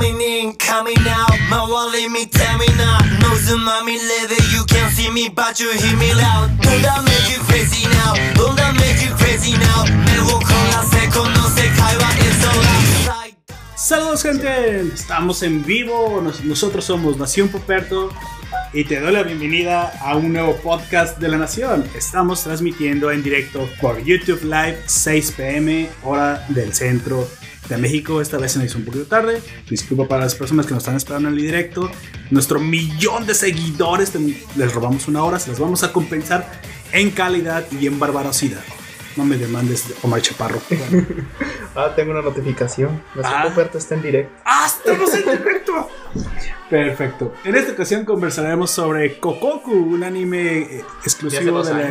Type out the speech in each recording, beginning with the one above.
coming in, coming out. My wallet me tell me now. No tsunami level, you can see me, but you hear me loud. Don't that make you crazy now? Don't that make you crazy now? Me will call a second, no se caiga, it's all outside. Saludos gente, estamos en vivo, Nos- nosotros somos Nación Poperto y te doy la bienvenida a un nuevo podcast de la Nación. Estamos transmitiendo en directo por YouTube Live 6 pm hora del centro de México. Esta vez se nos hizo un poquito tarde. Disculpa para las personas que nos están esperando en el directo. Nuestro millón de seguidores les robamos una hora, se las vamos a compensar en calidad y en barbarosidad. No me demandes, Omar Chaparro. Ah, tengo una notificación. Nuestra Ah. oferta está en directo. ¡Ah, estamos en directo! Perfecto. En esta ocasión conversaremos sobre Kokoku, un anime eh, exclusivo de la,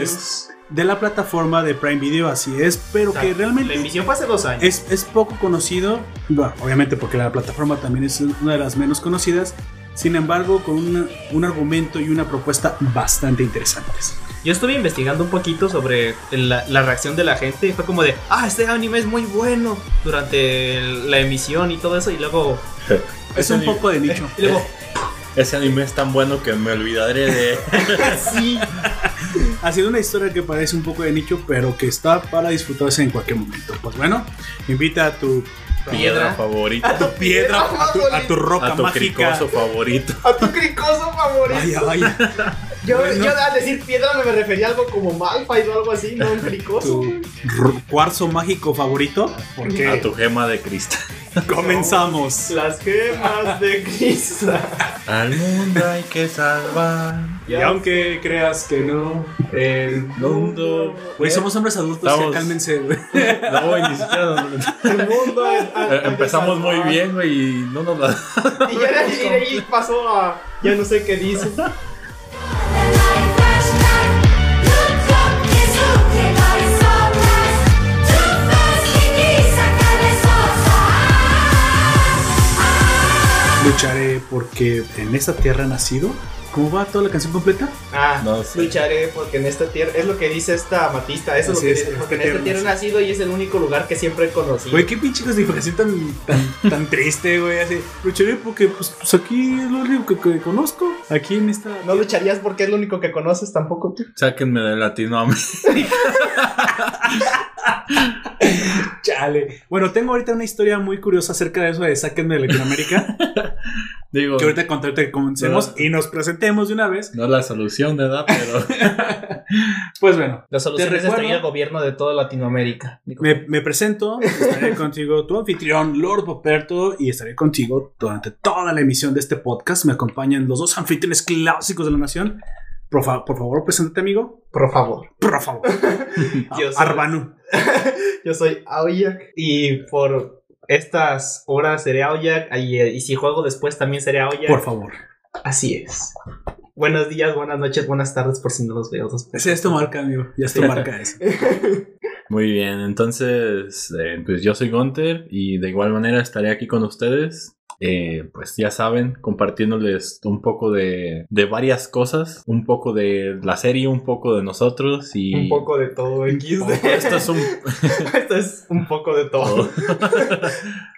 de la plataforma de Prime Video, así es, pero que La realmente emisión fue hace dos años. es, es poco conocido, bueno, obviamente porque la plataforma también es una de las menos conocidas, sin embargo con una- un argumento y una propuesta bastante interesantes. Yo estuve investigando un poquito sobre la, la reacción de la gente y fue como de, ah, este anime es muy bueno durante el- la emisión y todo eso y luego... Es un poco de nicho. Y luego Ese anime es tan bueno que me olvidaré de. sí. Ha sido una historia que parece un poco de nicho, pero que está para disfrutarse en cualquier momento. Pues bueno, invita a tu Piedra. favorita. tu piedra, a tu, a tu roca A tu mágica. cricoso favorito. A tu cricoso favorito. Vaya, vaya. yo, bueno. yo al decir piedra me refería a algo como Malphite o algo así, no un cricoso. Tu cuarzo mágico favorito. Porque A tu gema de cristal. Comenzamos. Las gemas de cristal. Al mundo hay que salvar. Y aunque creas que no, el Mundo. Güey, somos hombres adultos, Estamos- cálmense, güey. No, güey, ni siquiera. El mundo es- Eh, Empezamos muy bien, güey, y no nos la. Y ya de ahí, de ahí pasó a. Ya no sé qué dice. Lucharé porque en esta tierra he nacido. ¿Cómo va toda la canción completa? Ah, No sé. lucharé porque en esta tierra. Es lo que dice esta Matista. Eso Así es lo que es, dice. Porque en esta tierra he nacido y es el único lugar que siempre he conocido. Güey, qué pinche justificación tan, tan, tan triste, güey. Así, lucharé porque pues, pues aquí es lo único que, que conozco. Aquí en esta. No lucharías porque es lo único que conoces tampoco tú. Sáquenme de Latinoamérica. Chale. Bueno, tengo ahorita una historia muy curiosa acerca de eso de Sáquenme de Latinoamérica. Digo, que ahorita con que comencemos y nos presentemos de una vez. no es la solución de edad, pero. Pues bueno, La solución es destruir recuerdo- el gobierno de toda Latinoamérica. me, me presento. Estaré contigo, tu anfitrión, Lord Poperto, y estaré contigo durante toda la emisión de este podcast. Me acompañan los dos anfitriones clásicos de la nación. Por, fa- por favor, preséntate, amigo. Por favor. Por favor. Arbanu. Yo soy Aoyak y por estas horas seré Aoyak y, y si juego después también seré Aoyak. Por favor. Así es. Buenos días, buenas noches, buenas tardes por si no los veo. después. Esa es tu marca, amigo. Ya es tu marca eso. Muy bien, entonces, eh, pues yo soy Gunter y de igual manera estaré aquí con ustedes. Eh, pues ya saben, compartiéndoles un poco de, de varias cosas, un poco de la serie, un poco de nosotros y... Un poco de todo XD. Esto es un... Esto es un poco de todo.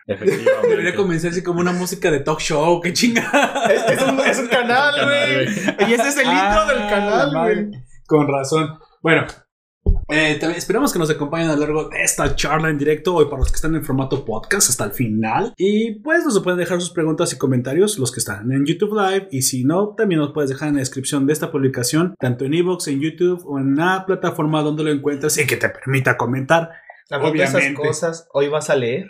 Debería Efectivamente. comenzarse como una música de talk show. ¡Qué chingada! Es, es un, es un canal, güey. Y ese es el intro del Ah, canal, güey. Con razón. Bueno, eh, también esperamos que nos acompañen a lo largo de esta charla en directo hoy para los que están en formato podcast hasta el final. Y pues nos pueden dejar sus preguntas y comentarios los que están en YouTube Live. Y si no, también nos puedes dejar en la descripción de esta publicación, tanto en Evox, en YouTube o en la plataforma donde lo encuentres y que te permita comentar. De esas Obviamente. cosas, hoy vas a leer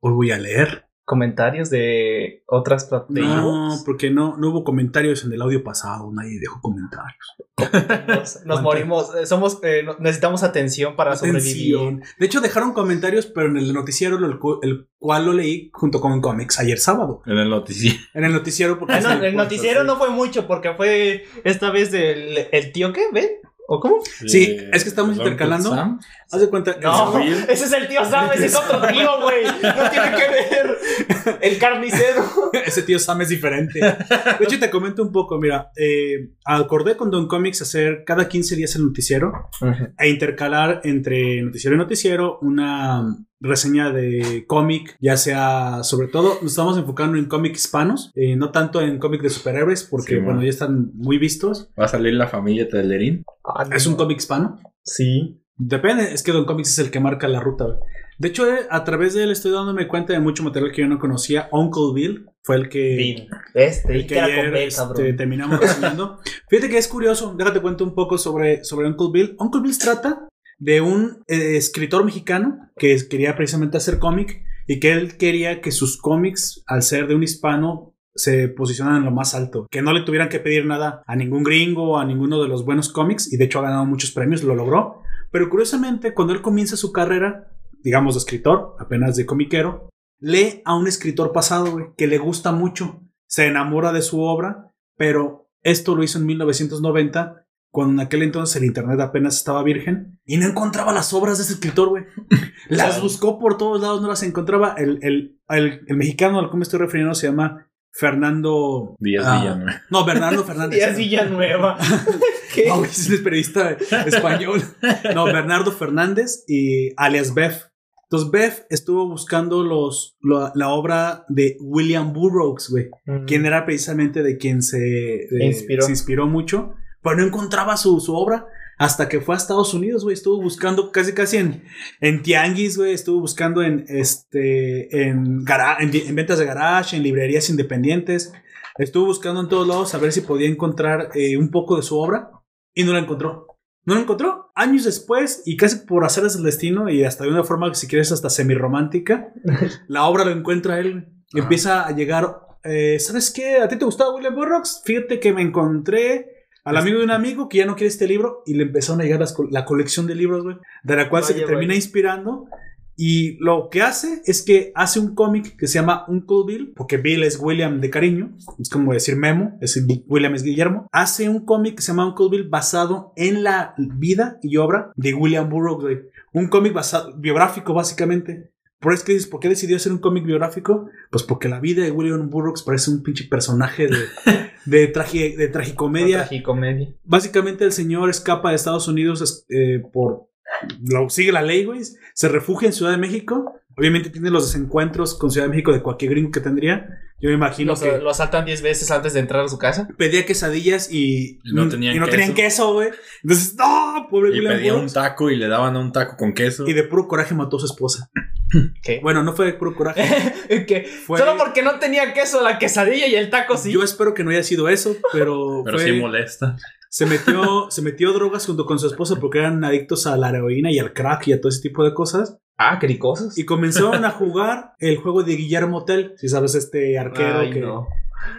Hoy voy a leer. Comentarios de otras plataformas. No, porque no, no hubo comentarios en el audio pasado. Nadie dejó comentarios. Nos, nos morimos. eh, Somos, eh, necesitamos atención para sobrevivir. Atención. De hecho, dejaron comentarios, pero en el noticiero, el, el cual lo leí junto con cómics ayer sábado. En el noticiero. En el noticiero, porque Ah, no, el noticiero no fue mucho porque fue esta vez el, el tío que ven ¿O cómo? Sí, es que estamos intercalando. Haz de cuenta. No, ese es el tío Sam, ese es otro tío, güey. No tiene que ver. El carnicero. Ese tío Sam es diferente. De hecho, te comento un poco. Mira, eh, acordé con Don Comics hacer cada 15 días el noticiero e intercalar entre noticiero y noticiero una reseña de cómic, ya sea, sobre todo, nos estamos enfocando en cómic hispanos, eh, no tanto en cómic de superhéroes, porque, Sí, bueno, man. ya están muy vistos. Va a salir la familia Telerín. Es un cómic hispano. Sí. Depende, es que Don Comics es el que marca la ruta. güey. De hecho, eh, a través de él estoy dándome cuenta de mucho material que yo no conocía. Uncle Bill fue el que, Bill. Este, el que ayer este, terminamos reseñando. Fíjate que es curioso, déjate cuento un poco sobre, sobre Uncle Bill. Uncle Bill trata de un eh, escritor mexicano que quería precisamente hacer cómic y que él quería que sus cómics, al ser de un hispano, se posicionaran en lo más alto, que no le tuvieran que pedir nada a ningún gringo, a ninguno de los buenos cómics, y de hecho ha ganado muchos premios, lo logró. Pero curiosamente, cuando él comienza su carrera, digamos de escritor, apenas de comiquero, lee a un escritor pasado, güey, que le gusta mucho, se enamora de su obra, pero esto lo hizo en 1990, cuando en aquel entonces el internet apenas estaba virgen, y no encontraba las obras de ese escritor, güey. Las buscó por todos lados, no las encontraba. El, el, el, el mexicano al que me estoy refiriendo se llama Fernando... Díaz Ah, Villanueva. No, Bernardo Fernández. Díaz Villanueva. ¿Qué? No, es un periodista español. No, Bernardo Fernández y alias Beff. Entonces, Beff estuvo buscando los, la, la obra de William Burroughs, güey. Quien era precisamente de quien se, de- Inspiró. se inspiró mucho. Pero no encontraba su, su obra hasta que fue a Estados Unidos, güey. Estuvo buscando casi, casi en, en tianguis, güey. Estuvo buscando en, este, en, gara- en, en ventas de garage, en librerías independientes. Estuvo buscando en todos lados a ver si podía encontrar eh, un poco de su obra y no la encontró. No la encontró. Años después, y casi por hacer el destino, y hasta de una forma, si quieres, hasta semi-romántica, la obra lo encuentra él. Empieza a llegar. eh, ¿Sabes qué? ¿A ti te gustaba William Burroughs? Fíjate que me encontré al amigo de un amigo que ya no quiere este libro y le empezaron a llegar las la colección de libros, güey, de la cual se termina inspirando. Y lo que hace es que hace un cómic que se llama Uncle Bill, porque Bill es William de cariño, es como decir Memo, es William es Guillermo. Hace un cómic que se llama Uncle Bill basado en la vida y obra de William Burroughs. Un cómic basado, biográfico, básicamente. Por eso que dices, ¿por qué decidió hacer un cómic biográfico? Pues porque la vida de William Burroughs parece un pinche personaje de, de, tragi- de tragicomedia. Tragicomedia. Básicamente el señor escapa de Estados Unidos eh, por... Lo sigue la ley, güey. Se refugia en Ciudad de México. Obviamente tiene los desencuentros con Ciudad de México de cualquier gringo que tendría. Yo me imagino Lo, que lo asaltan 10 veces antes de entrar a su casa. pedía quesadillas y, Y no tenían y no queso. tenían queso, güey. Entonces, ¡no! Pobre Y William pedía un taco y le daban un taco con queso. Y de puro coraje mató a su esposa. ¿Qué? Bueno, no fue de puro coraje. que Fue- Solo porque no tenía queso la quesadilla y el taco sí. Yo espero que no haya sido eso, pero, Pero fue- sí molesta. se metió, se metió drogas junto con su esposa porque eran adictos a la heroína y al crack y a todo ese tipo de cosas. Ah, cricosos. Y comenzaron a jugar el juego de Guillermo Tell, si sabes, este arquero Ay, que, no.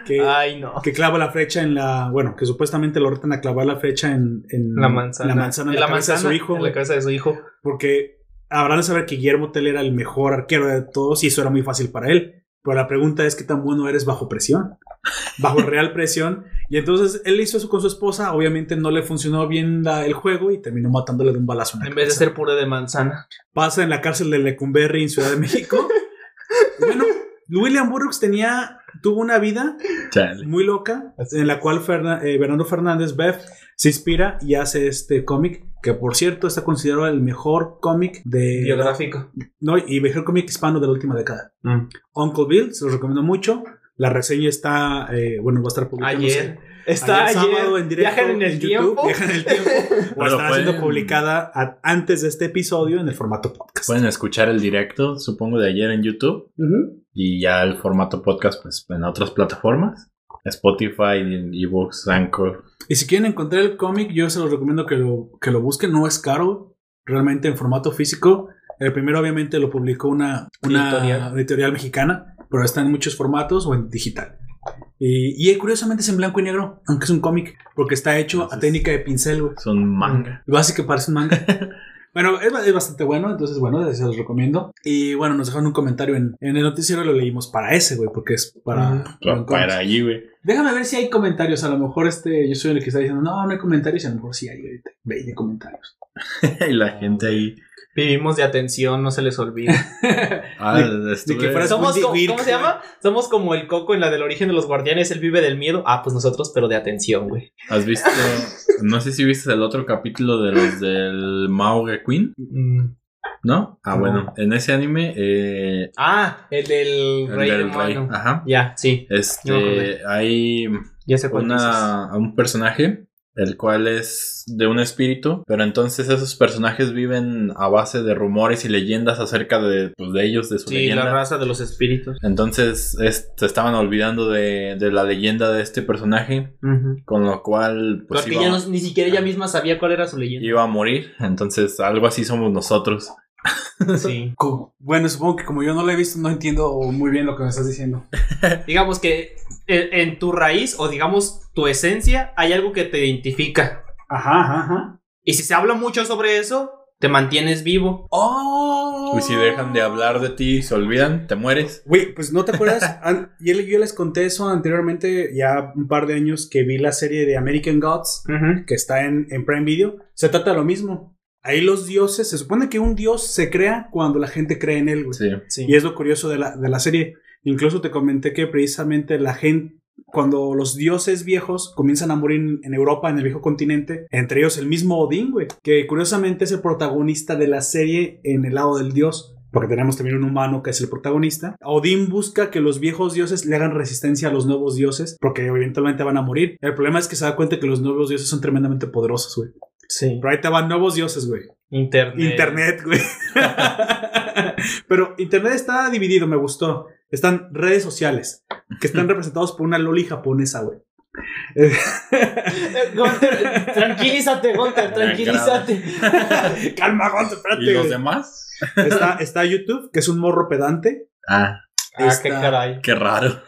que, Ay, no. que clava la flecha en la. Bueno, que supuestamente lo retan a clavar la flecha en, en La manzana. la manzana en la, cabeza de su hijo. En la cabeza de su hijo. Porque habrán de saber que Guillermo Tell era el mejor arquero de todos y eso era muy fácil para él. Pero la pregunta es: ¿qué tan bueno eres bajo presión? Bajo real presión. Y entonces él hizo eso con su esposa. Obviamente no le funcionó bien la- el juego y terminó matándole de un balazo en la En vez de ser puré de manzana. pasa en la cárcel de Lecumberri en Ciudad de México. bueno, William Burroughs tenía, tuvo una vida Chale. muy loca en la cual Ferna- eh, Bernardo Fernández Beff se inspira y hace este cómic que por cierto está considerado el mejor cómic de Biográfico. no y mejor cómic hispano de la última década. Mm. Uncle Bill se los recomiendo mucho. La reseña está eh, bueno va a estar publicándose Ayer. Está ayer. sábado en directo Viajan en el YouTube, tiempo. viajan en el tiempo o estará siendo pueden- publicada a- antes de este episodio en el formato podcast. Pueden escuchar el directo, supongo, de ayer en YouTube. Y ya el formato podcast, pues, en otras plataformas. Spotify, ebooks, Anchor. Y si quieren encontrar el cómic, yo se los recomiendo que lo, que lo busquen. No es caro, realmente en formato físico. El primero, obviamente, lo publicó una, una Editorial. editorial. mexicana, pero está en muchos formatos o en digital. Y, y curiosamente es en blanco y negro, aunque es un cómic, porque está hecho a técnica de pincel, güey. Son manga. Básicamente parece un manga. Bueno, es, ba- es bastante bueno, entonces bueno, se los recomiendo. Y bueno, nos dejaron un comentario en, en el noticiero, lo leímos para ese, güey, porque es para... Mm. Para allí, güey. Déjame ver si hay comentarios. A lo mejor este, yo soy el que está diciendo, no, no hay comentarios. Y a lo mejor sí hay ahorita 20 comentarios. y la gente ahí. Vivimos de atención, no se les olvida. Ah, que fueras- Somos como- ¿Cómo se llama? Somos como el coco en la del origen de los guardianes, él vive del miedo. Ah, pues nosotros, pero de atención, güey. ¿Has visto? No sé si viste el otro capítulo de los del Mao Queen, Mm. ¿no? Ah, No. bueno, en ese anime, eh, Ah, el del el rey del rey, ajá. Ya, sí, Este, acordé. hay ya sé cuál dices. una, un personaje, el cual es de un espíritu, pero entonces esos personajes viven a base de rumores y leyendas acerca de, pues, de ellos, de su Sí, leyenda. la raza de los espíritus. Entonces es- se estaban olvidando de, de la leyenda de este personaje, con lo cual pues Porque iba, no- ni siquiera ella misma sabía cuál era su leyenda. iba a morir. Entonces algo así somos nosotros. Sí. Bueno, supongo que como yo no lo he visto, no entiendo muy bien lo que me estás diciendo. Digamos que en, en tu raíz o digamos tu esencia hay algo que te identifica. Ajá, ajá, ajá. Y si se habla mucho sobre eso, te mantienes vivo. ¡Oh! Y si dejan de hablar de ti y se olvidan, te mueres. Güey, pues no te acuerdas. Yo les conté eso anteriormente, ya un par de años que vi la serie de American Gods, que está en, en Prime Video. Se trata de lo mismo. Ahí los dioses, se supone que un dios se crea cuando la gente cree en él, güey. Sí. Sí. Y es lo curioso de la, de la serie. Incluso te comenté que precisamente la gente, cuando los dioses viejos comienzan a morir en, Europa, en el viejo continente, entre ellos el mismo Odín, güey, que curiosamente es el protagonista de la serie en el lado del dios. Porque tenemos también un humano que es el protagonista. Odín busca que los viejos dioses le hagan resistencia a los nuevos dioses, porque eventualmente van a morir. El problema es que se da cuenta que los nuevos dioses son tremendamente poderosos, güey. Sí. Pero ahí te van nuevos dioses, güey. Internet. Internet, güey. Pero Internet está dividido, me gustó. Están redes sociales, que están representados por una loli japonesa, güey. Eh, Gunter, tranquilízate, Gunter, tranquilízate. Calma, Gonzo, espérate. ¿Y los demás? Está, está YouTube, que es un morro pedante. Ah, Ah, qué caray. qué raro.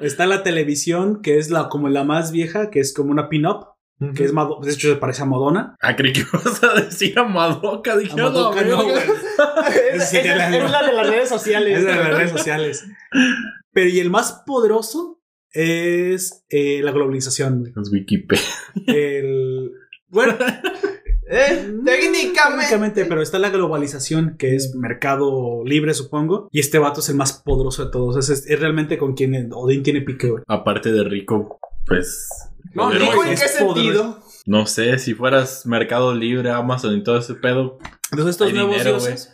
Está la televisión, que es la como la más vieja, que es como una pin-up, que es Mado- de hecho se parece a Madonna. Ah, creí que ibas a decir a Madoka. Dije, A Madoka, "A la no, verga". güey. es, es- la de las redes sociales. Es de las redes sociales. Pero y el más poderoso es eh, la globalización, güey. Es Wikipedia. El. Bueno, Eh, técnicamente. técnicamente, pero está la globalización, que es mercado libre, supongo. Y este vato es el más poderoso de todos. Es, es- es realmente con quien Odín tiene pique, güey. Aparte de rico, pues. No, poderoso. ¿Rico en qué sentido? poderoso. No sé, si fueras Mercado Libre, Amazon y todo ese pedo. Entonces, estos Hay nuevos dinero, dioses.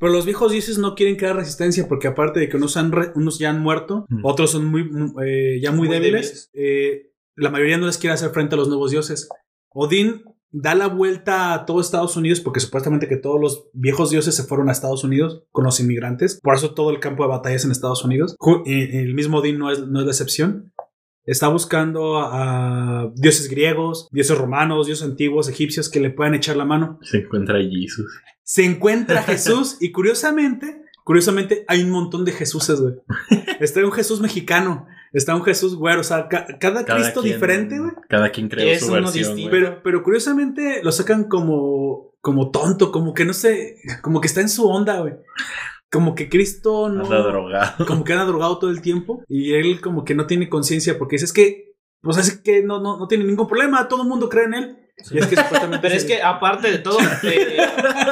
Pero los viejos dioses no quieren crear resistencia porque, aparte de que unos, han re- unos ya han muerto, Mm. otros son muy, eh, ya muy, Muy débiles, eh, la mayoría no les quiere hacer frente a los nuevos dioses. Odín da la vuelta a todo Estados Unidos porque supuestamente que todos los viejos dioses se fueron a Estados Unidos con los inmigrantes. Por eso todo el campo de batalla es en Estados Unidos. Y el mismo Odín no es, no es la excepción. Está buscando a, a dioses griegos, dioses romanos, dioses antiguos, egipcios que le puedan echar la mano Se encuentra Jesus. se encuentra Jesús y curiosamente, curiosamente hay un montón de Jesuses, güey. Está un Jesús mexicano, está un Jesús güero, o sea, ca- cada, Cristo quien- diferente, güey. Cada quien creó Es su uno versión. Pero, pero curiosamente lo sacan como, como tonto, como que no sé, como que está en su onda, güey. Como que Cristo no... Anda drogado. Como que anda drogado todo el tiempo y él como que no tiene conciencia porque dice, es que, pues es que no, no, no tiene ningún problema, todo el mundo cree en él. Y es que supuestamente... Pero es que aparte de todo, eh,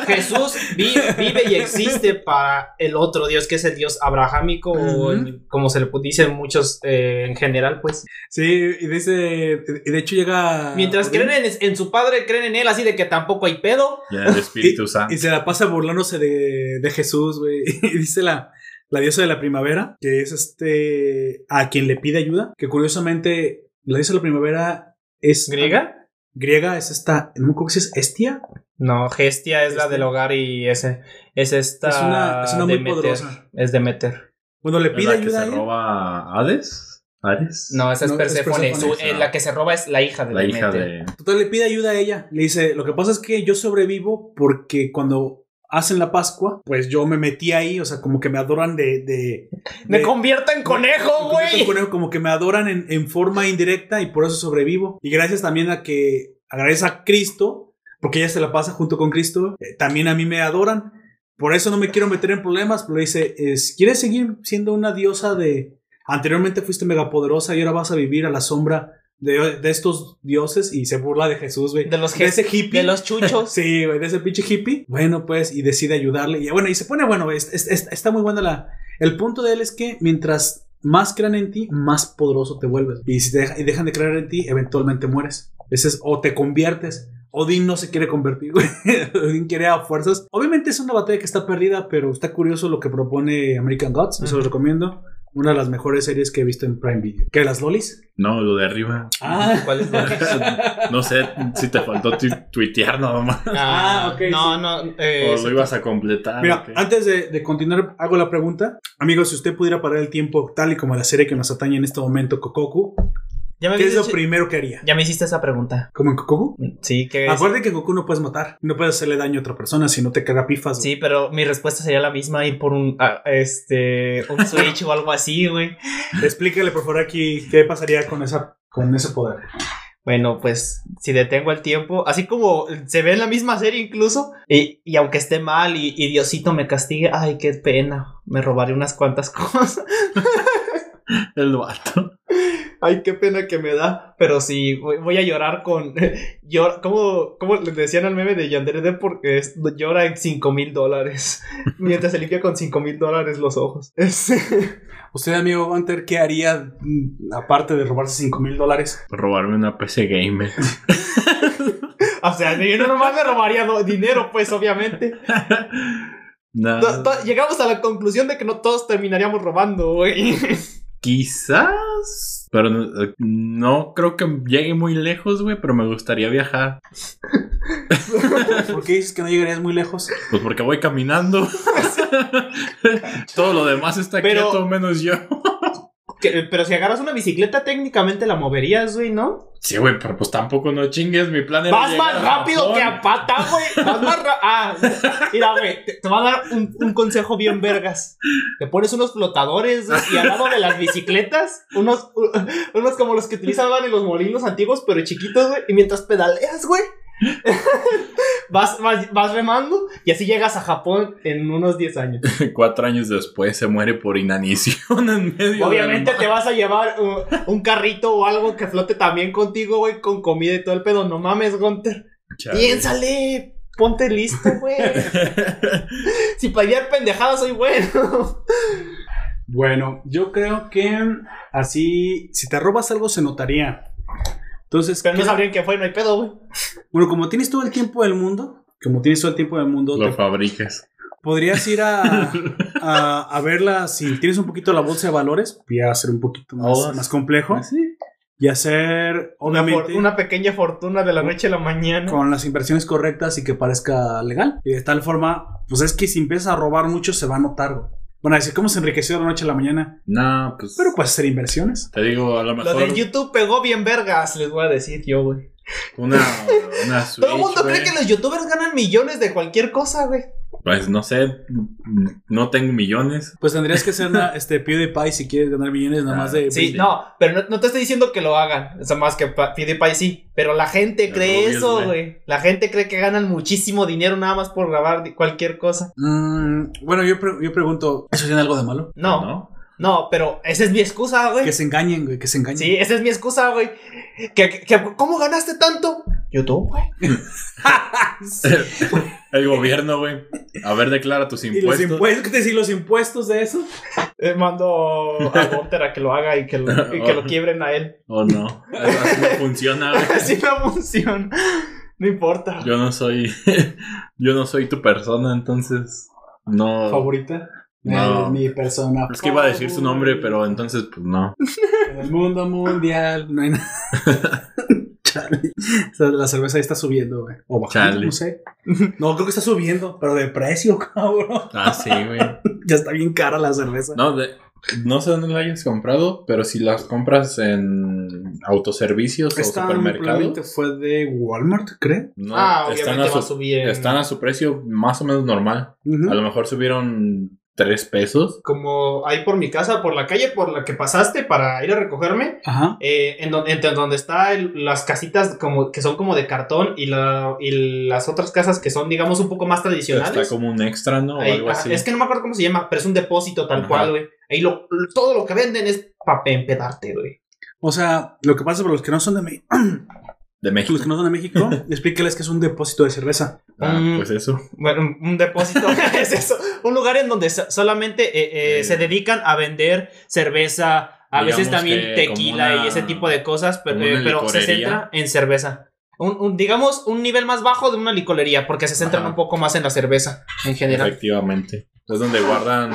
Jesús vi- vive y existe para el otro Dios, que es el Dios abrahámico, o como se le dicen muchos eh, en general, pues. Sí, y dice, y de hecho llega... Mientras creen en, en su padre, creen en él, así de que tampoco hay pedo. Ya el Espíritu Santo. Y se la pasa burlándose de, de Jesús, güey. Y dice la, la diosa de la primavera, que es este, a quien le pide ayuda, que curiosamente la diosa de la primavera es... ¿Griega? Griega es esta, no me acuerdo si es Estia. No, Gestia es la del hogar y ese es esta. Es una- es una muy Demeter. poderosa. Es Demeter. Bueno, le ¿Es pide la que a se roba a Hades? ¿Ares? No, esa es No, es Su- eh, la que se roba es la hija de La hija Demeter. de. Total, le pide ayuda a ella. Le dice, lo que pasa es que yo sobrevivo porque cuando hacen la Pascua, pues yo me metí ahí, o sea, como que me adoran de... de Me de- convierto en conejo, güey. conejo, Como que me adoran en, en forma indirecta y por eso sobrevivo. Y gracias también a que agradece a Cristo, porque ella se la pasa junto con Cristo, eh, también a mí me adoran. Por eso no me quiero meter en problemas, pero dice, es, ¿quieres seguir siendo una diosa de... Anteriormente fuiste megapoderosa y ahora vas a vivir a la sombra de, de estos dioses y se burla de Jesús, güey. De los de ese hippie. De los chuchos. Sí, güey, de ese pinche hippie. Bueno, pues, y decide ayudarle. Y bueno, y se pone bueno, es- es- es- está muy buena la. El punto de él es que mientras más crean en ti, más poderoso te vuelves. Y si te deja- y dejan de creer en ti, eventualmente mueres. Ese es, o te conviertes. Odín no se quiere convertir, güey. Odín quiere a fuerzas. Obviamente es una batalla que está perdida, pero está curioso lo que propone American Gods. Eso lo Ujú. recomiendo. Una de las mejores series que he visto en Prime Video. ¿Qué, las lolis? No, lo de arriba. Ah, ¿Cuál es la- No sé si te faltó tu- tuitear nada más. Ah, ok, No, sí. no. eh, O lo ibas a completar. Mira, antes de, de continuar, hago la pregunta. Amigos, si usted pudiera parar el tiempo tal y como la serie que nos atañe en este momento, Kokoku, ya, me ¿qué es lo hecho- primero que haría? ya me hiciste esa pregunta. ¿Como en Kokoku? Sí, que. Acuérdate que en Goku no puedes matar, no puedes hacerle daño a otra persona si no te caga pifas. güey. Sí, pero mi respuesta sería la misma, ir por un ah, este un Switch o algo así, güey. Explícale por favor aquí qué pasaría con esa con ese poder. Bueno, pues si detengo el tiempo, así como se ve en la misma serie incluso, y, y aunque esté mal y, y Diosito me castigue, ay, qué pena, me robaré unas cuantas cosas. El vato. Ay, qué pena que me da. Pero sí, voy, voy a llorar con. Llora, ¿cómo, ¿Cómo le decían al meme de Yandere Porque es- llora en 5 mil dólares. Mientras se limpia con 5 mil dólares los ojos. Usted, amigo Gunter, ¿qué haría mm, aparte de robarse 5 mil dólares? Robarme una PC gamer. o sea, yo no nomás me robaría dinero, pues, obviamente. No, To- to- llegamos a la conclusión de que no todos terminaríamos robando, güey. quizás. Pero no, no creo que llegue muy lejos, güey. Pero me gustaría viajar. ¿Por qué dices que no llegarías muy lejos? Pues porque voy caminando. Todo lo demás está Pero- quieto, menos yo. Que- pero si agarras una bicicleta, técnicamente la moverías, güey, ¿no? Sí, güey, pero pues tampoco no chingues. Mi plan era. Vas más rápido que a pata, güey. Vas más ra- Ah, mira, güey. Te, te voy a dar un, un consejo bien vergas. Te pones unos flotadores güey, y al lado de las bicicletas, unos, unos como los que utilizaban en los molinos antiguos, pero chiquitos, güey. Y mientras pedaleas, güey. Vas, vas, vas remando y así llegas a Japón en unos 10 años. Cuatro años después se muere por inanición en medio Obviamente del te vas a llevar uh, un carrito o algo que flote también contigo, güey, con comida y todo el pedo. No mames, Gunter. Chale. Piénsale, ponte listo, güey. si para ir pendejadas soy bueno. Bueno, yo creo que así, si te robas algo se notaría. Entonces, Pero no ¿qué- sabrían que fue, no hay pedo, güey. bueno, como tienes todo el tiempo del mundo, como tienes todo el tiempo del mundo, Lo te- fabricas. podrías ir a, a, a verla si tienes un poquito la bolsa de valores, ya a ser un poquito más, Oh, más complejo Sí. y hacer, Una, una pequeña fortuna de la noche a la mañana. con las inversiones correctas y que parezca legal. Y de tal forma, pues es que si empiezas a robar mucho se va a notar. Bueno, a decir cómo se enriqueció de la noche a la mañana, No, pues. pero puedes hacer inversiones. Te digo, a lo Lo mejor. de YouTube pegó bien vergas, les voy a decir yo, güey. Una, una Switch. Todo el mundo cree que los youtubers ganan millones de cualquier cosa, güey. Pues no sé. No tengo millones. Pues tendrías que ser una, este PewDiePie si quieres ganar millones nada más de... Sí, no, pero no, no te estoy diciendo que lo hagan. O sea, más que PewDiePie sí. Pero la gente cree eso, güey. La gente cree que ganan muchísimo dinero nada más por grabar cualquier cosa. Mm, bueno, yo, pre- yo pregunto, ¿eso tiene algo de malo? No, no, pero esa es mi excusa, güey. Que se engañen, güey, que se engañen. Sí, esa es mi excusa, güey. Que, que- que- ¿Cómo ganaste tanto? YouTube, güey. El gobierno, güey. A ver, declara tus ¿Y los impuestos. impuestos? ¿Qué te los impuestos de eso? Eh, mando a Gunter a que lo haga y que lo, y que lo quiebren a él. Oh, no. Así no funciona, güey. Así no funciona. No importa. Yo no soy. Yo no soy tu persona, entonces. No. ¿Favorita? No. Mi persona. Es que iba a decir su nombre, pero entonces, pues no. En el mundo mundial no hay nada. Sea, La cerveza ahí está subiendo, güey. O bajando, Chale. no sé. No, creo que está subiendo, pero de precio, cabrón. Ah, sí, güey. Ya está bien cara la cerveza. No, de- no sé dónde la hayas comprado, pero si las compras en autoservicios o supermercados, fue de Walmart, creo. no, ah, están, obviamente a va a su, subir. en- están a su precio más o menos normal. A lo mejor subieron 3 pesos. Como ahí por mi casa, por la calle por la que pasaste para ir a recogerme. Ajá. eh, en donde, entre donde están las casitas como que son como de cartón y, la, y las otras casas que son, digamos, un poco más tradicionales. Está como un extra, ¿no? O Ahí, algo así. Es que no me acuerdo cómo se llama, pero es un depósito tal Ajá. cual, güey. Ahí lo, todo lo que venden es para empedarte, güey. O sea, lo que pasa para los que no son de México, De México. los que no son de México, explícales que es un depósito de cerveza. Ah, Mm. pues eso. Bueno, un- depósito es eso. Un lugar en donde so- solamente eh, eh, Eh. se dedican a vender cerveza, a veces también tequila una- y ese tipo de cosas, pero, eh, pero se centra en cerveza. Un, un- digamos un nivel más bajo de una licorería, porque se centran Ajá. un poco más en la cerveza en general. Efectivamente. Es donde guardan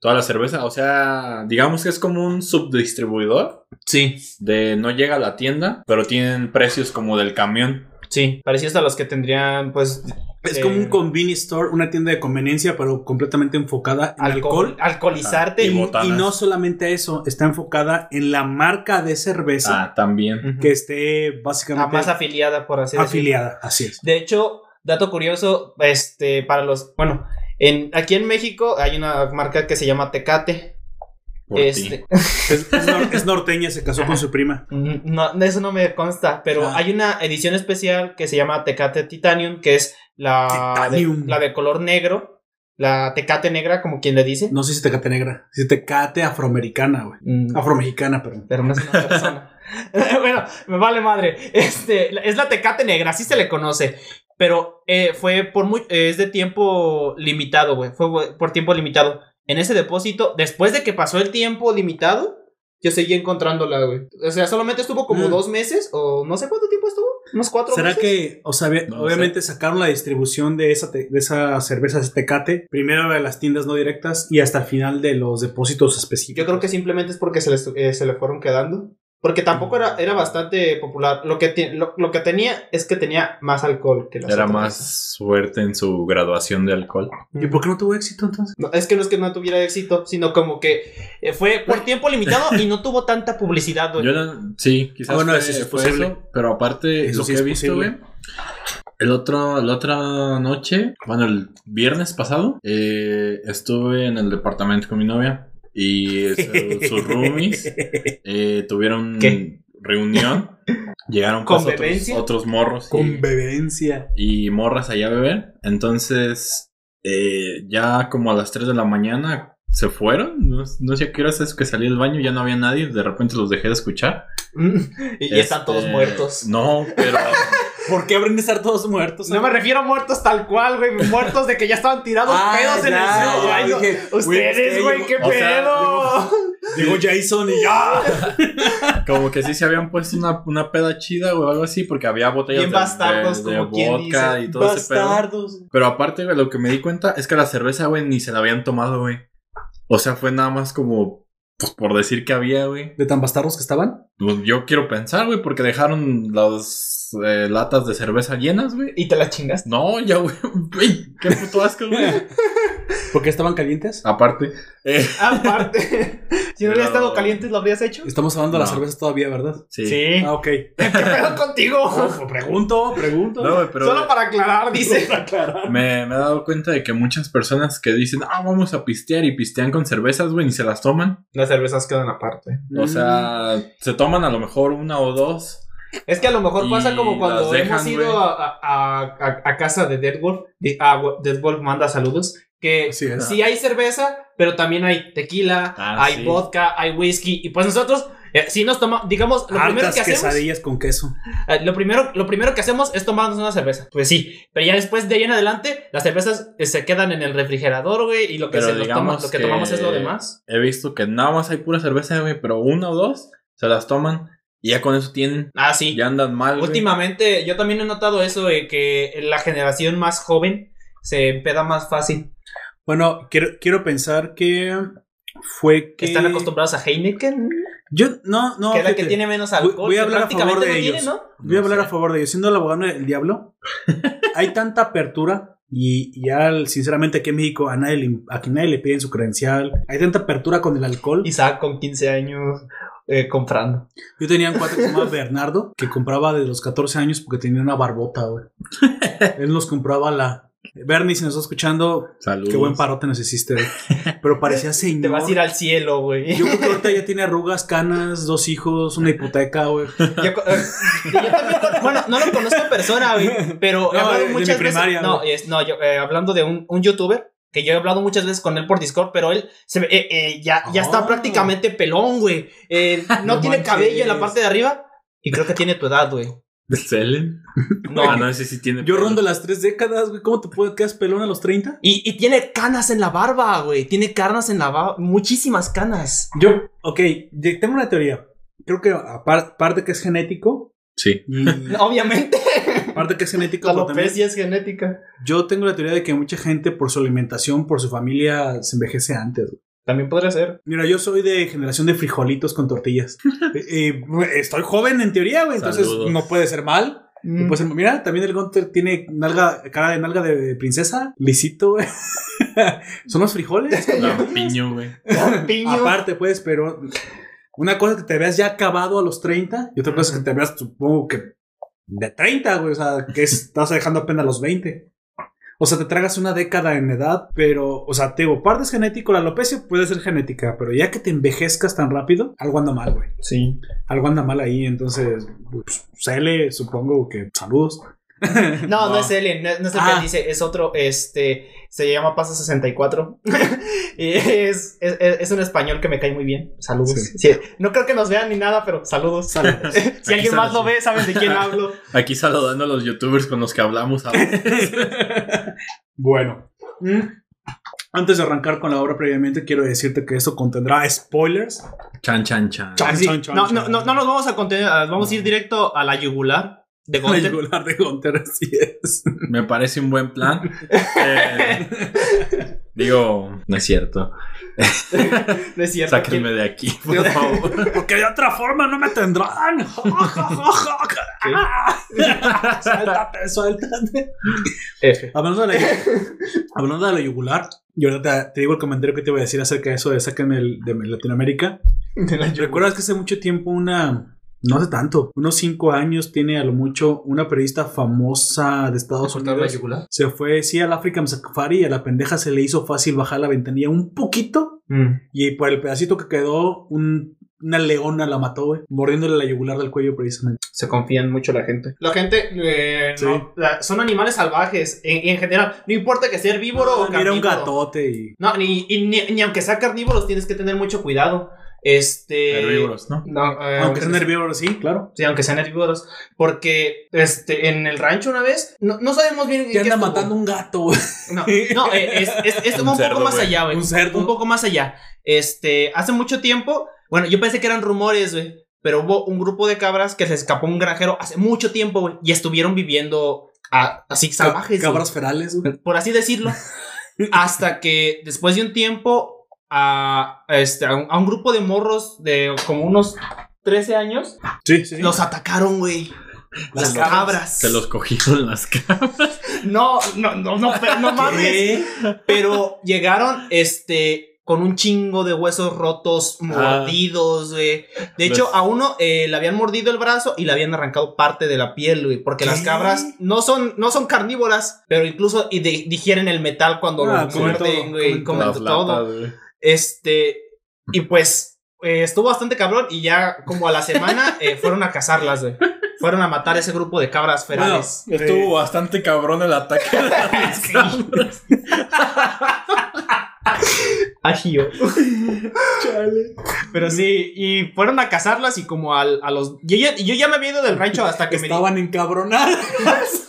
toda la cerveza. O sea, digamos que es como un subdistribuidor. Sí, De no llega a la tienda, pero tienen precios como del camión. sí, parecidos a los que tendrían, pues. Es eh, como un convenience store, una tienda de conveniencia, pero completamente enfocada en alcohol, alcohol. alcoholizarte. Y Y, y no solamente eso, está enfocada en la marca de cerveza Ah, también. Que esté La básicamente más afiliada, por así decirlo. afiliada. Así es. De hecho, dato curioso, este, para los, bueno, en, aquí en México hay una marca que se llama Tecate. Por. Este, Es, es nor- es norteña, se casó con su prima. no, de eso no me consta, pero Ah. hay una edición especial que se llama Tecate Titanium, que es la de, Titanium. la de color negro, la Tecate negra, como quien le dice. No sé si tecate negra, si tecate afroamericana, güey. Mm, Afromexicana, perdón. pero no es una persona. bueno, me vale madre. Este, es la Tecate negra, así se le conoce. Pero eh, fue por muy. eh, es de tiempo limitado, güey. Fue por tiempo limitado. En ese depósito, después de que pasó el tiempo limitado, yo seguí encontrándola, güey. O sea, solamente estuvo como Mm. dos meses, o no sé cuánto tiempo estuvo. Unos cuatro ¿Será meses. que, o sea, No obviamente sacaron la distribución de esa, te- de esa cerveza de Tecate, primero de las tiendas no directas y hasta el final de los depósitos específicos? Yo creo que simplemente es porque se le, eh, se le fueron quedando. Porque tampoco era, era bastante popular. Lo que, lo, lo que tenía es que tenía más alcohol que las Era otras. más fuerte en su graduación de alcohol. ¿Y por qué no tuvo éxito entonces? No, es que no es que no tuviera éxito, sino como que eh, fue por tiempo limitado y no tuvo tanta publicidad, güey. Yo no- sí, quizás Ah, bueno, fue, eso sí es fue posible. eso, pero aparte Eso lo sí que es he visto, güey. El otro, la otra noche, bueno, el viernes pasado, eh, estuve en el departamento con mi novia y su- sus roomies eh, tuvieron ¿Qué? reunión. Llegaron pues, otros, otros morros y, Convivencia. y morras allá a beber. Entonces, eh, ya como a las 3 de la mañana se fueron. No, no sé a qué horas es que salí del baño, ya no había nadie. De repente los dejé de escuchar. y ya están Este, todos muertos. No, pero. ¿Por qué habrían de estar todos muertos? No me refiero a muertos tal cual, güey. Muertos de que ya estaban tirados Ah, pedos en el güey, Ustedes, güey, qué sea, pedo. Llegó Jason y ya. Como que sí se habían puesto una, una peda chida o algo así, porque había botellas Bien de, bastardos, de- de como vodka dice. y todo ese pedo. Bastardos. Pero aparte, güey, lo que me di cuenta es que la cerveza, güey, ni se la habían tomado, güey. O sea, fue nada más como, pues por decir que había, güey. ¿De tan bastardos que estaban? Pues yo quiero pensar, güey, porque dejaron las eh, latas de cerveza llenas, güey. Y te la chingaste. No, ya, güey. Qué puto asco, güey. ¿Por qué estaban calientes? Aparte. eh, Aparte, si no hubiera estado caliente, ¿lo habrías hecho? Estamos hablando de las No. cervezas todavía, ¿verdad? sí. Ah, ok. ¿Qué pedo contigo? Ojo, pregunto, pregunto. No, güey, pero. Solo para aclarar, dice. Me, me he dado cuenta de que muchas personas que dicen, ah, vamos a pistear y pistean con cervezas, güey, ni se las toman. Las cervezas quedan aparte. O sea, se toman a lo mejor una o dos. Es que a lo mejor pasa como cuando dejan, hemos ido a, a- a- a casa de Deadwolf. Di- A Deadwolf manda saludos. Que sí hay cerveza, pero también hay tequila, Ah, hay sí. vodka, hay whisky. Y pues nosotros, eh, si nos tomamos, digamos, lo primero Hartas que hacemos. quesadillas con queso. eh, lo, primero, lo primero que hacemos es tomarnos una cerveza. Pues sí, pero ya después de ahí en adelante, las cervezas eh, se quedan en el refrigerador, güey. Y lo que, se toma- lo que que- tomamos es lo demás. He visto que nada más hay pura cerveza, güey, pero una o dos se las toman y ya con eso tienen. Ah, sí. Ya andan mal. güey. Últimamente, yo también he notado eso de que la generación más joven se empeda más fácil. Bueno, quiero, quiero pensar que fue que. Están acostumbrados a Heineken, Yo, no, no. que es la que tiene menos Voy- alcohol. voy a hablar a favor de no ellos. tiene, ¿no? Voy a No hablar sé. a favor de ellos. Siendo el abogado del diablo, hay tanta apertura y, y ya, sinceramente, aquí en México a nadie, le, a quien nadie le piden su credencial. Hay tanta apertura con el alcohol. Isaac con 15 años eh, comprando. Yo tenía un cuate que se llamaba Bernardo que compraba desde los 14 años porque tenía una barbota, güey. Él nos compraba la. Bernie, si nos estás escuchando, Saludos. qué buen parote nos hiciste, güey. Pero parecía señor. Te vas a ir al cielo, güey. Yo creo que ahorita ya tiene arrugas, canas, dos hijos, una hipoteca, güey. Yo, eh, yo también, con- bueno, no lo conozco en persona, güey, pero he No, hablado de- de muchas mi primaria, veces. No, güey. es, no yo, eh, hablando de un, un youtuber que yo he hablado muchas veces con él por Discord, pero él se ve- eh, eh, ya, ya está Oh. prácticamente pelón, güey. Eh, no No tiene manches. cabello en la parte de arriba y creo que tiene tu edad, güey. ¿De Selen? No. Ah, no, ese sí tiene. Yo pelo. rondo las tres décadas, güey. ¿Cómo te puedes quedar pelón a los 30? Y, y tiene canas en la barba, güey. Tiene canas en la barba. Muchísimas canas. Yo, ok, yo tengo una teoría. Creo que apar- aparte que es genético, Sí. y Obviamente. Aparte que es genético, La pero también- alopecia es genética. yo tengo la teoría de que mucha gente por su alimentación, por su familia, se envejece antes. güey. También podría ser. Mira, yo soy de generación de frijolitos con tortillas. Eh, eh, estoy joven en teoría, güey, entonces Saludos. no puede ser mal. Mm. Pues mira, también el Gunter tiene nalga, cara de nalga de princesa, lisito, güey. Son los frijoles. Lampiño, güey. Piño. Aparte, pues, pero una cosa es que te veas ya acabado a los 30 y otra cosa es que te veas, supongo que de 30, güey, o sea, que es- estás dejando apenas los 20. O sea, te tragas una década en edad, pero, o sea, te digo, parte es genético, la alopecia puede ser genética, pero ya que te envejezcas tan rápido, algo anda mal, güey. Sí. Algo anda mal ahí, entonces, pues, Cele, supongo que saludos. No, no, No. es él, no, no es el Ah. que dice, es otro, este, se llama Pasa 64. y es, es, es un español que me cae muy bien. Saludos. Sí. Sí, no creo que nos vean ni nada, pero saludos. si Aquí alguien más saludos. lo ve, saben de quién hablo. Aquí saludando a los youtubers con los que hablamos ahora. Bueno, mm, antes de arrancar con la obra previamente, quiero decirte que esto contendrá spoilers. Chan, chan, chan. Chan, Sí, chan, chan, no, chan. no, no, no nos vamos a contener, vamos a ir directo a la yugular de La Gunter. yugular de Gunter, así es. Me parece un buen plan. Eh, digo, no es cierto. No es cierto. Sáquenme de aquí, por favor. Porque de otra forma no me tendrán. suéltate, suéltate. F. Hablando de la, hablando de la yugular, yo ahorita te, te digo el comentario que te voy a decir acerca de eso de sáquenme el- de Latinoamérica. ¿Recuerdas que hace mucho tiempo una, no hace tanto, unos cinco años tiene a lo mucho una periodista famosa de Estados ¿Cortar la Unidos? yugular? Se fue, sí, al African Safari y a la pendeja se le hizo fácil bajar la ventanilla un poquito Mm. y por el pedacito que quedó, un- una leona la mató, güey, mordiéndole la yugular del cuello precisamente. Se confían mucho la gente. La gente eh, Sí. no, la- son animales salvajes en, en general. No importa que sea herbívoro o Ah, un carnívoro. gatote y... No, ni, y ni, ni aunque sea carnívoros tienes que tener mucho cuidado. Este. Herbívoros, ¿no? No, eh, Aunque sean sea- herbívoros, sí, claro. Sí, aunque sean herbívoros. Porque este, en el rancho una vez, no, no sabemos bien. qué anda estuvo. matando un gato, güey. No, no eh, es, es, es Un un, cerdo, poco más allá, güey. Un cerdo. Un poco más allá. Este, hace mucho tiempo, bueno, yo pensé que eran rumores, güey. Pero hubo un grupo de cabras que se escapó un granjero hace mucho tiempo, güey. Y estuvieron viviendo a- así salvajes. Cabras ferales, güey. por así decirlo, hasta que después de un tiempo a, este, a, un, a un grupo de morros de como unos 13 años Sí, sí, los atacaron, güey. Las cabras. Se los cogieron las cabras. No, no, no, no, pero no mames. ¿Qué? Pero llegaron, este, con un chingo de huesos rotos, mordidos, güey. De hecho, Los- a uno eh, le habían mordido el brazo y le habían arrancado parte de la piel, güey. Porque las cabras no son, no son carnívoras, pero incluso y de- digieren el metal cuando Ah, lo muerden, todo, güey. comen Comen Las todo. Este, y pues eh, estuvo bastante cabrón y ya como a la semana eh, fueron a cazarlas, güey. Fueron a matar ese grupo de cabras ferales. Bueno, Estuvo bastante cabrón el ataque de las cabras. Agio. Pero sí, y fueron a cazarlas y como al- a los... Yo ya, yo ya me había ido del rancho hasta que me... di- Estaban encabronadas.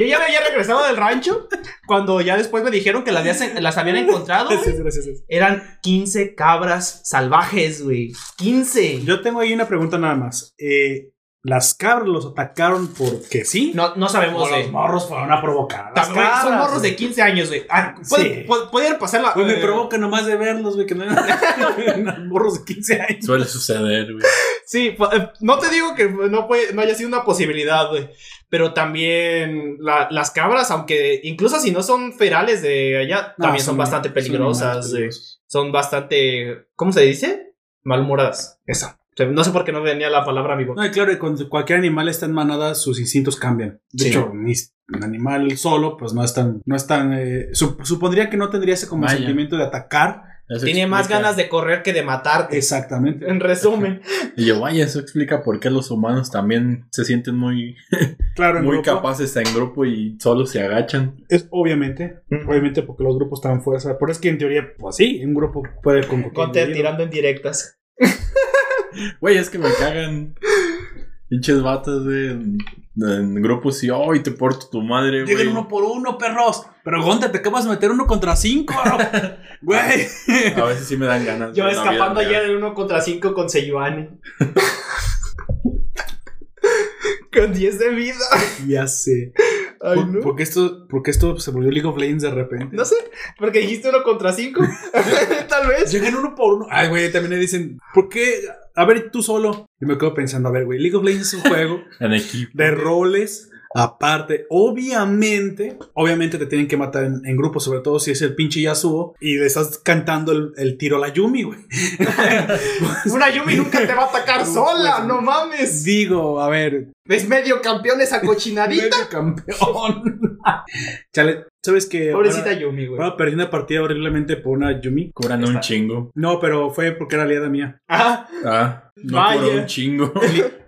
Yo ya me había regresado del rancho cuando ya después me dijeron que las, habías- las habían encontrado. Gracias, gracias, gracias. Eran 15 cabras salvajes, güey. 15. Yo tengo ahí una pregunta nada más. Eh, ¿Las cabras los atacaron porque sí? No, no sabemos, O los morros fueron a provocar. a las También son morros de güey. 15 años, güey. Ah, puede- Sí. pu- Pueden pasar la. Pues me eh, provoca nomás de verlos, güey, que no eran morros de 15 años. Suele suceder, güey. Sí, eh, no te digo que no, puede, no haya sido una posibilidad, güey. Pero también la- las cabras, aunque incluso si no son ferales de allá, No, también son, bastante peligrosas. Son bastante. ¿Cómo se dice? Malhumoradas. Sea, No sé por qué no venía la palabra a mi boca. No, y claro, y cuando cualquier animal está en manada, sus instintos cambian. De Sí. hecho, ni- un animal solo, pues no es tan, no es tan, eh, sup- supondría que no tendría ese como Vaya. sentimiento de atacar Eso Tiene más ganas de correr que de matarte. Exactamente. En resumen. Y yo, vaya, eso explica por qué los humanos también se sienten muy, Claro, muy grupo, capaces en grupo y solo se agachan. Es obviamente, Ujú. obviamente porque los grupos están fuerza. Pero es que en teoría, pues sí, un grupo puede con individuo. tirando en directas. Güey, es que me cagan. Pinches vatos, güey. En, en grupos y, ¡ay, te porto tu madre, güey! Lleguen uno por uno, perros. Pero Gonte, te acabas de meter uno contra cinco. Güey. A veces sí me dan ganas. Yo escapando ayer en uno contra 5 con Seyuani. con 10 de vida. ya sé. Ay, ¿Por, no. por qué esto, por qué esto se volvió League of Legends de repente? No sé, porque dijiste uno contra 5. Tal vez. Llegan uno por uno. Ay, güey, también le dicen, ¿por qué? A ver, tú solo. Y me quedo pensando, a ver, güey, League of Legends es un juego En equipo. de roles. Aparte, obviamente, obviamente te tienen que matar en, en grupo, sobre todo si es el pinche Yasuo y le estás cantando el, el tiro a la Yumi, güey. Una Yumi nunca te va a atacar sola, Pues, no mames. Digo, a ver, Es medio campeón esa cochinadita. medio campeón. Chale, ¿sabes qué? Pobrecita Ahora- Yumi, güey. ahora perdí una partida horriblemente por una Yumi. Curan un chingo. No, pero fue porque era aliada mía. Ah, Ah, no Vaya. un chingo.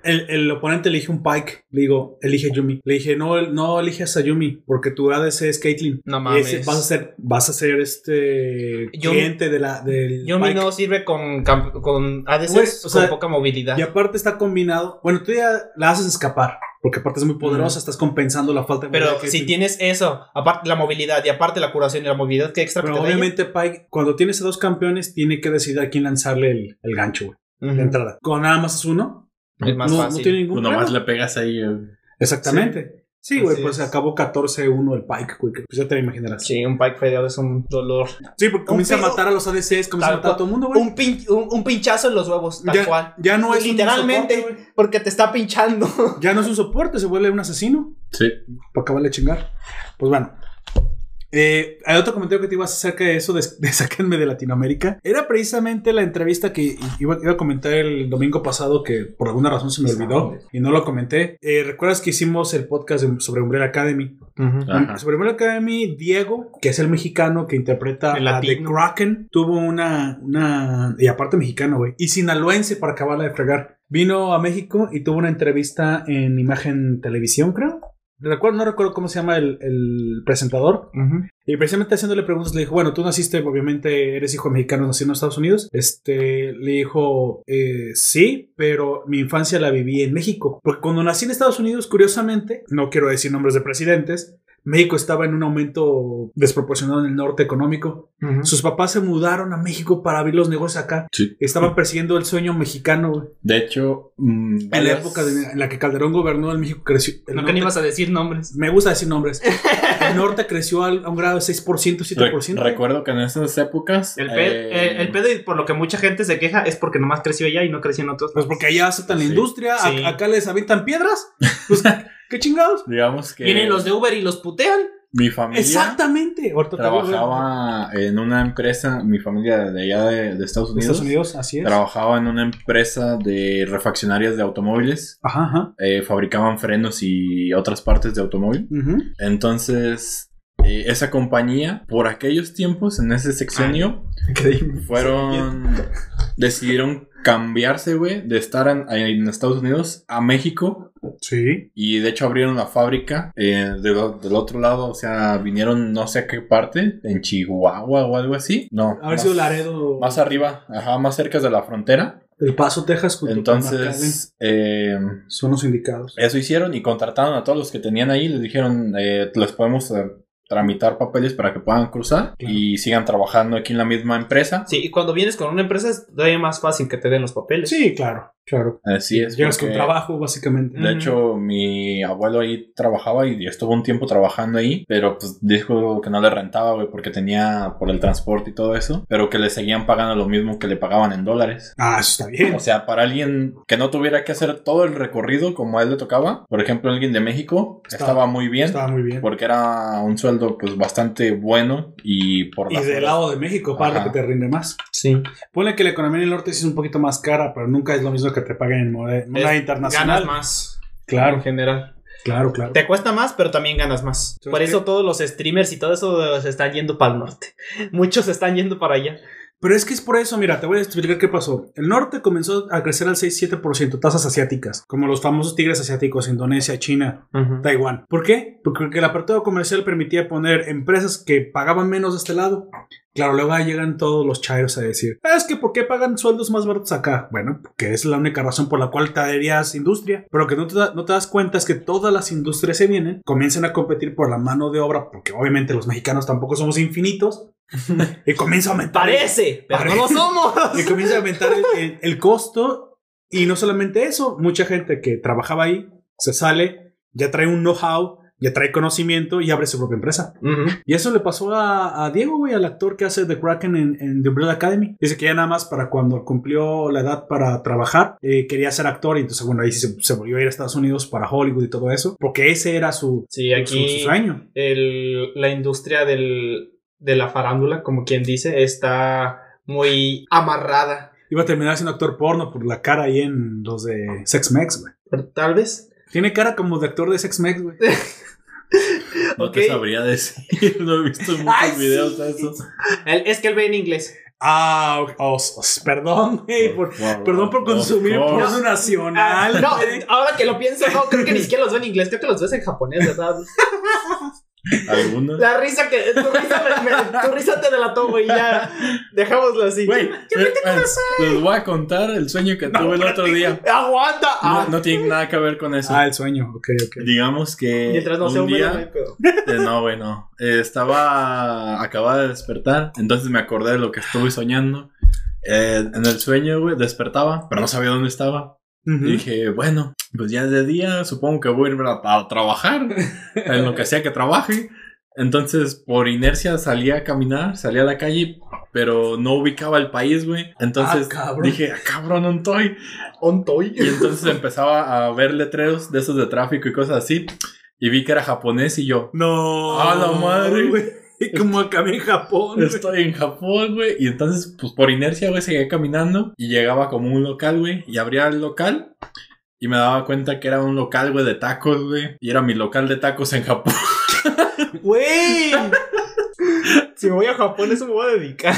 El, el oponente elige un Pike. Le digo, elige Yumi. Le dije, no, no eliges a Yumi, porque tu ADC es Caitlyn. No mames. ese- vas a ser, vas a ser este Yumi- cliente de la, del Yumi Pike. no sirve con, con ADCs Güey, o sea, con poca movilidad. Y aparte está combinado. Bueno, tú ya la haces escapar, porque aparte es muy poderosa, estás compensando la falta de Pero si tiene. tienes eso, aparte la movilidad y aparte la curación y la movilidad que extra Pero que te da obviamente Pike, cuando tienes a dos campeones, tiene que decidir a quién lanzarle el, el gancho, güey, de entrada. Con nada más es uno. Es más no, fácil. no tiene ningún nomás problema. le pegas ahí. eh. Exactamente. Sí, güey, Así pues es. acabó 14-1 el Pike, güey, que pues ya te imaginarás. Sí, un Pike fedeado es un dolor. Sí, porque comienza a matar a los ADCs, comienza a matar a todo el mundo, güey. Un, pin- un, un pinchazo en los huevos, tal ya, cual. ya no es un Literalmente, soporte, güey. porque te está pinchando. Ya no es un soporte, se vuelve un asesino. Sí. Para acabarle de chingar. Pues bueno. Eh, hay otro comentario que te ibas acerca de eso de, de Sáquenme de Latinoamérica. Era precisamente la entrevista que iba, iba a comentar el domingo pasado que por alguna razón se me olvidó y no lo comenté. Eh, ¿Recuerdas que hicimos el podcast de- sobre Umbrella Academy? Sobre Umbrella Academy, Diego, que es el mexicano que interpreta El a The. Kraken, tuvo una, una. Y aparte mexicano, güey. Y sinaloense para acabarla de fregar. Vino a México y tuvo una entrevista en Imagen Televisión, creo. Recuerdo, no recuerdo cómo se llama el, el presentador. Y precisamente haciéndole preguntas le dijo, bueno, tú naciste, obviamente eres hijo mexicano, nacido en Estados Unidos. Este, le dijo, eh, sí, pero mi infancia la viví en México. Porque cuando nací en Estados Unidos, curiosamente, no quiero decir nombres de presidentes, México estaba en un aumento desproporcionado en el norte económico. Sus papás se mudaron a México para abrir los negocios acá. Sí. Estaban persiguiendo el sueño mexicano. De hecho, mm, En la época de- en la que Calderón gobernó, el México creció. el No que norte- ibas a decir nombres. Me gusta decir nombres. El norte creció al- a un grado de 6%, Re- 7%. recuerdo que en esas épocas. El, pe- eh, el, el pedo y por lo que mucha gente se queja es porque nomás creció allá y no creció en otros. Pues porque allá aceptan la Sí. industria, a- acá les avientan piedras. Pues, ¿qué chingados? Digamos que. Vienen los de Uber y los putean. Mi familia. Exactamente. Trabajaba en una empresa, mi familia de allá de, de Estados Unidos. Estados Unidos, así es. Trabajaba en una empresa de refaccionarias de automóviles. Ajá, ajá. eh, fabricaban frenos y otras partes de automóvil. Entonces, eh, esa compañía, por aquellos tiempos, en ese sexenio, fueron. decidieron cambiarse, güey, de estar en, en Estados Unidos a México. Sí. Y de hecho abrieron la fábrica eh, del, otro lado. O sea, vinieron no sé a qué parte, en Chihuahua o algo así. No. Haber más- sido Laredo. Más arriba, ajá, más cerca de la frontera. El Paso, Texas. junto con. Entonces, eh, Son los indicados. eso hicieron y contrataron a todos los que tenían ahí. Les dijeron, eh, les podemos eh, tramitar papeles para que puedan cruzar Claro. y sigan trabajando aquí en la misma empresa. Sí, y cuando vienes con una empresa es todavía más fácil que te den los papeles. Sí, claro, claro. Así es. Llegas con trabajo, básicamente. De hecho, mi abuelo ahí trabajaba y estuvo un tiempo trabajando ahí, pero pues dijo que no le rentaba, güey, porque tenía por el transporte y todo eso, pero que le seguían pagando lo mismo que le pagaban en dólares. Ah, eso está bien. O sea, para alguien que no tuviera que hacer todo el recorrido como a él le tocaba, por ejemplo, alguien de México Estaba- estaba, muy bien. Estaba muy bien. Porque era un sueldo pues bastante bueno y por Y del horas- lado de México, para Ajá. que te rinde más. Sí. Ponle que la economía en el norte sí es un poquito más cara, pero nunca es lo mismo que te paguen en moneda, internacional. Ganas más. Claro, En general. claro, claro. Te cuesta más, pero también ganas más. ¿Sabes Por qué? eso todos los streamers y todo eso se están yendo para el norte. Muchos se están yendo para allá. Pero es que es por eso, mira, te voy a explicar qué pasó. El norte comenzó a crecer al 6-7%, tasas asiáticas, como los famosos tigres asiáticos, Indonesia, China, Taiwán. ¿Por qué? Porque la apertura comercial permitía poner empresas que pagaban menos de este lado. Claro, luego ahí llegan todos los chayos a decir, es que ¿por qué pagan sueldos más baratos acá? Bueno, porque es la única razón por la cual te industria. Pero lo que no te, da- no te das cuenta es que todas las industrias se vienen, comienzan a competir por la mano de obra, porque obviamente los mexicanos tampoco somos infinitos, y comienza a aumentar. Parece, pero Parece. no lo somos. y comienza a aumentar el, el- el costo. Y no solamente eso, mucha gente que trabajaba ahí se sale, ya trae un know-how, ya trae conocimiento y abre su propia empresa. Y eso le pasó a, a Diego, güey, al actor que hace The Kraken en, en The Umbrella Academy. Dice que ya nada más para cuando cumplió la edad para trabajar, eh, quería ser actor y entonces, bueno, ahí se, se volvió a ir a Estados Unidos para Hollywood y todo eso, porque ese era su, Sí, su- aquí su sueño. el- la industria del, de la farándula, como quien dice, está muy amarrada. Iba a terminar siendo actor porno por la cara ahí en los de Sex Mex, güey. Tal vez. Tiene cara como de actor de Sex Mex, güey. No te sabría decir. No he visto muchos Ay, videos sí. de esos. Él- es que él ve en inglés. Ah. Oh, s- perdón, güey, por, perdón por consumir porno nacional. Ah, no, ahora que lo pienso, no, creo que ni siquiera los ve en inglés, creo que los ves en japonés, ¿verdad? Algunos. La risa que. Tu risa, me- me- tu risa te delató, güey, ya. Dejémoslo así. Güey, eh, eh, les voy a contar el sueño que tuve el otro día. ¡Aguanta! No, Ah, no tiene nada que ver con eso. Ah, el sueño, ok, ok. Digamos que Mientras no un sea no día. Eh, no, güey, no. Eh, estaba. Acababa de despertar. Entonces me acordé de lo que estuve soñando. Eh, en el sueño, güey, despertaba, pero no sabía dónde estaba. Y dije, bueno, pues ya es de día, supongo que voy a ir a, a trabajar. en lo que sea que trabaje. Entonces, por inercia salí a caminar, salí a la calle, pero no ubicaba el país, güey. Entonces Ah, cabrón. dije, ah, cabrón, ¿dónde estoy? Ontoy. Y entonces empezaba a ver letreros de esos de tráfico y cosas así. Y vi que era japonés y yo, No. ¡A la madre! Güey. Como acá en Japón. güey. Estoy en Japón, güey. Y entonces, pues por inercia, güey, seguía caminando. Y llegaba como un local, güey. Y abría el local. Y me daba cuenta que era un local, güey, de tacos, güey. Y era mi local de tacos en Japón. ¡Güey! Si me voy a Japón, eso me voy a dedicar.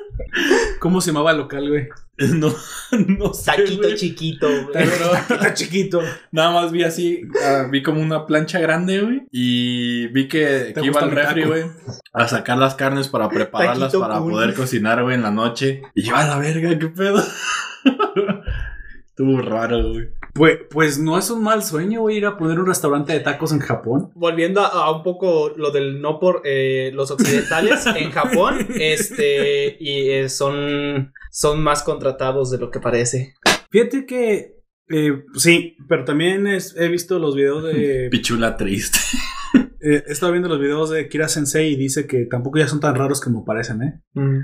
¿Cómo se llamaba el local, güey? no, no sé. Taquito güey. chiquito, güey. Está chiquito. nada más vi así, ah, vi como una plancha grande, güey. Y vi que, ¿Te que iba al refri, güey, a sacar las carnes para prepararlas Taquito para cool. poder cocinar, güey, en la noche. Y yo, a la verga, qué pedo. Estuvo raro, güey. Pues, pues no es un mal sueño, ir a poner un restaurante de tacos en Japón. Volviendo a, a un poco lo del no por eh, los occidentales en Japón, este, y eh, son, son más contratados de lo que parece. Fíjate que. eh, sí, pero también es- he visto los videos de. Pichula triste. eh, he estado viendo los videos de Kira Sensei y dice que tampoco ya son tan raros como parecen, ¿eh?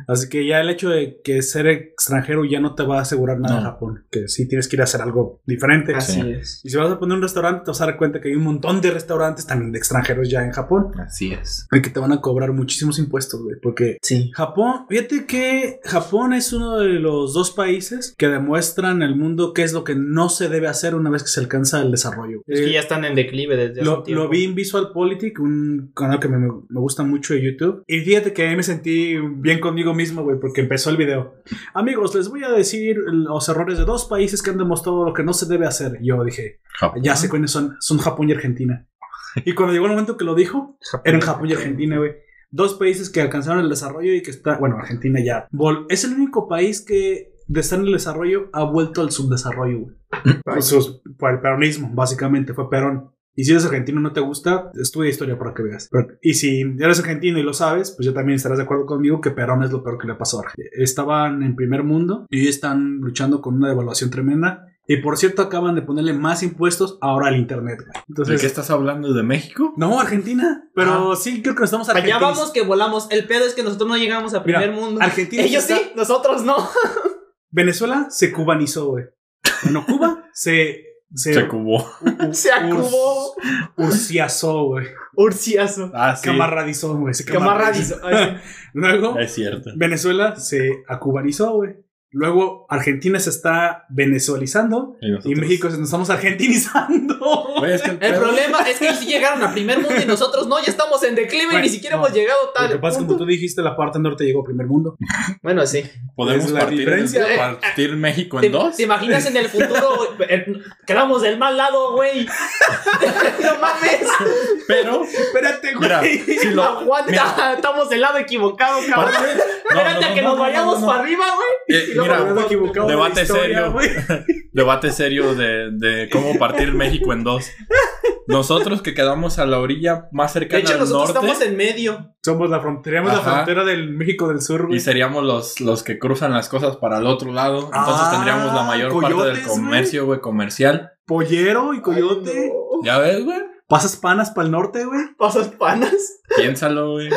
Así que ya el hecho de que ser extranjero ya no te va a asegurar nada en No. Japón. Que sí tienes que ir a hacer algo diferente. Así Sí. es. Y si vas a poner un restaurante, te vas a dar cuenta que hay un montón de restaurantes también de extranjeros ya en Japón. Así es. Y que te van a cobrar muchísimos impuestos, güey. Porque Sí. Japón, fíjate que Japón es uno de los dos países que demuestran al mundo qué es lo que no se debe hacer una vez que se alcanza el desarrollo. Es que Eh, ya están en declive desde hace lo, un tiempo. lo vi en Visual Politic, un canal que me, me gusta mucho de YouTube. Y fíjate que ahí me sentí bien conmigo mismo, güey, porque empezó el video. Amigos, les voy a decir los errores de dos países que han demostrado lo que no se debe hacer. Yo dije, Japón. ya sé cuáles son, son Japón y Argentina. Y cuando llegó el momento que lo dijo, eran Japón y Argentina, güey. Dos países que alcanzaron el desarrollo y que está, bueno, Argentina ya. Es el único país que de estar en el desarrollo ha vuelto al subdesarrollo, güey. Sus- por el peronismo, básicamente, fue Perón. Y si eres argentino y no te gusta, estudia historia para que veas. Pero- y si eres argentino y lo sabes, pues ya también estarás de acuerdo conmigo que Perón es lo peor que le pasó a Argentina. Estaban en primer mundo y hoy están luchando con una devaluación tremenda. Y por cierto, acaban de ponerle más impuestos ahora al internet, güey. ¿De Entonces, qué estás hablando? ¿De México? no, Argentina. Pero sí, creo que nos estamos Allá vamos que volamos. El pedo es que nosotros no llegamos a Mira, primer mundo. Argentina Ellos está- sí, nosotros no. Venezuela se cubanizó, güey. Bueno, Cuba se. Se, Se cubó. u- u- Se acubó. Urciazó, güey. Urciazo. Ah, sí. Camarradizó, güey. Se Camarradizó. Ay, Luego, Es cierto. Venezuela se acubanizó, güey. Luego Argentina se está venezuelizando Y, México se nos estamos argentinizando. Güey, es que el problema es que sí llegaron a primer mundo y nosotros no, ya estamos en declive y ni siquiera no. hemos llegado Lo tal. que pasa es que como tú dijiste, la parte norte llegó a primer mundo. Bueno, sí. podemos la partir, diferencia. partir México ¿Te, en dos. te imaginas en el futuro? güey? Eh, Quedamos del mal lado, güey. no mames. Pero, Espérate, mira, si lo. Aguanta, mira, estamos del lado equivocado, cabrón. no, Espérate no, a que no, nos no, vayamos no, no. para arriba, güey. Mira, de Debate historia, serio. güey. debate serio de, de cómo partir México en dos. Nosotros que quedamos a la orilla más De cercana hecho, al nosotros norte estamos en medio. Somos la frontera, la frontera del México del Sur, güey. y seríamos los, los que cruzan las cosas para el otro lado. Entonces Ah, tendríamos la mayor parte del comercio, güey, comercial. Pollero y coyote. Ay, no. Ya ves, güey. Pasas panas para el norte, güey. Pasas panas. Piénsalo, güey.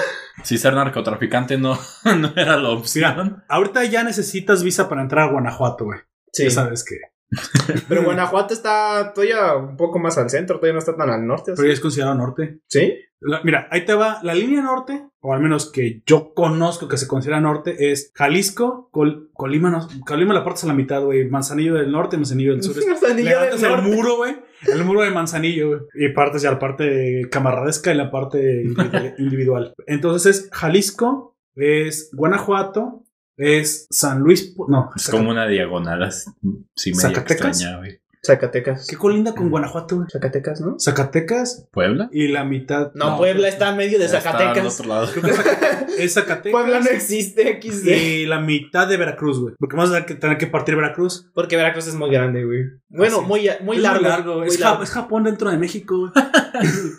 Si ser narcotraficante no, no era la opción. Ahorita ya necesitas visa para entrar a Guanajuato, güey. Sí. Ya sabes que. Pero Guanajuato está todavía un poco más al centro, todavía no está tan al norte. Pero ya es considerado norte. ¿Sí? La- mira, ahí te va. La línea norte, o al menos que yo conozco que se considera norte, es Jalisco, Col- Colima, no, Colima la parte a la mitad, güey. Manzanillo del norte, Manzanillo del sur. Es- Manzanillo Levantas del el norte. muro, güey. El muro de Manzanillo, güey. Y partes ya la parte camaradesca y la parte individu- individual. Entonces es Jalisco, es Guanajuato, es San Luis. No, Es como una diagonal así, ¿Zacatecas? extraña, güey. Zacatecas. ¿Qué colinda con Guanajuato, güey? Zacatecas, ¿no? Zacatecas ¿Puebla? y la mitad. No, Puebla está en medio de Está al Zacatecas. otro lado. Creo que es Zaca- es Zacatecas. Puebla no existe, XD. Y la mitad de Veracruz, güey. Porque vamos a tener que, partir Veracruz. Porque Veracruz es muy grande, güey. Bueno, muy, muy Es largo. muy Es, largo. Ja- es Japón dentro de México, güey.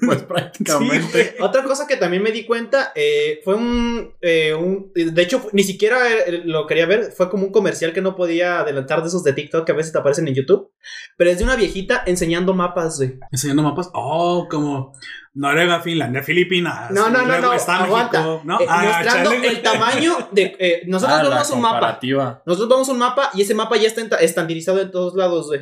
Pues Sí, prácticamente. güey. Otra cosa que también me di cuenta eh, fue un, eh, un- De hecho, ni siquiera eh, lo quería ver. Fue como un comercial que no podía adelantar de esos de TikTok que a veces te aparecen en YouTube. Pero es de una viejita enseñando mapas, güey. Enseñando mapas. Oh, como Noruega, Finlandia, Filipinas. No, no, no, no, Está aguanta. México. ¿no? Eh, Ah, mostrando chale, el tamaño de. eh, nosotros Ah, un mapa. Nosotros vemos un mapa y ese mapa ya está estandarizado en todos lados, güey.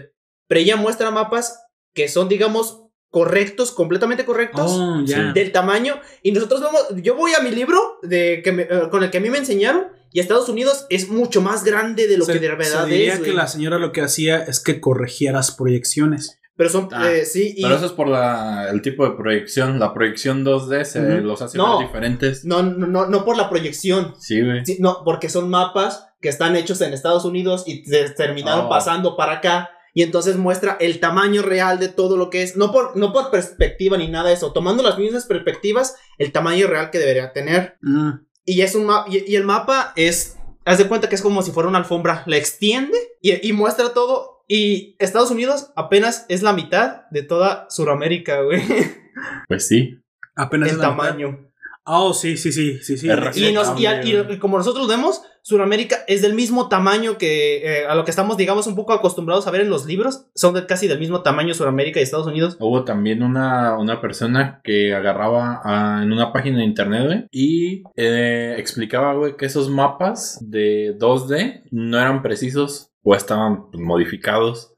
Pero ella muestra mapas que son, digamos, correctos, completamente correctos. Oh, del tamaño y nosotros vemos yo voy a mi libro de que me- eh, con el que a mí me enseñaron y Estados Unidos es mucho más grande de lo Se- que de verdad se diría es que la señora lo que hacía es que corregieras proyecciones. Pero son Ah, eh, sí y Pero eso es por la, el tipo de proyección. La proyección 2D se los hace No. ver diferentes. no, no no no por la proyección Sí, güey. sí, no porque son mapas que están hechos en Estados Unidos y terminaron Oh. pasando para acá y entonces muestra el tamaño real de todo lo que es no por no por perspectiva ni nada de eso tomando las mismas perspectivas el tamaño real que debería tener Mm. Y es un mapa. Y, y el mapa es. Haz de cuenta que es como si fuera una alfombra. La extiende y, y muestra todo. Y Estados Unidos apenas es la mitad de toda Sudamérica, güey. Pues sí. Apenas El la mitad. tamaño. Oh, sí, sí, sí, sí, sí. Y, nos, y, como nosotros vemos, Sudamérica es del mismo tamaño que eh, a lo que estamos, digamos, un poco acostumbrados a ver en los libros. Son de casi del mismo tamaño Sudamérica y Estados Unidos. Hubo también una, una persona que agarraba en una página de internet, güey, y eh, explicaba, güey, que esos mapas de 2D no eran precisos o estaban pues, modificados.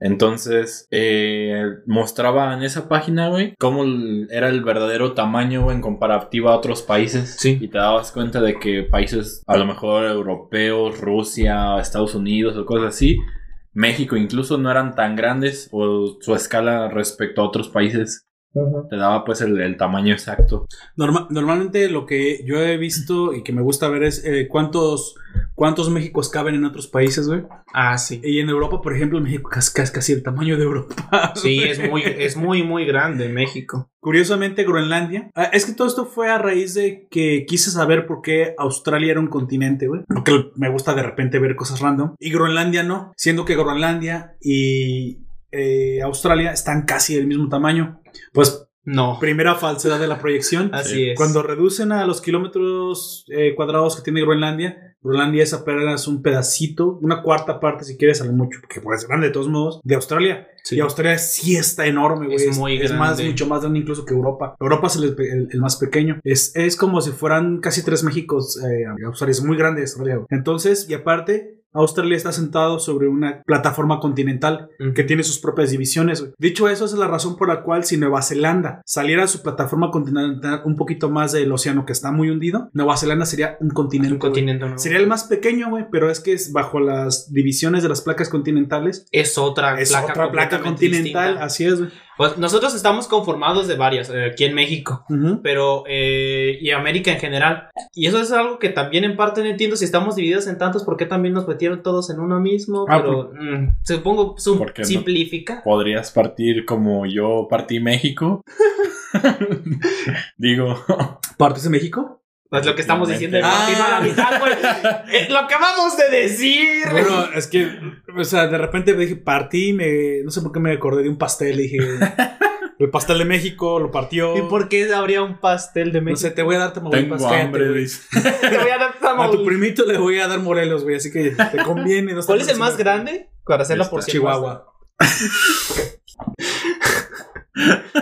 Entonces, eh, mostraba en esa página, güey, cómo era el verdadero tamaño, güey, en comparativa a otros países. Sí. Y te dabas cuenta de que países, a lo mejor europeos, Rusia, Estados Unidos o cosas así, México incluso no eran tan grandes o su escala respecto a otros países te daba pues el, el tamaño exacto. Norma- normalmente lo que yo he visto y que me gusta ver es eh, cuántos, cuántos Méxicos caben en otros países, güey. Ah, sí. Y en Europa, por ejemplo, México es casi, casi el tamaño de Europa. Sí, es muy, es muy, muy grande México. Curiosamente, Groenlandia. ah, es que todo esto fue a raíz de que quise saber por qué Australia era un continente, güey. Porque me gusta de repente ver cosas random. Y Groenlandia no. Siendo que Groenlandia y eh, Australia están casi del mismo tamaño. Pues, No. primera falsedad de la proyección. Así Sí. es. Cuando reducen a los kilómetros eh, cuadrados que tiene Groenlandia, Groenlandia es apenas un pedacito, una cuarta parte si quieres, a lo mucho, porque pues, es grande de todos modos, de Australia. Sí. Y Australia sí está enorme, güey. Es muy Es más, grande. mucho más grande incluso que Europa. Europa es el, el- el más pequeño. Es, es como si fueran casi tres Méxicos. eh, Australia es muy grande Australia. Entonces, y aparte, Australia está sentado sobre una plataforma continental que tiene sus propias divisiones. Dicho eso, esa es la razón por la cual si Nueva Zelanda saliera de su plataforma continental un poquito más del océano que está muy hundido, Nueva Zelanda sería un continente. Un continente nuevo. Sería el más pequeño, güey, pero es que es bajo las divisiones de las placas continentales. Es otra Es placa otra placa continental, distinta. así es, güey. Pues nosotros estamos conformados de varias eh, aquí en México. Pero eh, y América en general. Y eso es algo que también en parte no entiendo si estamos divididos en tantos, ¿por qué también nos metieron todos en uno mismo? Ah, pero mm, supongo simplifica. Podrías partir como yo partí México. Digo, ¿Partes de México? Pues lo que estamos diciendo de Ah. a la mitad, güey. Es lo que vamos de decir. Bueno, es que, o sea, de repente me dije, partí, me, no sé por qué me acordé de un pastel, dije, el pastel de México, lo partió. ¿Y por qué habría un pastel de No México? sé, te voy a dar Tamaulipas. tengo cállate, hambre. güey. Te voy a dar A Tamaulipas. tu primito le voy a dar Morelos, güey, así que te conviene. no ¿Cuál es el más grande? Para hacer la Está. porción. Chihuahua.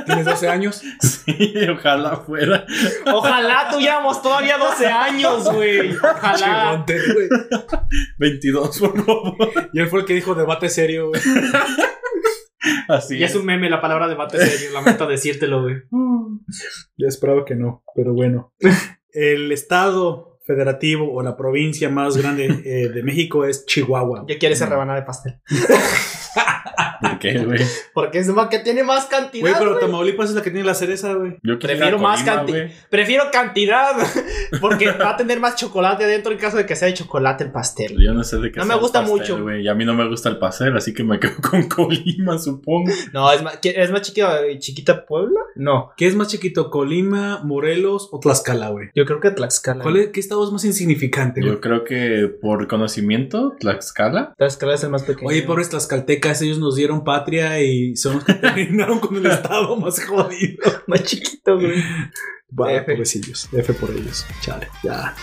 ¿Tienes 12 años? Sí, ojalá fuera. Ojalá tuviéramos todavía 12 años, güey. Ojalá. Chihuahua, güey. 22, por favor. Y él fue el que dijo debate serio, güey. Así Y es un meme la palabra debate serio. Lamento decírtelo, güey. Ya esperaba que no, pero bueno. El estado federativo o la provincia más grande eh, de México es Chihuahua. Ya quiere esa rebanada de pastel. ¿Por qué, güey? Porque es más que tiene más cantidad. Güey, pero güey. Tamaulipas es la que tiene la cereza, güey. Yo Prefiero más Colima, canti- güey. Prefiero cantidad. Porque va a tener más chocolate adentro en caso de que sea de chocolate el pastel. Yo no sé de qué No sea me gusta pastel, mucho. Y a mí no me gusta el pastel, así que me quedo con Colima, supongo. No, es más, ¿qué- ¿es más chiquita, chiquita Puebla? No. ¿Qué es más chiquito, Colima, Morelos o Tlaxcala, güey? Yo creo que Tlaxcala. ¿Cuál es, ¿Qué estado es más insignificante, güey? Yo creo que por conocimiento, Tlaxcala. Tlaxcala es el más pequeño. Oye, pobres tlaxcaltecas, ellos nos dieron patria y son los que terminaron con el estado más jodido. Más chiquito, güey. Va, F. pobrecillos. F por ellos. Chale, ya.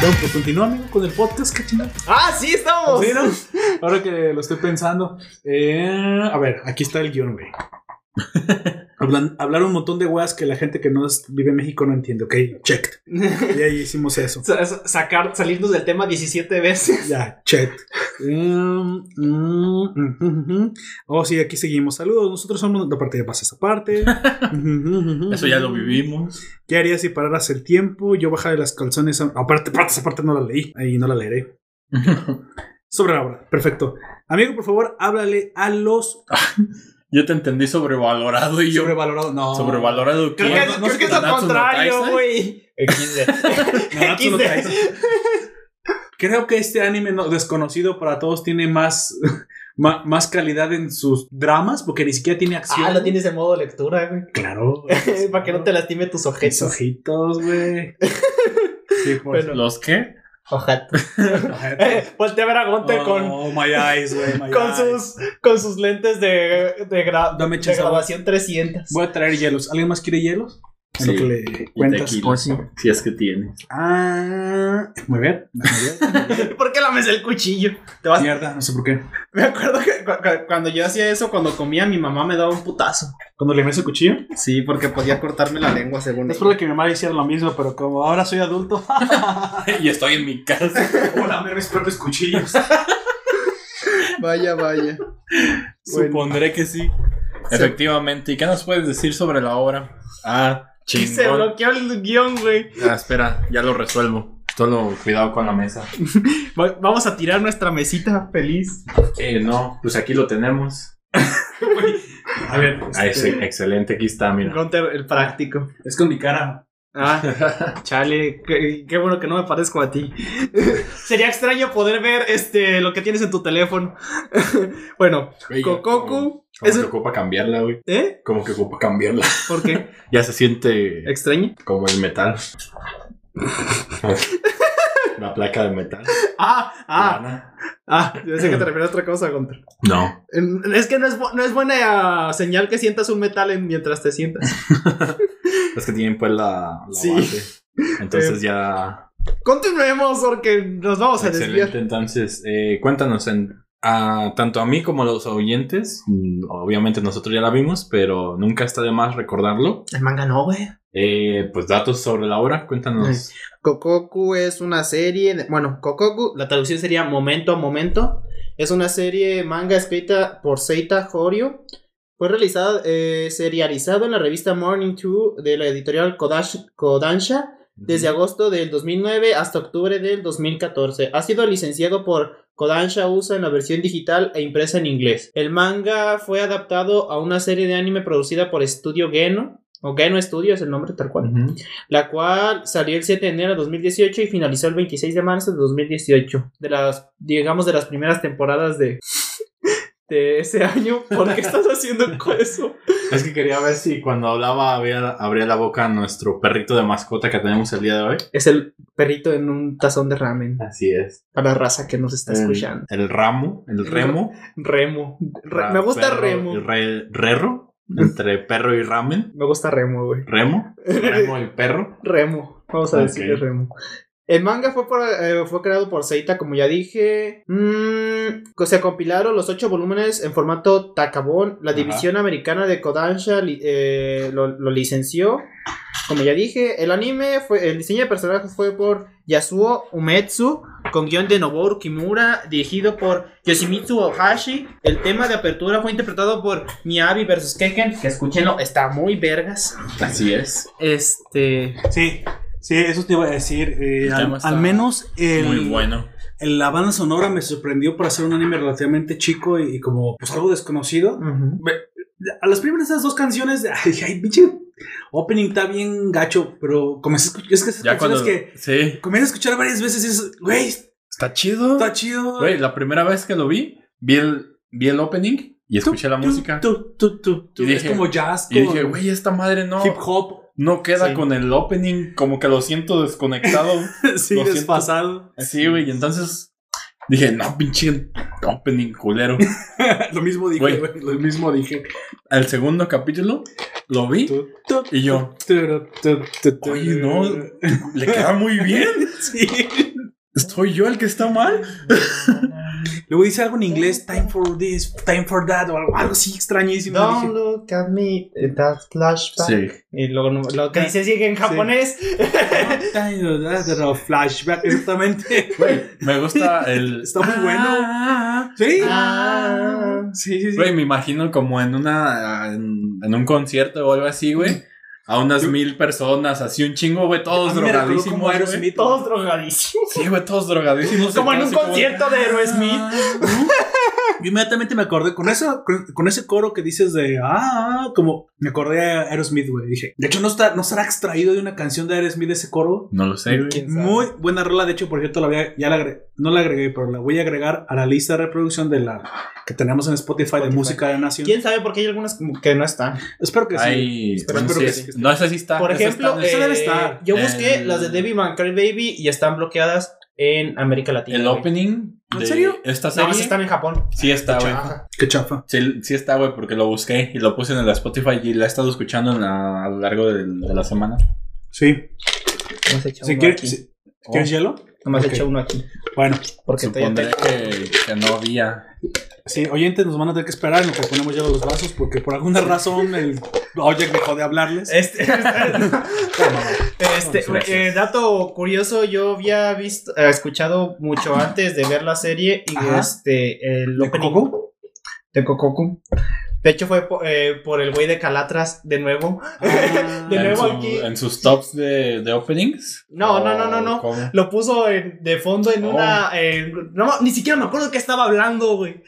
Bueno, pues continúa, amigo, con el podcast, qué chingada. Ah, sí, estamos. Sí, ¿no? Ahora que lo estoy pensando. Eh, a ver, aquí está el guion, güey. Hablan- hablar un montón de weas que la gente que no es- vive en México no entiende, ok, checked. Y ahí hicimos eso. Sa- sa- Sacar, salirnos del tema 17 veces. Ya, checked. Mm, mm, mm, mm. Oh, sí, aquí seguimos. Saludos, nosotros somos la parte de pasa esa parte. Eso ya lo vivimos. ¿Qué harías si pararas el tiempo? Yo bajaré las calzones. a- Aparte, aparte, esa parte no la leí. Ahí no la leeré. Sobre la hora. Perfecto. Amigo, por favor, háblale a los Yo te entendí sobrevalorado y yo. sobrevalorado. No. Sobrevalorado. Creo ¿qué? que, no creo que es no contrario, güey. Creo que este anime no- desconocido para todos tiene más, ma- más calidad en sus dramas porque ni siquiera tiene acción. Ah, lo tienes en modo lectura, güey. Claro. Para que no te lastime tus Mis objetos. ojitos, güey. Sí, Bueno. ¿Los qué? Ojato. Ojete. Eh, Voltea a ver a Gunter Oh, con, my eyes, güey. my con, eyes. sus, con sus lentes de, de, gra- Dame de grabación 300. Voy a traer hielos. ¿Alguien más quiere hielos? En Sí. lo que le cuentas. tequila. Oh, sí. Si es que tiene. Ah, muy bien. Muy bien. ¿Por qué lames el cuchillo? Te vas- Mierda, no sé por qué. Me acuerdo que cu- cu- cuando yo hacía eso, cuando comía, mi mamá me daba un putazo. Cuando le metes el cuchillo. Sí, porque podía cortarme la lengua según Es probable que mi mamá hiciera lo mismo, pero como ahora soy adulto, y estoy en mi casa. voy a lamer mis propios cuchillos. Vaya, vaya. Supondré que sí. Efectivamente. ¿Y qué nos puedes decir sobre la obra? Ah, Y se bloqueó el guion, güey. Ah, espera, ya lo resuelvo. Solo cuidado con la mesa. Va- Vamos a tirar nuestra mesita feliz. Eh, no, pues aquí lo tenemos. A ver, Ah, este, ese- excelente, aquí está, mira. Gunter, el práctico. es con mi cara. Ah, chale, qué, qué bueno que no me parezco a ti. Sería extraño poder ver este lo que tienes en tu teléfono. bueno, Oye, Kokoku Como, que ocupa cambiarla, güey. ¿eh? Como que ocupa cambiarla. ¿Por qué? Ya se siente ¿Extraño? como el metal. La placa de metal. Ah, ah, Plana. ah. Yo sé que te refieres a otra cosa, Gunter. No. Es que no es, no es buena señal que sientas un metal en- mientras te sientas. Es que tienen pues la, la Sí. base. Entonces Eh, ya. Continuemos porque nos vamos a Excelente. desviar. Entonces, eh, cuéntanos en. a- tanto a mí como a los oyentes, mm, obviamente nosotros ya la vimos, pero nunca está de más recordarlo. El manga no, güey. Eh, pues datos sobre la obra, cuéntanos. Kokoku es una serie, de- bueno, Kokoku, la traducción sería momento a momento. Es una serie manga escrita por Seita Horyu. Fue realizada, eh, serializado en la revista Morning 2 de la editorial Kodash- Kodansha desde agosto del 2009 hasta octubre del 2014. Ha sido licenciado por Kodansha USA en la versión digital e impresa en inglés. El manga fue adaptado a una serie de anime producida por Studio Geno, o Geno Studio es el nombre tal cual la cual salió el 7 de enero de 2018 y finalizó el 26 de marzo de 2018. De las, digamos, de las primeras temporadas de, de ese año. ¿Por qué estás haciendo eso? Es que quería ver si cuando hablaba abría, abría la boca nuestro perrito de mascota que tenemos el día de hoy. Es el perrito en un tazón de ramen. Así es. Para la raza que nos está El, escuchando. el ramo, el remo. Remo. Ra- me gusta perro Remo. re- rerro. Entre perro y ramen. Me gusta Remo, güey. Remo. Remo y perro. Remo. Vamos a Ok. decirle Remo. El manga fue, por, eh, fue creado por Seita, como ya dije. Mm, se compilaron los ocho volúmenes en formato Takabon. La Ajá. división americana de Kodansha li- eh, lo, lo licenció. Como ya dije, el anime fue. El diseño de personajes fue por Yasuo Umetsu. Con guion de Noboru Kimura. Dirigido por Yoshimitsu Ohashi. El tema de apertura fue interpretado por Miyabi vs. Kekken. Que escúchenlo, está muy vergas. Así es. Este. Sí, sí, eso te iba a decir. eh, El al, tema está al menos el, Muy bueno. el- la banda sonora me sorprendió por hacer un anime relativamente chico y, y como pues algo desconocido. A las primeras esas dos canciones, ay, ay, pinche opening está bien gacho, pero comencé a escuchar, es que esas Ya canciones cuando. que Sí. comienzas a escuchar varias veces y es, güey, Está chido. está chido. Güey, la primera vez que lo vi, vi el, vi el opening y escuché la música. Y dije- es como jazz, Y con dije, güey, esta madre no. hip hop, No queda Sí. con el opening, como que lo siento desconectado. sí, Lo siento. desfasado. Así, güey. Y entonces dije, no, pinche opening culero. lo mismo dije, Güey. güey, lo mismo dije. El segundo capítulo lo vi Tu, tu, y yo, tu. Oye, no. le queda muy bien. Sí. ¿Estoy yo el que está mal? Luego dice algo en inglés, time for this, time for that, o algo, algo así extrañísimo. Don't Dije, look at me, that flashback. Sí. Y luego no- lo que dice sigue en japonés. time for that, pero flashback, exactamente. Güey, me gusta el. Está muy bueno. Ah, Sí. Ah. Sí, sí, sí. Güey, me imagino como en una. En, en un concierto o algo así, güey. A unas mil personas, así un chingo, güey, todos A mí me recordó como drogadísimos. güey. Aerosmith. Todos drogadísimos. Sí, güey, todos drogadísimos. Como en un como- concierto de Aerosmith. Yo inmediatamente me acordé con eso, con, con ese coro que dices de ah, como me acordé a Aerosmith, güey. Dije, de hecho, no está, no estará extraído de una canción de Aerosmith ese coro. No lo sé, güey. Muy buena rola, de hecho, por cierto, la voy a- ya la agregué, no la agregué, pero la voy a agregar a la lista de reproducción de la que tenemos en Spotify, de música de Nación. ¿Quién sabe por qué hay algunas como que no están? Espero que sí. Espero- bueno, espero sí que es- sí. No, esa sí está. Por esa ejemplo, está esa debe eh, estar. yo busqué El- las de Debbie Van Baby y están bloqueadas en América Latina. el güey. opening. ¿En de serio? Esta No, serie. están en Japón. Sí está, güey. Qué chafa. Sí, sí está, güey, porque lo busqué y lo puse en el Spotify y la he estado escuchando en la- a lo largo de, la semana. Sí. Uno quieres, aquí. si- ¿Quieres hielo? Nomás Ok. echa uno aquí. Bueno, Porque Supondré te- que, que no había. Sí, oyentes nos van a tener que esperar en lo que ponemos hielo a los vasos porque por alguna razón el Ojek dejó de hablarles. Este, este eh, dato curioso, yo había visto, eh, escuchado mucho antes de ver la serie y Ajá. este el ¿De opening Coco? de. De hecho fue eh, por el güey de Calatras de nuevo. Ah, De en, nuevo su- aquí. en sus tops de, de openings. No, ¿O no, no, no, no. cómo? Lo puso en- de fondo en Oh. una. en- no, ni siquiera me acuerdo de qué estaba hablando, güey.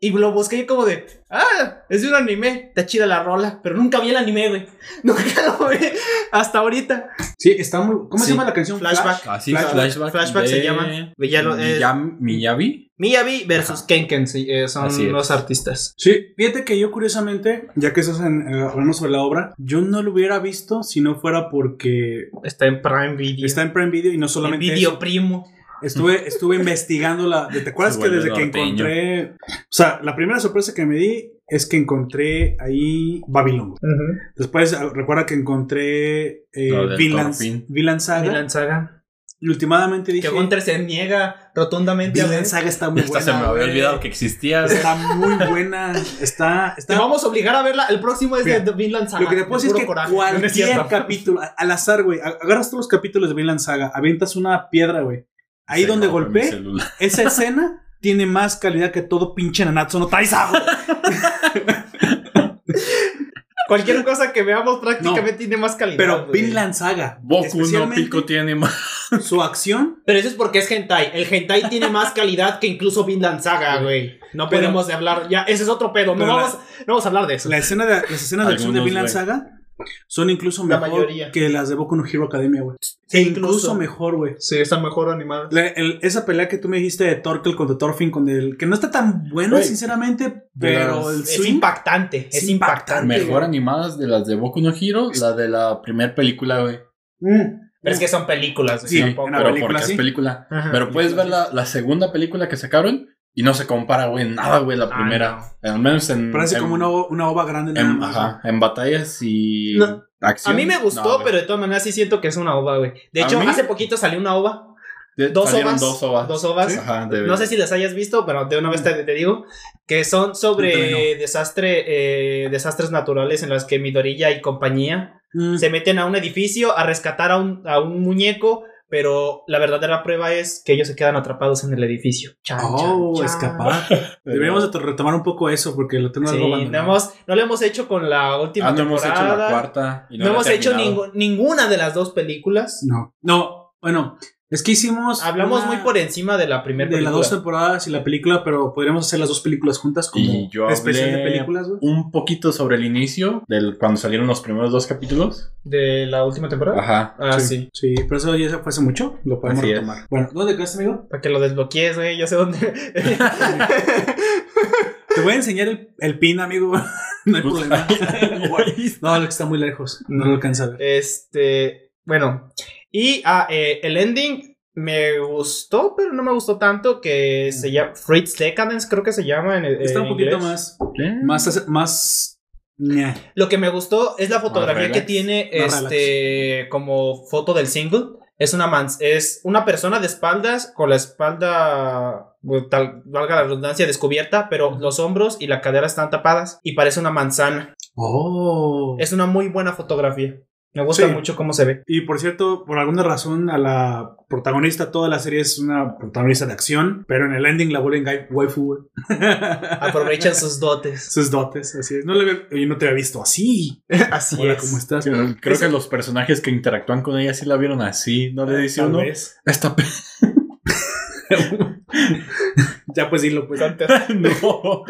Y lo busqué como de. Ah, es de un anime. Está chida la rola. Pero nunca vi el anime, güey. Nunca lo vi. Hasta ahorita. Sí, está muy. ¿Cómo Sí. se llama la canción? Flashback. Así, Flash- flashback. flashback se de llama. Ya lo- eh, Miyabi. Miyabi versus Kenken. sí, eh, son Así es. los artistas. Sí, fíjate que yo curiosamente, ya que estás en, eh, hablando sobre la obra, yo no lo hubiera visto si no fuera porque Está en Prime Video. está en Prime Video y no en solamente Video eso. Primo. Estuve, estuve investigando la. ¿Te acuerdas que desde que encontré. O sea, la primera sorpresa que me di es que encontré ahí Babylon. Después, ah, recuerda que encontré eh, Saga. Vinland Saga. Y últimamente dije. Que Gunter se niega rotundamente a ver. Saga está muy Esta buena. se me había olvidado que existía. Está muy buena. Está. Te vamos a obligar a verla. El próximo es Mira, de Vinland Saga. Lo que te puedo de decir es que coraje. No es cualquier capítulo, al azar, güey, agarras todos los capítulos de Vinland Saga, avientas una piedra, güey. Ahí Se donde golpeé, esa escena tiene más calidad que todo pinche Nanatsu no güey. Cualquier cosa que veamos prácticamente tiene más calidad. Pero güey. Vinland Saga, Boku no Pico tiene más. su acción, Pero eso es porque es hentai. El hentai tiene más calidad que incluso Vinland Saga, güey. No Pero- podemos hablar. Ya, ese es otro pedo. No la- vamos, no vamos a hablar de eso. la escena de, las escenas de acción de Vinland. Saga son incluso La mejor mayoría. que las de Boku no Hero Academia, güey. Sí, incluso, incluso. mejor, güey. Sí, están mejor animadas. La- el- esa pelea que tú me dijiste de Torkel contra Thorfinn, con el que no está tan buena, Güey, sinceramente, pero las- el Es swing- impactante. Es Es impactante. Mejor animadas de las de Boku no Hero, la de la primera película, güey. Mm. Pero es que son películas. güey, Sí, una pero película, porque sí. es película. Ajá. Pero puedes ver la, la segunda película que sacaron y no se compara, güey, en nada, güey, la Ah, primera. Al menos en. Parece en- como una, una ova grande. nada en, más, ajá, en batallas y No. acción. A mí me gustó, no, pero de todas maneras sí siento que es una ova, güey. De ¿A hecho, mí? hace poquito salió una ova. De- Dos ovas. Dos ovas. Dos ovas. Sí. Ajá, de- No sé si las hayas visto, pero de una vez te, te digo que son sobre desastre, eh, desastres naturales en las que Midorilla y compañía Mm. se meten a un edificio a rescatar a un, a un muñeco, pero la verdadera prueba es que ellos se quedan atrapados en el edificio. Chan, Oh, chan, chan. escapar. Deberíamos de retomar un poco eso porque lo tengo Sí, algo no, abandonado. hemos- no lo hemos hecho con la última Ah, no hemos hecho la temporada. cuarta. y no hemos he hecho ningú- ninguna de las dos películas. No, no, bueno, es que hicimos. Hablamos una muy por encima de la primera de las película. dos temporadas y la película, pero podríamos hacer las dos películas juntas como Y yo especial de películas, güey. un poquito sobre el inicio, del cuando salieron los primeros dos capítulos. ¿De la última temporada? Ajá. Ah, sí. Sí, pero eso ya fue hace mucho, lo podemos Así es. retomar. Bueno, ¿dónde quedaste, amigo? Para que lo desbloquees, güey. Yo sé dónde. Te voy a enseñar el, el pin, amigo. no hay problema. no, lo que está muy lejos. No lo alcanza a ver. este. Bueno. Y ah, eh, el ending me gustó, pero no me gustó tanto. Que se llama Fritz Decadence, creo que se llama en, Está en un poquito inglés. más. ¿Eh? Más. Más. Lo que me gustó es la fotografía que tiene Más este como foto del single. Es una man es una persona de espaldas con la espalda bueno, tal valga la redundancia descubierta, pero los hombros y la cadera están tapadas y parece una manzana. Oh. Es una muy buena fotografía. Me gusta Sí. mucho cómo se ve. Y por cierto, por alguna razón, a la protagonista, toda la serie es una protagonista de acción, pero en el ending la vuelven waifu. Aprovechan sus dotes. Sus dotes, así es. No le había- yo no te había visto así. Así Hola, es. ¿cómo estás? Creo, que los personajes que interactúan con ella sí la vieron así. No le dice Tal uno. vez. Esta Ya pues dilo, pues. no.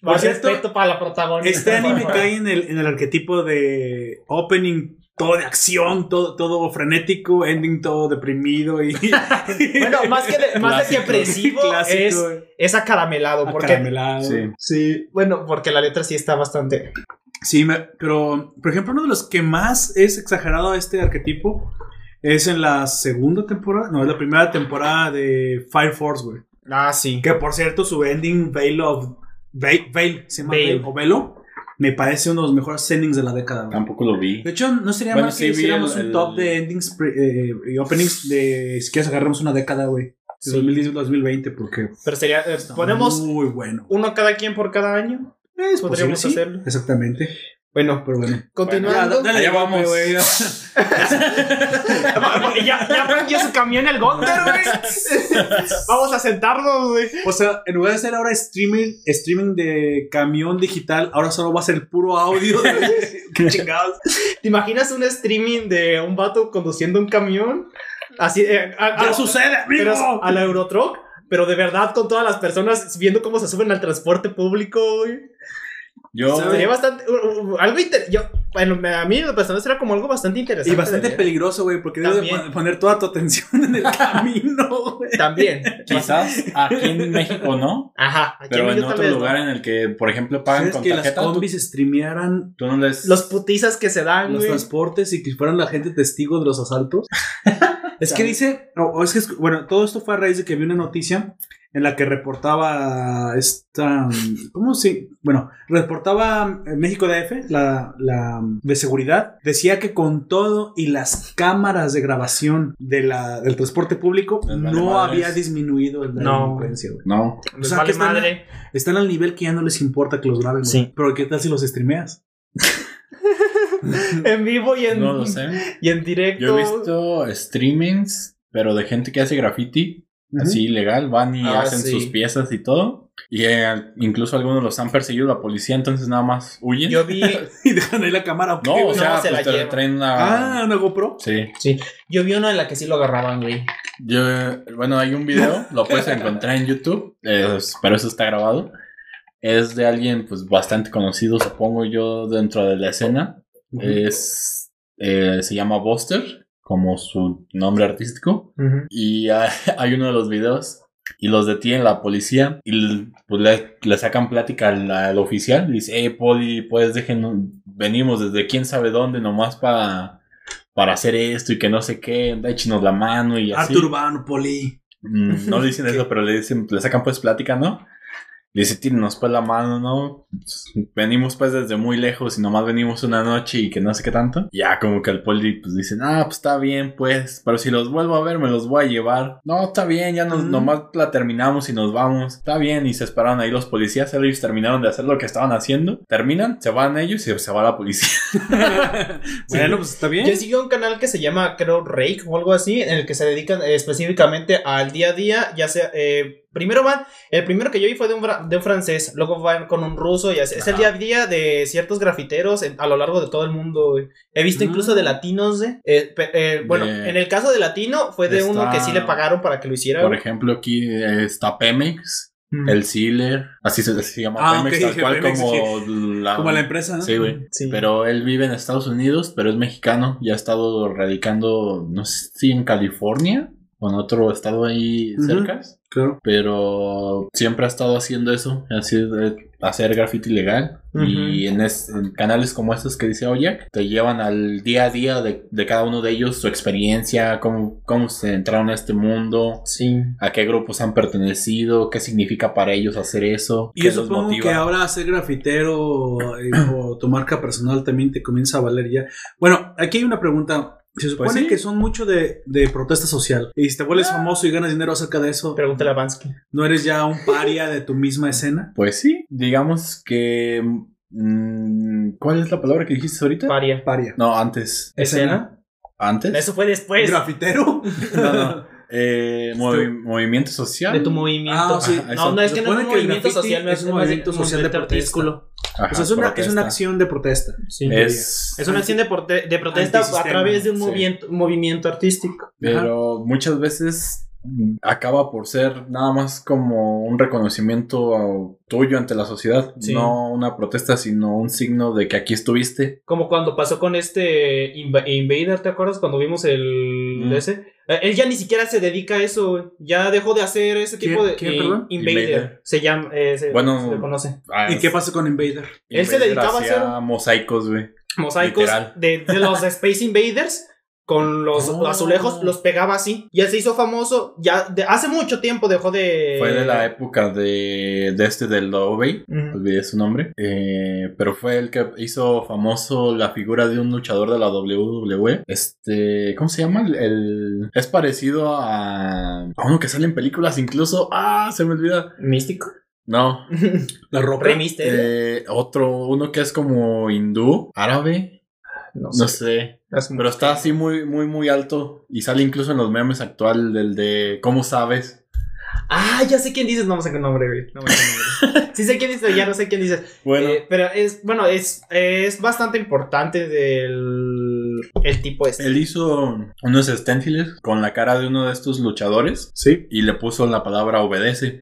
Por Más cierto, respeto para la protagonista. Este anime cae en el, en el arquetipo de opening todo de acción, todo, todo frenético, ending todo deprimido y Bueno, más que, de- más de que depresivo Clásico, es, es acaramelado. Porque, Acaramelado. Sí. sí, bueno, porque la letra sí está bastante. Sí, me- pero por ejemplo, uno de los que más es exagerado a este arquetipo es en la segunda temporada, no, es la primera temporada de Fire Force, güey. Ah, sí. Que por cierto, su ending Veil of. Veil, Veil, se llama Veil. Veil, o Velo. Me parece uno de los mejores endings de la década. güey. Tampoco lo vi. De hecho, no sería Bueno, mal sí que vi hiciéramos el- un el- top de endings pre- eh, y openings de si quieres agarramos una década, güey. De Sí. 2010 2020, porque Pero sería. eh, está ponemos muy bueno. uno cada quien por cada año. Es podríamos posible, sí. hacerlo. Exactamente. Bueno, Pero bueno. continuando. dale, allá golpe, vamos. güey. ya, ya prendió su camión el Gunter, güey. Vamos a sentarnos, güey. O sea, en lugar de hacer ahora streaming, streaming de camión digital, ahora solo va a ser puro audio. Qué chingados. ¿Te imaginas un streaming de un vato conduciendo un camión? Así, eh, a, Ya a- sucede, amigo. pero es a la Eurotruck, pero de verdad con todas las personas viendo cómo se suben al transporte público, güey. Yo. Sería bastante. uh, uh, algo inter- yo, bueno, a mí lo personal será como algo bastante interesante. Y bastante peligroso, güey, porque debes de pon- poner toda tu atención en el camino, güey. También. Quizás aquí en México no. Ajá. Aquí Pero en México otro no. lugar en el que, por ejemplo, pagan ¿Sabes con que las tarjeta, tú, combis streamearan tú no les. Los putizas que se dan, los transportes y que fueran la gente testigo de los asaltos? es que dice, o o es que, es- bueno, todo esto fue a raíz de que vi una noticia en la que reportaba esta. ¿Cómo se.? Bueno, reportaba México DF, la, la de seguridad. Decía que con todo y las cámaras de grabación de la, del transporte público Les vale no madres. había disminuido el No. delincuencia, güey. No. O sea, vale que están, madre. están al nivel que ya no les importa que los graben. güey. Sí. Pero ¿qué tal si los streameas? En vivo y en, No lo sé. y en directo. Yo he visto streamings, pero de gente que hace graffiti, así ilegal, van y Ah, hacen sí. sus piezas y todo. Y eh, incluso algunos los han perseguido la policía, entonces nada más huyen. Yo vi, Y dejan ahí la cámara. ¿o qué, no, o sea, No, se pues la traen una... Ah, una GoPro. Sí. sí, yo vi una en la que sí lo agarraban, güey. Yo, bueno, hay un video, lo puedes encontrar en YouTube, es- pero eso está grabado. Es de alguien, pues, bastante conocido, supongo yo, dentro de la escena. Es, eh, se llama Buster, como su nombre artístico. Y hay, hay uno de los videos y los detiene la policía y pues, le, le sacan plática al, al oficial. Y dice, hey, poli, pues dejen, venimos desde quién sabe dónde nomás para, para hacer esto y que no sé qué, échenos la mano y así. Arte Urbano, Poli. Mm, No le dicen eso, pero le dicen, le sacan pues plática, ¿no? Le dice, tírenos pues la mano, ¿no? Venimos pues desde muy lejos y nomás venimos una noche y que no sé qué tanto. Ya como que el poli pues dice, ah, pues está bien pues, pero si los vuelvo a ver me los voy a llevar. No, está bien, ya nos, Mm. nomás la terminamos y nos vamos. Está bien, y se esperaron ahí los policías, ellos terminaron de hacer lo que estaban haciendo. Terminan, se van ellos y se va la policía. Bueno, pues está bien. Yo sigo un canal que se llama, creo, Rake o algo así, en el que se dedican eh, específicamente al día a día, ya sea, eh, primero van, el primero que yo vi fue de un, de un francés, luego van con un ruso y así, es el día a día de ciertos grafiteros en- a lo largo de todo el mundo, güey. He visto incluso Mm. de latinos, eh, eh, eh, bueno, De- en el caso de latino fue de uno que sí le pagaron para que lo hiciera, Por güey. ejemplo, aquí eh, está Pemex. Mm. El Sealer, así se, se llama Ah, Pemex, tal cual Pemex, como la, Como la empresa, ¿no? Sí, güey. Sí. Pero él vive en Estados Unidos, pero es mexicano. Ya ha estado radicando, no sé si en California o en otro estado ahí Ujú. cerca. Claro. Pero siempre ha estado haciendo eso, así de hacer graffiti legal. Y en, es- en canales como estos que dice Oyak, te llevan al día a día de, de cada uno de ellos, su experiencia, cómo, cómo se entraron a este mundo, Sí. a qué grupos han pertenecido, qué significa para ellos hacer eso, Y los supongo motiva. que ahora ser grafitero eh, o tu marca personal también te comienza a valer ya. Bueno, aquí hay una pregunta. Se supone Pues sí. que son mucho de, de protesta social. Y si te vuelves famoso y ganas dinero acerca de eso, Pregúntale a Bansky. ¿no eres ya un paria de tu misma escena? Pues sí, digamos que... mm, ¿Cuál es la palabra que dijiste ahorita? Paria. Paria. No, antes. ¿Escena? ¿Antes? Eso fue después ¿Grafitero? No, no. Eh, movi- movimiento social. de tu movimiento. Ah, sí. Ajá, No, no es que Se no es supone un que el movimiento social, no es un movimiento social de protesta. Artículo. Ajá, o sea, es una, es una acción de protesta. Sí. Es, Es una acción de, porte- de protesta a través de un sí. movimiento, movimiento artístico. pero muchas veces acaba por ser nada más como un reconocimiento tuyo ante la sociedad, Sí. no una protesta, sino un signo de que aquí estuviste. Como cuando pasó con este Inva- Invader, ¿te acuerdas? Cuando vimos el Mm. ese. Eh, Él ya ni siquiera se dedica a eso, ya dejó de hacer ese ¿Quién- tipo de quién, eh, perdón? Invader. Invader. Se llama, eh, se, Bueno, se le conoce. Ah, ¿Y qué pasa con Invader? Él se dedicaba a hacía hacer- mosaicos, güey. Mosaicos de los Space Invaders con los Oh. azulejos, los pegaba así. Y él se hizo famoso, ya de, hace mucho tiempo dejó de... Fue de la época de, de este del Lobey. Olvidé su nombre, eh, pero fue el que hizo famoso la figura de un luchador de la WWE. Este, ¿cómo se llama? El, el- es parecido a, a uno que sale en películas incluso. Ah, se me olvida. Místico. No, La Mysterio. eh, otro, uno que es como hindú, árabe, no no sé, Es pero está así muy, muy, muy alto y sale incluso en los memes actual del de ¿Cómo sabes? Ah, ya sé quién dices, no me sé qué nombre, güey. No me sé nombre. sí sé quién dices, ya no sé quién dices. Bueno, Eh, pero es, bueno, es, es bastante importante del el tipo este. él hizo unos stenciles con la cara de uno de estos luchadores Sí. y le puso la palabra obedece.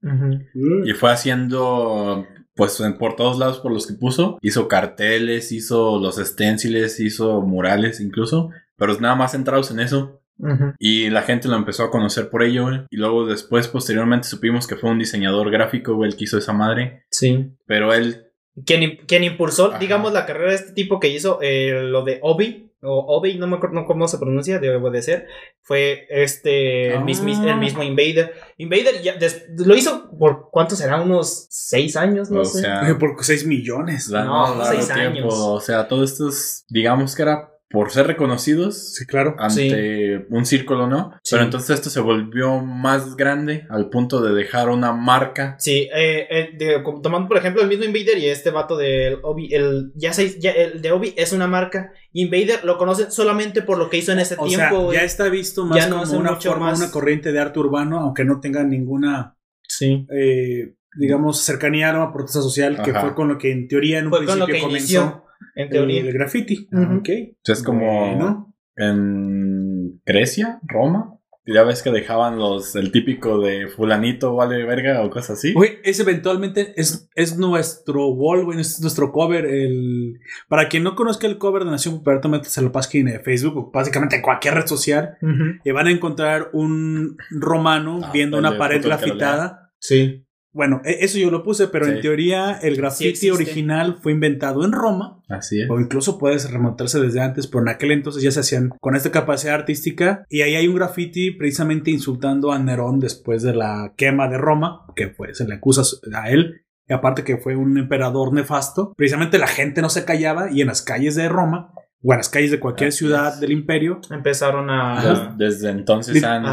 Y fue haciendo, pues por todos lados por los que puso. Hizo carteles, hizo los esténciles, hizo murales incluso. Pero nada más centrados en eso. Ujú. Y la gente lo empezó a conocer por ello, güey. Y luego después, posteriormente, supimos que fue un diseñador gráfico, güey, el que hizo esa madre. Sí. Pero él Quien, quien impulsó, Ajá. digamos, la carrera de este tipo que hizo eh, lo de Obi, o Obi, no me acuerdo cómo se pronuncia, debe de ser, fue este, el, Ah. mismo, el mismo Invader. Invader ya des- lo hizo por, ¿cuánto será? Unos seis años, no o sé. sea, Por 6 millones. la- No, no, seis largo tiempo. años. O sea, todo esto es, digamos que era por ser reconocidos Sí, claro. ante un círculo, ¿no? Sí. Pero entonces esto se volvió más grande al punto de dejar una marca. Sí, eh, el de- tomando por ejemplo el mismo Invader y este vato del Obi, el, ya se- ya el de Obi es una marca. Invader lo conocen solamente por lo que hizo en ese O tiempo. sea, ya está visto más Ya como una forma, más. una corriente de arte urbano, aunque no tenga ninguna, Sí. eh, digamos, cercanía a una protesta social, que fue con lo que en teoría en un Fue con lo principio que comenzó inició, en teoría. el graffiti. Ah, ok. Es como Bueno. en Grecia, Roma. Ya ves que dejaban los el típico de fulanito vale verga o cosas así. Güey, ese eventualmente es, es nuestro wall, güey, es nuestro cover. El... Para quien no conozca el cover de Nación Popular, se lo página de Facebook o básicamente en cualquier red social. Y van a encontrar un romano Ah, viendo una pared grafitada. Sí. Bueno, e- eso yo lo puse, pero en teoría el graffiti original fue inventado en Roma. Así es. O incluso puedes remontarse desde antes, pero en aquel entonces ya se hacían con esta capacidad artística. Y ahí hay un graffiti precisamente insultando a Nerón después de la quema de Roma, que pues se le acusa a él. Y aparte que fue un emperador nefasto. Precisamente la gente no se callaba y en las calles de Roma, o en las calles de cualquier ciudad del imperio, Empezaron a. Desde entonces han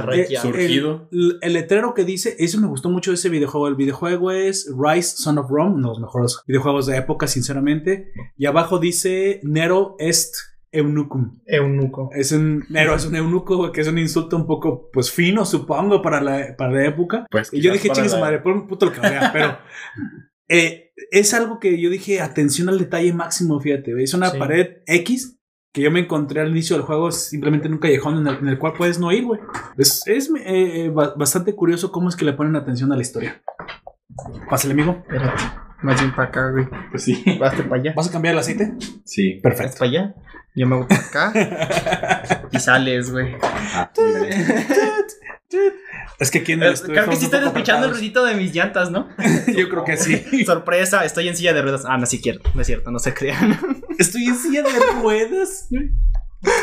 surgido. el, el letrero que dice, eso me gustó mucho de ese videojuego. El videojuego es Rise Son of Rome, uno de los mejores videojuegos de época, sinceramente. Y abajo dice Nero est eunucum. Eunuco. Es un Nero, es un eunuco, que es un insulto un poco, pues, fino, supongo, para la, para la época. Pues Y yo dije, chingue su la- madre, por un puto lo que vea, pero eh, es algo que yo dije, atención al detalle máximo, fíjate, es una Sí. pared X que yo me encontré al inicio del juego, simplemente en un callejón en el, en el cual puedes no ir, güey. Es, es eh, eh, ba- bastante curioso cómo es que le ponen atención a la historia. Pásale, amigo. Espérate. Más bien para acá, güey. Pues sí. Baste para allá. ¿Vas a cambiar el aceite? Sí. Perfecto. para allá. Yo me voy para acá. y sales, güey. Ah. Es que aquí en el Eh, estudio Creo que sí están escuchando el ruidito de mis llantas, ¿no? Yo creo que sí. Sorpresa, estoy en silla de ruedas. Ah, no, sí quiero. No es cierto, no se crean. Estoy en silla de ruedas.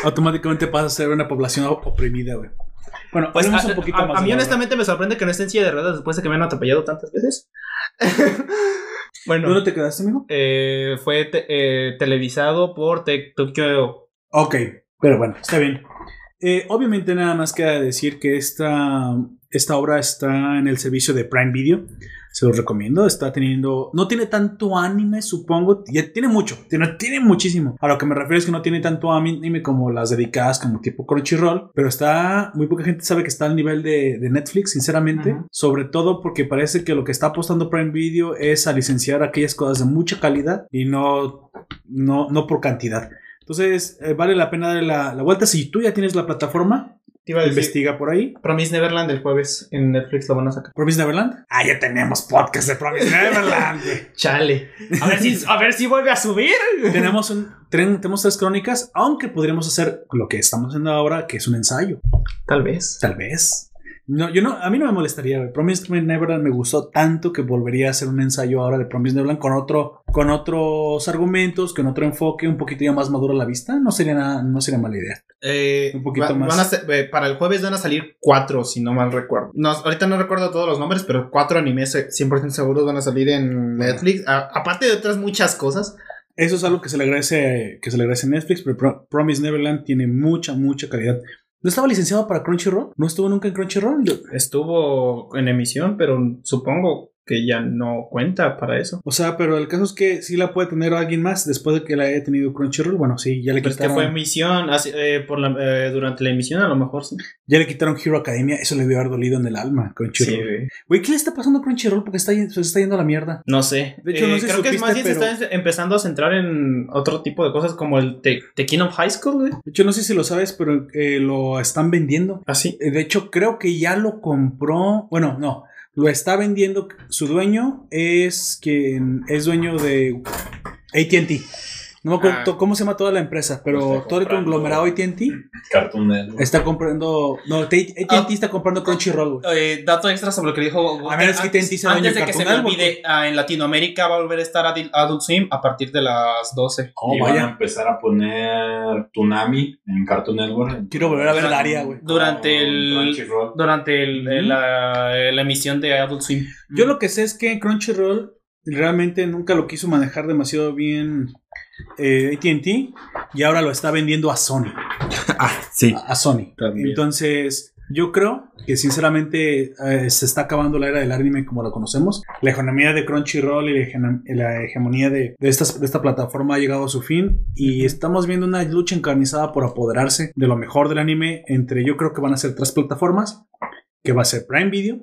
Automáticamente pasa a ser una población oprimida, güey. Bueno, Pues a, un poquito a- más. a mí honestamente me sorprende que no esté en silla de ruedas después de que me han atropellado tantas veces. bueno, ¿Dónde te quedaste, amigo? eh, fue te- eh, televisado por Tokyo. Ok, pero bueno, está bien. Eh, obviamente nada más queda decir que esta, esta obra está en el servicio de Prime Video. Se los recomiendo. Está teniendo... No tiene tanto anime, supongo. Ya tiene mucho. Tiene, tiene muchísimo. A lo que me refiero es que no tiene tanto anime como las dedicadas como tipo Crunchyroll. Pero está... Muy poca gente sabe que está al nivel de, de Netflix, sinceramente. Sobre todo porque parece que lo que está apostando Prime Video es a licenciar aquellas cosas de mucha calidad y no, no, no por cantidad. Entonces, eh, vale la pena darle la, la vuelta. Si tú ya tienes la plataforma, Te iba a decir, investiga por ahí. Promise Neverland el jueves en Netflix lo van a sacar. Promise Neverland. Ah, ya tenemos podcast de Promise Neverland. Chale. A ver si, a ver si vuelve a subir. tenemos, un, tenemos tres crónicas, aunque podríamos hacer lo que estamos haciendo ahora, que es un ensayo. Tal vez. Tal vez. No, yo no, a mí no me molestaría. güey. Promise Neverland me gustó tanto que volvería a hacer un ensayo ahora de Promise Neverland con otro, con otros argumentos, con otro enfoque, un poquito ya más maduro a la vista. No sería nada, no sería mala idea. Eh, Un poquito va- más. van a ser- eh, para el jueves van a salir cuatro, si no mal recuerdo. No, ahorita no recuerdo todos los nombres, pero cuatro animes eh, 100% seguros van a salir en Netflix. A- aparte de otras muchas cosas. Eso es algo que se le agradece, que se le agradece a Netflix, pero Pro- Promise Neverland tiene mucha, mucha calidad. ¿No estaba licenciado para Crunchyroll? ¿No estuvo nunca en Crunchyroll? Estuvo en emisión, pero supongo que ya no cuenta para eso. O sea, pero el caso es que sí la puede tener alguien más después de que la haya tenido Crunchyroll. Bueno, sí, ya le Pero es que quitaron, fue emisión, así, eh, por la, eh, durante la emisión a lo mejor sí. ya le quitaron Hero Academia. Eso le debió haber dolido en el alma, Crunchyroll. Sí, güey. Güey, ¿qué le está pasando a Crunchyroll? Porque está, se está yendo a la mierda. No sé. De hecho, no Eh, sé creo que es más bien se está empezando a centrar en otro tipo de cosas como el The, The High School, güey. De hecho, no sé si lo sabes, pero lo están vendiendo. Así. Eh, De hecho, creo que ya lo compró. Bueno, no. Lo está vendiendo. Su dueño es quien es dueño de ATT. No me acuerdo Ah. cómo se llama toda la empresa, pero todo el conglomerado AT&T Cartoon Network. está comprando... No, AT&T Ah. está comprando Crunchyroll, güey. Eh, dato extra sobre lo que dijo A menos que antes, dueño antes de que se me olvide, ah, en Latinoamérica va a volver a estar Adult Swim a partir de las 12. Oh, y van a vaya. empezar a poner Tunami en Cartoon Network. Quiero volver a ver Durante- Daria, güey. Durante Con el Crunchyroll. durante el- la emisión de Adult Swim. Yo lo que sé es que Crunchyroll realmente nunca lo quiso manejar demasiado bien eh, AT&T y ahora lo está vendiendo a Sony. Ah, sí. A Sony. También. Entonces, yo creo que sinceramente eh, se está acabando la era del anime como lo conocemos. La hegemonía de Crunchyroll y la, hege- la hegemonía de, de estas- de esta plataforma ha llegado a su fin y estamos viendo una lucha encarnizada por apoderarse de lo mejor del anime entre yo creo que van a ser tres plataformas, que va a ser Prime Video,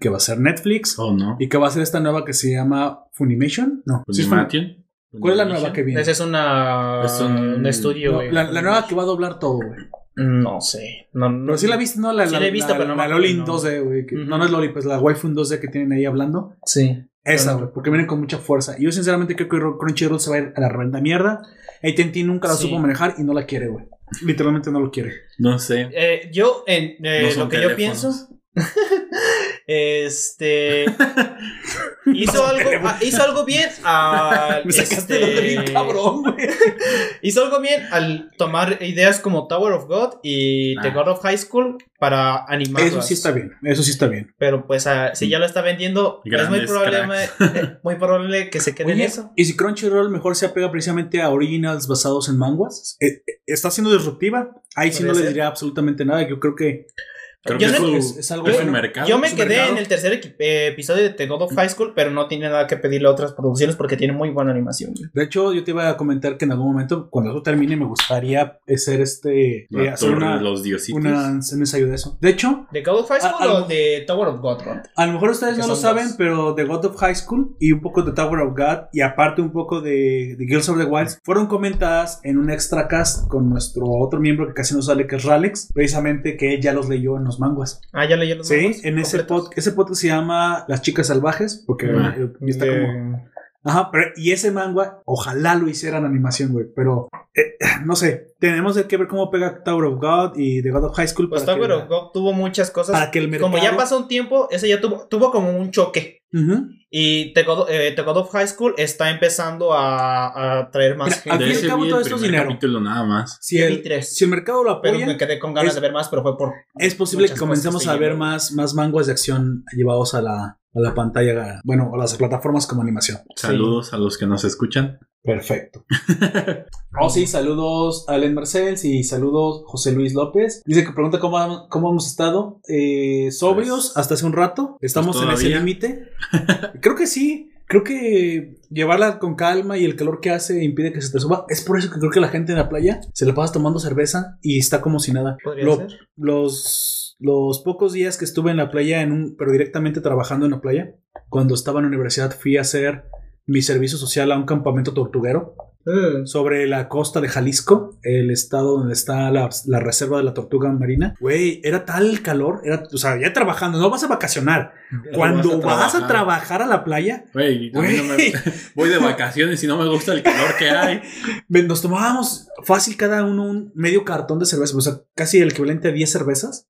que va a ser Netflix Oh, no. y que va a ser esta nueva que se llama Funimation. No, sí Funimation. ¿Cuál es la nueva que viene? Ese es una, Es un- un estudio, No, güey. la, la nueva que va a doblar todo, güey. No sé. No, no, Pero sí la viste, ¿no? La, Sí la, la he visto, la- pero no la me Loli en acuerdo, 2D, güey. que- Ujú. No, no es Loli, pues la waifu en 2D que tienen ahí hablando. Sí. Esa, güey, porque vienen con mucha fuerza. Y yo sinceramente creo que Crunchyroll se va a ir a la renta mierda. AT&T nunca la Sí. supo manejar y no la quiere, güey. Literalmente no lo quiere. No sé. Eh, yo, en, eh, No lo que yo pienso. este. hizo, algo, ah, hizo algo bien al. Me sacaste este, lo bien cabrón, güey. Hizo algo bien al tomar ideas como Tower of God y The Ah. God of High School para animarlas. Eso sí está bien. Eso sí está bien. Pero pues ah, si ya lo está vendiendo, es muy probable, eh, muy probable que se quede en eso. Y si Crunchyroll mejor se apega precisamente a originals basados en manguas, eh, eh, está siendo disruptiva. Ahí sí no ser. diría absolutamente nada. Yo creo que Creo Yo que no- es, es, su- es algo es su bueno. mercado. Yo me quedé mercado. en el tercer eh, episodio de The God of High School, pero no tiene nada que pedirle a otras producciones porque tiene muy buena animación. De hecho, yo te iba a comentar que en algún momento, cuando eso termine, me gustaría hacer este. Eh, hacer una, de los diositos. una, un ensayo de eso. De hecho, ¿The God of High A- School o de Tower of God? A lo mejor ustedes Que no lo saben, dos. pero The God of High School y un poco de Tower of God y aparte un poco de, de Girls of the Wilds fueron comentadas en un extra cast con nuestro otro miembro que casi no sale, que es Ralex, precisamente que él ya los leyó en los manguas. Ah, ya leí los Sí, manguas en ese podcast, ese podcast se llama Las chicas salvajes, porque Ah. eh, está De- como Ajá, pero y ese manga, ojalá lo hicieran animación, güey. Pero eh, no sé, tenemos que ver cómo pega Tower of God y The God of High School Pues para, Tower que, of God tuvo muchas cosas. para que el mercado. Como ya pasó un tiempo, ese ya tuvo, tuvo como un choque. Ujú. Y God, eh, High School está empezando a, a traer más Mira, al gente. fin y cabo todo esto es dinero. capítulo nada más. Si el, tres. si el mercado lo Pero apoya, me quedé con ganas es- de ver más, pero fue por. es posible que comencemos a ver más, más manguas de acción llevados a la, a la pantalla, bueno, a las plataformas como animación. Saludos a los que nos escuchan. Perfecto. oh, sí, saludos a Alen Marcels y saludos José Luis López. Dice que pregunta cómo, cómo hemos estado. Eh, sobrios Pues- hasta hace un rato. Estamos pues en ese límite. Creo que sí. Creo que llevarla con calma y el calor que hace impide que se te suba. Es por eso que creo que la gente en la playa se la pasa tomando cerveza y está como si nada. Podría Lo- ser. los, los pocos días que estuve en la playa, en un, pero directamente trabajando en la playa, cuando estaba en la universidad fui a hacer mi servicio social a un campamento tortuguero Mm. sobre la costa de Jalisco, el estado donde está la, la reserva de la tortuga marina. Güey, era tal el calor, era, o sea, ya trabajando, no vas a vacacionar. Cuando vas a, trabajar. trabajar a la playa, Güey, no me- voy de vacaciones y no me gusta el calor que hay. nos tomábamos fácil cada uno un medio cartón de cerveza, o sea, casi el equivalente a 10 cervezas.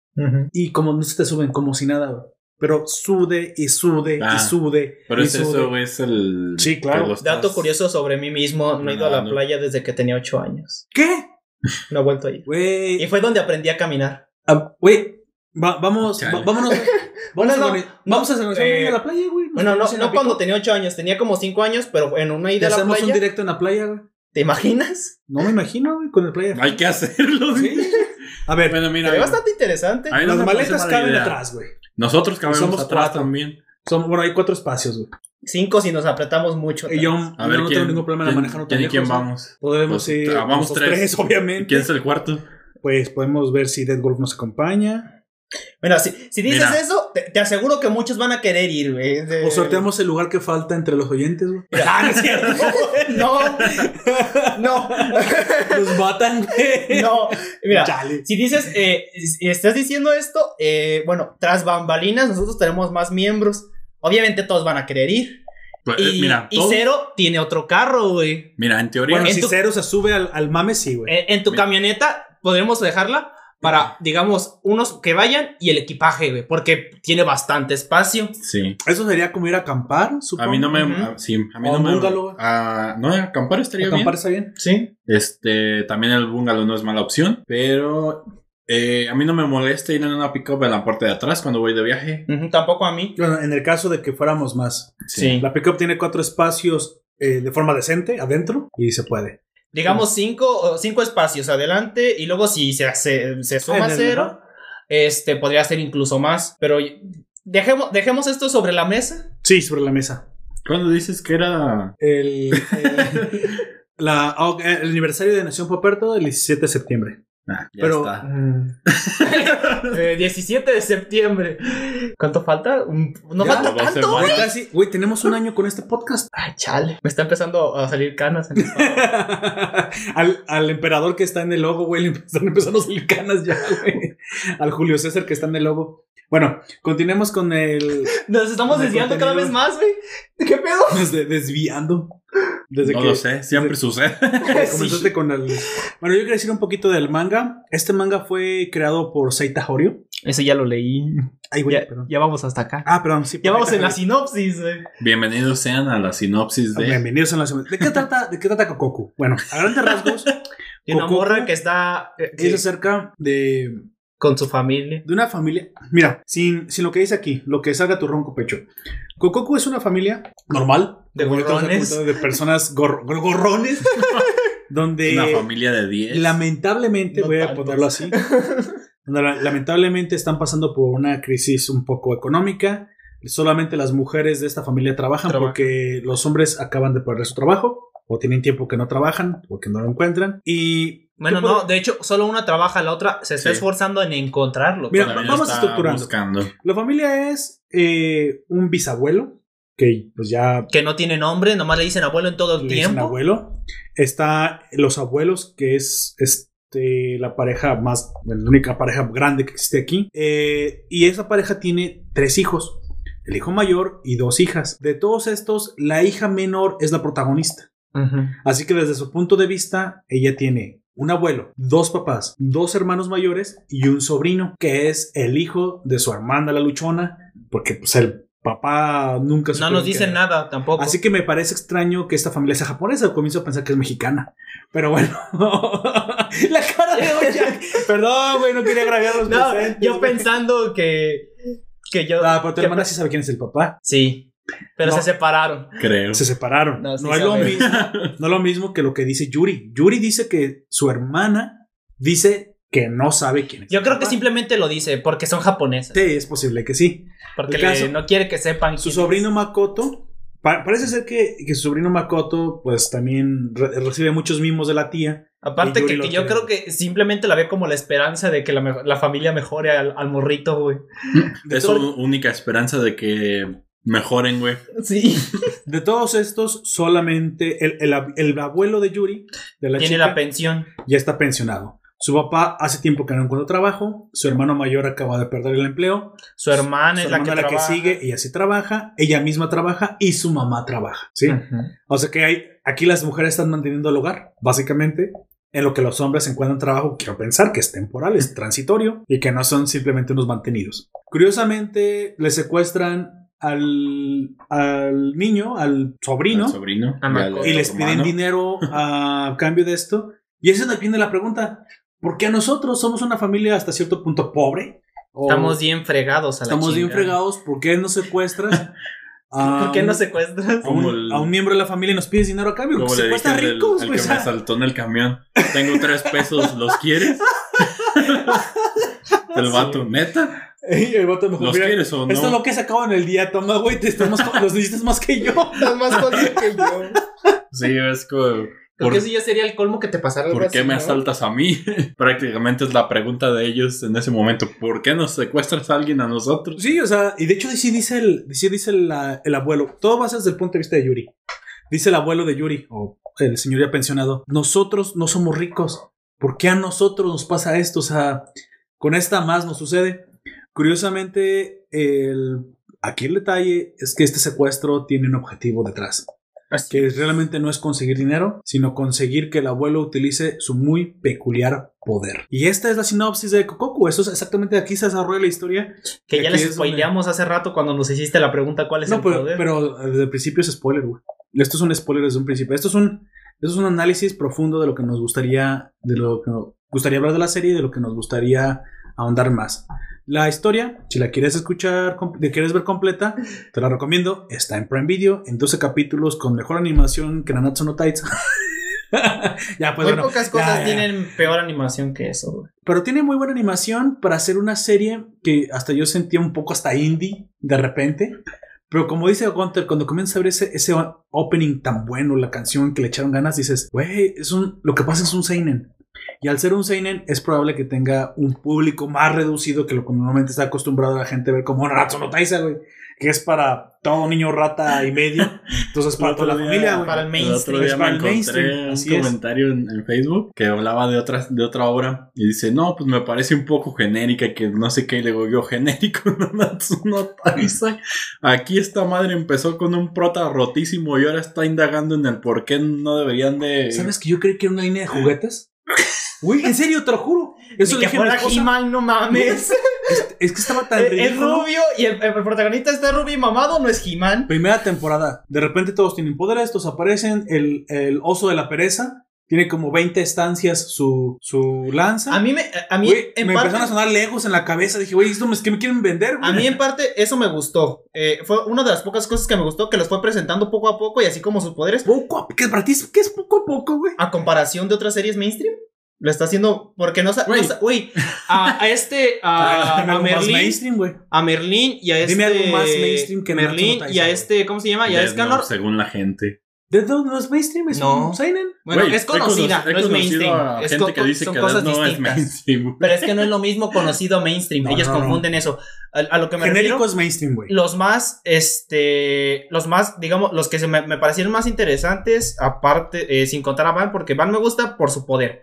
Y como no se te suben, como si nada, güey. Pero sude y sude Ah, y sude. Pero y es sude. eso, es el. Sí, claro. Dato curioso sobre mí mismo: no he ido a la playa desde que tenía 8 años. ¿Qué? No he vuelto a ir. Güey. Y fue donde aprendí a caminar. ah, Güey. va- vamos, va- vámonos. Bueno, Vamos, a, no, vamos a eh, a la playa, güey. Bueno, no, no cuando tenía 8 años, tenía como 5 años, pero en una ida a la hacemos un playa. directo en la playa, güey. ¿Te imaginas? No me imagino, güey, con el playa. Hay que hacerlo. Sí. A ver, Bueno, mira. Sería bastante interesante. no las maletas caben idea. atrás, güey. Nosotros cabemos Somos atrás cuatro. también. Son, bueno, hay cuatro espacios, güey. Cinco si nos apretamos mucho. Y yo, A yo ver no quién. tengo ningún problema en quién- manejar quién y quién ¿eh? vamos. Podemos Pues, ir. ah, vamos nosotros tres. obviamente. ¿Quién es el cuarto? Pues podemos ver si Dead Wolf nos acompaña. Mira, si, si dices Mira. eso, te, te aseguro que muchos van a querer ir, güey. De- O sorteamos el lugar que falta entre los oyentes, güey. Ah, no es cierto. No, no, Nos matan, güey. no. Mira, Chale. si dices, eh, si estás diciendo esto, eh, bueno, tras bambalinas, nosotros tenemos más miembros. Obviamente todos van a querer ir. Pues, eh, Y, mira, y todo- Cero tiene otro carro, güey. mira, en teoría, Bueno, en si tu- Cero se sube al, al mame, sí, güey. En, en tu Mira. camioneta podremos dejarla para, digamos, unos que vayan y el equipaje, güey, porque tiene bastante espacio. sí. Eso sería como ir a acampar, A supongo. mí no me. A- sí, a mí O no me. bungalow. ah, no, acampar estaría Acampar bien. está bien. Sí. Este, también el bungalow no es mala opción, pero eh, a mí no me molesta ir en una pickup en la parte de atrás cuando voy de viaje. tampoco a mí. Bueno, en el caso de que fuéramos más. Sí. La pickup tiene cuatro espacios eh, de forma decente adentro y se puede. Digamos cinco, cinco espacios adelante y luego si se, se, se suma cero, este podría ser incluso más. Pero dejemos, dejemos esto sobre la mesa. Sí, sobre la mesa. ¿Cuándo dices que era? El, el- la- el aniversario de Nación Poperto el 17 de septiembre. Ya Pero- está. Eh, 17 de septiembre. ¿Cuánto falta? No Ya, falta tanto, güey. Casi, güey, tenemos un año con este podcast. Ay, chale. Me está empezando a salir canas. en al, al emperador que está en el logo, güey, le están empezando a salir canas ya, güey. Al Julio César que está en el logo. Bueno, continuemos con el. Nos estamos desviando cada contenido. vez más, güey. ¿Qué pedo? Desde, desviando. Desde no que lo sé, siempre desde- sucede. comenzaste con el. Bueno, yo quería decir un poquito del manga. Este manga fue creado por Seita Horio. Eso ya lo leí. Ay, güey, Ya, perdón. ya vamos hasta acá. Ah, perdón, sí. Ya vamos en la sinopsis, güey. Bienvenidos sean a la sinopsis de. Bienvenidos a la semana. ¿De qué trata, de qué trata Kokoku? Bueno, a grandes rasgos, Y una morra que está eh, es acerca de con su familia. de una familia. Mira, sin, sin lo que dice aquí, lo que salga tu ronco pecho. Kokoku es una familia normal, De gorrones. de personas gor- gor- gorrones, donde una familia de 10. lamentablemente, No voy a ponerlo así, lamentablemente están pasando por una crisis un poco económica. Solamente las mujeres de esta familia trabajan Trabajan. porque los hombres acaban de perder su trabajo o tienen tiempo que no trabajan porque no lo encuentran. Y Bueno, ¿qué no, de hecho, solo una trabaja, la otra se está Sí. esforzando en encontrarlo. Mira, Todavía vamos estructurando. buscando. La familia es eh, un bisabuelo que pues ya Que no tiene nombre, nomás le dicen abuelo en todo el le dicen tiempo. abuelo. Está los abuelos, que es este, la pareja más, la única pareja grande que existe aquí. Eh, y esa pareja tiene tres hijos. El hijo mayor y dos hijas. De todos estos, la hija menor es la protagonista. Así que desde su punto de vista, ella tiene un abuelo, dos papás, dos hermanos mayores y un sobrino, que es el hijo de su hermana la luchona, porque pues el papá nunca No nos dicen nada tampoco. Así que me parece extraño que esta familia sea japonesa. Comienzo a pensar que es mexicana. Pero bueno. la cara de Oyak. Perdón, güey, no quería agraviar los no, presentes, yo pensando que. Que yo. Ah, pero tu hermana sí sabe quién es el papá. Sí. Pero No. se separaron. Creo. Se separaron. No, es lo mismo. No es lo mismo que lo que dice Yuri. Yuri dice que su hermana dice que no sabe quién es. Yo creo que papá. simplemente lo dice porque son japonesas. Sí, es posible que sí. Porque caso- no quiere que sepan Su quién sobrino es. Makoto. pa- parece ser que, que su sobrino Makoto, pues también re- recibe muchos mimos de la tía. Aparte que, que yo creo que simplemente la ve como la esperanza de que la, me- la familia mejore al, al morrito, güey. Es su única esperanza de que mejoren, güey. Sí. De todos estos, solamente el, el el abuelo de Yuri, de la Tiene chica, la pensión. ya está pensionado. Su papá hace tiempo que no encuentra trabajo. Su hermano mayor acaba de perder el empleo. Su hermana Su es la que, hermana la que sigue, ella sí trabaja. Ella misma trabaja y su mamá trabaja. ¿sí? Ujú. O sea que hay, aquí las mujeres están manteniendo el hogar, básicamente. En lo que los hombres encuentran trabajo, quiero pensar que es temporal, es transitorio y que no son simplemente unos mantenidos. Curiosamente, le secuestran al, al niño, al sobrino, Al sobrino. A y les hermano. piden dinero a cambio de esto. Y esa es donde viene la pregunta: ¿por qué a nosotros somos una familia hasta cierto punto pobre? O Estamos bien fregados a la estamos bien fregados, ¿por qué no secuestras? a ¿Por qué no secuestras? a un, el- a un miembro de la familia y nos pides dinero a cambio? Como Se le dije al, ricos, al güey, que me sea. asaltó en el camión. Tengo tres pesos, ¿los quieres? El vato, ¿neta? Y el vato ¿Los "Mira, quieres o no? Esto es lo que he sacado en el día, toma, güey, te estás más, los necesitas más que yo. Estás más jodido que yo. Sí, es como... Creo ¿Por, que eso ya sería el colmo que te pasara algo ¿por qué así, me ¿no? asaltas a mí? Prácticamente es la pregunta de ellos en ese momento. ¿Por qué nos secuestras a alguien a nosotros? Sí, o sea, y de hecho sí dice el, sí dice el abuelo, todo va a ser desde el punto de vista de Yuri. Dice el abuelo de Yuri, o el señor ya pensionado, nosotros no somos ricos. ¿Por qué a nosotros nos pasa esto? O sea, con esta más nos sucede. Curiosamente, el, Aquí el detalle es que este secuestro tiene un objetivo detrás. Que realmente no es conseguir dinero, sino conseguir que el abuelo utilice su muy peculiar poder. Y esta es la sinopsis de Kokoku. Eso es exactamente aquí se desarrolla la historia. Que ya les donde- spoileamos hace rato cuando nos hiciste la pregunta cuál es No, el pero, poder. pero desde el principio es spoiler, güey. Esto es un spoiler desde un principio. Esto es un, esto es un análisis profundo de lo que nos gustaría, de lo que gustaría hablar de la serie y de lo que nos gustaría ahondar más. La historia, si la quieres escuchar, la quieres ver completa, te la recomiendo. Está en Prime Video, en 12 capítulos, con mejor animación que Nanatsu no Taizai. ya, pues Muy bueno. pocas ya, cosas ya. tienen peor animación que eso, güey. Pero tiene muy buena animación para hacer una serie que hasta yo sentía un poco hasta indie de repente. Pero como dice Gunter, cuando comienzas a ver ese, ese opening tan bueno, la canción que le echaron ganas, dices, güey, es un, lo que pasa es un Seinen. Y al ser un Seinen, es probable que tenga un público más reducido que lo que normalmente está acostumbrado la gente a ver como Naruto no Taizai, güey. Que es para todo niño rata y medio. Entonces, para toda la familia, güey. para el El otro mainstream. día Es me para el encontré mainstream, un es. comentario en, en Facebook que hablaba de otra, de otra obra y dice, no, pues me parece un poco genérica, que no sé qué, y le digo yo, genérico, no. Aquí esta madre empezó con un prota rotísimo y ahora está indagando en el por qué no deberían de... ¿Sabes que yo creí que era una línea de juguetes? Güey, en serio, te lo juro. Eso Ni le que dije a mi fuera esposa. He-Man, no mames. Es, es que estaba tan Es ridículo. rubio y el, el protagonista está rubio y mamado, no es He-Man. Primera temporada. De repente todos tienen poderes, todos aparecen. El, el oso de la pereza tiene como 20 estancias su, su lanza. A mí me, a mí Güey, en me parte, empezaron a sonar legos en la cabeza. Dije, güey, ¿esto es que me quieren vender? güey? a mí en parte eso me gustó. Eh, fue una de las pocas cosas que me gustó que los fue presentando poco a poco y así como sus poderes Poco a ¿Qué para ti? es- ¿Qué es poco a poco, güey? a comparación de otras series mainstream. Lo está haciendo porque no sa- no Güey. Güey, a, a este, a, Dime a mainstream, güey. a Merlín y a este. Dime algo más mainstream que no y a este, ¿cómo se llama? Y a Death Escanor. Note, según la gente. ¿De dónde no es mainstream? ¿Es No. un seinen? Bueno, es conocida, cono- he no es mainstream. a Es gente que dice son que cosas Death Note es distintas. mainstream. Pero es que no es lo mismo conocido mainstream. No, Ellos no, no. confunden eso. A, a lo que me Genérico refiero, es mainstream, güey. los más, este, los más, digamos, los que se me, me parecieron más interesantes, aparte, eh, sin contar a Van, porque Van me gusta por su poder.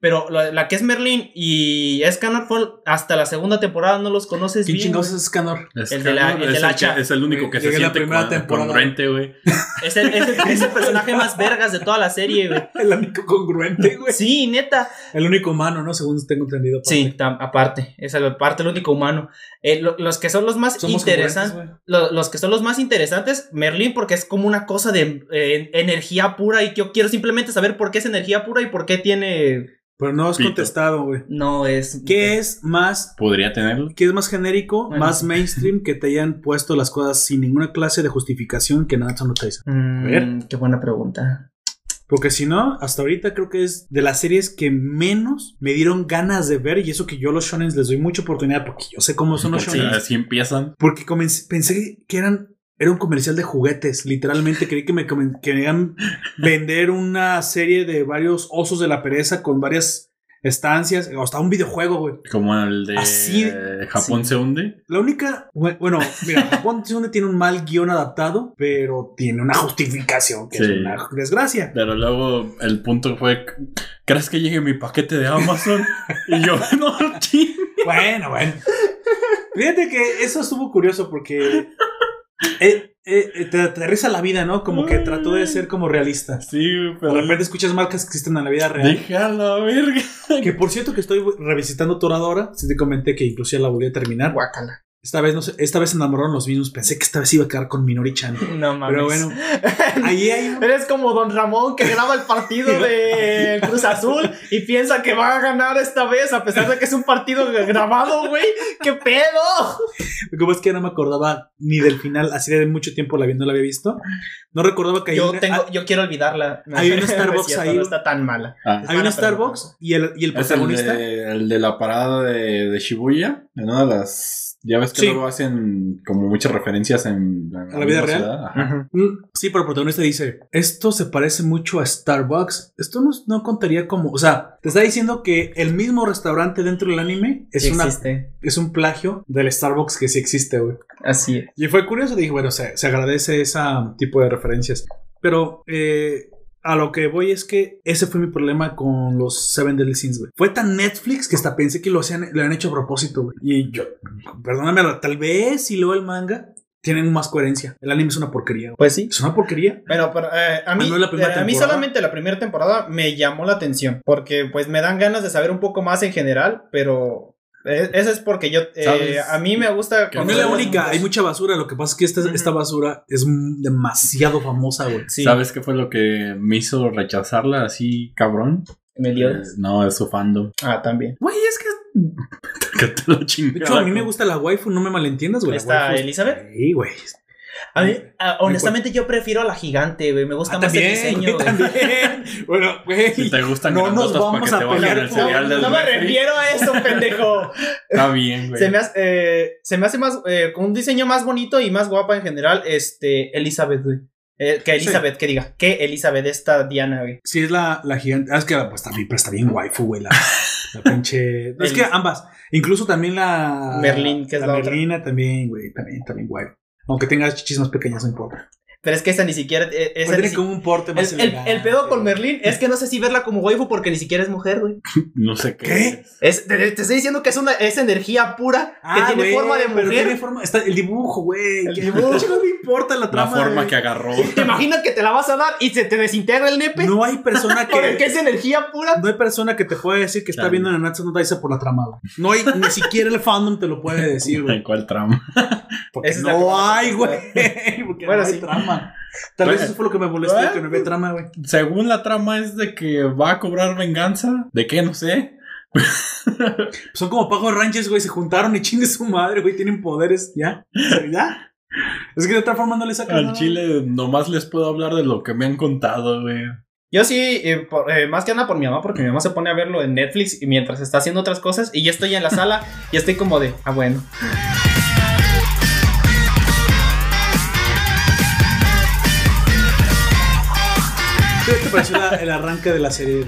Pero la, la que es Merlin y Escanor fue hasta la segunda temporada, no los conoces ¿Quién bien. chingados es Scanor? Es, El de la- el es del hacha. que- es el único que se Llegué la siente primera con- temporada. congruente, güey. Es el, es, el, es el personaje más vergas de toda la serie, güey. El único congruente, güey. Sí, neta. El único humano, ¿no? Según tengo entendido. aparte. Sí, tam- aparte, es el- aparte el único humano. Eh, lo- los que son los más interesantes, lo- los que son los más interesantes, Merlin, porque es como una cosa de eh, energía pura y yo quiero simplemente saber por qué es energía pura y por qué tiene, Pero no has Pito. contestado, güey. no es. ¿Qué es más Podría tenerlo. ¿Qué es más genérico, Bueno. más mainstream que te hayan puesto las cosas sin ninguna clase de justificación que Naruto no Taizai? Mm, A ver. Qué buena pregunta. Porque si no, hasta ahorita creo que es de las series que menos me dieron ganas de ver y eso que yo a los shonen les doy mucha oportunidad porque yo sé cómo son los shonen. así empiezan. Porque comencé- pensé que eran era un comercial de juguetes, literalmente creí que me querían vender una serie de varios osos de la pereza con varias estancias, o hasta un videojuego, güey. Como el de Así- Japón sí. se hunde. La única, bu- bueno, mira, Japón Tsune tiene un mal guion adaptado, pero tiene una justificación que es una desgracia. Pero luego el punto fue, ¿crees que llegue mi paquete de Amazon? y yo, no. Bueno, bueno. Fíjate que eso estuvo curioso porque eh, eh, eh, te aterriza la vida, ¿no? Como que trató de ser como realista. Sí, De pero repente escuchas marcas que existen en la vida real. dije a la verga. Que por cierto que estoy revisitando Toradora. Sí te comenté que inclusive la volví a terminar. Guacala. Esta vez no sé, esta vez se enamoraron los mismos. Pensé que esta vez iba a quedar con Minori-chan. No mames. Pero bueno, ahí hay un... Eres como Don Ramón que graba el partido de Cruz Azul y piensa que va a ganar esta vez a pesar de que es un partido grabado, güey. ¿Qué pedo? Como es que no me acordaba ni del final, así de mucho tiempo la vi- no la había visto. No recordaba que hay Yo una- tengo, ah, yo quiero olvidarla. No, Hay un no es Starbucks cierto, ahí. No está tan mala. Ah, hay una Starbucks y el, y el es el protagonista. de, el de la parada de, de Shibuya, en una de las... Ya ves que Sí. luego hacen como muchas referencias en, en ¿A la vida real? Mm, Sí, pero el protagonista dice, esto se parece mucho a Starbucks. Esto no, no contaría como, o sea, te está diciendo que el mismo restaurante dentro del anime es, Sí una, existe. es un plagio del Starbucks que sí existe, güey. Así es. Y fue curioso, dije, bueno, se, se agradece ese tipo de referencias. Pero eh, a lo que voy es que ese fue mi problema con los Seven Deadly Sins, güey. Fue tan Netflix que hasta pensé que lo, hacían, lo han hecho a propósito, güey. Y yo, perdóname, tal vez si leo el manga, tienen más coherencia. El anime es una porquería, güey. Pues sí. Es una porquería. Bueno, pero, eh, a, mí, no eh, a mí solamente la primera temporada me llamó la atención. Porque pues me dan ganas de saber un poco más en general. Pero eso es porque yo... eh, a mí me gusta... Que No es conocer la única, hay mucha basura. Lo que pasa es que esta, esta basura es demasiado famosa, güey. Sí, ¿Sabes qué fue lo que me hizo rechazarla así, cabrón? Meliodas. Eh, no, es su fandom. Ah, también. Güey, es que. Que te lo De hecho, a mí me gusta la waifu, no me malentiendas, güey. ¿Está Elizabeth? Sí, güey. A mí, honestamente, yo prefiero a la gigante, güey. Me gusta Ah, más también, el diseño. güey, güey. también. bueno, güey. Si te gustan No nos vamos que a pelear el cereal del No me refiero a eso, pendejo. Está bien, güey. Se me hace, eh, se me hace más, eh, con un diseño más bonito y más guapa en general, este, Elizabeth, güey. Eh, que Elizabeth, que diga, que Elizabeth, esta Diana, güey. Sí, es la, la gigante. Ah, es que pues, está bien, pero está bien waifu, güey. La, la pinche. es que ambas. Incluso también la. Merlín, que es la otra. Merlina también, güey. También, también waifu. Aunque tenga chichis más pequeñas, no importa. Pero es que esa ni siquiera, eh, esa ni tiene si- como un porte más el, el, elegante. el pedo con Merlín es que no sé si verla como waifu porque ni siquiera es mujer, güey. No sé qué. ¿Qué? es. Te, te estoy diciendo que es una es energía pura que Ah, tiene forma de pero mujer. tiene forma. Está el dibujo, güey. El dibujo. No me importa la La trama. forma güey. que agarró. ¿Te imaginas que te la vas a dar y se te desintegra el nepe? No hay persona que que. es energía pura. No hay persona que te pueda decir que está Claro. viendo Nanatsu no Taisa por la trama. No hay, ni siquiera el fandom te lo puede decir, güey. ¿Cuál trama? Porque la no hay, güey. Porque Bueno, no hay sí. trama. Tal vez eso fue lo que me molestó, que no había trama, güey. Según la trama es de que va a cobrar venganza. ¿De qué? No sé. Son como Pago Rangers, güey. Se juntaron y chingue su madre, güey. Tienen poderes. ¿Ya? ¿Ya? Es que de otra forma no le sacan Al nada. chile nomás les puedo hablar de lo que me han contado, güey. Yo sí, eh, por- eh, más que nada por mi mamá, porque mi mamá se pone a verlo en Netflix y mientras está haciendo otras cosas y yo estoy en la sala y estoy como de, ah, bueno. ¿Qué te pareció el arranque de la serie?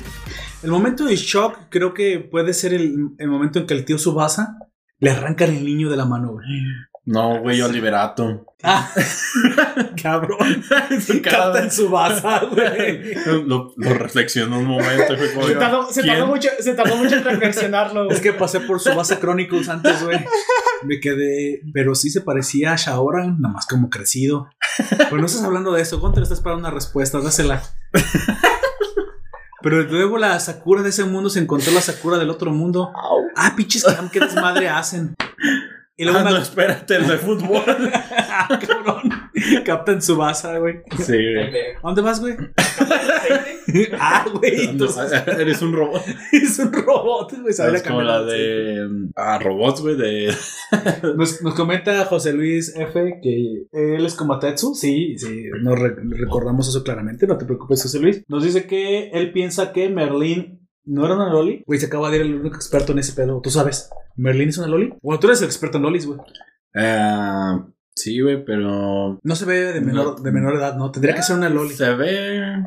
El momento de shock creo que puede ser el, el momento en que el tío Subasa le arranca el niño de la mano. No, güey, Oliverato. Ah, cabrón. Su Capta en Subasa, güey. Lo, lo reflexionó un momento. Se tardó, se tardó mucho, se tardó mucho en reflexionarlo. Es que pasé por Subasa Chronicles antes, güey. Me quedé. Pero sí se parecía a Shaoran, nada más como crecido. Pero no estás hablando de eso. Gunter está esperando una respuesta, dásela. Pero luego la Sakura de ese mundo se encontró la Sakura del otro mundo. Ah, pinches qué desmadre hacen. Y luego Ah, me no, espérate, el de fútbol. Ah, cabrón. Captain Subasa, güey. sí, güey. ¿A dónde vas, güey? ah, güey. Entonces- eres un robot. Es un robot, güey. sabe Es como cambiar la de. Ah, robots, güey, de. Nos, nos comenta José Luis F que él es como Tetsu. Sí, sí, nos re- recordamos eso claramente. No te preocupes, José Luis. Nos dice que él piensa que Merlín no era una Loli. Güey, se acaba de ir el único experto en ese pedo. Tú sabes, ¿Merlín es una Loli? Bueno, tú eres el experto en Lolis, güey. Ah, sí, güey, pero. No se ve de menor, No. de menor edad, ¿no? Tendría que ser una Loli. Se ve.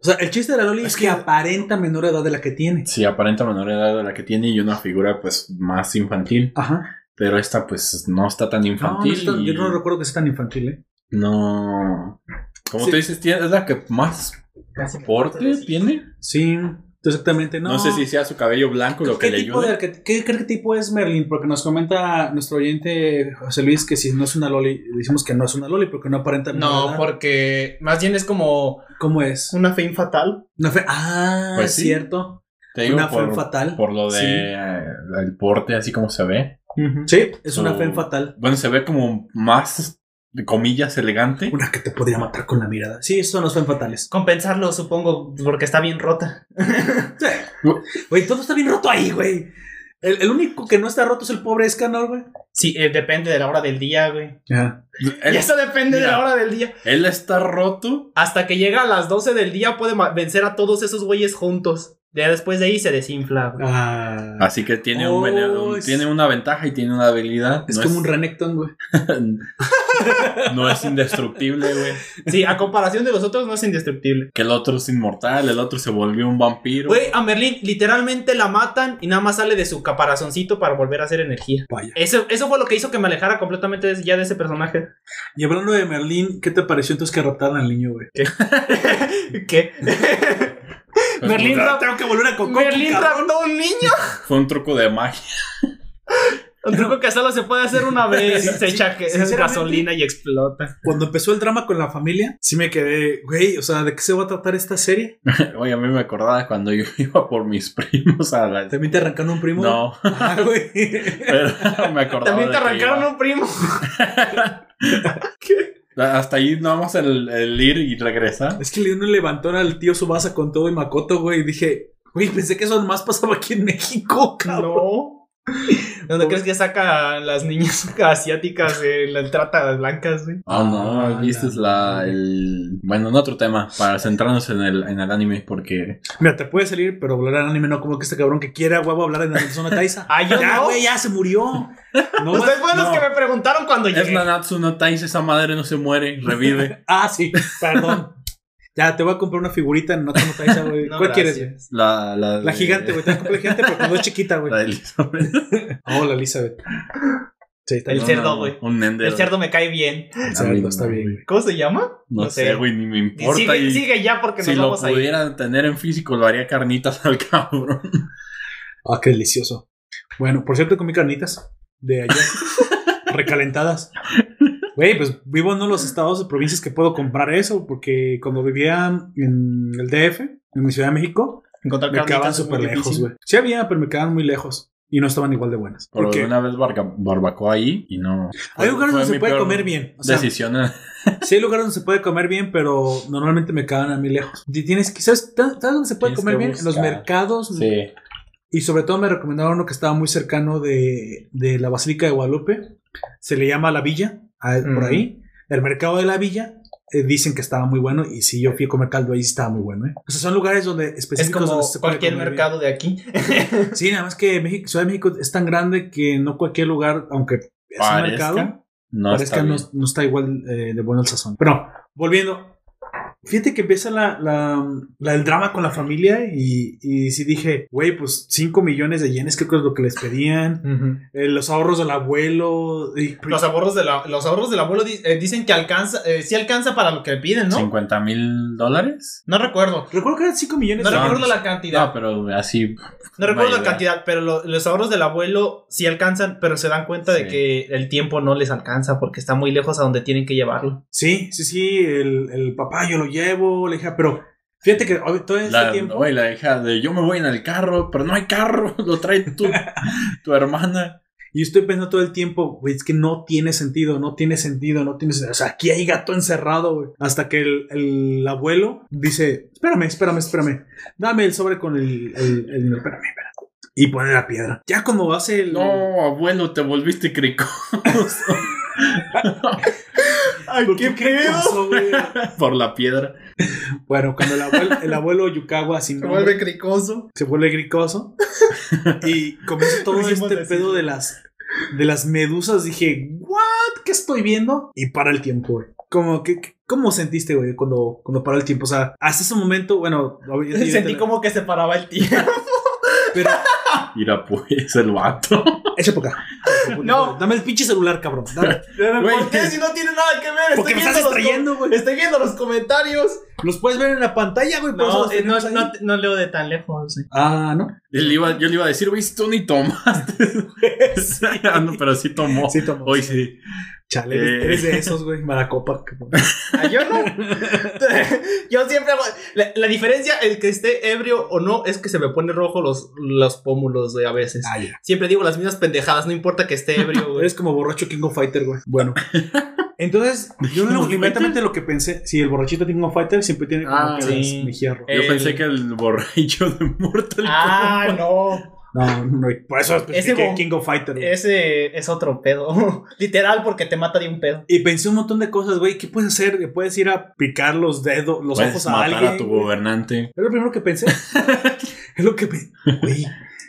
O sea, el chiste de la Loli es, Es que que- aparenta menor edad de la que tiene. Sí, aparenta menor edad de la que tiene y una figura, pues, más infantil. Ajá. Pero esta, pues, no está tan No, no infantil. está- y yo no recuerdo que sea tan infantil, ¿eh? No. Como Sí. tú dices, es la que más porte tiene. Sí, exactamente. No, No, sé si sea su cabello blanco lo que ¿Qué le ayuda. arquet- qué, qué tipo es Merlin? Porque nos comenta nuestro oyente José Luis que si no es una Loli, decimos que no es una Loli porque no aparenta No, nada. porque más bien es como ¿Cómo es? una fe fatal. Una fe- Ah, Pues es sí. cierto. Te digo una por, fe fatal. por lo de Sí. eh, el porte, así como se ve. Sí, es una Su- fe fatal. Bueno, se ve como más, de comillas, elegante. Una que te podría matar con la mirada. Sí, son los fen fatales. Compensarlo, supongo, porque está bien rota. Sí. Güey, todo está bien roto ahí, güey. El, el único que no está roto es el pobre Escanor, güey. Sí, eh, depende de la hora del día, güey. Él, Y eso depende de la hora del día. él está roto. Hasta que llega a las 12 del día puede vencer a todos esos güeyes juntos. Ya después de ahí se desinfla. güey. Ah. Así que tiene, un, veneno- es- tiene una ventaja y tiene una habilidad. Es No como un Renekton, güey. no es indestructible, güey. Sí, a comparación de los otros no es indestructible. Que el otro es inmortal, el otro se volvió un vampiro. Güey, a Merlín literalmente la matan y nada más sale de su caparazoncito para volver a hacer energía. Vaya. Eso, eso fue lo que hizo que me alejara completamente de- ya de ese personaje. Y hablando de Merlín, ¿qué te pareció entonces que raptaran al niño, güey? ¿Qué? Pues, Merlín Ah, rap- Tengo que volver a Coco. Merlín raptó a un niño. Fue un truco de magia. Un truco que solo se puede hacer una vez. Se echa gasolina y explota. Cuando empezó el drama con la familia, sí me quedé, güey, o sea, ¿de qué se va a tratar esta serie? Oye, a mí me acordaba cuando yo iba por mis primos a la... ¿También te arrancaron un primo? No, Ah, güey. pero me acordaba También te arrancaron un primo. Hasta ahí nada más el, el ir y regresar. Es que le dio un levantón al tío Subasa con todo y Makoto, güey, y dije, güey, pensé que eso más pasaba aquí en México, cabrón. No. ¿Dónde crees que saca a las niñas asiáticas de la trata de blancas, güey? Oh, no, Ah, viste la, el... Bueno, en otro tema, para centrarnos en el, en el anime, porque... Mira, te puede salir, pero hablar en anime no como que este cabrón que quiera huevo hablar en la persona Taisa. Ah, yo ya, no. güey, ya se murió. No, Ustedes fueron los que me preguntaron cuando Es llegué. Nanatsu no Taise, esa madre no se muere, revive. Ah, sí, perdón. Ya, te voy a comprar una figurita en Natsuno Taisa, güey. No, ¿Cuál quieres. La, la, La de- gigante, güey. Te voy a comprar la gigante, pero cuando es chiquita, güey. La de Elizabeth. Oh, la Elizabeth. Sí, está El bien. cerdo, güey. Un Ender. El cerdo me cae bien. El cerdo, está bien, güey. ¿Cómo se llama? No, sé, güey, ni me importa. Sigue, y sigue ya porque si nos lo vamos a ir. pudiera tener en físico, lo haría carnitas al cabrón. Ah, qué delicioso. Bueno, por cierto, comí carnitas de ayer. recalentadas. Güey, pues vivo en uno de los estados de provincias que puedo comprar eso, porque cuando vivía en el DF, en mi Ciudad de México, Encontrar me quedaban súper lejos, güey. Sí había, pero me quedaban muy lejos. Y no estaban igual de buenas. Pero Porque una vez barca- barbacoa ahí y no. hay lugares donde se puede comer bien. O sea, decisión. sí hay lugares donde se puede comer bien, pero normalmente me quedan a mí lejos. Y Tienes que, ¿sabes, ¿Sabes dónde se puede comer bien? En los mercados. Sí. Y sobre todo me recomendaron uno que estaba muy cercano de, de la Basílica de Guadalupe. Se le llama La Villa, a- por ahí. El mercado de la Villa. eh, dicen que estaba muy bueno. Y si yo fui a comer caldo ahí, estaba muy bueno. ¿eh? O sea, son lugares donde Es específicos como donde se puede cualquier mercado de aquí. Sí, nada más que México, Ciudad de México es tan grande que no cualquier lugar, aunque es un mercado, No parezca está no está igual eh, de bueno el sazón. Pero, volviendo. Fíjate que empieza la, la, la- el drama con la familia y, y sí dije, güey, pues 5 millones de yenes creo que es lo que les pedían. Eh, los ahorros del abuelo. y- Los ahorros, de la- los ahorros del abuelo di- eh, dicen que alcanza, eh, sí alcanza para lo que piden, ¿no? 50 mil dólares. No recuerdo. Recuerdo que eran 5 millones No de recuerdo la cantidad. No, pero así. No recuerdo la cantidad, pero lo- los ahorros del abuelo sí alcanzan, pero se dan cuenta de que el tiempo no les alcanza porque está muy lejos a donde tienen que llevarlo. Sí, sí, sí. El, el papá yo lo llevo, le dije, pero fíjate que todo este La, tiempo. la hija de yo me voy en el carro, pero no hay carro, lo trae tu, tu hermana. Y estoy pensando todo el tiempo, güey, es que no tiene sentido, no tiene sentido, no tiene sentido. O sea, aquí hay gato encerrado, güey. Hasta que el, el abuelo dice, espérame, espérame, espérame. Dame el sobre con el, el, espérame, espérame. Y pone la piedra. Ya cuando hace el... No, abuelo, te volviste cricoso. ¡Ay, ¿Por qué pasó, güey? Por la piedra. Bueno, cuando el abuelo, el abuelo Yukawa sin Se nombre, vuelve cricoso. se vuelve gricoso y comienza todo Hicimos este decir. pedo de las de las medusas dije what qué estoy viendo y para el tiempo güey como que que- cómo sentiste güey cuando cuando para el tiempo o sea hasta ese momento bueno Sentí como que se paraba el tiempo. pero Mira, pues, el vato. echa por acá No. dame el pinche celular cabrón dame. Güey. ¿Por qué si no tiene nada que ver? porque me Estoy estás viendo, los, distrayendo güey com- estoy viendo los comentarios. Los puedes ver en la pantalla güey No, eh, no, no, no leo de tan lejos. sí. ah no le iba- yo le iba a decir, güey, si tú ni tomaste. Ah, no, pero sí tomó. sí tomó Hoy sí. chale eres, Eh. eres de esos güey maracopa Ah, yo no. yo siempre hago. La, la diferencia, el que esté ebrio o no, es que se me pone rojo los, los pómulos, güey, a veces. ah ya Siempre digo las mismas pendejadas, no importa que esté ebrio, güey. Eres como borracho King of Fighter, güey. Bueno. Entonces, yo ¿King lo, of inmediatamente lo que pensé, si el borrachito King of Fighter siempre tiene como Ah, que sí. las mejillas. Yo El- pensé que el borracho de Mortal Ah, no. No, no, por eso Ese bom- King of Fighter. güey. Ese es otro pedo. Literal, porque te mata de un pedo. Y pensé un montón de cosas, güey. ¿Qué puedes hacer? Que Puedes ir a picar los dedos, los Puedes ojos a matar alguien. a tu gobernante. Es lo primero que pensé. es lo que Güey,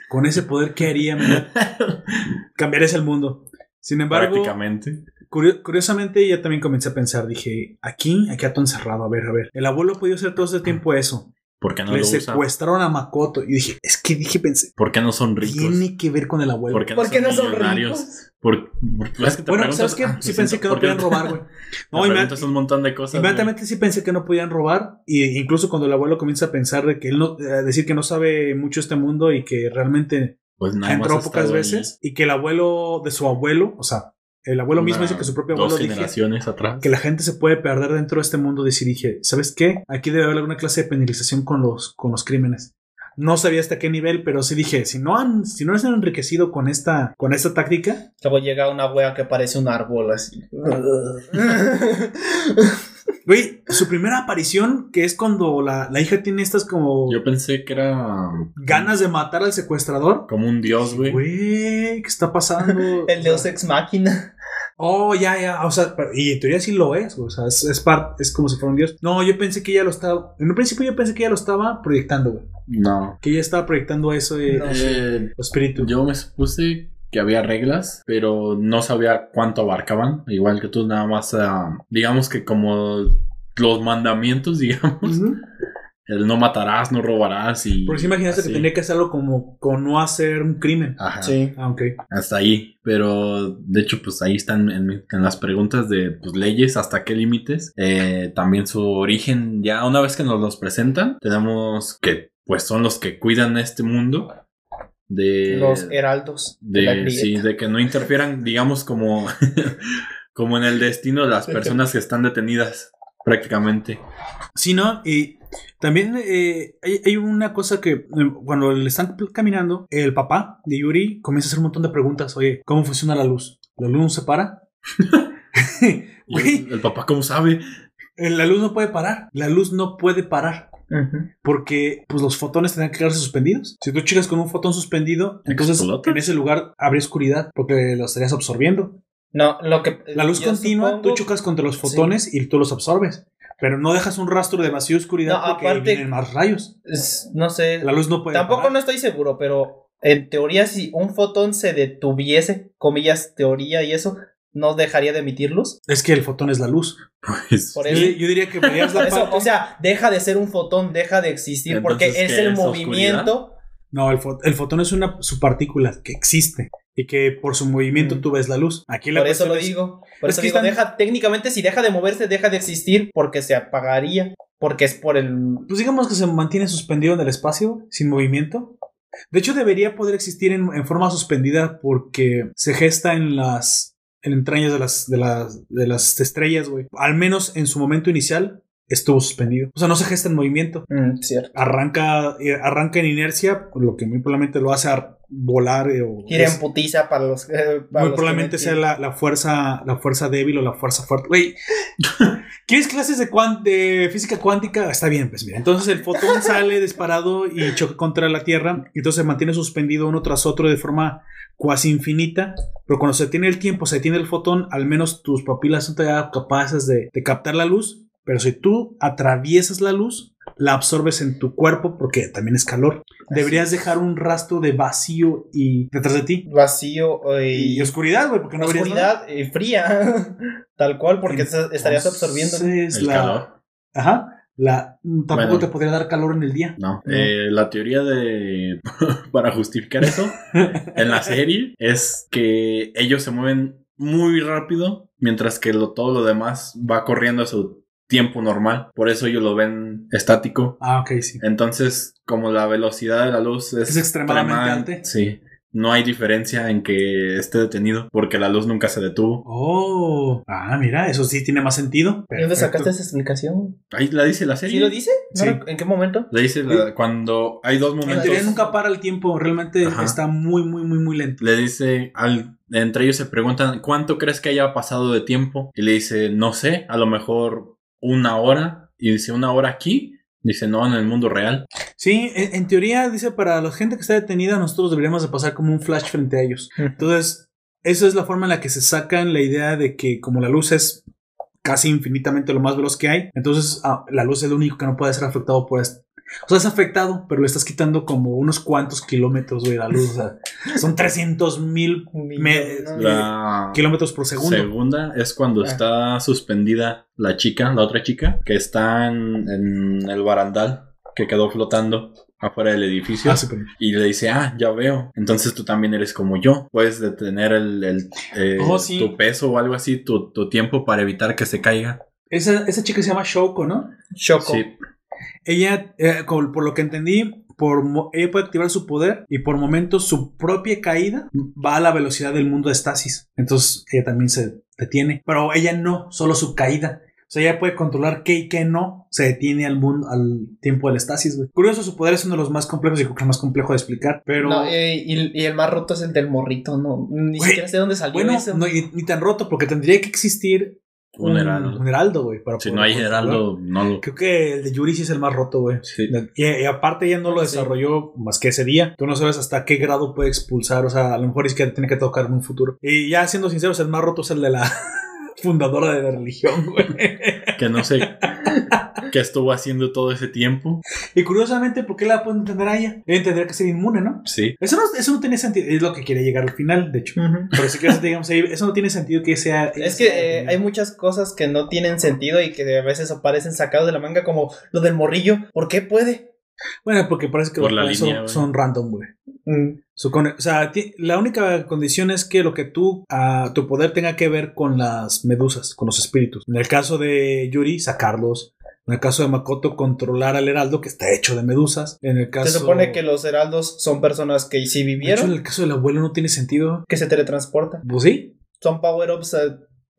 con ese poder, ¿qué haría? Cambiarías el mundo. Sin embargo, prácticamente. Curio- curiosamente ya también comencé a pensar, dije, aquí, aquí todo encerrado, a ver, a ver. El abuelo ha podido hacer todo este tiempo eso. ¿Por qué no Le lo usa? secuestraron a Makoto. Y dije, es que dije, pensé, ¿Por qué no son ricos? tiene que ver con el abuelo. ¿Por qué no, ¿Por qué son, no son ricos? Por, por- es que te bueno, preguntas, ¿sabes qué? ah, Sí pensé que no ¿por podían robar, güey. No, te inme- preguntas un montón de cosas. inmediatamente sí pensé que no podían robar. Y incluso cuando el abuelo comienza a pensar de que él no, a decir que no sabe mucho este mundo y que realmente. Pues nada más entró pocas ahí veces. Y que el abuelo de su abuelo, o sea, el abuelo mismo una- dice que su propio Dos abuelo dije, generaciones atrás. que la gente se puede perder dentro de este mundo. Y dije, ¿sabes qué? Aquí debe haber alguna clase de penalización con los, con los crímenes. No sabía hasta qué nivel, pero sí dije, si no han, si no se han enriquecido con esta, con esta táctica, Luego llega una wea que parece un árbol así. güey, su primera aparición, que es cuando la, la hija tiene estas como Yo pensé que era ganas de matar al secuestrador. como un dios, güey. Güey, ¿qué está pasando? El Deus Ex Máquina. Oh, ya, ya. O sea, y en teoría sí lo es. O sea, es, es, part- es como si fuera un dios. No, yo pensé que ella lo estaba. En un principio yo pensé que ella lo estaba proyectando, güey. No. Que ella estaba proyectando eso de No. Eh, espíritu. yo me supuse que había reglas, pero no sabía cuánto abarcaban. Igual que tú, nada más, ah, digamos que como los mandamientos, digamos. El no matarás, no robarás y... Porque si imaginaste así. que tenía que hacerlo como con no hacer un crimen. Ajá. Sí. Ah, ok. Hasta ahí, pero de hecho pues ahí están en, las preguntas de pues, leyes, hasta qué límites, Eh, también su origen, ya una vez que nos los presentan, tenemos que pues son los que cuidan este mundo de... Los heraldos de, sí, de que no interfieran, digamos, como, como en el destino de las personas que están detenidas prácticamente. Sí, ¿no? Y también eh, hay, hay una cosa que eh, cuando le están caminando, el papá de Yuri comienza a hacer un montón de preguntas. Oye, ¿cómo funciona la luz? ¿La luz no se para? El, el papá, ¿cómo sabe? eh, la luz no puede parar. La luz no puede parar. Porque pues, los fotones tendrían que quedarse suspendidos. Si tú checas con un fotón suspendido, entonces Explota. en ese lugar habría oscuridad porque lo estarías absorbiendo. No, lo que. La luz continua, supongo- tú chocas contra los fotones y tú los absorbes. Pero no dejas un rastro de vacío y oscuridad No, porque aparte- vienen más rayos. es- no sé. La luz no puede Tampoco parar. no estoy seguro, pero en teoría, si un fotón se detuviese, comillas, teoría y eso, no dejaría de emitir luz. Es que el fotón es la luz. Pues, Por Yo, eso. yo diría que la Eso, parte- o sea, deja de ser un fotón, deja de existir, porque es ¿qué el es movimiento. No, el, fo- el fotón es una subpartícula que existe y que por su movimiento Mm. tú ves la luz. Aquí la Por eso lo es- digo. Por es eso que digo, están- deja, técnicamente, si deja de moverse, deja de existir porque se apagaría. Porque es por el. Pues digamos que se mantiene suspendido en el espacio, sin movimiento. De hecho, debería poder existir en, en forma suspendida porque se gesta en las en entrañas de las, de las, de las estrellas, güey. Al menos en su momento inicial estuvo suspendido. O sea, no se gesta en movimiento. Mm, cierto. Arranca, eh, arranca en inercia, lo que muy probablemente lo hace a volar eh, o es- en putiza para los. eh, para muy los probablemente sea la, la fuerza la fuerza débil o la fuerza fuerte. Güey, ¿quieres clases de, cuan- de física cuántica? Está bien, pues mira. Entonces el fotón sale disparado y choca contra la Tierra. Y entonces se mantiene suspendido uno tras otro de forma cuasi infinita. Pero cuando se tiene el tiempo, se tiene el fotón, al menos tus papilas son capaces de, de captar la luz. Pero si tú atraviesas la luz, la absorbes en tu cuerpo porque también es calor. Deberías dejar un rastro de vacío y detrás de ti. Vacío eh, Y, oscuridad, güey, porque no oscuridad eh, fría. Tal cual, porque estarías absorbiendo. El la, calor. Ajá. La, tampoco Bueno. te podría dar calor en el día. No, No. Eh, la teoría de para justificar eso en la serie es que ellos se mueven muy rápido mientras que lo, todo lo demás va corriendo a su tiempo normal. Por eso ellos lo ven estático. Ah, ok, sí. Entonces, como la velocidad de la luz es, Es extremadamente extrema- alta. Sí. No hay diferencia en que esté detenido porque la luz nunca se detuvo. Oh. Ah, mira, eso sí tiene más sentido. ¿De dónde sacaste esa explicación? Ahí la dice la serie. ¿Sí lo dice? ¿No Sí. ¿En qué momento? La dice la- cuando hay dos En momentos. teoría nunca para el tiempo. Realmente Ajá. está muy, muy, muy, muy lento. le dice al entre ellos se preguntan cuánto crees que haya pasado de tiempo y le dice no sé a lo mejor una hora y dice una hora aquí dice no en el mundo real Sí, en, en teoría dice para la gente que está detenida, nosotros deberíamos de pasar como un flash frente a ellos. Entonces, esa es la forma en la que se sacan la idea de que como la luz es casi infinitamente lo más veloz que hay, entonces ah, la luz es lo único que no puede ser afectado por esto. O sea, es afectado, pero le estás quitando como unos cuantos kilómetros, güey, la luz. O sea, son 300 mil kilómetros por segundo. segunda es cuando Ah. está suspendida la chica, la otra chica, que está en, en el barandal que quedó flotando afuera del edificio. Ah, sí, pero- Y le dice, ah, ya veo. Entonces tú también eres como yo. Puedes detener el, el, eh, Oh, sí. tu peso o algo así, tu, tu tiempo para evitar que se caiga. Esa, esa chica se llama Shoko, ¿no? Choco. Sí. Ella, eh, por lo que entendí, por, ella puede activar su poder y por momentos su propia caída va a la velocidad del mundo de estasis. Entonces ella también se detiene. Pero ella no, solo su caída. O sea, ella puede controlar qué y qué no se detiene al mundo, al tiempo del estasis, güey. Curioso, su poder es uno de los más complejos y creo que más complejo de explicar. Pero. No, eh, y, y el más roto es el del morrito, no. Ni siquiera sé dónde salió bueno, eso. no, y- ni tan roto, porque tendría que existir Un heraldo. un heraldo, güey. Si no hay heraldo, no lo... Creo que el de Yuri sí es el más roto, güey. Sí. Y, y aparte ella no lo Sí. desarrolló más que ese día. Tú no sabes hasta qué grado puede expulsar. O sea, a lo mejor es que tiene que tocar en un futuro. Y ya siendo sinceros, el más roto es el de la fundadora de la religión, güey. Que no sé qué estuvo haciendo todo ese tiempo. Y curiosamente, ¿por qué la pueden entender a ella? Ella tendría que ser inmune, ¿no? Sí. Eso no, eso no tiene sentido. Es lo que quiere llegar al final, de hecho. Si quieres, digamos ahí, eso no tiene sentido que sea. Es que eh, hay muchas cosas que no tienen sentido y que a veces aparecen sacados de la manga, como lo del morrillo. ¿Por qué puede? Bueno, porque parece que Por los la poderes línea, son, son random, güey. Mm, Su o sea, ti- la única condición es que lo que tú, ah, tu poder tenga que ver con las medusas, con los espíritus. En el caso de Yuri, sacarlos. En el caso de Makoto, controlar al heraldo, que está hecho de medusas. En el caso. Se supone que los heraldos son personas que sí De hecho, en vivieron, el caso del abuelo no tiene sentido. que se teletransportan. Pues sí. Son power-ups eh,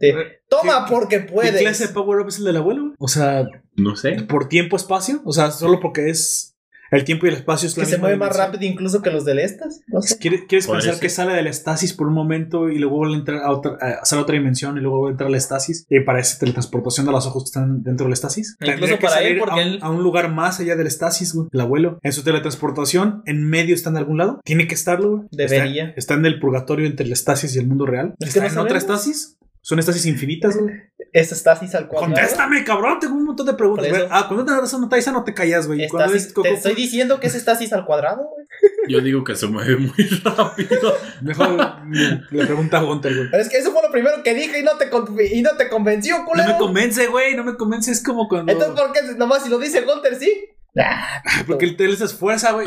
de... Toma ¿Qué- porque ¿Qué puedes. clase de power up es el del abuelo? O sea, No sé. por tiempo, espacio. O sea, solo porque es. El tiempo y el espacio es la Que se mueve más rápido incluso que los del estas. No sé. ¿Quieres, pensar eso. que sale del estasis por un momento y luego vuelve a entrar a otra, a sale a otra dimensión y luego vuelve a entrar al estasis? Y para esa teletransportación de los ojos que están dentro del estasis. Incluso Tendría que para él, porque a, un, él- a un lugar más allá del estasis, güey. El abuelo. En su teletransportación, en medio está en algún lado. Tiene que estarlo, güey. Debería. Está, está en el purgatorio entre el estasis y el mundo real. Es que ¿Está no en otra estasis? Son estasis infinitas, güey. Es estasis al cuadrado. Contéstame, cabrón. Tengo un montón de preguntas. Güey. Ah, cuando te una taisa no te callas, güey. Estasis- te estoy diciendo que es estasis al cuadrado, güey. Yo digo que se mueve muy rápido. Mejor le pregunta a Gunter, güey. Pero es que eso fue lo primero que dije y no te, con- y no te convenció, No culero. me convence, güey, no me convence. Es como cuando. Entonces, ¿por qué nomás si lo dice Gunter, sí? Ah, Porque el tren se esfuerza, güey.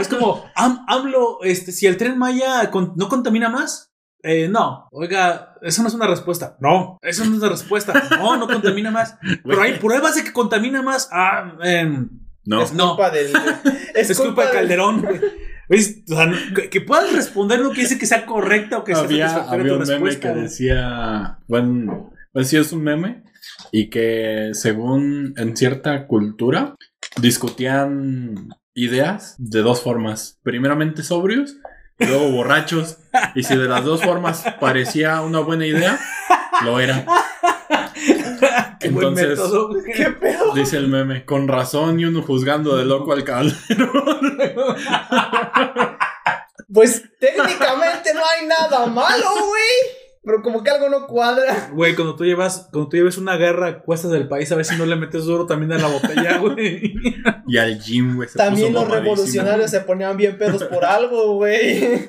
Es como, Am- AMLO, este, si el tren Maya con- no contamina más. Eh, no, oiga, eso no es una respuesta. No, eso no es una respuesta. No, no contamina más. Pero hay pruebas de que contamina más. Ah, em, No. Es- no. culpa del. es, culpa de Calderón, sea, que, puedas responder no quiere decir que sea correcta o que sea había, satisfactoria había tu un meme respuesta. que decía, bueno, pues sí es un meme, y que según en cierta cultura discutían ideas de dos formas. Primeramente sobrios, luego borrachos. Y si de las dos formas parecía una buena idea, lo era. Qué Entonces- método. ¿Qué pedo? Dice el meme, con razón y uno juzgando de loco al calderón. Pues técnicamente no hay nada malo, güey. Pero como que algo no cuadra. Güey, cuando tú llevas, cuando tú lleves una guerra a cuestas del país, a ver si no le metes duro también a la botella, güey. Y al gym, güey. También puso los revolucionarios se ponían bien pedos por algo, güey.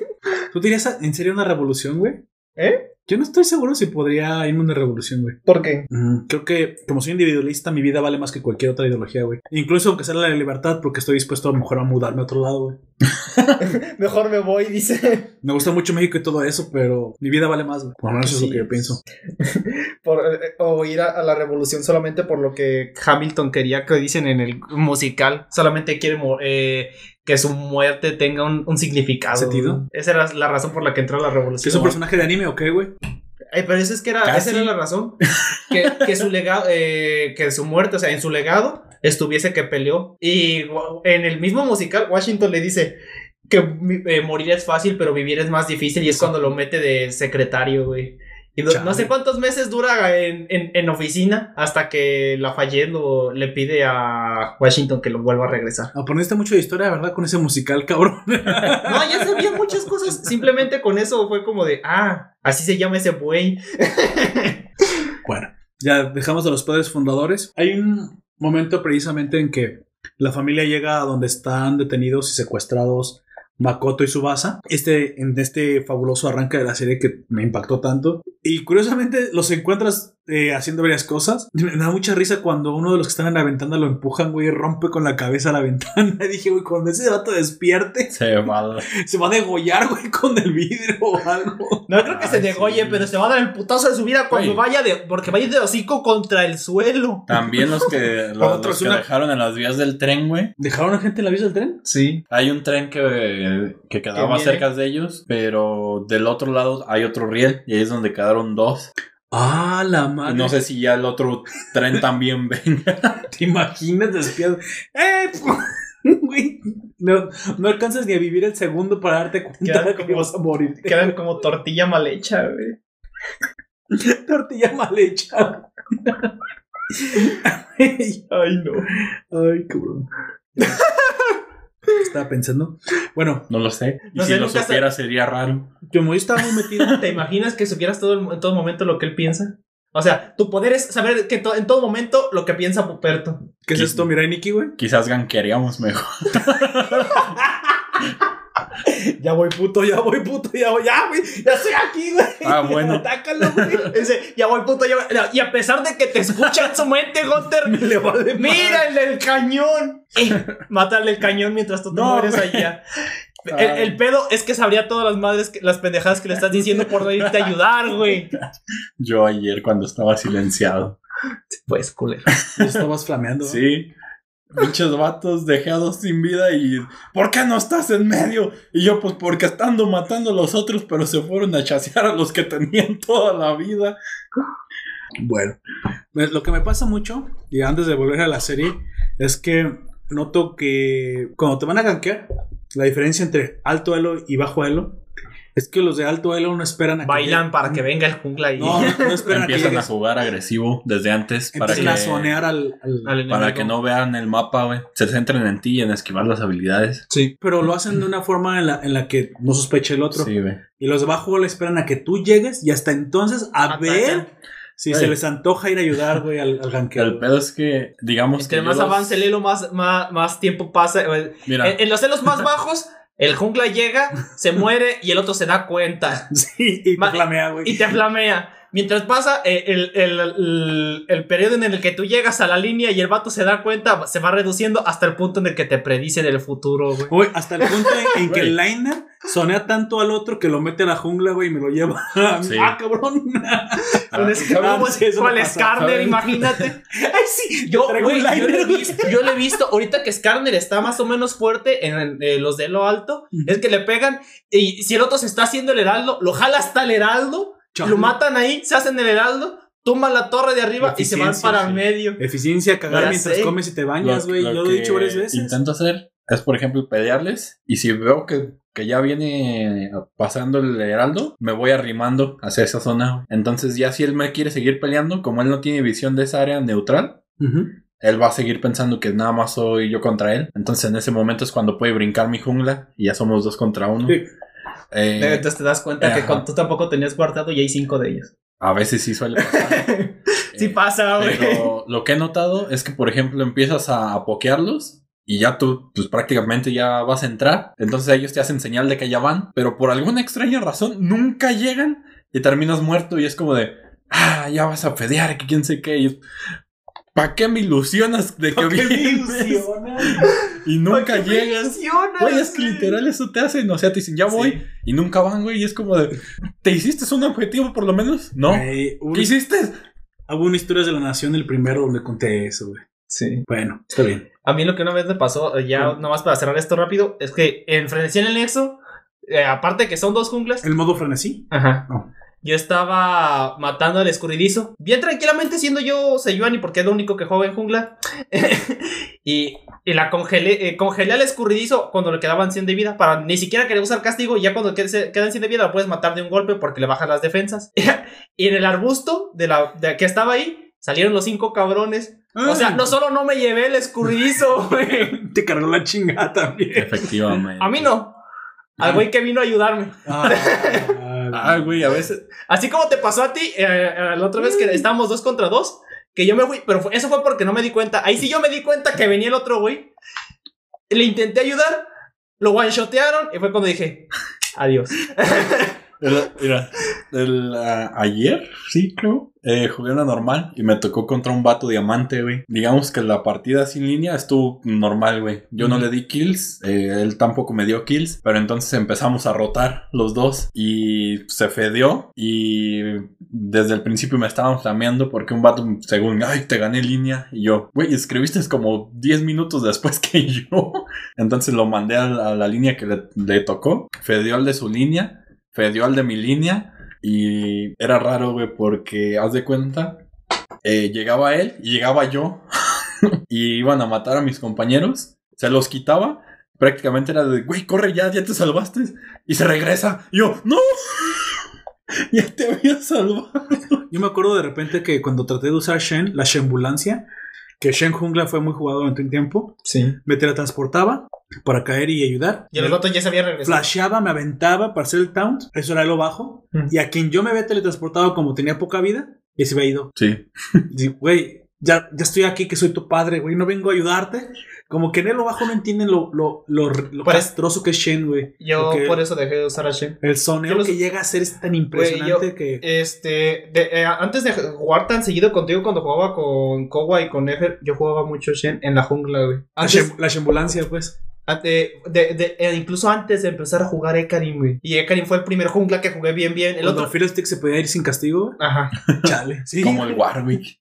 ¿Tú dirías en serio una revolución, güey? ¿Eh? Yo no estoy seguro si podría irme a una revolución, güey. ¿Por qué? Mm, creo que como soy individualista, mi vida vale más que cualquier otra ideología, güey. Incluso aunque sea la de libertad, porque estoy dispuesto a lo mejor a mudarme a otro lado, güey. Mejor me voy, dice. Me gusta mucho México y todo eso, pero mi vida vale más, güey. Por lo menos eso es Sí. lo que yo pienso. Por, eh, o ir a, a la revolución solamente por lo que Hamilton quería que dicen en el musical. Solamente quiere eh, que su muerte tenga un, un significado. ¿Sentido? Esa era la razón por la que entró a la ¿Que revolución. es un personaje de anime o qué, güey? Ay, pero eso es que era, Casi. esa era la razón. Que, que su legado, eh, que su muerte, o sea, en su legado, estuviese que peleó. Y en el mismo musical, Washington le dice que eh, morir es fácil, pero vivir es más difícil. Y es cuando lo mete de secretario, güey. Y no, Chale. no sé cuántos meses dura en, en- en oficina hasta que Lafayette lo- le pide a Washington que lo vuelva a regresar. Aprendiste mucho de historia, ¿verdad? Con ese musical, cabrón. No, ya sabía muchas cosas. Simplemente con eso fue como de, ah, así se llama ese buey. Bueno, ya dejamos a los padres fundadores. Hay un momento precisamente en que La familia llega a donde están detenidos y secuestrados Makoto y Subasa. Este, en este fabuloso arranque de la serie que me impactó tanto. Y curiosamente los encuentras eh, haciendo varias cosas. Me da mucha risa cuando uno de los que están en la ventana lo empujan, güey, y rompe con la cabeza la ventana. Y dije, güey, cuando ese vato despierte, Se va. se va a degollar, güey, con el vidrio o algo. No creo que se degolle, sí. pero se va a dar el putazo de su vida cuando Güey. vaya de. Porque vaya de hocico contra el suelo. También los que, los, los que una- dejaron en las vías del tren, güey. ¿Dejaron a gente en la vía del tren? Sí. Hay un tren que, que quedaba cerca de ellos, pero del otro lado hay otro riel y ahí es donde quedaron dos. Ah, la Y madre. no sé si ya el otro tren también venga. ¿Te imaginas despiado? ¡Eh! Güey, no, no alcanzas ni a vivir el segundo para darte cuenta de que como- vas a morir. Quedan como tortilla mal hecha, güey. tortilla mal hecha. Ay, Ay, no. ay, cabrón. ¿Qué Estaba pensando. Bueno, No lo sé. Y No si sé, lo supiera sería raro. como yo estaba muy metido. ¿Te imaginas que supieras todo en todo momento lo que él piensa? O sea, tu poder es saber que to- en todo momento lo que piensa Puperto. ¿Qué es esto? Mira, Nikki, güey. Quizás ganquearíamos mejor. Ya voy, puto, ya voy, puto, ya voy, ya, güey. Ya estoy aquí, güey. Ah, bueno. Atácalo, güey. Dice, ya voy, puto, ya voy. Y a pesar de que te escucha en su mente, Gunter, Le vale mira el del cañón. Eh, mátale el cañón mientras tú te No, mueres güey. allá. El, el pedo es que sabría todas las madres, que- las pendejadas que le estás diciendo por no irte a ayudar, güey. Yo ayer cuando estaba silenciado. Pues, culero. Estabas flameando. ¿no? Sí. Muchos vatos dejados sin vida y ¿por qué no estás en medio? Y yo pues porque estando matando a los otros pero se fueron a chasear a los que tenían toda la vida. Bueno, lo que me pasa mucho, y antes de volver a la serie, es que noto que cuando te van a gankear, la diferencia entre alto elo y bajo elo es que los de alto elo no esperan a que Bailan para que venga el jungla y No, no, no esperan a que Empiezan a jugar agresivo desde antes para Empiezan que, a zonear al, al- al enemigo. para que no vean el mapa, güey. Se centren en ti y en esquivar las habilidades. Sí, pero lo hacen de una forma en la, en la que no sospeche el otro. Sí, güey. Y los de bajo le esperan a que tú llegues y hasta entonces a Atacan. ver si se les antoja ir a ayudar, güey, al, al gankeo. El pedo es que, digamos Entre que. más los- avance el elo, más, más, más tiempo pasa. En, Mira, en los celos más bajos, el jungla llega, se muere y el otro se da cuenta Sí, y te Ma- flamea, güey. y te flamea. Mientras pasa eh, el, el, el- el periodo en el que tú llegas a la línea y el vato se da cuenta, se va reduciendo hasta el punto en el que te predicen el futuro, güey. Hasta el punto en, en que el liner sonea tanto al otro que lo mete a la jungla, güey, y me lo lleva. Sí. Ah, cabrón. Con Ah, con pasa, Skarner, ¿sabes? imagínate. Ay, sí. Yo, güey, yo, lo he visto, yo lo he visto ahorita que Skarner está más o menos fuerte en eh, los de lo alto. Es que le pegan y si el otro se está haciendo el heraldo, lo jala hasta el heraldo, Chale. lo matan ahí, se hacen el heraldo, tumban la torre de arriba y se van Eficiencia, para sí. medio. Eficencia, cagar Ya mientras sé. comes y te bañas, güey. lo Yo lo he dicho varias veces. Intento hacer es, por ejemplo, pelearles. Y si veo que, que ya viene pasando el heraldo, me voy arrimando hacia esa zona. Entonces, ya si él me quiere seguir peleando, como él no tiene visión de esa área neutral, él va a seguir pensando que nada más soy yo contra él. Entonces, en ese momento es cuando puede brincar mi jungla y ya somos dos contra uno. Sí. Eh, Entonces te das cuenta que ajá. con- tú tampoco tenías guardado y hay cinco de ellos. a veces sí suele pasar. Sí Eh, pasa, güey. Pero lo que he notado es que, por ejemplo, empiezas a, a pokearlos y ya tú, pues prácticamente ya vas a entrar. Entonces ellos te hacen señal de que ya van, pero por alguna extraña razón nunca llegan y terminas muerto y es como de, ah, ya vas a fedear, que quién sé qué. Y, ¿Para qué me ilusionas de que ¿Qué me vienes? ilusiona? Y nunca ¿Por qué me llegas. ilusionas, Güey, es que literal eso te hacen, o sea, te dicen, ya voy, Sí. y nunca van, güey, y es como de, ¿te hiciste un objetivo por lo menos? No. Güey, ¿Qué hiciste? Hubo una historia de la nación, el primero donde conté eso, güey. Sí. Bueno, está bien. A mí lo que una vez me pasó, eh, ya Sí. nomás para cerrar esto rápido, es que en Frenesí en el Nexo, eh, aparte de que son dos junglas, ¿El modo frenesí? Ajá. No. Yo estaba matando al escurridizo. Bien tranquilamente siendo yo Seiyuani porque es lo único que juega en jungla. y, y la congelé, eh, congelé al escurridizo cuando le quedaban 100 de vida. Para ni siquiera querer usar castigo. Y ya cuando quede- quedan 100 de vida lo puedes matar de un golpe porque le bajan las defensas. y en el arbusto de la de que estaba ahí salieron los cinco cabrones. O sea, no solo no me llevé el escurridizo, güey. Te cargó la chingada también. Efectivamente. A mí no. Al güey que vino a ayudarme. Ah, Ah, güey, a veces. Así como te pasó a ti eh, eh, la otra vez que estábamos dos contra dos, que yo me fui, pero fue- eso fue porque no me di cuenta. Ahí sí yo me di cuenta que venía el otro güey. Le intenté ayudar, lo one-shotearon y fue cuando dije, adiós. El- mira, el, ah, ayer, sí, creo, eh, jugué una normal y me tocó contra un vato diamante, güey. Digamos que la partida sin línea estuvo normal, güey. Yo no le di kills, eh, él tampoco me dio kills, pero entonces empezamos a rotar los dos y se fedeó y desde el principio me estaban flameando porque un vato, según, ay, te gané línea y yo, güey, escribiste como 10 minutos después que yo. Entonces lo mandé a la, a la línea que le, le tocó, fedeó al de su línea fedeó al de mi línea y era raro, güey, porque haz de cuenta, eh, llegaba él y llegaba yo y iban a matar a mis compañeros, se los quitaba, prácticamente era de, güey, corre ya, ya te salvaste y se regresa. Y yo, no, ya te había salvado. Yo me acuerdo de repente que cuando traté de usar Shen, la Shenbulancia, que Shen Jungla fue muy jugado durante un tiempo, Sí. me teletransportaba para caer y ayudar. Y el vato ya se había regresado. Flasheaba, me aventaba para hacer el taunt, eso era lo bajo. Mm. Y a quien yo me había teletransportado como tenía poca vida, y se había ido. Sí, güey, ya, ya estoy aquí que soy tu padre, güey, no vengo a ayudarte. Como que en el bajo no entienden lo, lo, lo, lo castroso que es Shen, güey. Yo Porque por eso dejé de usar a Shen. El soneo los- que llega a ser es tan impresionante que... Este, de- eh, antes de jugar tan seguido contigo, cuando jugaba con Kowa y con Nefer, yo jugaba mucho Shen en la jungla, güey. La, Antes, Shen- la Shembulancia, pues. ante- de- de- eh, incluso antes de empezar a jugar Ekarim, güey. Y Ekarim fue el primer jungla que jugué bien, bien. El Cuando otro. Fiddlestick se podía ir sin castigo, Ajá. chale. Sí. como el Warwick.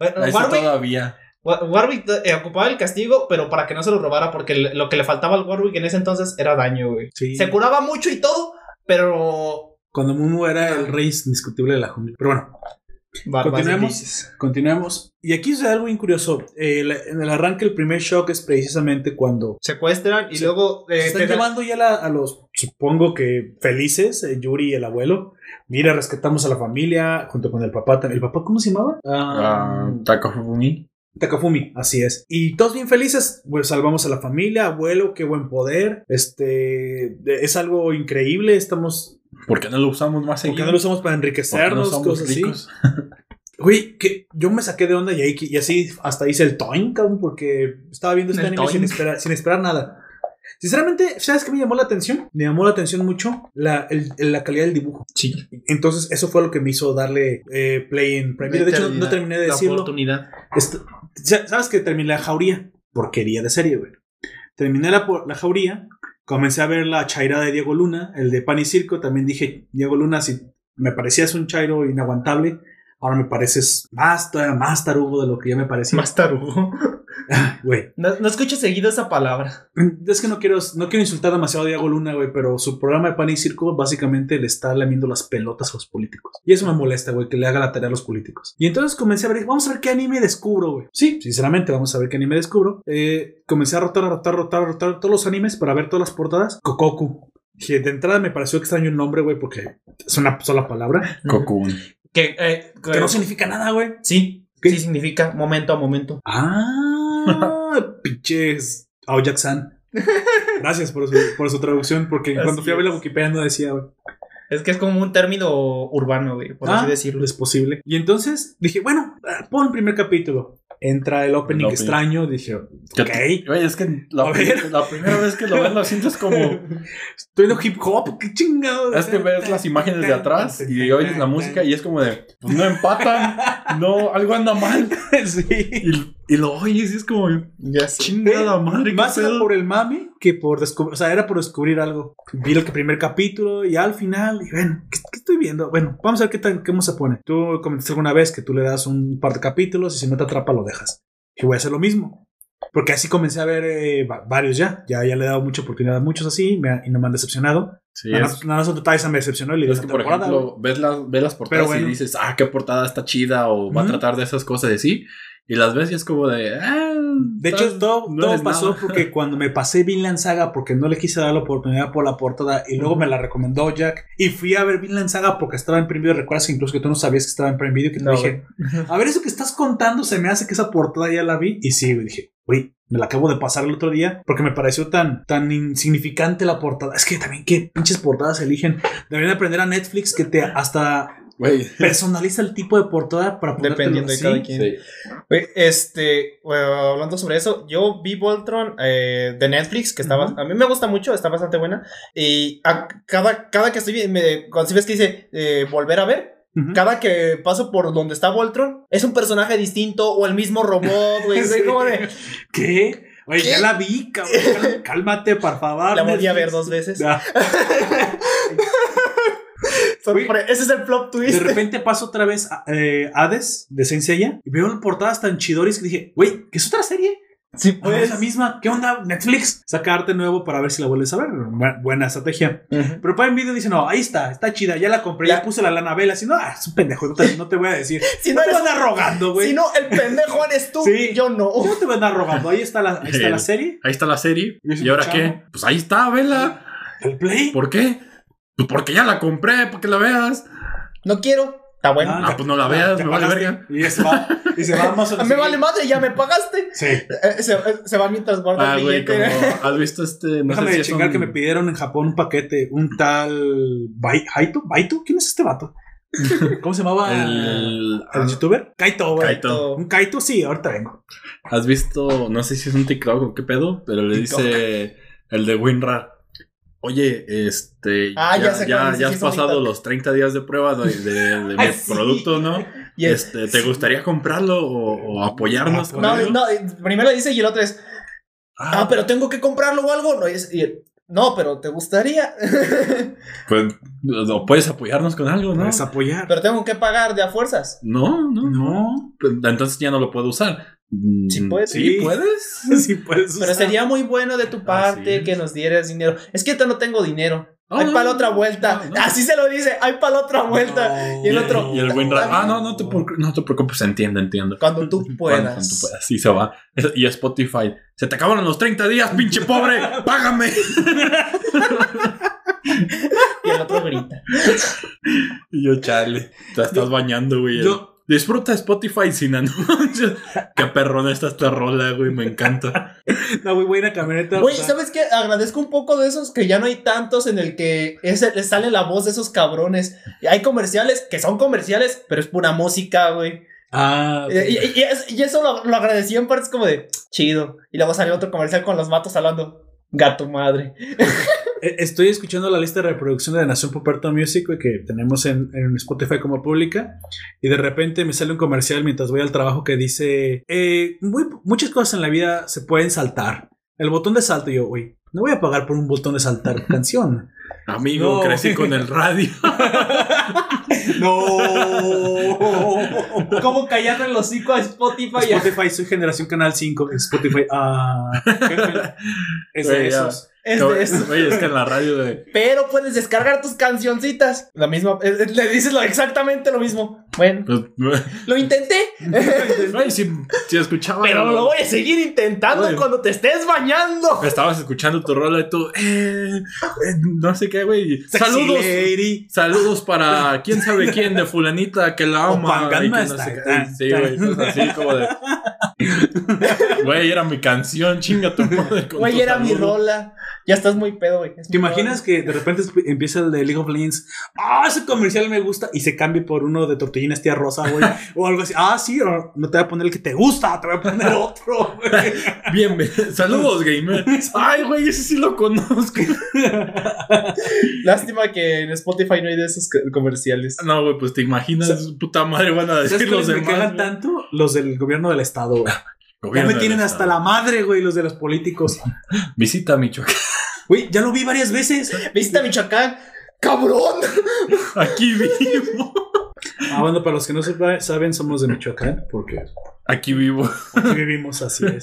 Ese Warwick, todavía. Wa- Warwick eh, ocupaba el castigo, pero para que no se lo robara, porque lo que le faltaba al Warwick en ese entonces era daño, güey. Sí. Se curaba mucho y todo, pero. Cuando Mumu era el rey indiscutible de la jungla. Pero bueno, Barbas Continuemos. continuemos. Y aquí sucede algo bien curioso. Eh, la- en el arranque, el primer shock es precisamente cuando Secuestran y Se- luego. eh, se están te llevando ya la- a los, supongo que felices, eh, Yuri y el abuelo. Mira, rescatamos a la familia junto con el papá. también. ¿El papá cómo se llamaba? Ah, Takafumi. Takafumi, así es. Y todos bien felices, pues salvamos a la familia, abuelo, qué buen poder. Este es algo increíble. Estamos, ¿Por qué no lo usamos más ¿por qué seguido? no lo usamos para ¿Por qué no enriquecernos? somos cosas así. Güey, que yo me saqué de onda y, ahí- y así hasta hice el toin, cabrón, porque estaba viendo este El anime sin toink. esperar, sin esperar nada. Sinceramente, ¿sabes qué me llamó la atención? Me llamó la atención mucho la, el- la calidad del dibujo. Sí. Entonces, eso fue lo que me hizo darle eh, play en Prime Video. De hecho, no terminé de La decirlo. oportunidad. Esto- ¿Sabes que terminé la jauría? Porquería de serie, güey. Terminé la, la jauría, comencé a ver la chairada de Diego Luna, el de Pan y Circo. También dije, Diego Luna, si me parecías un chairo inaguantable, ahora me pareces más, todavía más tarugo de lo que ya me parecía. Más tarugo. Güey. No, no escucho seguido esa palabra. Es que no quiero, no quiero insultar demasiado a Diego Luna, güey, pero su programa de Pan y Circo básicamente le está lamiendo las pelotas a los políticos. Y eso me molesta, güey, que le haga la tarea a los políticos. Y entonces comencé a ver, vamos a ver qué anime descubro, güey. Sí, sinceramente, vamos a ver qué anime descubro. Eh, comencé a rotar, a rotar, a rotar, a rotar todos los animes para ver todas las portadas. Kokoku. Que de entrada me pareció extraño el nombre, güey, porque es una sola palabra. Cocoon. Que, eh, Que no significa nada, güey. Sí, ¿Qué? sí significa momento a momento. Ah, pinches Aoyak-san. Gracias por su, por su traducción, porque Así cuando fui a ver la. Wikipedia no decía, güey. Es que es como un término urbano, güey, por Ah, así decirlo. Es posible. Y entonces dije, bueno, ah, pon el primer capítulo. Entra el opening El opening. extraño. Dije, ¿Qué ok. te- Güey, es que la, primera vez que lo ves lo sientes como... Estoy en hip hop, qué chingado. Es que ves las imágenes de atrás y oyes la música y es como de... Pues no empatan, no, algo anda mal. sí. Y, y lo oyes y es como... Ya sé. Chingada madre, Más era pedo". por el mame que por descubrir, o sea, era por descubrir algo. Vi el primer capítulo y al final, dije, bueno, ¿qué, qué estoy viendo? Bueno, vamos a ver qué cómo se pone. Tú comentaste alguna vez que tú le das un par de capítulos y si no te atrapa lo dejas. Y voy a hacer lo mismo. Porque así comencé a ver eh, va- varios ya. Ya, ya le he dado mucha oportunidad a muchos así me y no me han decepcionado. Sí, nada, es, nada más otro Tyson me decepcionó y le es dije, que, por ejemplo, ves las, ves las portadas bueno. y dices, ah, qué portada está chida o va a Ujú. tratar de esas cosas así. Y las ves y es como de... Ah, De hecho, tal- todo, no todo pasó nada. porque cuando me pasé Vinland Saga porque no le quise dar la oportunidad por la portada y luego me la recomendó Jack y fui a ver Vinland Saga porque estaba en Prime Video. Recuerdas incluso que tú no sabías que estaba en Prime Video que te No, dije, a ver, eso que estás contando se me hace que esa portada ya la vi y sí, dije, güey, me la acabo de pasar el otro día porque me pareció tan, tan insignificante la portada. Es que también qué pinches portadas eligen. Deberían aprender a Netflix que te hasta Personaliza el tipo de portada para Dependiendo de así. cada quien. Sí. Este, bueno, hablando sobre eso, yo vi Voltron eh, de Netflix, que estaba, a mí me gusta mucho, está bastante buena. Y a cada, cada que estoy, me, cuando si ves que dice eh, volver a ver, cada que paso por donde está Voltron, es un personaje distinto o el mismo robot, güey. Sí. de, ¿Qué? Oye, ¿Qué? ya la vi, cabrón. Cálmate, por favor. la volví a ver dos veces. Ya. Sorpre- Ese es el plot De twist. repente paso otra vez a eh, Hades de Senseiya y veo portadas tan chidoris que dije, güey, ¿qué es otra serie? Sí, Pues pues. la misma. ¿Qué onda? Netflix. Sacarte nuevo para ver si la vuelves a ver. Bu- buena estrategia. Ujú. Pero para en video dice, no, ahí está, está chida, ya la compré, ya, Ya. puse la lana vela. Así, no, ah, es un pendejo, no te, no te voy a decir. Si no no te voy a eres- rogando, güey. Si no, el pendejo eres tú, Sí. yo no. Yo no te voy a andar rogando. Ahí está la, ahí está la serie. Ahí está la serie. Y ¿Y ahora chavo. qué? Pues ahí está, vela. El play. ¿Por qué? Pues porque ya la compré, para que la veas. No quiero. Está bueno. Ah, pues no la veas, me vale verga. Y se va, y se va Amazon. A mí me vale madre, ya me pagaste. Sí. Eh, se, eh, se va mientras guarda Ah, el güey, billete. como has visto este. No Déjame sé si de es chingar un- que me pidieron en Japón un paquete, un tal Bai- Baito, Baito, ¿quién es este vato? ¿Cómo se llamaba El. el youtuber? Kaito, güey. Kaito. Un Kaito, sí, ahorita vengo. ¿Has visto? No sé si es un TikTok o qué pedo, pero le TikTok. dice el de WinRAR. Oye, este. Ah, ya ya, ya has pasado los 30 días de prueba de, de- de mi Ay, sí. producto, ¿no? Este, ¿Te gustaría comprarlo o, o apoyarnos Ah, con no, ello? no, eh, primero dice y el otro es, ah, pero tengo que comprarlo o algo. No, y es- y el- no pero te gustaría. Pues, ¿o puedes apoyarnos con algo, ¿no? Puedes apoyar. pero tengo que pagar de a fuerzas. No, no, no. No. Pues, Entonces ya no lo puedo usar. Mm, Sí puedes. Sí, puedes. Sí, puedes. Pero sería muy bueno de tu parte es. que nos dieras dinero. Es que yo no tengo dinero. Hay no, para la otra vuelta. no, no. Así se lo dice. Hay para la otra vuelta. Y el otro. Y el WinRAR. Ah, no, no te, no te preocupes, entiendo, entiendo. Cuando tú puedas. cuando tú puedas. Sí, se va. Y Spotify. Se te acabaron los 30 días, pinche pobre. Págame. Y el otro grita. Y yo, chale. Te estás bañando, güey. Yo- Disfruta Spotify sin anuncios. Qué perrona está esta rola, güey. Me encanta. Una muy buena camioneta. Güey, ¿sabes qué? Agradezco un poco de esos que ya no hay tantos en el que ese, le sale la voz de esos cabrones. Y hay comerciales que son comerciales, pero es pura música, güey. Ah. Y, y- y es- y eso lo, lo agradecí en partes como de chido. Y luego salió otro comercial con los vatos hablando. Gato madre. Eh, Estoy escuchando la lista de reproducción de Nación Poperto Music, que tenemos en, en Spotify como pública. Y de repente me sale un comercial mientras voy al trabajo que dice: eh, muy- Muchas cosas en la vida se pueden saltar. El botón de salto, yo, güey, no voy a pagar por un botón de saltar canción. Amigo, No. crecí con el radio. No. ¿Cómo callando el hocico a Spotify? Spotify, soy generación Canal 5. Spotify, ah. Es de esos. Es No, de eso. Güey, es que en la radio de. Pero puedes descargar tus cancioncitas. La misma. eh, eh, Le dices lo, exactamente lo mismo. Bueno, pues, lo intenté. Si, si escuchaba. pero lo voy a seguir intentando cuando te estés bañando. Estabas escuchando tu rola y tú. Eh, eh, no sé qué, güey. Saludos. lady. Saludos para quién sabe quién de fulanita que la ama. Y que no está- sé qué. está- Sí, güey. Así como de. Güey, era mi canción, chinga tu madre. Güey, era mi rola. Ya estás muy pedo, güey. Es ¿Te imaginas que de repente empieza el de League of Legends? Ah, ese comercial me gusta y se cambie por uno de tía rosa, güey. o algo así. Ah, sí, o no te voy a poner el que te gusta, te voy a poner otro, güey. Bien, bien. Saludos, gamer. Ay, güey, ese sí lo conozco. Lástima que en Spotify no hay de esos co- comerciales. No, güey, pues te imaginas, puta madre, van a ¿Sabes decir los me demás. cagan güey? tanto? Los del gobierno del estado, güey. Ya me tienen estado. hasta la madre, güey, los de los políticos. Visita Michoacán. Güey, ya lo vi varias veces. ¿Viste a Michoacán? ¡Cabrón! Aquí vivo. Ah, bueno, para los que no saben, somos de Michoacán, porque Aquí vivo. aquí vivimos así es.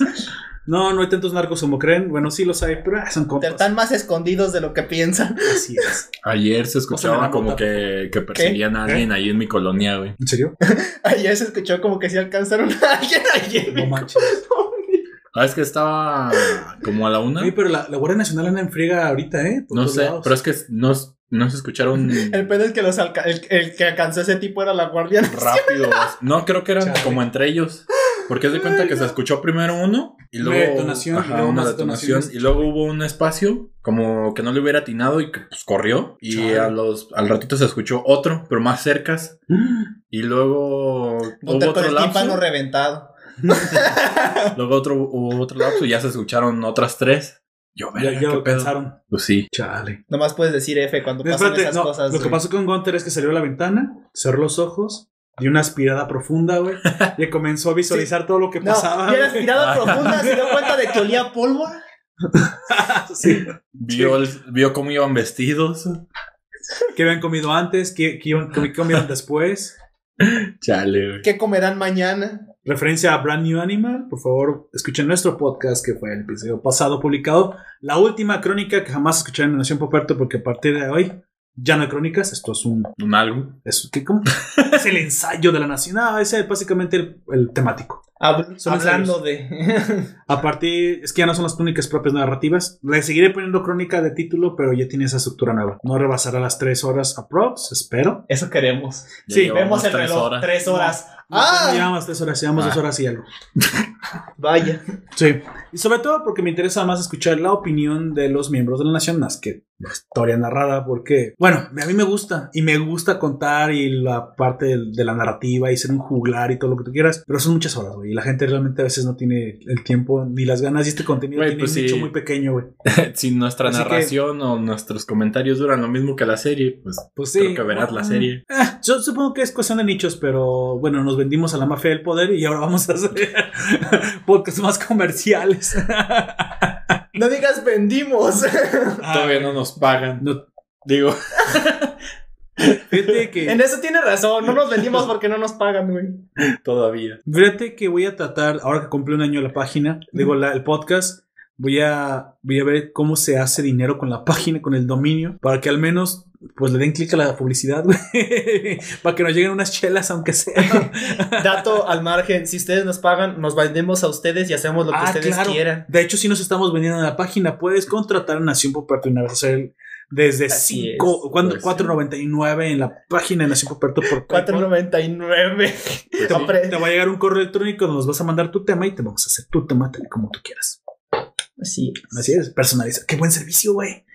No, no hay tantos narcos como creen. Bueno, sí los hay, pero ah, son compas. Están más escondidos de lo que piensan. Así es. Ayer se escuchaba como que, que perseguían a alguien ahí en mi colonia, güey. ¿En serio? Ayer se escuchó como que sí alcanzaron a alguien ayer. No manches. Ah, es que estaba como a la una. Oye, pero la, la Guardia Nacional anda en friega ahorita, ¿eh? Por No sé, lados. pero es que no, no se escucharon El pedo es que los alca- el, el que alcanzó ese tipo era la guardia. rápido. No, creo que eran Chale. como entre ellos. Porque es de cuenta que se escuchó primero uno Y Una luego, detonación, y luego una detonación. Y luego hubo un espacio como que no le hubiera atinado y que pues corrió. Y Chale. a los, al ratito se escuchó otro, pero más cercas. Y luego hubo otro lapso. reventado. Luego otro, hubo otro lapso y ya se escucharon otras tres. Yo, Ya, ya ¿qué lo pensaron. Pues sí. Chale. Nomás puedes decir F cuando pasan esas no, cosas. lo que pasó con Gunter es que salió a la ventana, cerró los ojos, dio una aspirada profunda, güey, y comenzó a visualizar todo lo que No, pasaba. y era güey. aspirada profunda, se dio cuenta de que olía a pólvora. Sí. Vio, vio cómo iban vestidos. ¿Qué habían comido antes? ¿Qué, qué iban- qué comieron después? Chale, güey. ¿Qué comerán mañana? Referencia a Brand New Animal, por favor, escuchen nuestro podcast que fue el episodio pasado publicado. La última crónica que jamás escucharán en Nación Poperto porque a partir de hoy ya no hay crónicas. Esto es un. Un algo. Es, ¿qué, cómo? es el ensayo de la nación. No, ese es básicamente el, el temático. Hab- Son hablando de. A partir, es que ya no son las crónicas propias narrativas. Le seguiré poniendo crónica de título, pero ya tiene esa estructura nueva. No rebasará las tres horas aprox, espero. Eso queremos. Ya Sí, Vemos el tres reloj. horas. Tres horas. No, ¡Ah! Llevamos tres horas, llevamos Ah. dos horas algo. Vaya. Sí. Y sobre todo porque me interesa más escuchar la opinión de los miembros de la nación más que la historia narrada, porque, bueno, a mí me gusta y me gusta contar y la parte de, la narrativa y ser un juglar y todo lo que tú quieras, pero son muchas horas, güey. Y la gente realmente a veces no tiene el tiempo ni las ganas y este contenido Güey, tiene pues un nicho sí. muy pequeño, güey. si nuestra Así que- narración o nuestros comentarios duran lo mismo que la serie, pues, Pues sí. creo que verás la serie. eh, yo supongo que es cuestión de nichos, pero bueno, nos vendimos a la mafia del poder y ahora vamos a hacer podcasts más comerciales. No digas vendimos. Todavía no nos pagan. No, Digo, fíjate que en eso tiene razón. No nos vendimos porque no nos pagan, güey. todavía. Fíjate que voy a tratar, ahora que cumple un año la página, digo, la- el podcast, voy a, voy a ver cómo se hace dinero con la página, con el dominio, para que al menos pues le den clic a la publicidad, güey. para que nos lleguen unas chelas, aunque sea. Dato al margen. Si ustedes nos pagan, nos vendemos a ustedes y hacemos lo que Ah, ustedes claro. quieran. De hecho, si nos estamos vendiendo en la página, puedes contratar a Nación Poperto y una vez hacer desde Así 5, es, ¿cuándo? pues, 4.99 en la página de Nación Poperto por PayPal. 4.99. Te, Compre- te va a llegar un correo electrónico donde nos vas a mandar tu tema y te vamos a hacer tu tema tal como tú quieras. Sí. Así es, personalizar. Qué buen servicio, güey.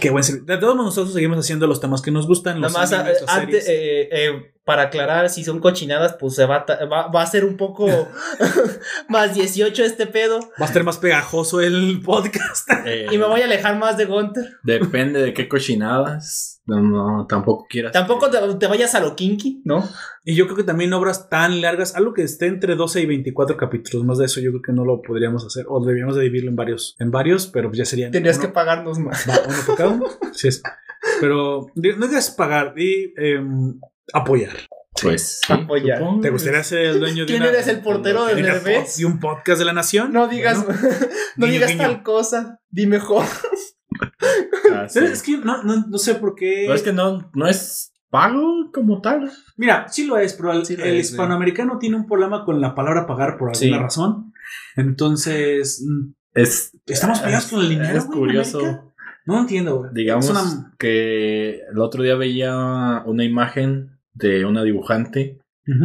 Qué buen servicio. De todos modos, nosotros seguimos haciendo los temas que nos gustan. Los Nada más animes, eh, antes, eh, eh, para aclarar, si son cochinadas, pues se va, a va, va a ser un poco más 18 este pedo. Va a estar más pegajoso el podcast. Eh, Y me voy a alejar más de Gunter. Depende de qué cochinadas. No, no, tampoco quieras. Tampoco te, te vayas a lo kinky, ¿no? Y yo creo que también obras tan largas, algo que esté entre 12 y 24 capítulos. Más de eso, yo creo que no lo podríamos hacer. O deberíamos de dividirlo en varios, en varios, pero ya serían. Tendrías uno- que pagarnos más. Va, uno por cada uno. Sí es. Pero no digas pagar y em, apoyar. Pues sí, Apoyar. supongo. ¿Te gustaría ser el dueño de ¿Quién una- eres el portero de de un podcast de la nación? No digas, Bueno, no guiño, digas guiño. tal cosa. Di mejor. Ah. Es que no, no, no sé por qué. Pero es que no, no es pago como tal. Mira, sí lo es, pero el, Sí el es, hispanoamericano tiene un problema con la palabra pagar por alguna Sí. razón. Entonces, mm, Es, estamos peleados con el dinero. es curioso. No entiendo. Digamos una- que el otro día veía una imagen de una dibujante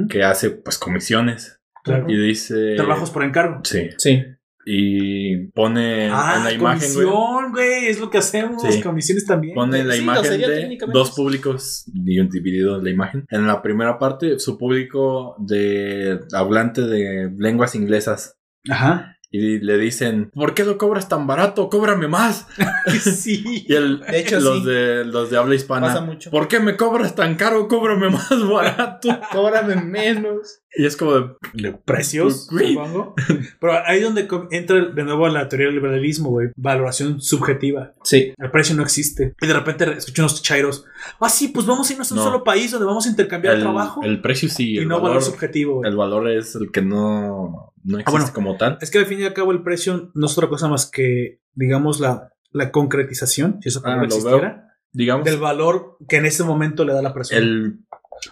que hace pues comisiones claro. y dice Trabajos por encargo. sí Sí. Y pone Ah, en la imagen güey, comisión, güey. Es lo que hacemos. Sí. Comisiones también. pone la Sí, lo imagen de dos públicos y un dividido la imagen en la primera parte su público de hablante de lenguas inglesas Ajá. y le dicen ¿por qué lo cobras tan barato? cóbrame más sí. y el, De hecho, los sí. de los de habla hispana Pasa mucho. ¿por qué me cobras tan caro? cóbrame más barato Cóbrame menos. Y es como de, precios, supongo. Pero ahí es donde com- entra de nuevo la teoría del liberalismo, güey. Valoración subjetiva. Sí. El precio no existe. Y de repente escucho unos chairos. Ah, sí, pues vamos a irnos a un No. solo país donde vamos a intercambiar el, trabajo. el precio sí y el no valor, valor, subjetivo, güey. el valor es el que no, no existe Ah, bueno. como tal Es que al fin y al cabo el precio no es otra cosa más que, digamos, la, la concretización, si esa Ah, lo existiera, digamos del valor que en ese momento le da la persona. el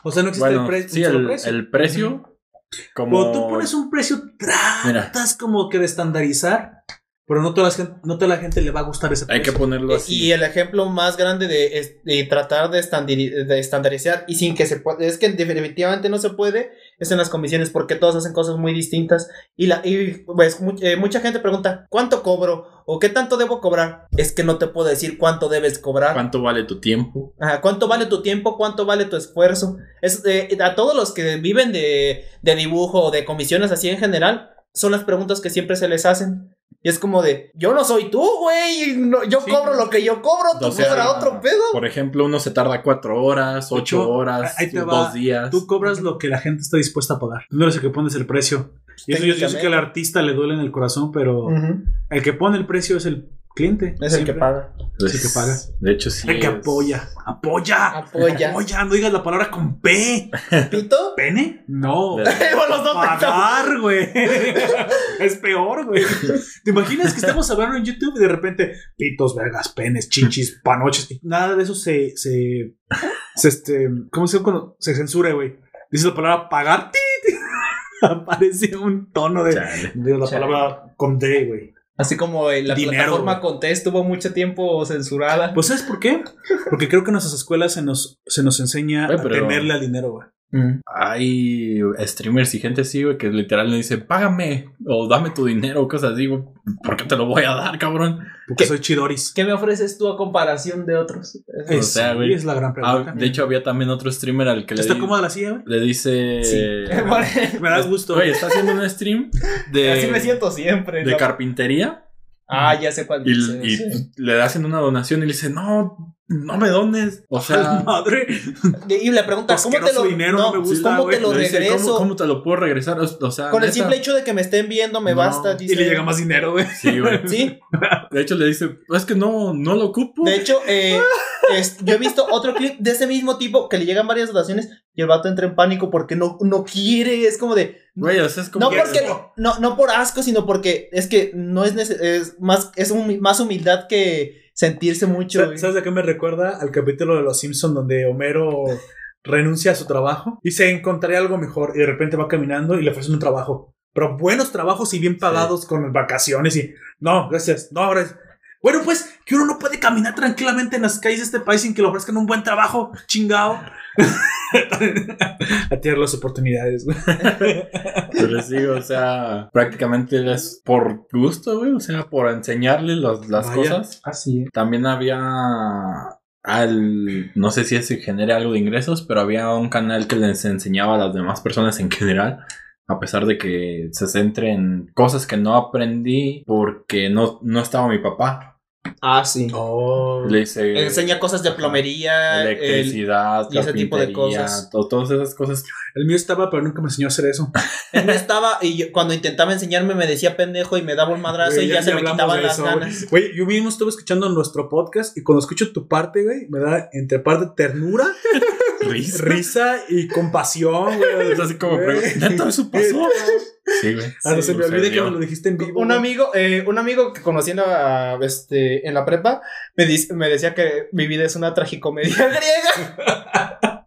o sea, no existe bueno el, pre- sí un solo el, precio. el precio como Cuando tú pones un precio, Mira. tratas como que de estandarizar, pero no toda, la gente, no toda la gente le va a gustar ese hay precio. que ponerlo así Y el ejemplo más grande de, es- de tratar de, estandari- de estandarizar y sin que se pueda, es que definitivamente no se puede, es en las comisiones porque todos hacen cosas muy distintas. Y, la, y pues mu- eh, mucha gente pregunta, ¿cuánto cobro? ¿O qué tanto debo cobrar? Es que no te puedo decir cuánto debes cobrar. ¿Cuánto vale tu tiempo? Ajá, ¿Cuánto vale tu tiempo? ¿Cuánto vale tu esfuerzo? Es, eh, a todos los que viven de, de dibujo o de comisiones así en general, son las preguntas que siempre se les hacen. Y es como de, yo no soy tú, güey. no- yo Sí. cobro lo que yo cobro, tú O sea, cobras otro pedo. Por ejemplo, uno se tarda cuatro horas, ocho horas, va. dos días. Tú cobras lo que la gente está dispuesta a pagar. No eres el que pones el precio. Y eso yo, yo sé que al artista le duele en el corazón, pero el que pone el precio es el cliente. Es el que paga. Pues, Sí que paga. De hecho, sí. El que es- apoya. Apoya. Apoya. Apoya. No digas la palabra con P. ¿Pito? ¿Pene? No. Pagar, güey. es peor, güey. ¿Te imaginas que estamos hablando en YouTube y de repente pitos, vergas, penes, chichis, panoches? y Nada de eso se. se, se, este, ¿Cómo se cuando se censura, güey? Dice la palabra pagar. ¡ti! Aparece un tono de. Chale. de la Chale. palabra con D, güey. Así como eh, la Dinero, plataforma güey. Conté estuvo mucho tiempo censurada. Pues ¿sabes por qué? Porque creo que en nuestras escuelas se nos, se nos enseña a tenerle al dinero, güey. Mm. Hay streamers y gente así, güey, que literal le dice, págame o dame tu dinero o cosas así, güey. ¿Por qué te lo voy a dar, cabrón? Porque ¿Qué? soy chidoris. ¿Qué me ofreces tú a comparación de otros? O Es, sea, güey. es la gran Ah, pregunta. de hecho, había también otro streamer al que le, ¿Está cómoda la silla, güey? le dice... Sí. Me das gusto. Oye, está haciendo un stream de, Así me siento siempre. de ¿no? carpintería Ah, ya sé cuál y, dices, y, sí. le hacen una donación y le dice, no, no me dones. O A la sea, madre. Y le pregunta, ¿cómo te lo, dinero, no me gusta, ¿cómo te lo regreso? ¿cómo, cómo te lo puedo regresar? O, sea, Con el simple hecho de que me estén viendo me No. basta. Y dice. le llega más dinero, güey. Sí, güey. Sí, De hecho, le dice, es que no, no lo ocupo. de hecho, eh, es- yo he visto otro clip de ese mismo tipo que le llegan varias donaciones y el vato entra en pánico porque no, no quiere. Es como de. Güey, o sea, es como No que- porque no, no por asco, sino porque es que no es es más es más humildad que sentirse mucho. ¿Sabes de qué me recuerda? Al capítulo de Los Simpsons donde Homero renuncia a su trabajo y se encontraría algo mejor y de repente va caminando y le ofrecen un trabajo. Pero buenos trabajos y bien pagados con vacaciones y... No, gracias. No, gracias. Bueno, pues que uno no puede caminar tranquilamente en las calles de este país sin que le ofrezcan un buen trabajo. Chingado. a tirar las oportunidades, güey. Yo les digo, o sea, prácticamente es por gusto, güey, o sea, por enseñarles las, las Vaya. cosas. Así es. También había al, no sé si eso genera algo de ingresos, pero había un canal que les enseñaba a las demás personas en general, a pesar de que se centre en cosas que no aprendí porque no, no estaba mi papá. Ah, sí. Oh. Le dice Enseña cosas de plomería, el- electricidad, y ese tipo de cosas. to- todas esas cosas. El mío estaba, pero nunca me enseñó a hacer eso. Él no estaba y yo- cuando intentaba enseñarme me decía pendejo y me daba un madrazo y ya, se me quitaban las ganas. Güey, Güey, yo mismo estuve escuchando nuestro podcast y cuando escucho tu parte, güey, me da entre parte ternura, Risa. risa y compasión, güey. Es así como, ¿neta eso pasó? Sí, güey. Hasta se me olvida que me lo dijiste en vivo. Un amigo, eh, un amigo que conocí en la, este, en la prepa me, dice- me decía que mi vida es una tragicomedia griega.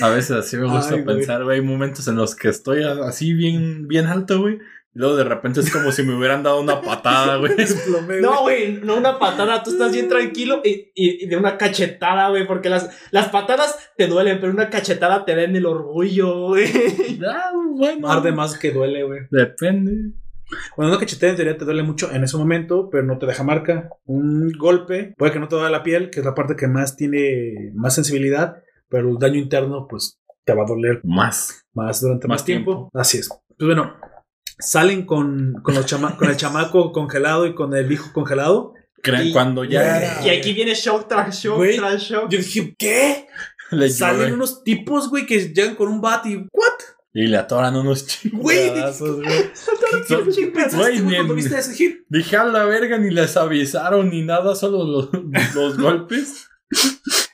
A veces así me gusta Ay, pensar, güey. Hay momentos en los que estoy así bien, bien alto, güey. Y luego de repente es como si me hubieran dado una patada, güey. No, güey, no una patada, tú estás bien tranquilo y, y- y de una cachetada, güey, porque las, las patadas te duelen, pero una cachetada te da en el orgullo, güey. Ah, bueno. Arde más que duele, güey. Depende. Cuando una cachetada en teoría te duele mucho en ese momento, pero no te deja marca. Un golpe puede que no te duele la piel, que es la parte que más tiene más sensibilidad, pero el daño interno, pues te va a doler Más. más durante más, Más tiempo. tiempo. Así es. Pues bueno, salen con, con, los chama- con el chamaco congelado y con el hijo congelado. Y- Cuando ya Y aquí viene shock tras Güey, tras shock. Yo dije, ¿qué? le Salen unos tipos, güey, que llegan con un bat y. ¿What? y le atoran unos Güey, chingadazos, güey. Dije, Dije a la verga, ni les avisaron ni nada, solo los, los golpes.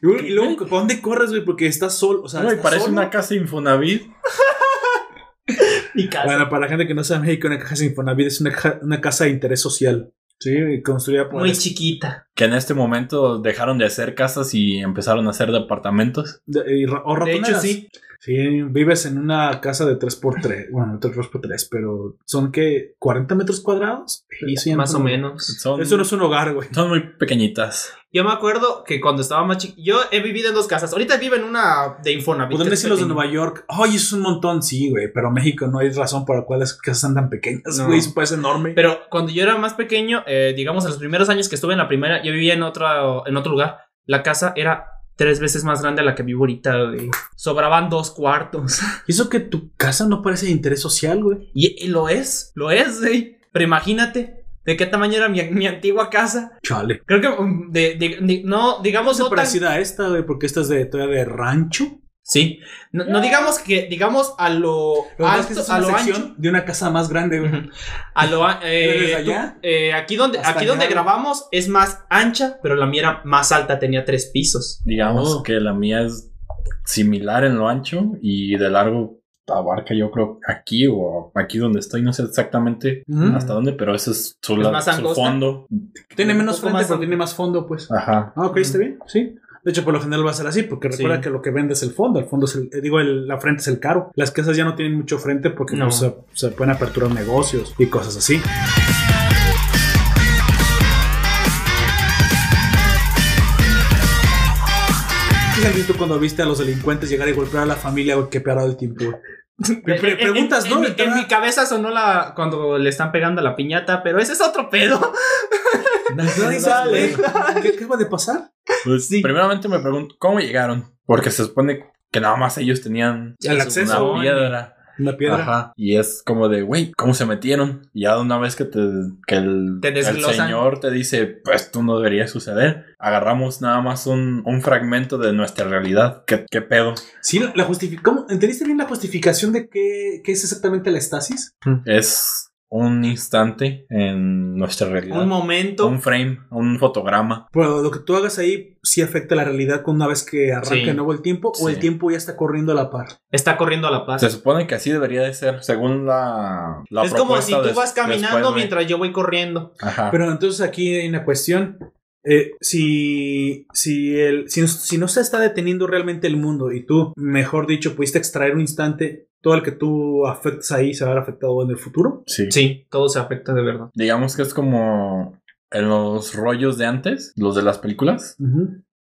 Y luego, ¿para dónde corres, güey? Porque estás solo. O sea, Güey, parece solo. una casa Infonavit. Mi casa. Bueno, para la gente que no sabe México, una casa de Infonavit es una, caja- una casa de interés social. Sí, construida por muy chiquita. que en este momento dejaron de hacer casas y empezaron a hacer departamentos. De- y De hecho, sí. Sí, vives en una casa de 3x3. Bueno, no 3x3, pero son que 40 metros cuadrados. Y no Más o menos. Son, Eso no es un hogar, güey. son muy pequeñitas. Yo me acuerdo que cuando estaba más chico, yo he vivido en dos casas. Ahorita vivo en una de Infonavit. Podrían decir los de. Nueva York. Ay, eso es un montón, sí, güey. Pero México no hay razón por la cual las casas son tan pequeñas, No. güey. Eso parece enorme. Pero cuando yo era más pequeño, eh, digamos en los primeros años que estuve en la primera, yo vivía en otro, en otro lugar. La casa era tres veces más grande a la que vivo ahorita, güey. Sobraban dos cuartos. Y eso que tu casa no parece de interés social, güey. Y, y lo es, lo es, güey. Pero imagínate de qué tamaño era mi, mi antigua casa. Chale. Creo que um, de, de- de- no, digamos Es no tan- parecida a esta, güey, porque esta es de todavía de rancho. Sí. No, no digamos que, digamos a lo Lo que pasa es que alto, a lo ancho. de una casa más grande, güey. A lo eh, tú- eh, aquí donde hasta aquí donde grabamos es más ancha, pero la mía era más alta, tenía tres pisos. Digamos Oh. que la mía es similar en lo ancho y de largo abarca yo creo aquí o aquí donde estoy, no sé exactamente hasta dónde, pero ese es su, ¿Es la- más su angosta? fondo. Tiene menos frente, más pero tiene más fondo, pues. Ajá. Ah, ok, está bien, sí. De hecho, por lo general va a ser así, porque Sí. recuerda que lo que vende es el fondo. El fondo es el, eh, digo, el- la frente es el caro. Las casas ya no tienen mucho frente porque No. pues, se, se pueden aperturar negocios y cosas así. ¿Qué tú cuando viste a los delincuentes llegar y golpear a la familia que parado el tiempo? Pre- preguntas, en, ¿no? En, en mi cabeza sonó la cuando le están pegando la piñata, pero ese es otro pedo. Nadie güey, ¿Qué, ¿Qué va de pasar? Pues, Sí. primeramente me pregunto cómo llegaron, porque se supone que nada más ellos tenían El acceso. una piedra. Una piedra. Ajá. Y es como de, güey, ¿cómo se metieron? Y ya una vez que, te, que el, Te el señor te dice, pues tú no debería suceder, agarramos nada más un, un fragmento de nuestra realidad. ¿Qué, qué pedo? Sí, la justificación. ¿Entendiste bien la justificación de qué, qué es exactamente la estasis? Es un instante en nuestra realidad. Un momento. Un frame, un fotograma. Pero lo que tú hagas ahí sí afecta la realidad con una vez que arranca Sí. de nuevo el tiempo o Sí. el tiempo ya está corriendo a la par. Está corriendo a la paz. Se supone que así debería de ser, según la, la es como si tú vas caminando mientras yo voy corriendo. Ajá. Pero entonces aquí hay una cuestión. Eh, si, si, el, si, si no se está deteniendo realmente el mundo y tú, mejor dicho, pudiste extraer un instante, todo el que tú afectas ahí se va a ver afectado en el futuro. sí. Sí, todo se afecta de verdad. Digamos que es como en los rollos de antes, los de las películas.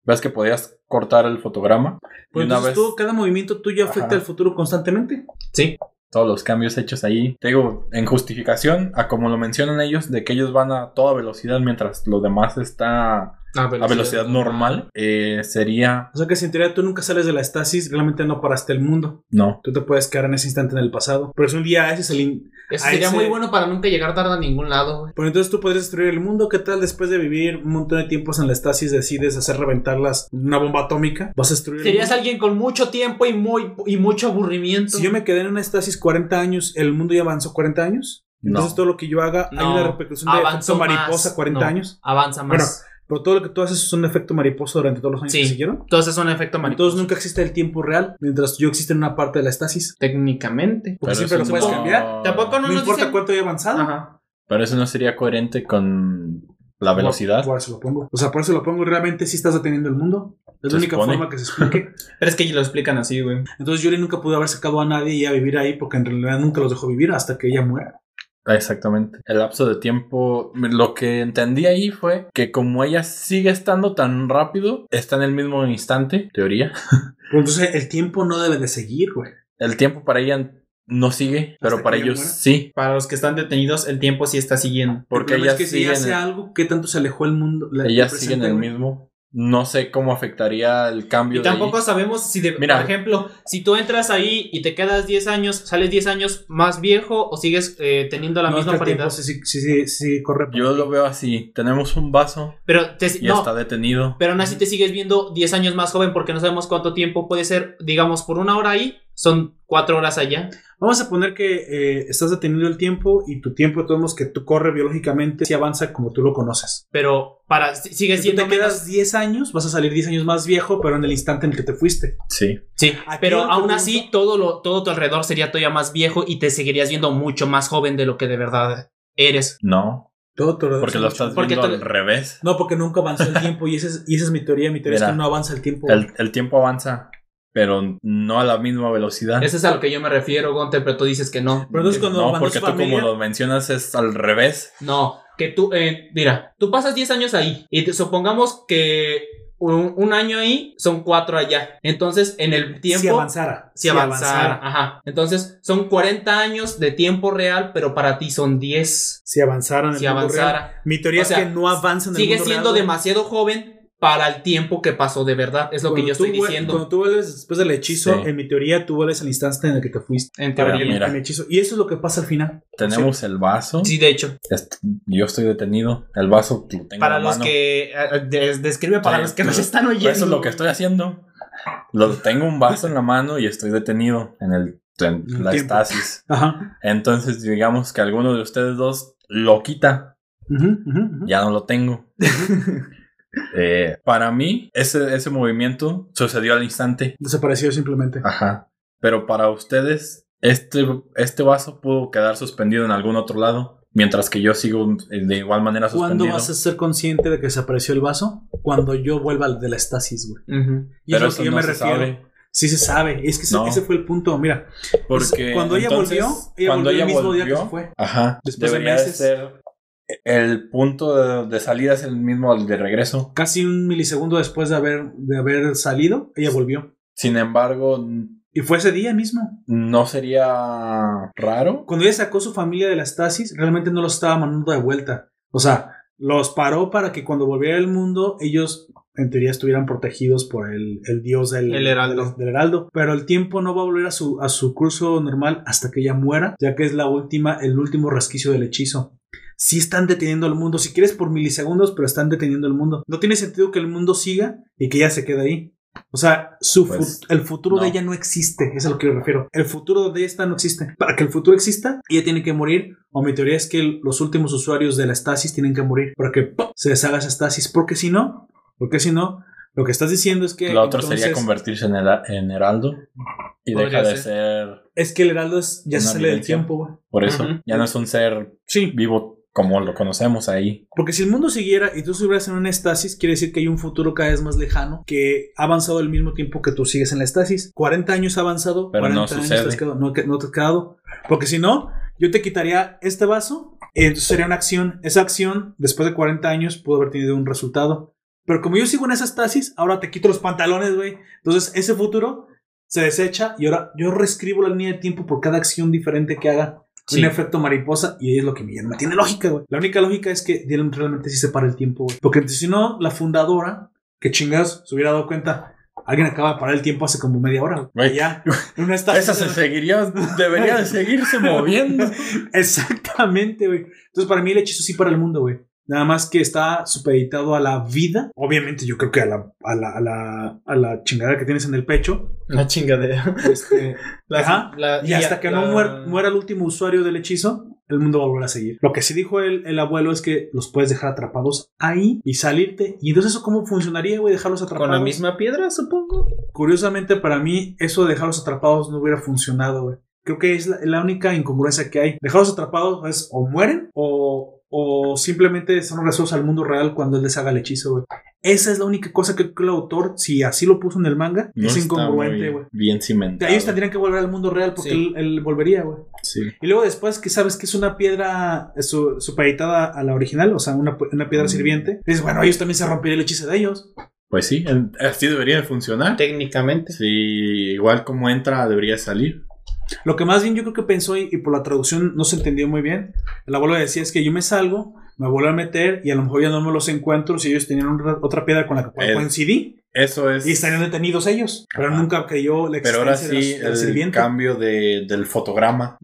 Ves que podías cortar el fotograma y Pues una entonces vez tú, cada movimiento tuyo afecta Ajá. el futuro constantemente. Sí. Todos los cambios hechos ahí. Te digo, en justificación, a como lo mencionan ellos, de que ellos van a toda velocidad mientras lo demás está A a velocidad normal, eh, sería O sea que si en teoría tú nunca sales de la estasis, realmente no paraste el mundo. no. Tú te puedes quedar en ese instante en el pasado. Pero es un día, ese es el... in- Eso sería muy bueno para nunca llegar tarde a ningún lado. Pero entonces tú podrías destruir el mundo. ¿Qué tal después de vivir un montón de tiempos en la estasis decides hacer reventarlas una bomba atómica? ¿Vas a destruir el Serías mundo? alguien con mucho tiempo y, muy, y mucho aburrimiento. Si yo me quedé en una estasis 40 años, ¿el mundo ya avanzó 40 años? Entonces No. todo lo que yo haga hay una repercusión de efecto más. mariposa 40 No, años. Avanza más. Bueno, Pero todo lo que tú haces es un efecto mariposa durante todos los años Sí. que siguieron. Entonces es un efecto mariposa. Entonces nunca existe el tiempo real, mientras yo existe en una parte de la estasis. Técnicamente. Porque Pero siempre lo puedes no- cambiar. Tampoco No, nos importa dicen- cuánto haya avanzado. Ajá. Pero eso no sería coherente con la velocidad. Por eso lo pongo. O sea, por eso lo pongo. Realmente sí estás deteniendo el mundo. Es Se la única forma que se explique. Pero es que lo explican así, güey. Entonces Yuri nunca pudo haber sacado a nadie y a vivir ahí porque en realidad nunca los dejó vivir hasta que ella muera. Exactamente. El lapso de tiempo, lo que entendí ahí fue que como ella sigue estando tan rápido, está en el mismo instante, teoría. Entonces el tiempo no debe de seguir, güey. El tiempo para ella no sigue, pero para ella ellos muera. sí. Para los que están detenidos, el tiempo sí está siguiendo. Porque el problema ellas es que si ella hace algo, ¿qué tanto se alejó el mundo? la- ellas el siguen presente, el güey? mismo. No sé cómo afectaría el cambio. Y tampoco sabemos si, de, Mira. por ejemplo, si tú entras ahí y te quedas 10 años, sales 10 años más viejo o sigues eh, teniendo la No, misma paridad. sí, sí, sí, sí, sí, corre. Yo ti. lo veo así. Tenemos un vaso Pero, te, y no, está detenido. pero aún así te sigues viendo 10 años más joven porque no sabemos cuánto tiempo puede ser. Digamos, por una hora ahí, son 4 horas allá. Vamos a poner que eh, estás deteniendo el tiempo y tu tiempo, todos que tú corre biológicamente, si avanza como tú lo conoces. Pero para si- sigue Si tú siendo te quedas menos- 10 años, vas a salir 10 años más viejo, pero en el instante en el que te fuiste. Sí. Sí, Aquí pero aún así todo lo todo tu alrededor sería todavía más viejo y te seguirías viendo mucho más joven de lo que de verdad eres. No. Todo, todo, Porque lo estás Porque viendo al revés. No, porque nunca avanzó el tiempo y esa es, y esa es mi teoría. Mi teoría es que no avanza el tiempo. El, el tiempo avanza, pero no a la misma velocidad. Eso es a lo que yo me refiero, Gunter, pero tú dices que no. Pero entonces cuando, no, porque es tú familia, como lo mencionas es al revés. No, que tú, eh, mira, tú pasas 10 años ahí y te- supongamos que un, un año ahí son 4 allá. Entonces, en el tiempo... si avanzara. Si avanzara, ajá. Entonces, son 40 años de tiempo real, pero para ti son 10. Si avanzara en el Si mundo avanzara. real. Mi teoría O sea, es que no avanza en el Sigue mundo siendo real, demasiado joven para el tiempo que pasó de verdad. Es lo que yo estoy diciendo. Cuando tú vuelves después del hechizo, Sí. en mi teoría, tú vuelves al instante en el que te fuiste. En teoría. el, mira. el hechizo. Y eso es lo que pasa al final. Tenemos el vaso. Sí, de hecho. Est- Yo estoy detenido. El vaso lo tengo Para en la los mano. que. eh, des- describe para Sí, los que nos están oyendo. Eso es lo que estoy haciendo. Lo, tengo un vaso en la mano y estoy detenido en, el, en El la tiempo. estasis. Ajá. Entonces, digamos que alguno de ustedes dos lo quita. Ujú. Ya no lo tengo. Eh, para mí, ese, ese movimiento sucedió al instante. Desapareció simplemente. Ajá. Pero para ustedes, este, este vaso pudo quedar suspendido en algún otro lado. Mientras que yo sigo eh, de igual manera ¿Cuándo suspendido. vas a ser consciente de que desapareció el vaso? Cuando yo vuelva al de la estasis, güey. Ujú. Y es Pero lo eso que yo no me refiero. sabe. Sí se sabe. Es que ese, No. ese fue el punto. Mira, Porque cuando ella entonces, volvió, ella cuando volvió el ella mismo día que volvió, se fue. Ajá. Después de debería meses. ser el punto de, de salida es el mismo al de regreso. casi un milisegundo después de haber, de haber salido, ella volvió. Sin embargo, Y fue ese día mismo. no sería raro. Cuando ella sacó su familia de la estasis, realmente no los estaba mandando de vuelta. O sea, los paró para que cuando volviera al mundo, ellos en teoría estuvieran protegidos por el, el dios del, El heraldo. del- del heraldo. Pero el tiempo no va a volver a su, a su curso normal hasta que ella muera, ya que es la última, el último resquicio del hechizo. Sí están deteniendo el mundo, si quieres por milisegundos, pero están deteniendo el mundo. No tiene sentido que el mundo siga y que ella se quede ahí. O sea, su fu- Pues, el futuro de ella no existe, es a lo que me refiero. El futuro ella está no existe. Para que el futuro exista, ella tiene que morir. O mi teoría es que el- los últimos usuarios de la estasis tienen que morir para que ¡pum! se deshaga esa estasis. Porque si no, porque si no, lo que estás diciendo es que. Lo otro sería convertirse en, hera- en heraldo. Y deja de ser. ser. Es que el heraldo es, ya se sale del tiempo, güey. Por eso, ya no es un ser Sí, vivo como lo conocemos ahí. Porque si el mundo siguiera y tú estuvieras en una estasis, quiere decir que hay un futuro cada vez más lejano que ha avanzado al mismo tiempo que tú sigues en la estasis. 40 años ha avanzado, Pero 40 no años te sucede. has quedado, no, no te has quedado. Porque si no, yo te quitaría este vaso, y entonces sería una acción. Esa acción, después de 40 años, pudo haber tenido un resultado. Pero como yo sigo en esa estasis, ahora te quito los pantalones, güey. Entonces ese futuro se desecha y ahora yo reescribo la línea de tiempo por cada acción diferente que haga. Sí. Un efecto mariposa y es lo que me llama. Tiene lógica, güey. La única lógica es que Dylan realmente sí separa el tiempo, güey. Porque si no, la fundadora, que chingados, se hubiera dado cuenta. Alguien acaba de parar el tiempo hace como media hora. Güey. Ya. Una estación. Esa se seguiría, debería de seguirse moviendo. Exactamente, güey. Entonces, para mí el hechizo sí para el mundo, güey. Nada más que está supeditado a la vida. Obviamente, yo creo que a la, a la, a la, a la chingada que tienes en el pecho. La chingadera. Este, La- Ajá. la- y hasta que no la- muer- muera el último usuario del hechizo, el mundo va a volver a seguir. Lo que sí dijo el, el abuelo es que los puedes dejar atrapados ahí y salirte. Y entonces, ¿eso cómo funcionaría, güey? Dejarlos atrapados. Con la misma piedra, supongo. Curiosamente, para mí, eso de dejarlos atrapados no hubiera funcionado, güey. Creo que es la, la única incongruencia que hay. Dejarlos atrapados es o mueren o, o simplemente son regresados al mundo real cuando él les haga el hechizo, güey. Esa es la única cosa que el autor, si así lo puso en el manga, No es está incongruente, muy güey. Bien cimentado. ahí ellos tendrían que volver al mundo real porque Sí. él, él volvería, güey. Sí. Y luego después que sabes que es una piedra su- supeditada a la original, o sea, una, una piedra Mm. sirviente, dices, bueno, ellos también se rompería el hechizo de ellos. Pues sí, así debería de funcionar. Técnicamente. Sí, igual como entra, debería salir. Lo que más bien yo creo que pensó y, y por la traducción no se entendió muy bien, el abuelo decía es que yo me salgo, me vuelvo a meter y a lo mejor ya no me los encuentro si ellos tenían una- otra piedra con la que coincidí Eso es. y estarían detenidos ellos. Pero Ajá. nunca creyó la Pero ahora sí, de el sirviente. cambio de, del fotograma.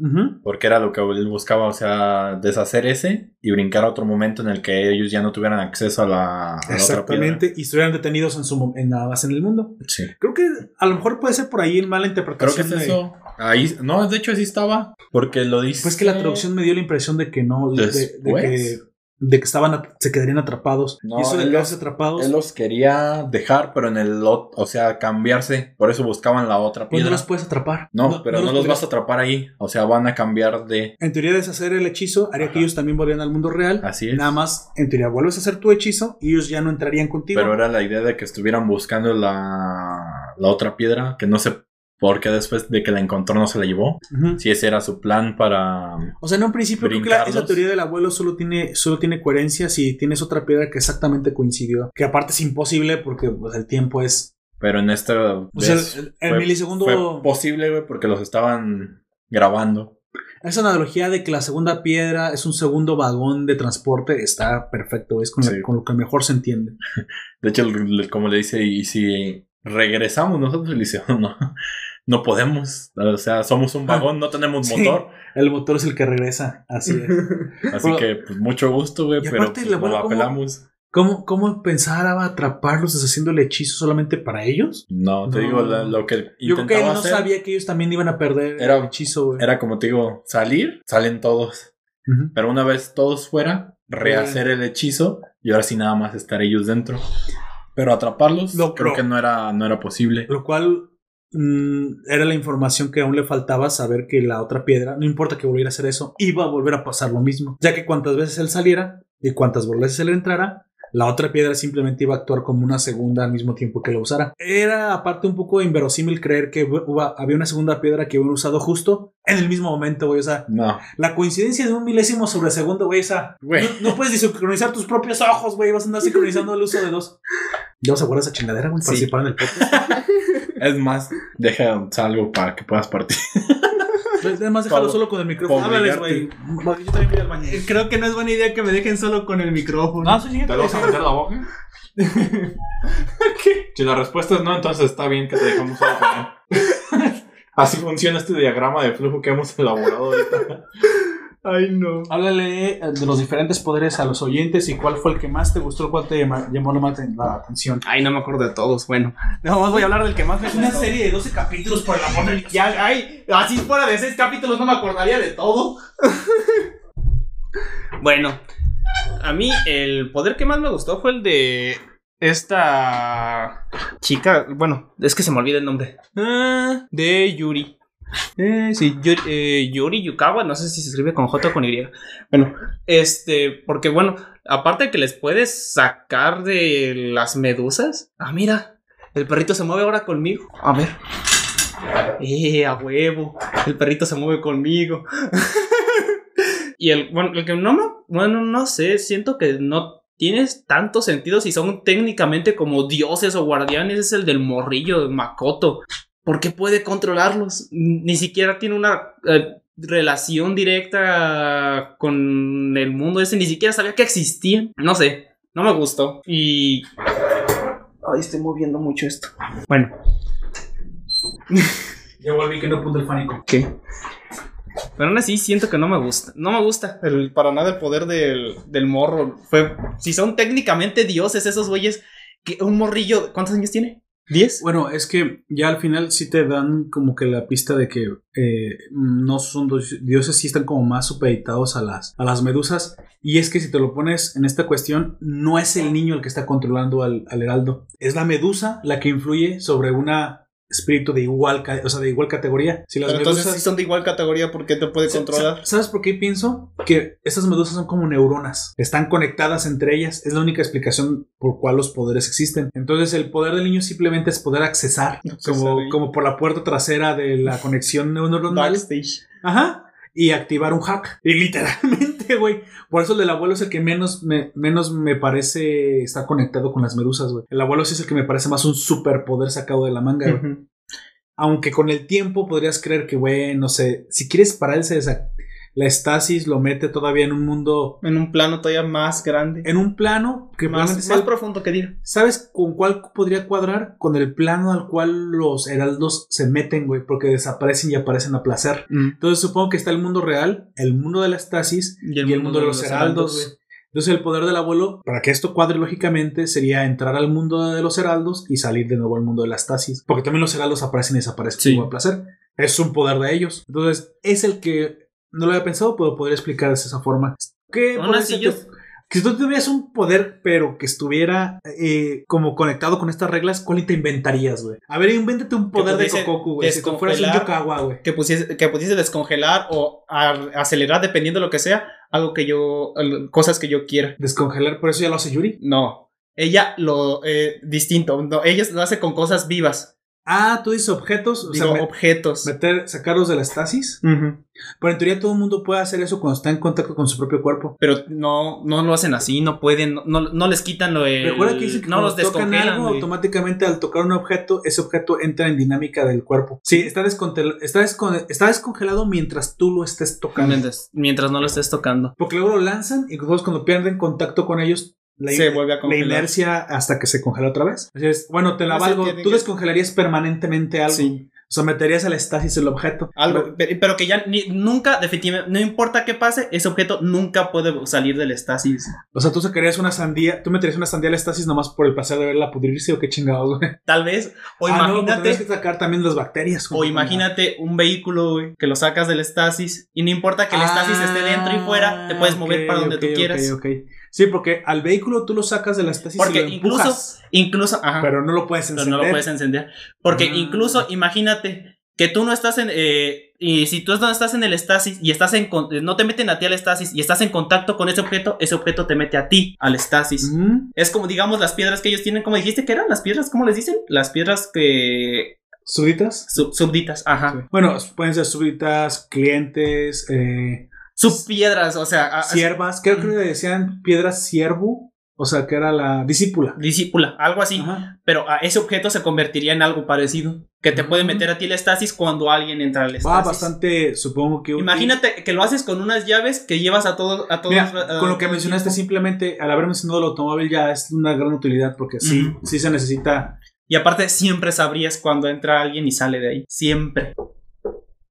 Porque era lo que él buscaba, o sea, deshacer ese y brincar a otro momento en el que ellos ya no tuvieran acceso a la, a la otra piedra. Exactamente, y estuvieran detenidos en su en nada más en el mundo. Sí. Creo que a lo mejor puede ser por ahí mala Creo que interpretación. es de- eso. Ahí, no, de hecho así estaba. Porque lo dice. Pues que la traducción me dio la impresión de que no, de, de que de que estaban se quedarían atrapados. No, y eso de él quedarse los- atrapados, Él los quería dejar, pero en el lot, o sea, cambiarse. Por eso buscaban la otra pues no piedra. los puedes atrapar. No, pero no, los vas a atrapar ahí. O sea, van a cambiar de. En teoría, deshacer el hechizo haría que ellos también volvieran al mundo real. Así es. Nada más, en teoría, vuelves a hacer tu hechizo y ellos ya no entrarían contigo. Pero era la idea de que estuvieran buscando la, la otra piedra, que no sé por qué después de que la encontró no se la llevó. Ujú. Si ese era su plan para. O sea, en un principio creo que la- esa teoría del abuelo solo tiene, solo tiene coherencia si tienes otra piedra que exactamente coincidió. Que aparte es imposible porque pues, el tiempo es. Pero en esta. O sea, el, el fue- milisegundo. Fue posible, güey, porque los estaban grabando. Esa analogía de que la segunda piedra es un segundo vagón de transporte está perfecto. Es con, Sí. con lo que mejor se entiende. De hecho, el- el- como le dice, y si regresamos nosotros, le dice, no, no podemos. O sea, somos un vagón, no tenemos Sí. motor. El motor es el que regresa. Así es. Así que, pues, mucho gusto, güey, pero aparte, pues, la ¿cómo? ¿Cómo, ¿Cómo pensaba atraparlos deshaciendo el hechizo solamente para ellos? No, te No. digo, la- lo que Yo creo que él no hacer sabía que ellos también iban a perder Era- el hechizo, güey. era como te digo, salir, salen todos. Pero una vez todos fuera, rehacer el hechizo y ahora sí nada más estar ellos dentro. Pero atraparlos, creo que no era, no era posible. Lo cual mm, era la información que aún le faltaba saber que la otra piedra, no importa que volviera a hacer eso, iba a volver a pasar lo mismo. Ya que cuantas veces él saliera y cuantas veces él entrara, la otra piedra simplemente iba a actuar como una segunda al mismo tiempo que la usara. Era aparte un poco inverosímil creer que había una segunda piedra que hubieran usado justo en el mismo momento, güey. O sea, No, la coincidencia de un milésimo sobre segundo, güey, o sea, Güey. No, no puedes sincronizar tus propios ojos, güey. Vas a andar sincronizando el uso de dos. ¿Ya vas a guardar esa chingadera, güey? Sí. Participar en el podcast. es más, deja algo para que puedas partir. Además, déjalo solo con el micrófono. para Háblales, güey. Yo también voy al baño. Eh, Creo que no es buena idea que me dejen solo con el micrófono. No, sí, sí. ¿Te lo vas a meter la boca? Si la respuesta es no, entonces está bien que te dejamos solo con él. Así funciona este diagrama de flujo que hemos elaborado ahorita. Ay, no. Háblale eh, de los diferentes poderes a los oyentes y cuál fue el que más te gustó, cuál te llamó la más la atención. Ay, no me acuerdo de todos. Bueno, nada más voy a hablar del que más me Una gustó. serie de 12 capítulos por el amor de Dios. Ya, ay, así fuera de seis capítulos no me acordaría de todo. bueno, a mí el poder que más me gustó fue el de esta chica. Bueno, es que se me olvida el nombre. Ah, de Yuri. Eh, sí, Yuri, eh, Yuri Yukawa, no sé si se escribe con J o con Y. Bueno, este, porque bueno, aparte de que les puedes sacar de las medusas. Ah, mira, el perrito se mueve ahora conmigo. A ver. Eh, a huevo. El perrito se mueve conmigo. y el, bueno, el que no bueno, no sé, siento que no tienes tanto sentido si son técnicamente como dioses o guardianes, es el del morrillo de Makoto. Porque puede controlarlos. Ni siquiera tiene una eh, relación directa con el mundo ese, ni siquiera sabía que existían. No sé, no me gustó. Y... Ay, estoy moviendo mucho esto. Bueno, Ya volví que no punto el fánico. ¿Qué? Pero aún así siento que no me gusta. No me gusta el, para nada el poder del, del morro. Fue, si son técnicamente dioses esos güeyes, que un morrillo, ¿cuántos años tiene? ¿Diez? Bueno, es que ya al final sí te dan como que la pista de que eh, no son dos dioses, sí están como más supeditados a las, a las medusas. Y es que si te lo pones en esta cuestión, no es el niño el que está controlando al, al heraldo. Es la medusa la que influye sobre una espíritu de igual, o sea, de igual categoría. Si las Pero entonces si son de igual categoría, ¿por qué te puede controlar? sa- ¿Sabes por qué pienso? Que esas medusas son como neuronas. Están conectadas entre ellas. Es la única explicación por cual los poderes existen. Entonces, el poder del niño simplemente es poder accesar, Accesar como, ahí. como por la puerta trasera de la conexión neuronal. Backstage. Ajá. Y activar un hack. Y literalmente, güey. Por eso el del abuelo es el que menos me, menos me parece estar conectado con las medusas, güey. El abuelo sí es el que me parece más un superpoder sacado de la manga, güey. Aunque con el tiempo podrías creer que, güey, no sé, si quieres pararse de esa, la estasis lo mete todavía en un mundo, En un plano todavía más grande. en un plano que más, sea más profundo que dir. ¿Sabes con cuál podría cuadrar? Con el plano al cual los heraldos se meten, güey, porque desaparecen y aparecen a placer. Entonces supongo que está el mundo real, el mundo de la estasis y el, mundo, de los, heraldos, güey. Entonces el poder del abuelo, para que esto cuadre lógicamente, sería entrar al mundo de los heraldos y salir de nuevo al mundo de la estasis. Porque también los heraldos aparecen y desaparecen Sí. como placer. Es un poder de ellos. Entonces es el que no lo había pensado, pero podría explicar de esa forma. Que- Si tú tuvieras un poder, pero que estuviera eh, como conectado con estas reglas, ¿cuál te inventarías, güey? A ver, invéntate un poder de pudiese Kokoku, güey. Si fueras un Yokawa, güey. Que pusiese, que pudiese descongelar o acelerar, dependiendo de lo que sea, algo que yo. cosas que yo quiera. Descongelar, por eso ya lo hace Yuri. No. Ella lo. eh, distinto. No, ella lo hace con cosas vivas. Ah, tú dices objetos, o Digo, sea, objetos. meter, sacarlos de la estasis. Ujú. Pero en teoría todo el mundo puede hacer eso cuando está en contacto con su propio cuerpo. Pero no, no lo hacen así, no pueden, no, no, les quitan lo de. Recuerda que dicen que no los tocan algo, güey. automáticamente al tocar un objeto, ese objeto entra en dinámica del cuerpo. Sí, está, descontel- está, descon- está descongelado mientras tú lo estés tocando. Mientras, mientras no lo estés tocando. Porque luego lo lanzan y después cuando pierden contacto con ellos, la, Se vuelve a la congelar. inercia hasta que se congela otra vez. Bueno, te la No valgo. Tú que- descongelarías permanentemente algo. Sí. Someterías a la estasis el objeto. Algo, pero, pero que ya ni- nunca, definitivamente, no importa qué pase, ese objeto nunca puede salir del estasis. O sea, tú sacarías una sandía, tú meterías una sandía a la estasis nomás por el placer de verla pudrirse o qué chingados, güey. Tal vez, o Ah, no, imagínate, tendrías que sacar también las bacterias. o imagínate un vehículo, güey, que lo sacas del estasis y no importa que el estasis esté dentro y fuera, te puedes mover Ah, ok, para donde tú ok, quieras. ok. Sí, porque al vehículo tú lo sacas de la estasis Porque y lo incluso, empujas, incluso, ajá, pero no lo puedes pero encender. no lo puedes encender. Porque Ah. incluso, imagínate que tú no estás en, eh, y si tú no estás en el estasis y estás en, no te meten a ti al estasis y estás en contacto con ese objeto, ese objeto te mete a ti al estasis. Ujú. Es como, digamos, las piedras que ellos tienen, como dijiste que eran las piedras, ¿cómo les dicen? Las piedras que... ¿Súbditas? sub- súbditas, ajá. Sí. Bueno, pueden ser súbditas, clientes, eh, Subpiedras, o sea, siervas. Creo que le decían piedras siervo. O sea, que era la discípula. discípula, algo así. Ajá. Pero a ese objeto se convertiría en algo parecido. Que te puede meter a ti el estasis cuando alguien entra al estasis. Va bastante, supongo que. Imagínate que lo haces con unas llaves que llevas a todos. A todos Mira, a- con lo que mencionaste, tiempo. simplemente al haber mencionado el automóvil ya es una gran utilidad porque sí, sí se necesita. Y aparte, siempre sabrías cuando entra alguien y sale de ahí. Siempre.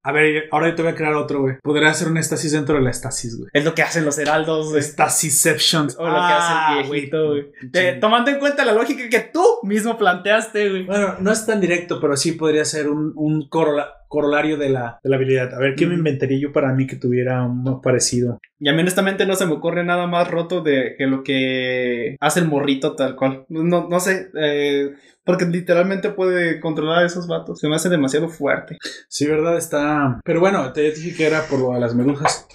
A ver, ahora yo te voy a crear otro, güey. Podría hacer una estasis dentro de la estasis, güey. Es lo que hacen los heraldos. güey. Estacisception. O lo que hace el viejito, güey. Tomando en cuenta la lógica que tú mismo planteaste, güey. Bueno, no es tan directo, pero sí podría ser un, un corolario de la, de la habilidad. A ver, ¿qué me inventaría yo para mí que tuviera uno parecido? Y a mí honestamente no se me ocurre nada más roto de que lo que hace el morrito tal cual. No, no sé, eh, porque literalmente puede controlar a esos vatos. Se me hace demasiado fuerte. Sí, ¿verdad? Está... Pero bueno, te dije que era por lo de las medusas.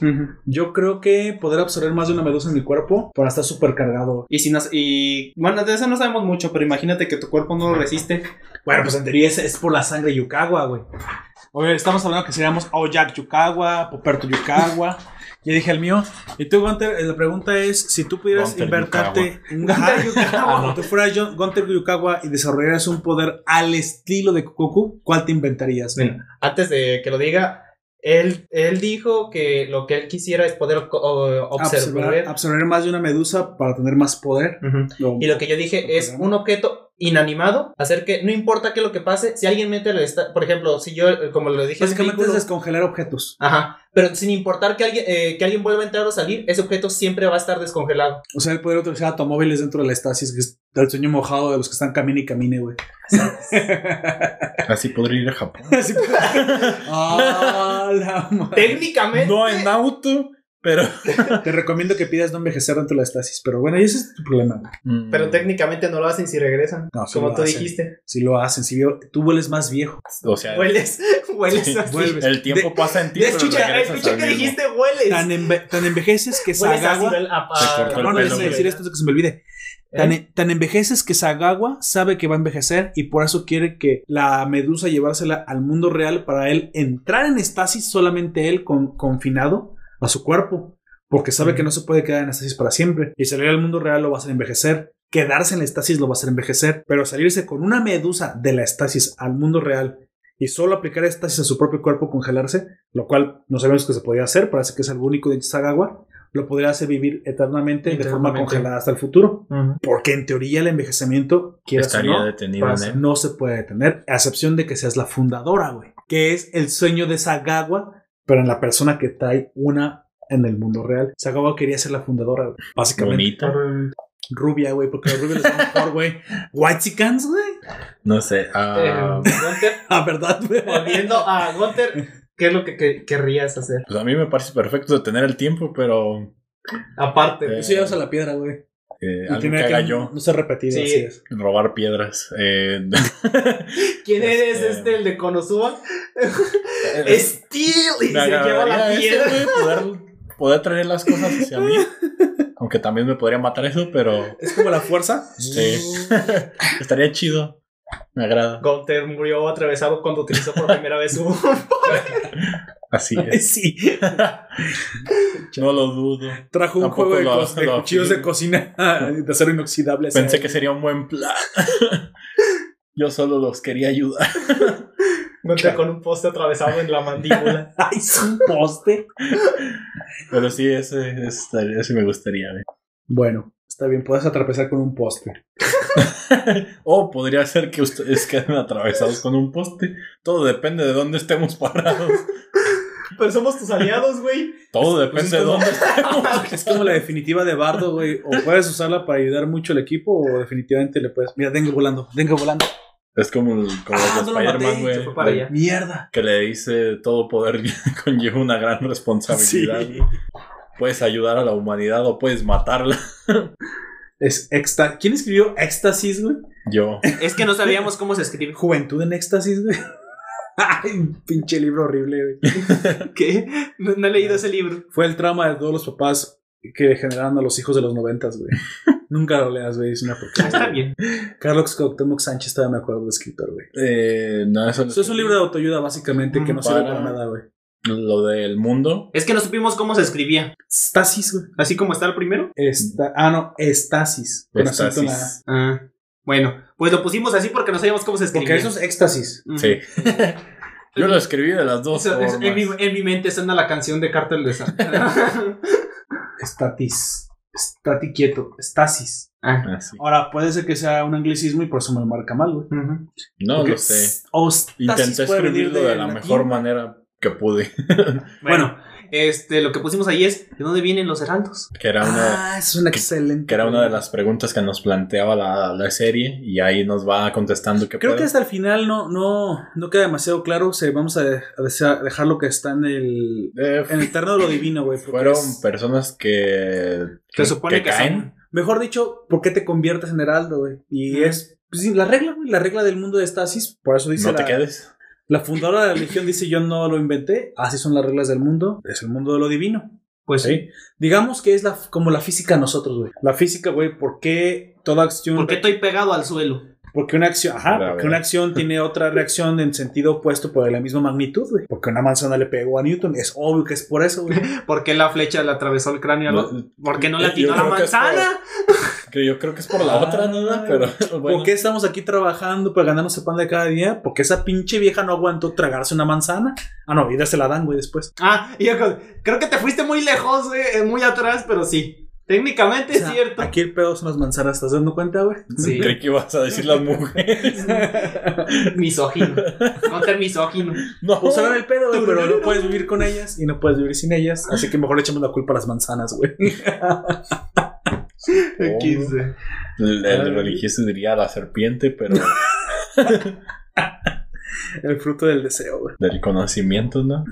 Yo creo que poder absorber más de una medusa en mi cuerpo para estar súper cargado. Y si nos, y bueno, de eso no sabemos mucho, pero imagínate que tu cuerpo no lo resiste. Bueno, pues en teoría es, es por la sangre Yukawa, güey. Oye, estamos hablando que seríamos Oyak Yukawa, Poperto Yukawa. Ya dije el mío. Y tú, Gunter, eh, la pregunta es: si tú pudieras Gunter invertarte un Gunter Yukawa, tú fueras John- Gunter Yukawa y desarrollaras un poder al estilo de Kokoku, ¿cuál te inventarías? Bueno, antes de que lo diga, él, él dijo que lo que él quisiera es poder observar. absorber más de una medusa para tener más poder. Lo- Y lo que yo dije es un objeto inanimado, hacer que no importa qué lo que pase, si alguien mete por ejemplo, si yo, eh, como lo dije, Básicamente es descongelar objetos. Ajá, pero sin importar que alguien, eh, que alguien vuelva a entrar o salir, ese objeto siempre va a estar descongelado. O sea, el poder utilizar automóviles dentro de la estasis, que es el sueño mojado de los que están camine y camine, güey. Así podría ir a Japón. Así- Ah, la madre. Técnicamente, No en auto, pero. Te recomiendo que pidas no envejecer dentro de la estasis, pero bueno, y ese es tu problema. Mm. pero técnicamente no lo hacen si regresan, No, sí como tú hacen. dijiste. Si lo hacen, si tú vueles más viejo. O sea, Hueles, hueles sí, así. vuelves. el tiempo De- pasa en ti. escucha, Escucha que dijiste hueles. Tan, enve- tan envejeces que Sagawa. De güey. decir esto que se me olvide. Tan, ¿Eh? tan envejeces que Sagawa sabe que va a envejecer y por eso quiere que la medusa llevársela al mundo real para él entrar en estasis solamente él con, confinado a su cuerpo. Porque sabe que no se puede quedar en estasis para siempre. Y salir al mundo real lo va a hacer envejecer. Quedarse en la estasis lo va a hacer envejecer. Pero salirse con una medusa de la estasis al mundo real y solo aplicar estasis a su propio cuerpo, congelarse, lo cual no sabemos que se podía hacer, parece que es algo único de Sagawa, lo podría hacer vivir eternamente, de forma Eternamente. congelada hasta el futuro. Ujú. Porque en teoría el envejecimiento, Estaría no, detenido en pasa. no se puede detener, a excepción de que seas la fundadora, güey. Que es el sueño de Sagawa, pero en la persona que trae una en el mundo real. Sagawa quería ser la fundadora. Básicamente. Bonita. Rubia, güey, porque los rubios les va mejor, güey. White Chicans, güey. No sé. Eh, ah, Gunter, Ah, ¿verdad, güey? volviendo a Gunter, ¿qué es lo que, que- querrías hacer? pues a mí me parece perfecto detener el tiempo, pero Aparte. Eh, Eso ya usa la piedra, güey. Eh, Y algo tiene que que haga yo. no ser repetido, Sí. así es. Robar piedras. Eh, ¿Quién eres Este- este, el de Konosuba? Steel y se lleva la piedra. poder, poder traer las cosas hacia mí. Aunque también me podría matar eso, pero Es como la fuerza. sí. estaría chido. Me agrada. Gunter murió atravesado cuando utilizó por primera vez su. Así es. Sí. No lo dudo. Trajo un Tampoco juego de, cuchillos de cocina de acero inoxidable. Pensé que sería un buen plan. Yo solo los quería ayudar. Gunter con un poste atravesado en la mandíbula. Ay, es un poste. Pero sí, ese, ese, ese me gustaría. güey. Bueno, está bien, puedes atravesar con un poste. O podría ser que ustedes queden atravesados con un poste. Todo depende de dónde estemos parados. Pero somos tus aliados, güey. Todo Pues depende de dónde estemos. Es como la definitiva de Bardo, güey. O puedes usarla para ayudar mucho al equipo, o definitivamente le puedes. Mira, venga volando, venga volando. Es como, el- como Ah, Spider-Man, güey. fue para allá. Mierda. Que le dice todo poder conlleva una gran responsabilidad. Sí. Puedes ayudar a la humanidad o puedes matarla. Es exta... ¿Quién escribió Éxtasis, güey? Yo. Es que no sabíamos cómo se escribe. Juventud en Éxtasis, güey. Ay, pinche libro horrible, güey. ¿Qué? No, no he leído ese libro. Fue el trama de todos los papás que generaron a los hijos de los noventas, güey. Nunca lo leas, güey. Es una Ah, porquería. está bien. Carlos Cuauhtémoc Sánchez todavía me acuerdo de escritor, güey. Eh, no, eso Eso es un libro de autoayuda, básicamente, que no sirve Para- para nada, güey. Lo del mundo. Es que no supimos cómo se escribía. Stasis, güey. Así como está el primero. Esta... Ah, no, estasis. Estasis. Ah. Bueno, pues lo pusimos así porque no sabíamos cómo se escribía. Porque eso es éxtasis. Sí. Yo lo escribí de las dos Eso- es- formas. en, mi, en mi mente suena la canción de Cartel de Santa. Estatis. Estati quieto. Estasis. ah. Ah, sí. Ahora, puede ser que sea un anglicismo y por eso me lo marca mal, güey. No Porque lo sé. Intenté escribirlo de la latín. mejor manera que pude. Bueno, este, lo que pusimos ahí es ¿de dónde vienen los heraldos? Que era una, Ah, es una excelente. que era una de las preguntas que nos planteaba la, la serie. Y ahí nos va contestando que Creo que hasta el final no, no, no queda demasiado claro. Se, vamos a, dejar lo que está en el, en el terreno de lo divino, güey. fueron es- personas que, Se supone que, caen. son- Mejor dicho, ¿por qué te conviertes en heraldo, güey? Y es pues, sí, la regla, güey, la regla del mundo de Stasis. Por eso dice No te la, quedes. La fundadora de la religión dice yo no lo inventé. Así son las reglas del mundo. Es el mundo de lo divino. Pues Sí. Digamos que es la, como la física a nosotros, güey. La física, güey, ¿por qué toda acción... ¿Por qué estoy pegado al suelo? Porque una acción, ajá, porque una acción tiene otra reacción en sentido opuesto por la misma magnitud, güey. Porque una manzana le pegó a Newton, es obvio que es por eso, güey. ¿Por qué la flecha le atravesó el cráneo? No? ¿Por qué no le atinó la manzana? Que yo creo que es por la otra, ¿no? Pero bueno. ¿Por qué estamos aquí trabajando para ganarnos el pan de cada día? Porque esa pinche vieja no aguantó tragarse una manzana. Ah, no, y se la dan, güey, después. Ah, y yo creo- que te fuiste muy lejos, güey, eh, muy atrás, pero sí. Técnicamente O sea, es cierto. Aquí el pedo son las manzanas, ¿estás dando cuenta, güey? Sí. Creí que ibas a decir las mujeres. Misógino. Counter misógino. No. Pues saben el pedo, güey, pero no puedes vivir con ellas y no puedes vivir sin ellas. Así que mejor le echamos la culpa a las manzanas, güey. XD. El, el religioso diría la serpiente, pero El fruto del deseo, güey. del conocimiento, ¿no?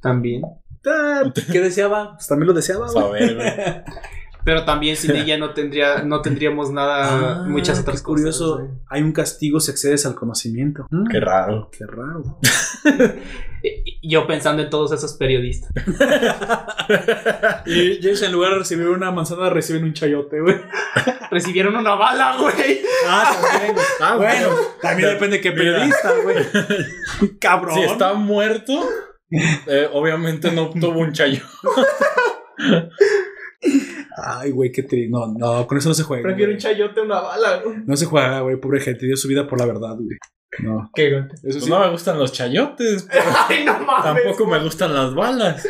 También. Ah, ¿Qué deseaba? Pues también lo deseaba, güey. Saber, güey. Pero también sin ella no tendría, no tendríamos nada, Ah, muchas qué otras curioso. cosas. güey. Hay un castigo si accedes al conocimiento. Mm, Qué raro. Qué raro. Y Yo pensando en todos esos periodistas. Y ellos en lugar de recibir una manzana reciben un chayote, güey. Recibieron una bala, güey. Ah, también. Ah, bueno, también depende de qué periodista, güey. Cabrón. Si está muerto, eh, obviamente no obtuvo un chayo. Ay, güey, qué triste. No, no, con eso no se juega. Prefiero un chayote a una bala, güey. No se juega, güey. Pobre gente, dio su vida por la verdad, güey. No. ¿Qué, güey? Eso Pues sí. no me gustan los chayotes, Ay, no mames. tampoco me gustan las balas.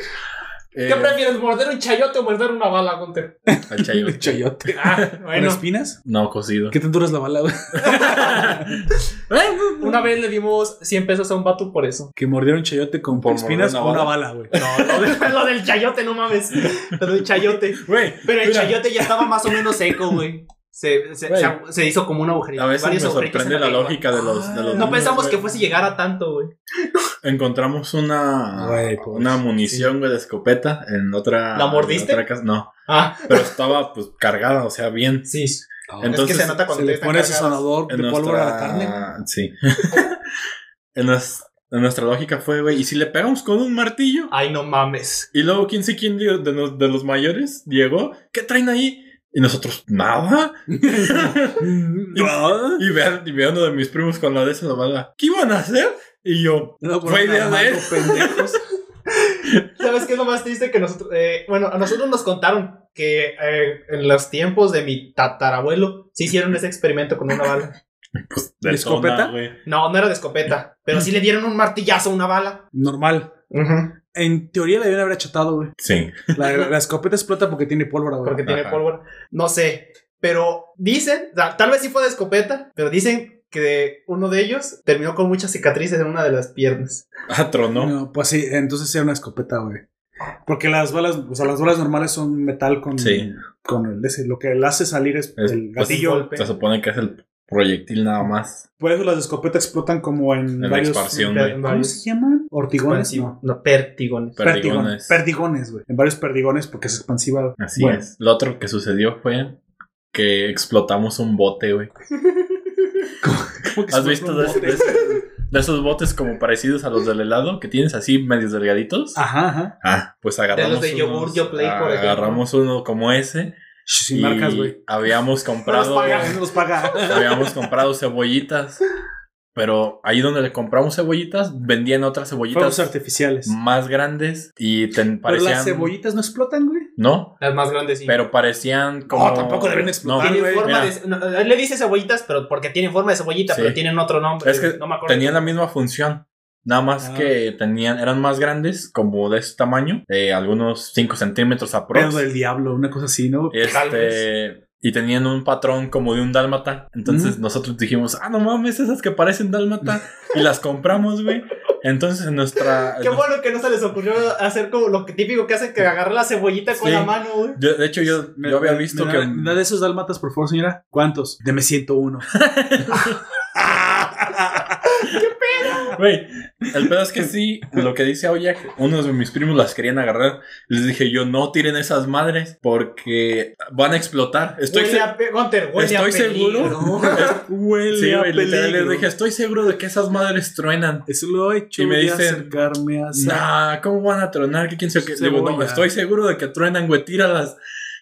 ¿Qué Eh, prefieres, morder un chayote o morder una bala, Gunter? el chayote. El chayote. Ah, ¿Con espinas? No, cocido. ¿Qué tan dura es la bala, güey? Una vez le dimos 100 pesos a un vato por eso. Que mordieron chayote con ¿Por espinas o una una bala, güey. No, lo, de- lo del chayote, no mames. Lo del chayote. Güey, Pero el mira, chayote ya estaba más o menos seco, güey. Se, se, Güey. se- se hizo como un agujerito. A veces me sorprende en la lógica de los, de los No niños, pensamos güey. que fuese llegar a tanto, güey. Encontramos una, Güey, pues, una munición, güey, de escopeta en otra... ¿La mordiste? en otra casa. No, Ah, pero estaba, pues, cargada, o sea, bien. sí. Entonces, es que se nota Se cuando le está pone sonador en de pólvora a la carne. Sí. en, nues- en nuestra lógica fue, güey, ¿y si le pegamos con un martillo? Ay, no mames. Y luego, quién sé quién de, de los- de los mayores llegó, ¿qué traen ahí? Y nosotros, nada. Y vean, y vean uno de mis primos con la de esa bala. ¿Qué iban a hacer? Y yo, No, fue idea de él. pendejos. ¿Sabes qué es lo más triste? Que nosotros, eh, bueno, a nosotros nos contaron que eh, en los tiempos de mi tatarabuelo se hicieron ese experimento con una bala. Pues, ¿De escopeta? No, no era de escopeta, pero sí le dieron un martillazo a una bala. Normal. En teoría le deben haber achatado, güey. Sí. La, la escopeta explota porque tiene pólvora, güey. Porque tiene Ajá. pólvora. No sé, pero dicen, tal vez sí fue de escopeta, pero dicen que uno de ellos terminó con muchas cicatrices en una de las piernas. Ah, tronó. No, pues sí, entonces era una escopeta, güey. Porque las balas, o sea, las balas normales son metal con, Sí. con el ese. Lo que le hace salir es, Es- el pues, gatillo. golpe. Se supone que es el proyectil nada más. Por eso las de escopeta explotan como en, En la varios. expansión, en güey. ¿Cómo se llaman? ¿Ortigones? No. No, pértigones. Perdigones. Perdigones. Perdigones, güey. En varios perdigones porque es expansiva. Así Bueno. es. Lo otro que sucedió fue que explotamos un bote, güey. ¿Cómo que ¿Has visto de, un bote? de esos, de esos botes como parecidos a los del helado que tienes así medios delgaditos? Ajá, ajá. Ah, pues agarramos. de yogur, unos- Yoplait, por ejemplo. Agarramos uno como ese. Sin marcas, güey. Habíamos No comprado. los paga, no los paga. habíamos comprado cebollitas. Pero ahí donde le compramos cebollitas, vendían otras Fuegos cebollitas artificiales. más grandes y te Pero parecían. las cebollitas no explotan, güey. No, Las más grandes sí. pero parecían como. No, tampoco deben explotar, No, tienen güey, forma mira. de. no, le dice cebollitas, pero porque tienen forma de cebollita, Sí. pero tienen otro nombre. Es que no me acuerdo. tenían la misma función. Nada más Ah. que tenían, eran más grandes, como de este tamaño, eh, algunos 5 centímetros aprox. del diablo, una cosa así, ¿no? Este, y tenían un patrón como de un dálmata. Entonces Ujú. nosotros dijimos, ah, no mames, esas que parecen dálmata. y las compramos, güey. Entonces en nuestra. Qué bueno que no se les ocurrió hacer como lo que típico que hacen, que agarrar la cebollita con Sí. la mano, güey. Yo- de hecho, yo, Me- yo había visto me que. da- me da de esos dálmatas, por favor, señora? ¿Cuántos? Deme 101. Güey, el pedo es que sí, lo que dice Oya, unos de mis primos las querían agarrar. Les dije yo, no tiren esas madres porque van a explotar. Estoy huele se- a Gunter, huele Estoy seguro. Huele Sí, a güey, literal, les dije, estoy seguro de que esas madres truenan. Eso lo he hecho Y me dicen, acercarme a Nah, ¿cómo van a tronar? ¿Qué quién sabe qué? Digo, no, estoy seguro de que truenan, güey, tíralas.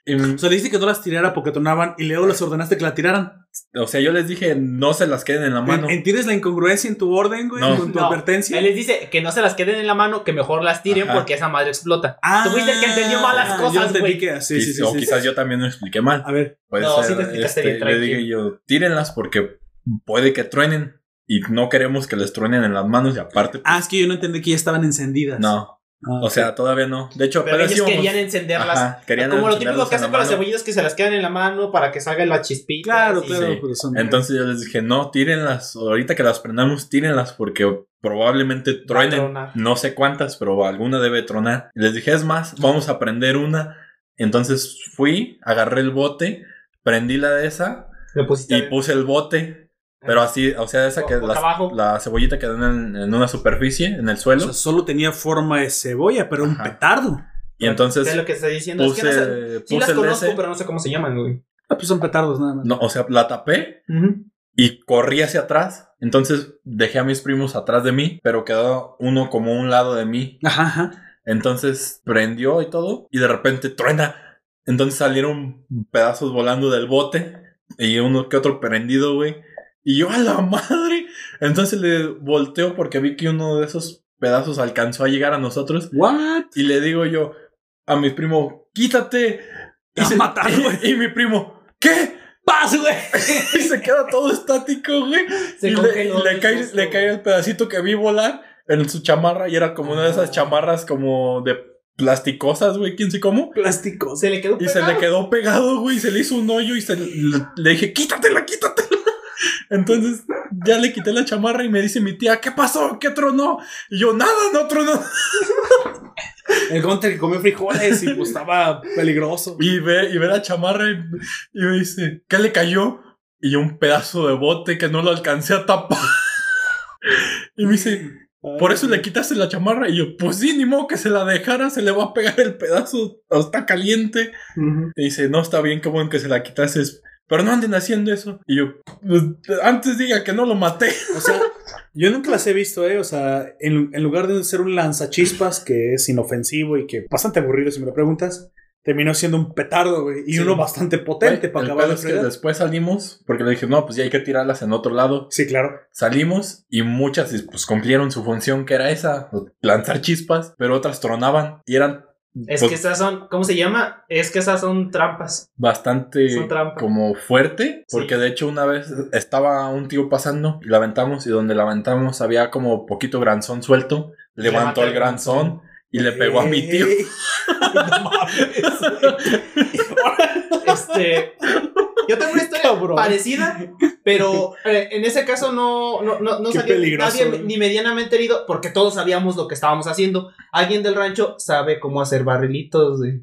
Y, O sea, le dijiste que no las tirara porque tronaban y luego les ordenaste que la tiraran. o sea, yo les dije, no se las queden en la mano. En- ¿Entiendes la incongruencia en tu orden, güey? No. Con tu No, advertencia. Él les dice que no se las queden en la mano, que mejor las tiren Ajá. porque esa madre explota. Ah, Tú fuiste el que entendió mal las yo cosas, entendí güey. que- Sí, sí, sí. o sí, quizás sí. yo también lo expliqué mal. A ver, Puede No, ser, sí te explicaste bien, le dije yo, tírenlas porque puede que truenen. Y no queremos que les truenen en las manos y aparte... ah, es que yo no entendí que ya estaban encendidas. no, Ah, o sea, todavía no. De hecho, Pero ellos íbamos- querían encenderlas. Ajá, querían como lo típico que en hacen con las cebollitas que se las quedan en la mano para que salga la chispita. claro, y- claro. Sí. pero son- Entonces yo les dije, no, tírenlas. Ahorita que las prendamos, tírenlas porque probablemente truenen. No sé cuántas, pero alguna debe tronar. Y les dije, es más, vamos a prender una. Entonces fui, agarré el bote, prendí la de esa y puse el bote. Pero así, o sea, esa que la, cebollita quedó en, en una superficie, en el O suelo. sea, solo tenía forma de cebolla, pero un Ajá. petardo. y entonces Es lo que está diciendo. es que no sé- puse, sí las puse conozco, ese. pero no sé cómo se llaman, güey. Ah, pues son petardos nada más. No, o sea, la tapé y corrí hacia atrás. Entonces dejé a mis primos atrás de mí, pero quedó uno como a un lado de mí. Ajá, ajá. Entonces prendió y todo, y de repente truena. Entonces salieron pedazos volando del bote y uno que otro prendido, güey. Y yo a la madre. Entonces le volteo porque vi que uno de esos pedazos alcanzó a llegar a nosotros. What? Y le digo yo a mi primo, quítate. Te va a matar, güey. y mi primo, ¿qué? ¡Paz, güey! Y se queda todo estático, güey. Se y le, le cae, le cae el pedacito que vi volar en su chamarra y era como una de esas Ah. chamarras como de plasticosas, güey, quién sé cómo. Plásticos. Se le quedó Y se pegado. le quedó pegado, güey, se le hizo un hoyo y se le, le dije, quítatela, quítatela. Entonces ya le quité la chamarra y me dice mi tía, ¿qué pasó? ¿Qué tronó? Y yo, nada, no tronó. El Gunter que comió frijoles y pues estaba peligroso. Y ve, y ve la chamarra y, y me dice, ¿qué le cayó? Y yo un pedazo de bote que no lo alcancé a tapar. Y me dice, por eso le quitaste la chamarra. Y yo, pues sí, ni modo que se la dejara, se le va a pegar el pedazo, está caliente. Ujú. Y dice, no, está bien, qué bueno que se la quitases. Pero no anden haciendo eso. Y yo, "Pues, antes diga que no lo maté. O sea, yo nunca las he visto, ¿eh? O sea, en, en lugar de ser un lanzachispas que es inofensivo y que bastante aburrido si me lo preguntas, terminó siendo un petardo, güey. Y Sí. uno bastante potente para el acabar es que después salimos, porque le dije, no, pues ya hay que tirarlas en otro lado. Sí, claro. Salimos y muchas pues cumplieron su función que era esa, lanzar chispas, pero otras tronaban y eran Es pues, que esas son, ¿cómo se llama? Es que esas son trampas. bastante Son trampa. como fuerte, porque de hecho una vez estaba un tío pasando y la aventamos y donde la aventamos había como poquito granzón suelto, levantó el granzón y le pegó a mi tío. Este. Yo tengo una historia Cabrón. parecida, pero eh, en ese caso no, no, no, salió peligroso, nadie ni medianamente herido, porque todos sabíamos lo que estábamos haciendo. Alguien del rancho sabe cómo hacer barrilitos, güey.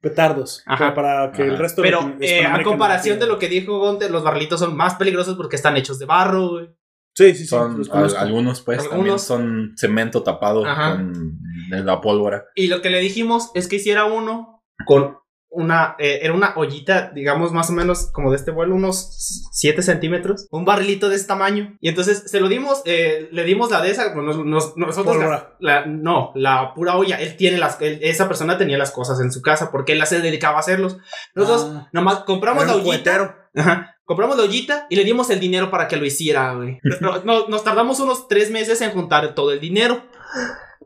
Petardos. Ajá. Para que el resto Pero de eh, a comparación de lo que dijo Gonte, los barrilitos son más peligrosos porque están hechos de barro, güey. Sí, sí, sí. Son al- algunos pues también son cemento tapado Ajá. con la pólvora. Y lo que le dijimos es que hiciera uno con una, eh, era una ollita, digamos más o menos como de este vuelo, unos 7 centímetros, un barrilito de este tamaño. Y entonces se lo dimos, eh, le dimos la de esa, pues, nos- nos- nosotros, la- no, la pura olla, él tiene las, él- esa persona tenía las cosas en su casa porque él se dedicaba a hacerlos. Nosotros Ah. nomás compramos la ollita. Ajá. Compramos la ollita y le dimos el dinero para que lo hiciera, güey. No- no- nos tardamos unos tres meses en juntar todo el dinero.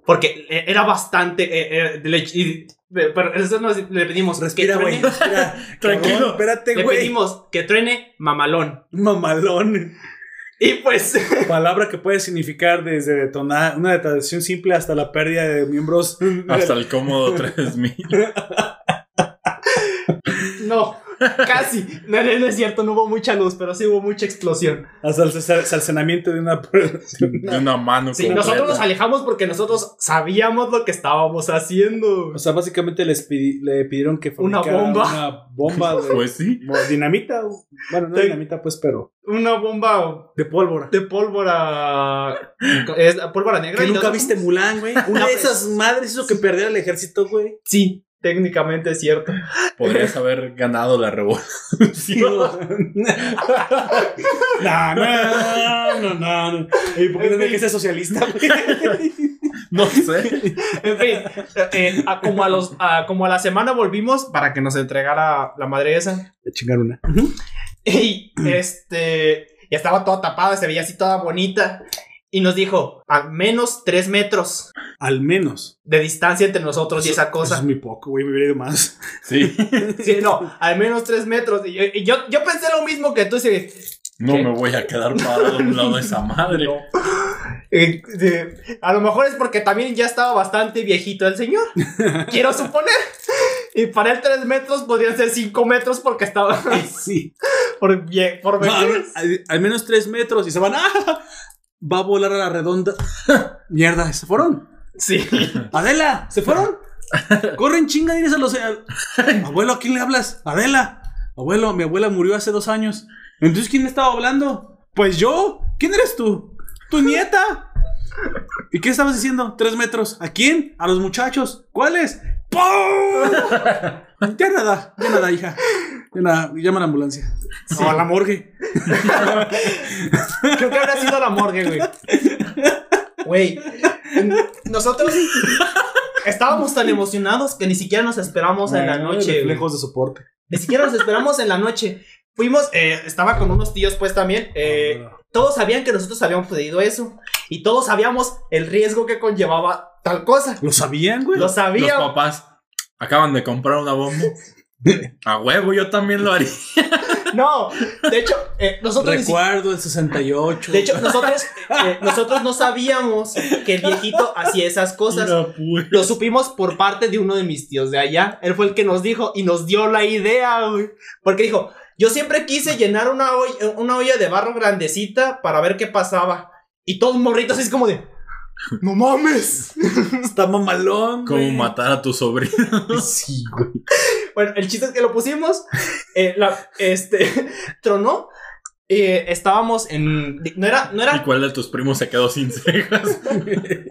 Porque eh, era bastante. eh, eh, le, pero eso nos, le pedimos. Respira, que güey. Respira. Tranquilo. Espérate, Le güey. pedimos que truene mamalón. Mamalón. Y pues. Palabra que puede significar desde detonar una detonación simple hasta la pérdida de miembros. Hasta el cómodo 3000. No, casi. No, no, no es cierto, no hubo mucha luz, pero sí hubo mucha explosión. Hasta el sal- salcenamiento de una. de una mano Sí, completa. nosotros nos alejamos porque nosotros sabíamos lo que estábamos haciendo. O sea, básicamente les pidi- le pidieron que Una bomba. Una bomba de Pues sí. dinamita. Bueno, no Sí. dinamita, pues, pero Una bomba de pólvora. de pólvora. Es pólvora negra. Que y nunca viste Mulan, güey. Una de esas madres hizo que perdiera el ejército, güey. Sí, técnicamente es cierto. Podrías haber ganado la revolución. no, no, no, no, no. ¿Y por qué no que sea socialista? No sé. En fin, eh, a- como, a los, a- como a la semana volvimos para que nos entregara la madre esa. De chingar una. Y este. Ya estaba toda tapada, se veía así toda bonita. Y nos dijo, a menos tres metros Al menos. de distancia entre nosotros y esa Eso cosa. es muy poco, güey. Me hubiera ido más. Sí. Sí, no, al menos tres metros. Y yo, y yo, yo pensé lo mismo que tú. sí, No ¿Qué? me voy a quedar parado a un lado de esa madre. No. Eh, eh, a lo mejor es porque también ya estaba bastante viejito el señor. Quiero suponer. Y para él tres metros podrían ser cinco metros porque estaba Sí. por, por No, al, al- al menos tres metros y se van. ¡Ah! Va a volar a la redonda. Mierda, se fueron. Sí. Adela, se fueron. Corren chinga, diles a los. al- Abuelo, ¿a quién le hablas? Adela. Abuelo, mi abuela murió hace dos años. Entonces, ¿quién estaba hablando? Pues yo. ¿Quién eres tú? Tu nieta. ¿Y qué estabas diciendo? Tres metros. ¿A quién? A los muchachos. ¿Cuáles? ¡Pum! Ya nada, ya nada, hija. Ya nada, llama a la ambulancia. O a la morgue. Creo que habrá sido la morgue, güey. Güey. Nosotros estábamos tan emocionados que ni siquiera nos esperamos en la noche. Lejos de soporte. Ni siquiera nos esperamos en la noche. Fuimos, eh, estaba con unos tíos pues también. eh, todos sabían que nosotros habíamos pedido eso. Y todos sabíamos el riesgo que conllevaba tal cosa. ¿Lo sabían, güey? Lo Los sabían. papás acaban de comprar una bomba. A huevo, yo también lo haría. No, de hecho, eh, nosotros Recuerdo el 68. De hecho, nosotros, eh, nosotros no sabíamos que el viejito hacía esas cosas. Pues. Lo supimos por parte de uno de mis tíos de allá. Él fue el que nos dijo y nos dio la idea, güey. Porque dijo, yo siempre quise llenar una olla, una olla de barro grandecita para ver qué pasaba. Y todos morritos así es como de, ¡No mames! Está mamalón, Como güey. matar a tu sobrino. Sí, güey. Bueno, el chiste es que lo pusimos. eh, la- este. Tronó. eh, estábamos en. No era. No ¿Y era. cuál de tus primos se quedó sin cejas?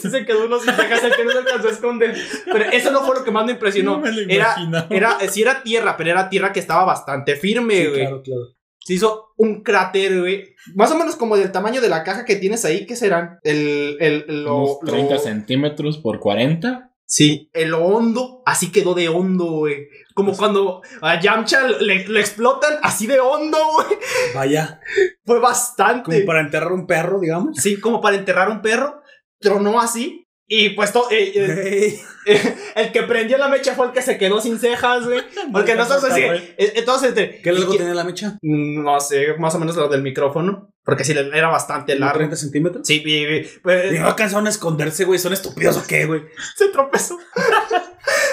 Sí se quedó uno sin cejas, el que no se alcanzó a esconder. Pero eso no fue lo que más me impresionó. No me lo era. Era, sí era tierra, pero era tierra que estaba bastante firme, Sí, güey. claro, claro. Se hizo un cráter, güey. Más o menos como del tamaño de la caja que tienes ahí. ¿Qué serán? El. el, lo, Unos 30 lo- centímetros por 40. Sí, el hondo, así quedó de hondo, güey. Como cuando a Yamcha le, le explotan así de hondo, güey. Vaya. Fue Como bastante. para enterrar un perro, digamos. Sí, como para enterrar un perro. Tronó así. Y pues to- eh, eh, el que prendió la mecha fue el que se quedó sin cejas, güey. Porque nosotros así. eh, Entonces, este, ¿Qué largo tenía la mecha? No sé, más o menos lo del micrófono. Porque sí, era bastante largo. 30 centímetros. Sí, y- pues, Y no alcanzaron a esconderse, güey. ¿Son estúpidos o qué, güey? se tropezó.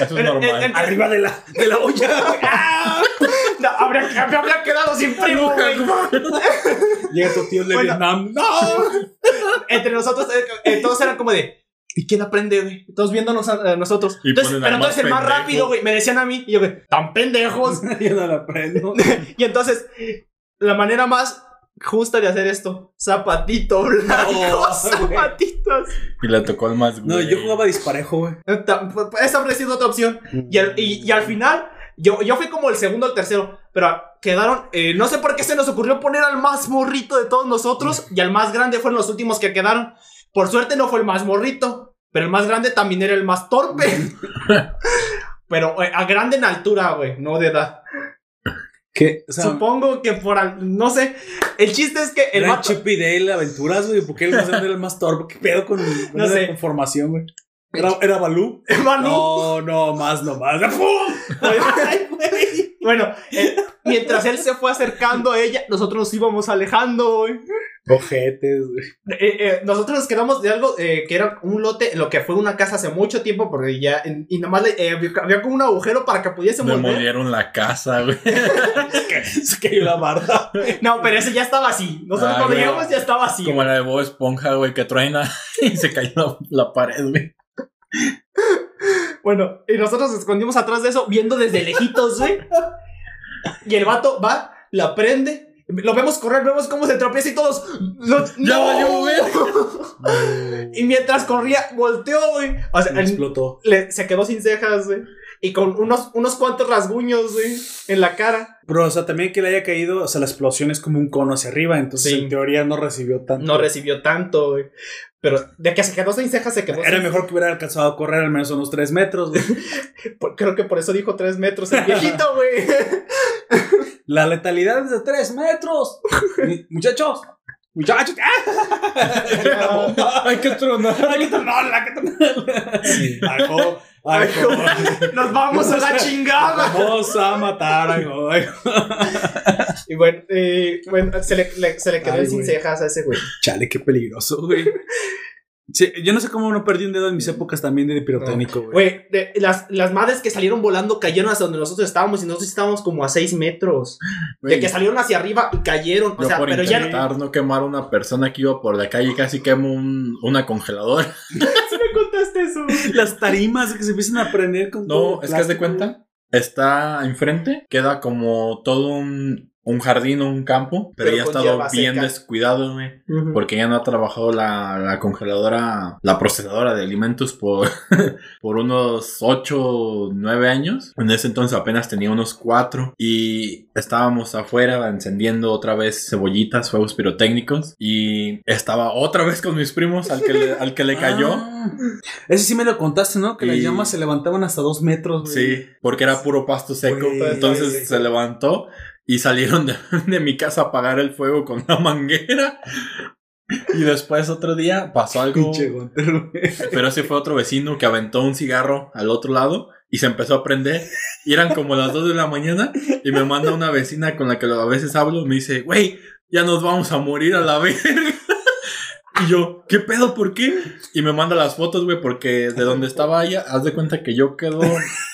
Eso es normal. Arriba de la, de la olla. ¡Ah! No, habría, habría quedado sin primo, güey. Llega tu tío de Bueno. Vietnam. ¡No! Entre nosotros, todos eran como de. ¿Y quién aprende, güey? Todos viéndonos a, a nosotros. Y Entonces, ponen pero entonces el más pendejo. rápido, güey. Me decían a mí. Y yo, güey, tan pendejos. Yo no la aprendo. y entonces, la manera más justa de hacer esto: zapatito blanco, No, zapatitos. Y le tocó al más No, güey. yo jugaba disparejo, güey. Ta- Esa habría sido otra opción. Y al, y- y al final, yo, yo fui como el segundo o el tercero. Pero quedaron. eh, no sé por qué se nos ocurrió poner al más morrito de todos nosotros. Y al más grande fueron los últimos que quedaron. Por suerte no fue el más morrito. Pero el más grande también era el más torpe. pero eh, a grande en altura, güey, no de edad. ¿Qué? O sea, Supongo que por. al- no sé. El chiste es que el era vato- Chip y Dale aventuras, güey. ¿Por qué el más grande era el más torpe? ¿Qué pedo con, con No sé. conformación, güey? ¿Era, era Balú? No, no, más, no más. ¡Pum! Ay, güey. Bueno, eh, mientras él se fue acercando a ella, nosotros nos íbamos alejando, güey. Ojetes, güey. Eh, eh, nosotros nos quedamos de algo eh, que era un lote, lo que fue una casa hace mucho tiempo, porque ya, en- y nomás le- eh, había había como un agujero para que pudiésemos ver. Demolieron la casa, güey. Se cayó la barda. No, pero ese ya estaba así. Nosotros Ah, cuando güey. llegamos ya estaba así. Como la de Bob Esponja, güey, que truena y se cayó la, la pared, güey. Bueno, y nosotros nos escondimos atrás de eso, viendo desde lejitos, güey. Y el vato va, la prende. Lo vemos correr, vemos cómo se tropieza y todos. ¡No! Ya ¡No! valió, güey. Y mientras corría, volteó, güey. O sea, Explotó. le- se quedó sin cejas, güey. Y con unos, unos cuantos rasguños, güey, en la cara. Pero, o sea, también que le haya caído, o sea, la explosión es como un cono hacia arriba, entonces Sí. en teoría no recibió tanto. No recibió tanto, güey. Pero de que se quedó sin cejas, se quedó Era sin- mejor que hubiera alcanzado a correr al menos unos 3 metros, güey. Creo que por eso dijo tres metros el viejito, güey. La letalidad es de 3 metros. Muchachos. Muchachos. ¡Ah! Hay que tronar. Hay que tronarla, hay que tronarla. Ay, jo, ay, jo. Nos vamos a la chingada. Vamos a matar a Goy. Y bueno, eh, bueno se, le, le- se le quedó Ay, sin güey. cejas a ese güey. Chale, qué peligroso, güey. Sí, yo no sé cómo no perdí un dedo en mis épocas también de pirotécnico, güey. Güey, las, las madres que salieron volando cayeron hasta donde nosotros estábamos y nosotros estábamos como a 6 metros. De Güey, que salieron hacia arriba y cayeron. O Yo sea, por pero ya no. intentar no quemar a una persona que iba por la calle casi quemo un, una congeladora. Contaste eso. Las tarimas que se empiezan a prender con No, todo es que haz de cuenta. Está enfrente, queda como todo un, un jardín o un campo, pero, Pero ya ha estado bien seca. descuidado, güey. Porque ya no ha trabajado la, la congeladora, la procesadora de alimentos por, por unos 8 o 9 años. En ese entonces apenas tenía unos 4 y estábamos afuera encendiendo otra vez cebollitas, fuegos pirotécnicos y estaba otra vez con mis primos al que le, al que le cayó. Ah. Ese sí me lo contaste, ¿no? Que las Y- llamas se levantaban hasta dos metros, güey. Sí, porque era puro pasto seco. Entonces se levantó y salieron de, de mi casa a apagar el fuego con la manguera. Y después otro día pasó algo. Pero ese fue otro vecino que aventó un cigarro al otro lado y se empezó a prender. Y eran como las 2 de la mañana y me manda una vecina con la que a veces hablo. Me dice, güey, ya nos vamos a morir a la verga. Y yo, ¿qué pedo? ¿Por qué? Y me manda las fotos, güey, porque de donde estaba ella, haz de cuenta que yo quedo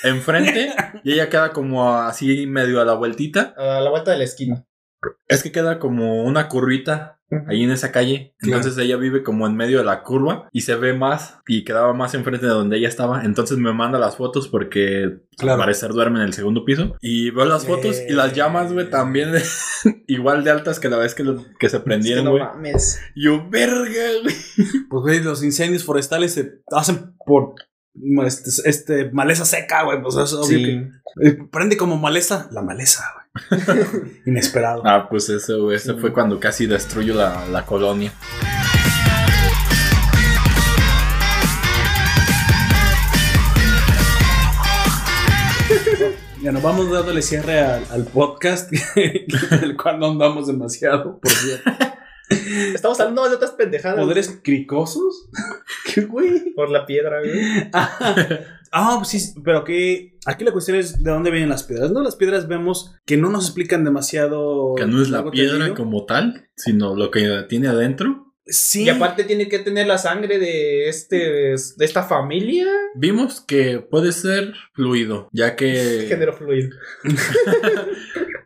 enfrente y ella queda como así medio a la vueltita. A la vuelta de la esquina. Es que queda como una curvita ahí en esa calle. Claro. Entonces ella vive como en medio de la curva y se ve más y quedaba más enfrente de donde ella estaba. Entonces me manda las fotos porque Claro. al parecer duerme en el segundo piso. Y veo las fotos y las llamas, güey, también igual de altas que la vez que, lo- que se Es que prendieron, no güey. mames. Y yo, verga, güey. Pues, güey, los incendios forestales se hacen por este, este, maleza seca, güey. Pues es obvio Sí. que eh, prende como maleza la maleza, güey. Inesperado. Ah, pues eso. Ese Sí. fue cuando casi destruyó la, la colonia. Ya nos vamos dándole cierre al, al podcast, del cual no andamos demasiado, por cierto. Estamos hablando de otras pendejadas. ¿Poderes cricosos? ¿Qué güey? Por la piedra, güey. Ah, pues sí, pero que aquí la cuestión es de dónde vienen las piedras. No, las piedras vemos que no nos explican demasiado. Que no es la piedra como tal, sino lo que tiene adentro. Sí. Y aparte tiene que tener la sangre de este de esta familia. Vimos que puede ser fluido, ya que Género fluido.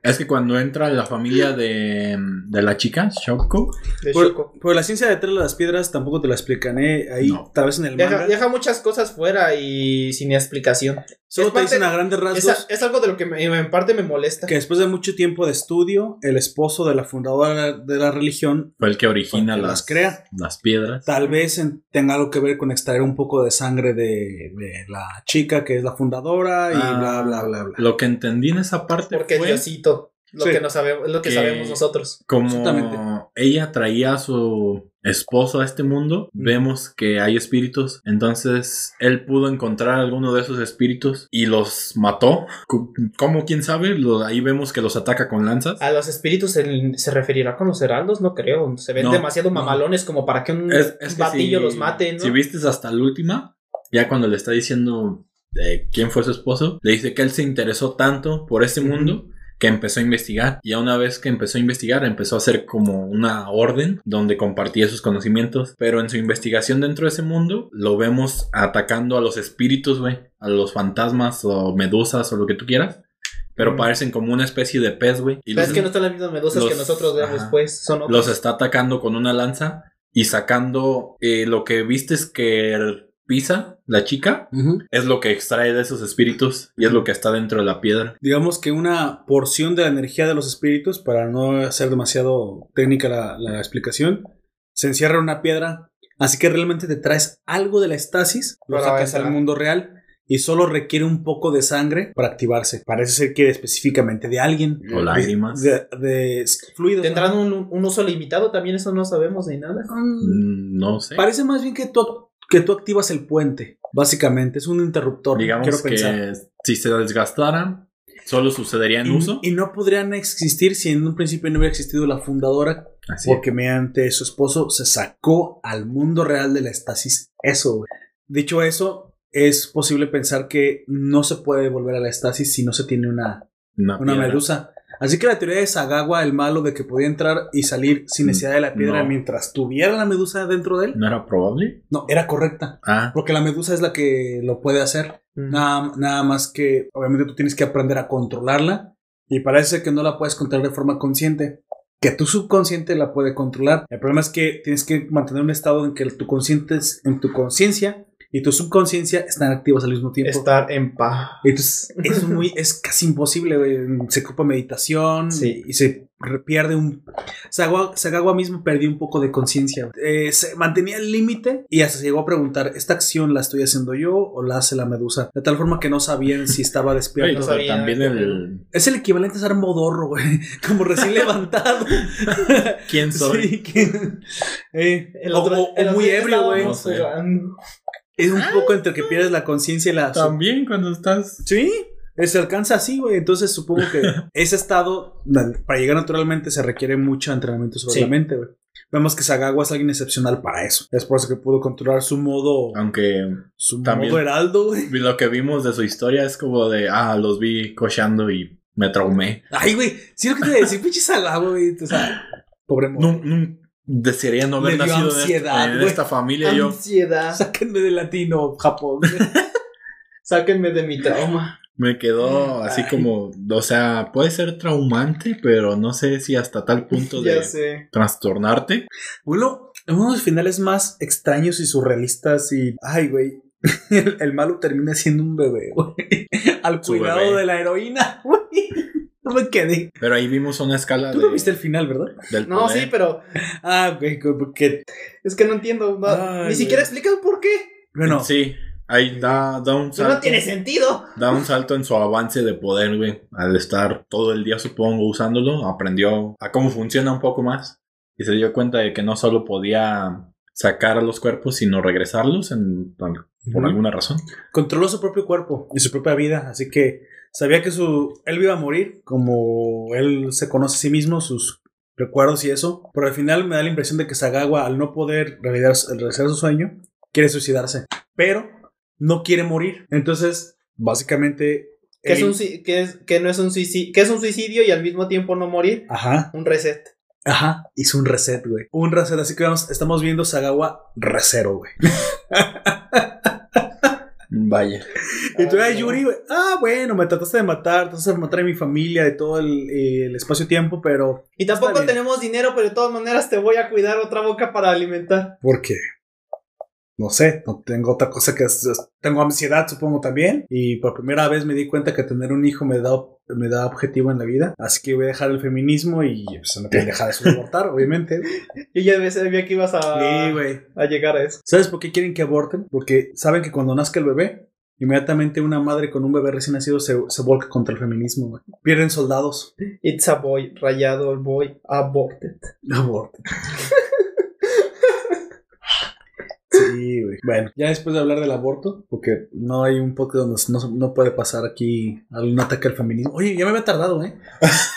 Es que cuando entra la familia de, de la chica, Shoko, De Por, la ciencia detrás de las piedras tampoco te la explican, ¿eh? Ahí, No. tal vez en el Deja, manga. deja muchas cosas fuera y sin explicación. Solo es te parte- dicen a grandes rasgos Es, es algo de lo que me- en parte me molesta. que después de mucho tiempo de estudio, el esposo de la fundadora de la religión fue el que origina las, las crea. las piedras. tal vez en- tenga algo que ver con extraer un poco de sangre de, de la chica que es la fundadora y Ah, bla, bla, bla, bla. Lo que entendí en esa parte Porque fue Diosito. Lo Sí. que no sabemos, lo que Que- sabemos nosotros. Exactamente. como ella traía a su esposo a este mundo, Mm. vemos que hay espíritus, entonces él pudo encontrar alguno de esos espíritus y los mató. ¿Cómo? ¿Quién sabe? Lo- ahí vemos que los ataca con lanzas. A los espíritus se, se referirá con los heraldos, no creo. Se ven No, demasiado no. mamalones como para que un Es, es que batillo si- los mate, ¿no? Si vistes hasta la última, ya cuando le está diciendo eh, quién fue su esposo, le dice que él se interesó tanto por este mundo que empezó a investigar. Y a una vez que empezó a investigar, empezó a hacer como una orden donde compartía sus conocimientos. Pero en su investigación dentro de ese mundo, lo vemos atacando a los espíritus, güey, a los fantasmas o medusas o lo que tú quieras. Pero Mm. parecen como una especie de pez, güey. Y Pero los- es que no están las mismas medusas los- que nosotros vemos, ajá. pues. Son otros. los está atacando con una lanza y sacando eh, lo que viste es que pisa la chica es lo que extrae de esos espíritus y es lo que está dentro de la piedra. Digamos que una porción de la energía de los espíritus, para no hacer demasiado técnica la, la explicación, se encierra en una piedra. Así que realmente te traes algo de la estasis, lo Para sacas al mundo real y solo requiere un poco de sangre para activarse. Parece ser que específicamente de alguien. O lágrimas. De, de fluidos. ¿Tendrán un, un uso limitado? También eso no sabemos ni nada. Mm, Mm, No sé. Parece más bien que tú, que tú activas el puente. Básicamente, es un interruptor. Digamos quiero que pensar. si se desgastara, solo sucedería en Y, uso. y no podrían existir si en un principio no hubiera existido la fundadora Así. Porque mediante su esposo se sacó al mundo real de la estasis eso, güey. Dicho eso, es posible pensar que no se puede volver a la estasis si no se tiene una, Una, medusa. Así que la teoría de Sagawa, el malo de que podía entrar y salir sin necesidad de la piedra No. mientras tuviera la medusa dentro de él, ¿No era probable? no, era correcta. Ah, Porque la medusa es la que lo puede hacer. Mm. Nada, nada más que, obviamente, tú tienes que aprender a controlarla. Y parece que no la puedes controlar de forma consciente. Que tu subconsciente la puede controlar. El problema es que tienes que mantener un estado en que tu consciente, es- en tu conciencia y tu subconsciencia están activos al mismo tiempo. Estar en paz. Entonces, es muy, es casi imposible, güey. Se ocupa meditación Sí. y se pierde un. Sagawa, Sagawa mismo perdió un poco de conciencia. Eh, se mantenía el límite y hasta se llegó a preguntar: ¿esta acción la estoy haciendo yo o la hace la medusa? De tal forma que no sabían si estaba Oye, despierto. no sabía también el... Es el equivalente a ser modorro, güey. Como recién levantado. ¿Quién soy? Sí, eh, El o- otro- o- o el otro muy ebrio, güey. estábamos No sé. Es un poco entre que pierdes la conciencia y la. También cuando estás... Sí, se alcanza así, güey. Entonces supongo que ese estado, para llegar naturalmente, se requiere mucho entrenamiento sobre Sí. la mente, güey. Vemos que Sagawa es alguien excepcional para eso. Es por eso que pudo controlar su modo, Aunque su también- modo heraldo, güey. lo que vimos de su historia es como de, ah, los vi cocheando y me traumé. Ay, güey, sí lo que te iba a decir, pinche Sagawa, güey. O sea, pobre modo. No, no, desearía no haber nacido en ansiedad, esta, en esta familia yo. Ansiedad. Sáquenme de latino, Japón. Sáquenme de mi trauma. Me quedó así Ay. como, o sea, puede ser traumante, pero no sé si hasta tal punto de Ya sé. trastornarte. Uno, uno de los finales más extraños y surrealistas y... Ay, güey. El, el malo termina siendo un bebé, güey. Al Su cuidado bebé. de la heroína, güey. No me quedé. Pero ahí vimos una escala Tú de, no viste el final, ¿verdad? del No, poder. sí, pero Ah, güey, porque... es que no entiendo. no- Ay, ni güey. siquiera explican por qué. Bueno, Sí, ahí da, da un Eso salto. no tiene sentido. Da un salto en su avance de poder, güey. Al estar todo el día, supongo, usándolo, aprendió a cómo funciona un poco más. Y se dio cuenta de que no solo podía sacar a los cuerpos, sino regresarlos en- por alguna razón. controló su propio cuerpo y su propia vida, así que sabía que su él iba a morir, como él se conoce a sí mismo, sus recuerdos y eso, pero al final me da la impresión de que Sagawa al no poder realizar, realizar su sueño, quiere suicidarse, pero no quiere morir. Entonces, básicamente Que, es un, sui- que, es, que no es un suicidio, que es un suicidio y al mismo tiempo no morir. Ajá, Un reset. ajá, hizo un reset, güey. Un reset, así que vamos, estamos viendo Sagawa recero, güey. Vaya. Y tú eres no. Yuri. Ah, bueno, me trataste de matar, trataste de matar a mi familia, de todo el, el espacio-tiempo, pero Y tampoco tenemos dinero, pero de todas maneras te voy a cuidar otra boca para alimentar. porque no sé, no tengo otra cosa que tengo ansiedad, supongo también, y por primera vez me di cuenta que tener un hijo me da me da objetivo en la vida, así que voy a dejar el feminismo y pues no quiero dejar de soportar, obviamente. Yo ya sabía que ibas a, Sí, a llegar a eso. ¿Sabes por qué quieren que aborten? Porque saben que cuando nazca el bebé, inmediatamente una madre con un bebé recién nacido se, se volca contra el feminismo, güey. Pierden soldados. It's a boy, rayado el boy, aborted. Aborten. Sí, güey. Bueno, ya después de hablar del aborto, porque no hay un podcast donde no, no puede pasar aquí algún ataque al feminismo. Oye, ya me había tardado, ¿eh?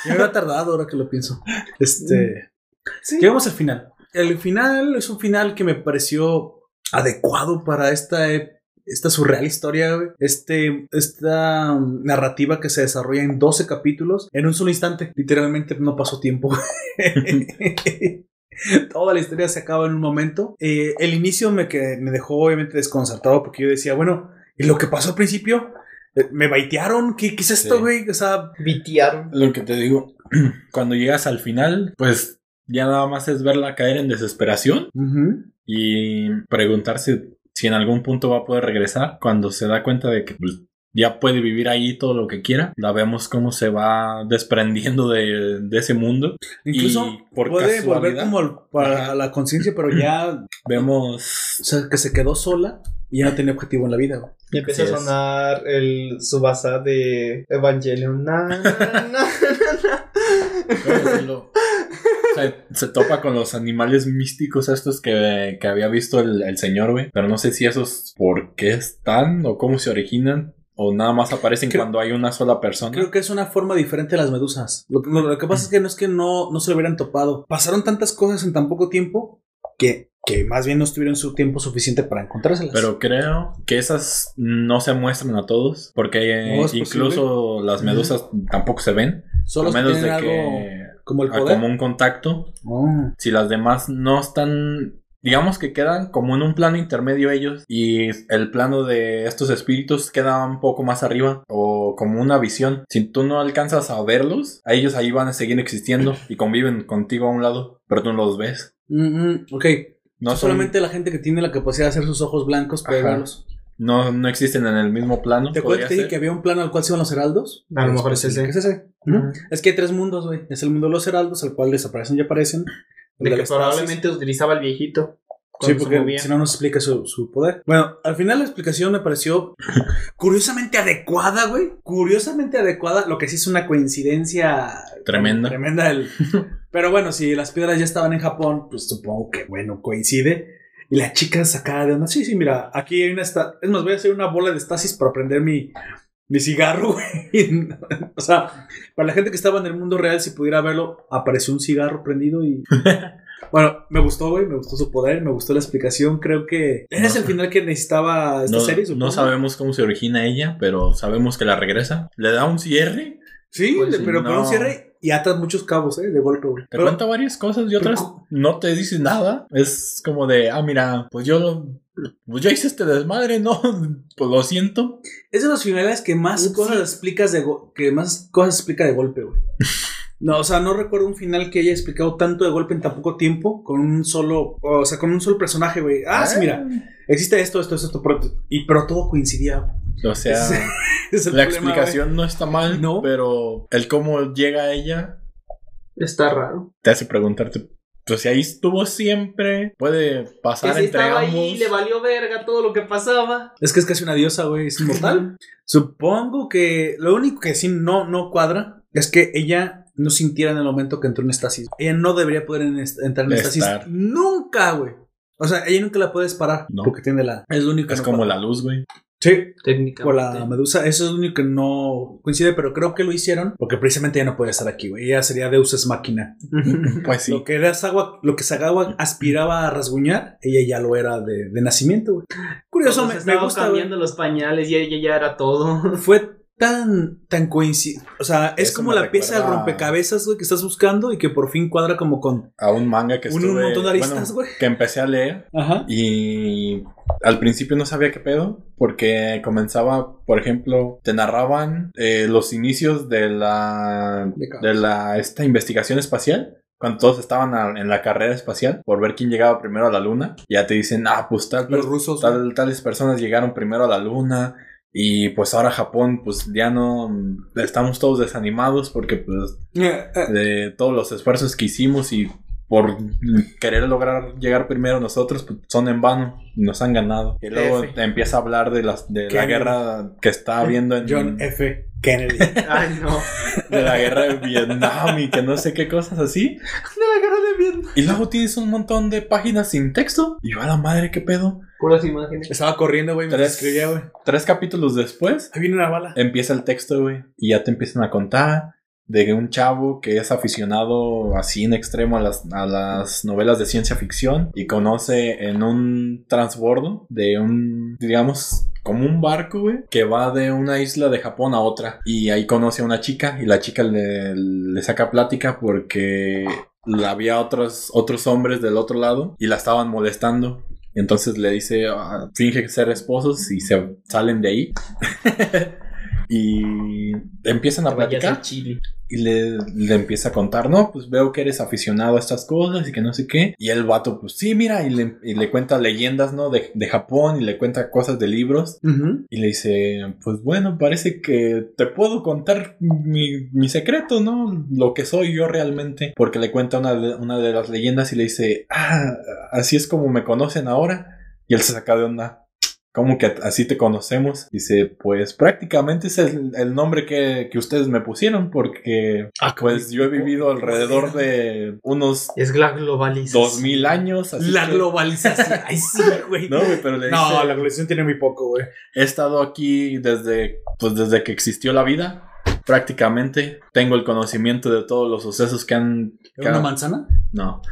Ya me había tardado ahora que lo pienso. Este. Sí. Llegamos al final. El final es un final que me pareció adecuado para esta, ep- esta surreal historia, güey. Este, esta um, narrativa que se desarrolla en 12 capítulos en un solo instante. Literalmente no pasó tiempo. Toda la historia se acaba en un momento. Eh, el inicio me, que, me dejó obviamente desconcertado porque yo decía, bueno, ¿y lo que pasó al principio? Eh, ¿Me baitearon? ¿Qué, qué es esto, Sí. güey? O sea, Vitearon. Lo que te digo, cuando llegas al final, pues ya nada más es verla caer en desesperación y preguntarse si en algún punto va a poder regresar. Cuando se da cuenta de que pues, ya puede vivir ahí todo lo que quiera, la vemos cómo se va desprendiendo de, de ese mundo. incluso Y por puede volver como para Ajá. la conciencia, pero ya Vemos O sea, que se quedó sola y ya no tenía objetivo en la vida. güey. Y empieza Así a es. sonar el Subasa de Evangelion. Na, na, na, na, na. ¿Cómo decirlo? Se, se topa con los animales místicos estos que, que había visto el, el señor, güey. Pero no sé si esos por qué están o cómo se originan. O nada más aparecen Creo- cuando hay una sola persona. Creo que es una forma diferente de las medusas. Lo, lo- lo que pasa es que no es que no, no se lo hubieran topado. Pasaron tantas cosas en tan poco tiempo que, que más bien no estuvieron su tiempo suficiente para encontrárselas. Pero creo que esas no se muestran a todos. Porque No, incluso las medusas tampoco se ven. solo a menos de algo que como el a poder. como un contacto. Oh. si las demás no están, digamos que quedan como en un plano intermedio ellos y el plano de estos espíritus queda un poco más arriba o como una visión. Si tú no alcanzas a verlos, a ellos ahí van a seguir existiendo y conviven contigo a un lado, pero tú no los ves. Mm, mm, ok. No son- Solamente la gente que tiene la capacidad de hacer sus ojos blancos puede Ajá. verlos. no, no existen en el mismo plano. ¿Te acuerdas que había un plano al cual se iban los heraldos? A lo mejor es Pues, ese. Es ese. Ujú. Es que hay tres mundos, güey. Es el mundo de los heraldos, al cual desaparecen y aparecen. De que probablemente utilizaba el viejito. Sí, porque si no nos explica su, su poder. Bueno, al final la explicación me pareció curiosamente adecuada, güey. Curiosamente adecuada. Lo que sí es una coincidencia Tremenda. Tremenda. el- Pero bueno, si las piedras ya estaban en Japón, pues supongo que, bueno, coincide. Y la chica sacada de onda. Sí, sí, mira, aquí hay una. esta- Es más, voy a hacer una bola de estasis para prender mi, mi cigarro, güey. o sea, para la gente que estaba en el mundo real, si pudiera verlo, apareció un cigarro prendido y. Bueno, me gustó, güey, me gustó su poder, me gustó la explicación. Creo que ese es el final que necesitaba esta No, serie. no sabemos cómo se origina ella, pero sabemos que la regresa. Le da un cierre Sí, Pues pero con no. un cierre y atas muchos cabos, ¿eh? De golpe, güey. Te Pero- cuenta varias cosas y otras no te dice nada. Es como de, ah, mira, pues yo lo- pues ya hice este desmadre, ¿no? Pues lo siento. Es de los finales que más Ups, cosas explicas de que más cosas explica de golpe, güey. No, o sea, no recuerdo un final que haya explicado tanto de golpe en tan poco tiempo con un solo, o sea, con un solo personaje, güey. Ah, sí, mira, existe esto, esto, esto, pero, y pero todo coincidía. O sea, Es la problema, explicación no está mal, No. pero el cómo llega a ella Está raro. te hace preguntarte, pues si ahí estuvo siempre, puede Que pasar si entre estaba ambos. ahí, le valió verga todo lo que pasaba. Es que es casi una diosa, güey, es inmortal. Supongo que lo único que sí no, no cuadra es que ella no sintiera en el momento que entró en estasis. Ella no debería poder en est- entrar en estasis Estar. nunca, güey. O sea, ella nunca la puedes parar No. porque tiene la. Es lo único que Es no como cuadra. la luz, güey. Sí, Técnicamente. por la medusa. Eso es lo único que no coincide, pero creo que lo hicieron porque precisamente ella no puede estar aquí, güey. Ella sería Deus es máquina. Pues sí. Lo que era Sagua, lo que Sagawa aspiraba a rasguñar, ella ya lo era de, de nacimiento, güey. Curioso, Cuando me, se me estaba gusta, cambiando los pañales y ella ya era todo. Fue tan, tan coincidente. O sea, es Eso como la pieza del rompecabezas, güey, que estás buscando y que por fin cuadra como con A un manga que estuve, un montón de aristas, bueno, güey. que empecé a leer Ajá. Y al principio no sabía qué pedo, porque comenzaba, por ejemplo, te narraban eh, los inicios de la, De la esta investigación espacial. Cuando todos estaban a- en la carrera espacial por ver quién llegaba primero a la luna, ya te dicen, ah, pues tal, Los rusos. tal- tales personas llegaron primero a la luna y pues ahora Japón, pues ya no estamos todos desanimados porque pues Eh, eh, de todos los esfuerzos que hicimos y por querer lograr llegar primero nosotros pues, son en vano y nos han ganado. Y luego F. empieza a hablar de, las, de la guerra que está habiendo en John F. Kennedy. Ay, no. de la guerra de Vietnam y que no sé qué cosas así. De Vietnam. Y luego tienes un montón de páginas sin texto. Y yo a la madre, qué pedo. Puras imágenes. Estaba corriendo, güey, me Tres, escribía, güey. tres capítulos después Ahí viene una bala. empieza el texto, güey. Y ya te empiezan a contar de un chavo que es aficionado así en extremo a las, a las novelas de ciencia ficción y conoce en un transbordo de un, digamos, como un barco, güey, que va de una isla de Japón a otra. Y ahí conoce a una chica y la chica le, le saca plática porque había otros, otros hombres del otro lado y la estaban molestando. Entonces le dice, ah, finge ser esposos y se salen de ahí. y empiezan a platicar Chile. y le, le empieza a contar, no, pues veo que eres aficionado a estas cosas y que no sé qué. Y el vato, pues sí, mira, y le, y le cuenta leyendas, ¿no? De, de Japón y le cuenta cosas de libros. Y le dice, pues bueno, parece que te puedo contar mi, mi secreto, ¿no? Lo que soy yo realmente. Porque le cuenta una de, una de las leyendas y le dice, ah, así es como me conocen ahora. Y él se saca de onda. ¿Cómo que así te conocemos? Dice, pues prácticamente es el, el nombre que, que ustedes me pusieron porque Ah, pues yo he vivido alrededor de unos Es la globalización. dos mil años. Así La que- globalización. Ay, sí, güey. No, güey, pero le dice, No, la globalización tiene muy poco, güey. he estado aquí desde, pues desde que existió la vida. Prácticamente tengo el conocimiento de todos los sucesos que han... que ¿Una han- manzana? no.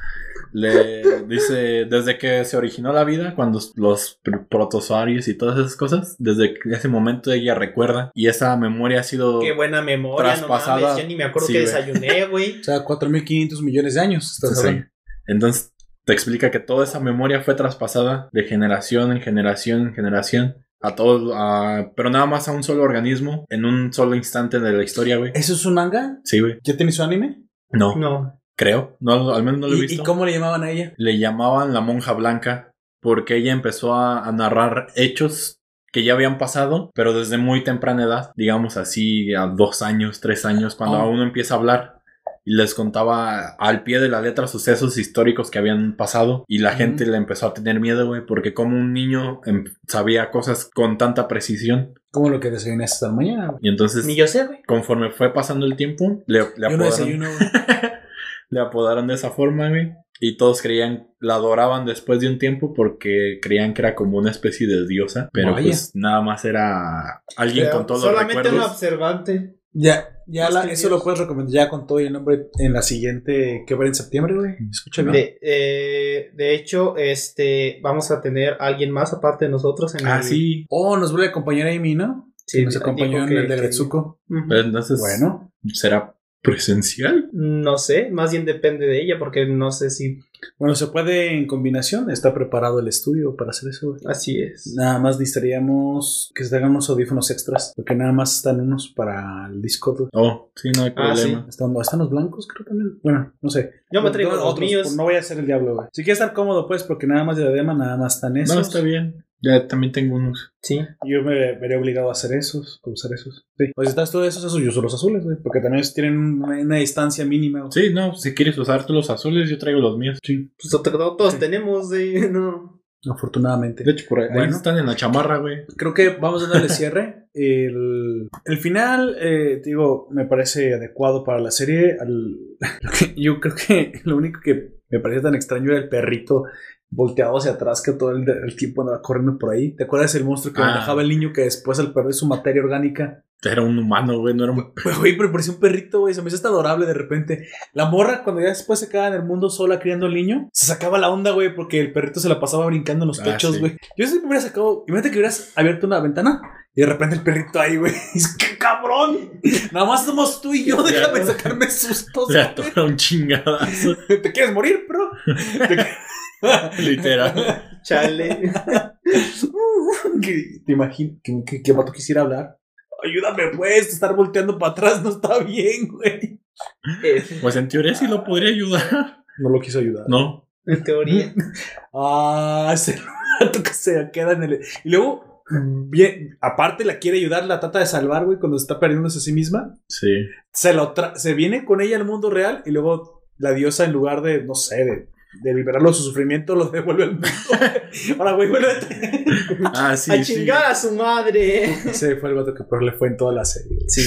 Le dice, desde que se originó la vida, cuando los pr- protozoarios y todas esas cosas, desde ese momento ella recuerda y esa memoria ha sido... Qué buena memoria, Traspasada. no mames. Ya ni me acuerdo Sí, que desayuné, güey. O sea, 4.500 millones de años. Estás Sí. Entonces te explica que toda esa memoria fue traspasada de generación en generación en generación a todos, a- pero nada más a un solo organismo en un solo instante de la historia, güey. ¿Eso es un manga? Sí, güey. ¿Ya tiene su anime? No, No. Creo. No, al menos no lo he ¿Y, visto. ¿Y cómo le llamaban a ella? Le llamaban la monja blanca porque ella empezó a, a narrar hechos que ya habían pasado, pero desde muy temprana edad, digamos así, a dos años, tres años, cuando Oh. uno empieza a hablar y les contaba al pie de la letra sucesos históricos que habían pasado y la Ujú. gente le empezó a tener miedo, güey, porque como un niño em, sabía cosas con tanta precisión ¿Cómo lo que desayunaste esta mañana? y entonces Ni yo sé, güey. conforme fue pasando el tiempo, le, le Yo no apodaron desayuno, güey. le apodaron de esa forma, güey. Y todos creían, la adoraban después de un tiempo porque creían que era como una especie de diosa. Pero Vaya. pues nada más era alguien Pero con todos los Solamente un recuerdos. observante. Ya, ya la- eso lo puedes recomendar ya con todo y el nombre en la siguiente que va en septiembre, güey. Escucha bien. De, eh, de hecho, este, vamos a tener a alguien más aparte de nosotros en Ah, el... sí. Oh, nos vuelve a acompañar Amy, ¿no? Sí, nos acompañó en que- el de que- Gretsuko. Ujú. Pero entonces, Bueno, ¿Será presencial? No sé, más bien depende de ella, porque no sé si Bueno, se puede en combinación. Está preparado el estudio para hacer eso. güey. así es. Nada más necesitaríamos que se hagan unos audífonos extras. Porque nada más están unos para el Discord. güey. Oh, sí, no hay Ah, problema. Están, están los blancos, creo también. Bueno, no sé. Yo me traigo los otros, míos. No voy a ser el diablo, güey. Si quieres estar cómodo, pues, porque nada más de diadema, nada más están esos. No, está bien. Ya también tengo unos. Sí. Yo me veré obligado a hacer esos, a usar esos. Sí. O si estás tú de esos, esos yo uso los azules, güey. Porque también tienen una, una distancia mínima. güey. Sí, no, si quieres usar tú los azules, yo traigo los míos. Sí, Pues to- to- todos Sí. tenemos, eh, no. afortunadamente. De hecho, por ahí, ahí Bueno. están en la chamarra, güey. Creo que vamos a darle cierre. El, el final, eh, te digo, me parece adecuado para la serie. Al- yo creo que lo único que me parecía tan extraño era el perrito volteado hacia atrás que todo el, el tiempo andaba corriendo por ahí. ¿Te acuerdas del monstruo que Ah. manejaba el niño que después al perder su materia orgánica Era un humano, güey, no era un... Güey, pero parecía un perrito, güey. Se me hizo hasta adorable de repente. La morra, cuando ya después se quedaba en el mundo sola criando al niño, se sacaba la onda, güey, porque el perrito se la pasaba brincando en los Ah, techos, sí. güey. Yo siempre hubiera sacado. Imagínate que hubieras abierto una ventana y de repente el perrito ahí, güey. Que cabrón. Nada más somos tú y yo. Déjame sacarme sustos. Le atora un chingadazo. ¿Te quieres morir, bro? Te- Literal. Chale. Te imagino que, que, que vato quisiera hablar. Ayúdame, pues. Estar volteando para atrás no está bien, güey. Eh, Pues en teoría sí lo podría ayudar. No lo quiso ayudar. No. en teoría. Ah, ese rato que se queda en el. Y luego, bien, aparte la quiere ayudar, la trata de salvar, güey, cuando está perdiéndose a sí misma. Sí. Se lo tra- se viene con ella al mundo real y luego la diosa, en lugar de, no sé, de, de liberarlo de su sufrimiento, lo devuelve al mundo. Ahora, güey, vuélvete. Ah, sí, a sí. chingar a su madre. Ese fue el vato que peor le fue en toda la serie. Sí,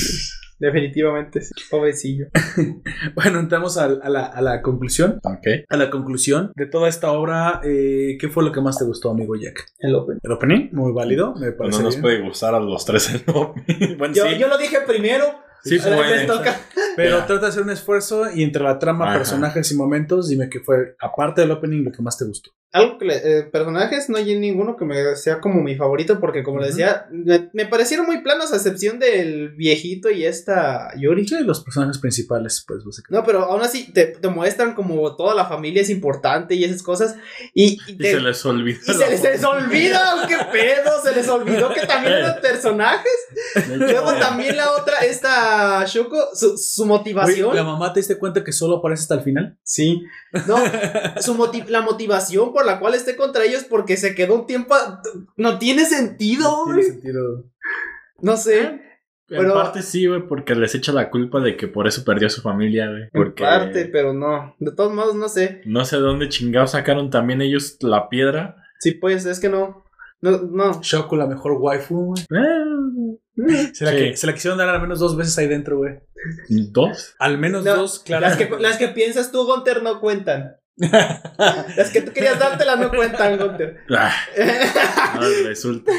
definitivamente. sí. Pobrecillo. Bueno, entramos al- a, la, a la conclusión. Ok. A la conclusión de toda esta obra, eh, ¿qué fue lo que más te gustó, amigo Jack? El Open. El opening, muy válido, me parece no nos bien. puede gustar a los tres el nombre. bueno, Yo, sí. yo lo dije primero. Sí puede. toca. Pero trata de hacer un esfuerzo y entre la trama, Ajá. personajes y momentos, dime que fue, aparte del opening, lo que más te gustó. Algo que le- eh, personajes no hay ninguno que me sea como mi favorito porque como le decía me, me parecieron muy planos a excepción del viejito y esta Yuri. Sí, los personajes principales, pues, básicamente. No, pero aún así te, te muestran como toda la familia es importante y esas cosas y, y Y te- se les olvidó. y se les, se les olvida, qué pedo, se les olvidó que también eran personajes. Luego también la otra, esta Shoko, su, su motivación. Oye, ¿La mamá te diste cuenta que solo aparece hasta el final? Sí. No, su moti- la motivación por la cual esté contra ellos porque se quedó un tiempo. No tiene sentido, No tiene güey. sentido. No sé. En pero- parte sí, güey, porque les echa la culpa de que por eso perdió a su familia, güey. En Porque parte, pero no. De todos modos, no sé. no sé de dónde chingados sacaron también ellos la piedra. Sí, pues es que no. No, no. Shoko, la mejor waifu, güey. Eh, Se, la Sí. que- se la quisieron dar al menos dos veces ahí dentro, güey. ¿Dos? Al menos No, dos, claro. Las que, las que piensas tú, Gunter, no cuentan. Las que tú querías dártelas no cuentan, Gunter. Ah, no, resulta.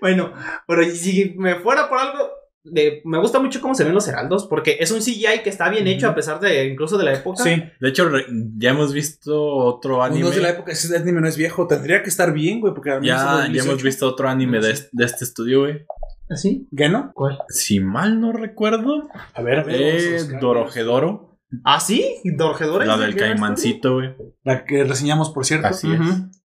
bueno, pero si me fuera por algo. de- me gusta mucho cómo se ven los heraldos porque es un CGI que está bien hecho a pesar de incluso de la época. Sí. De hecho, re- ya hemos visto otro anime. No es de la época, ese anime no es viejo. Tendría que estar bien, güey, porque es Ya, ya 2018. hemos visto otro anime de, de este estudio, güey. ¿Así? ¿Gano? ¿Cuál? Si mal no recuerdo, A ver, a ver. eh. Dorojedoro. ¿Ah, sí? ¿Dorgedora? La del caimancito, güey. La que reseñamos, por cierto. Así es.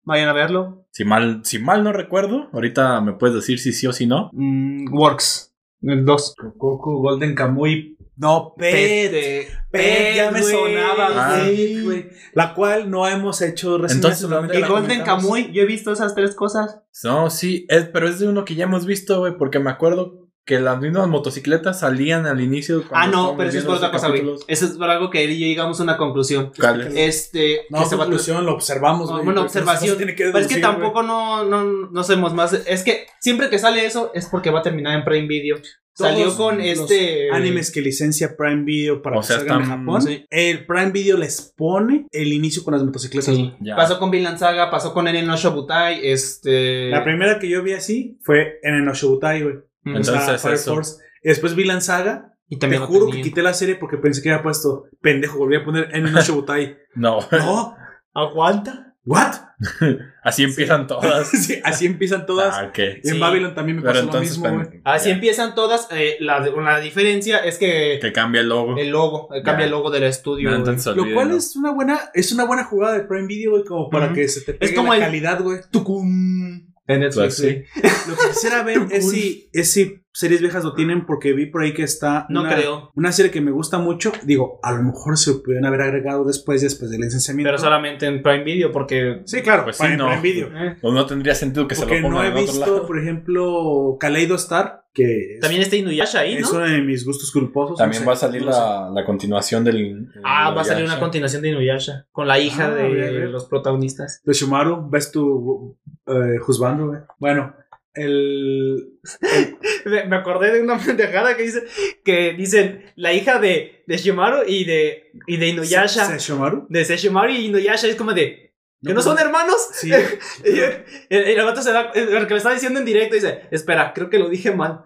Vayan a verlo. Si mal, si mal no recuerdo, ahorita me puedes decir si sí o si no. Mm, works. El 2. Goku, Golden Kamuy. No, Pet. Pet, ya me sonaba. Ah. Güey. La cual no hemos hecho reseñas. Entonces, solamente ¿dónde la El Golden. Kamuy, yo he visto esas tres cosas. No, sí, es, pero es de uno que ya hemos visto, güey, porque me acuerdo que las mismas motocicletas salían al inicio. Ah, no, pero eso es por otra cosa, güey. Eso es por algo que él y yo llegamos a una conclusión. Este. No, que se va a- conclusión, lo observamos, No, güey. bueno, observación. no se tiene que Pero es que tampoco no, no, no sabemos más. Es que siempre que sale eso es porque va a terminar en Prime Video. Todos Salió con los este. Animes que licencia Prime Video para O que sea, salgan están- Japón. sí. El Prime Video les pone el inicio con las motocicletas. Sí. Pasó con Vinland Saga, pasó con Eren no Shobutai, este. La primera que yo vi así fue en el Oshobutai, güey. Mm. Entonces, Fire eso. Force. Y después vi Saga. Y Te también juro que quité la serie porque pensé que había puesto pendejo. Volví a poner en Oshobutai. No. no, Aguanta. ¿What? Así empiezan todas. Sí, así empiezan todas. Ah, ok. Y en Sí. Babylon también me Pero pasó lo mismo, güey. pen- Así empiezan todas. eh, la, la diferencia es que que cambia el logo. el logo, eh, cambia el logo del estudio. No, Lo cual es una buena, es una buena jugada de Prime Video, güey, como para que se te pegue como la el- calidad, güey. Tucum. En Netflix, sí. Lo que quisiera ver es si, es si series viejas lo tienen, porque vi por ahí que está No una, creo. una serie que me gusta mucho. Digo, a lo mejor se pudieron haber agregado después, después del licenciamiento. Pero solamente en Prime Video porque... Sí, claro, Pues sí, en no. Prime Video. eh, O no tendría sentido que se Porque lo pongan no he en otro visto, lado. por ejemplo, Kaleido Star, que es, También está Inuyasha ahí, es ¿no? uno de mis gustos culposos. También no sé, va a salir no sé. la, la continuación del. Ah, va a salir una continuación de Inuyasha con la hija Ah, de los protagonistas. De Shumaru, ves tu eh, juzgando, güey. Bueno, el. Me me acordé de una pendejada que dice que dicen la hija de, de Shimaru y de, y de Inuyasha. ¿Se- se- Shumaru? de Sesshomaru y Inuyasha es como de. ¿Que no son hermanos? Sí. Y el, vato se da. El que le está diciendo en directo dice: Espera, creo que lo dije mal.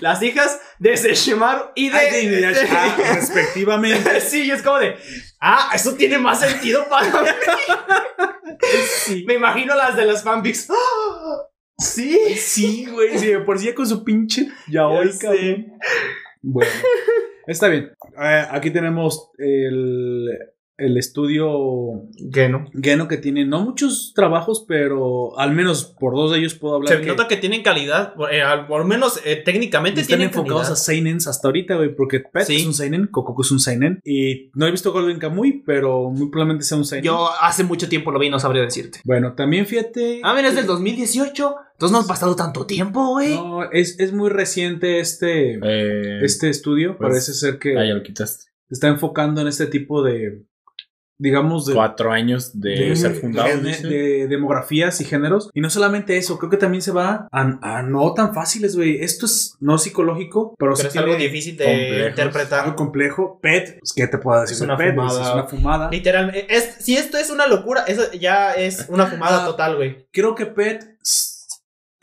Las hijas de Sesshomaru y de. Ay, de Inuyasha, ah, respectivamente. Sí, y es como de. Ah, eso tiene más sentido para mí. Me imagino las de los fanfics. Sí. Sí, güey. Sí, por sí con su pinche Ya cabrón. Bueno, está bien. Eh, aquí tenemos el, el estudio Que no. Geno que tiene no muchos trabajos, pero al menos por dos de ellos puedo hablar. Se que nota que tienen calidad. eh, al, por lo menos eh, técnicamente están tienen enfocados calidad. a Seinens hasta ahorita, güey, porque Pet Sí. es un Seinen, Kokoku es un Seinen, y no he visto Golden Kamuy, pero muy probablemente sea un Seinen. Yo hace mucho tiempo lo vi, no sabría decirte. Bueno, también fíjate. Ah, mira, es del 2018. Entonces no ha pasado tanto tiempo, güey. No, es, es muy reciente este, Eh, este estudio. pues, Parece ser que Ah, ya lo quitaste. se está enfocando en este tipo de, digamos, de, Cuatro años de, de- ser fundado. de- demografías y géneros. Y no solamente eso, creo que también se va a, a no tan fáciles, güey. Esto es no psicológico, pero, Pero sí es tiene algo difícil de complejos. interpretar. algo complejo. Pet, pues, ¿qué te puedo decir? Es una Pet? fumada. Es una fumada. Literalmente, es, si esto es una locura, eso ya es una fumada Ah. total, güey. Creo que Pet.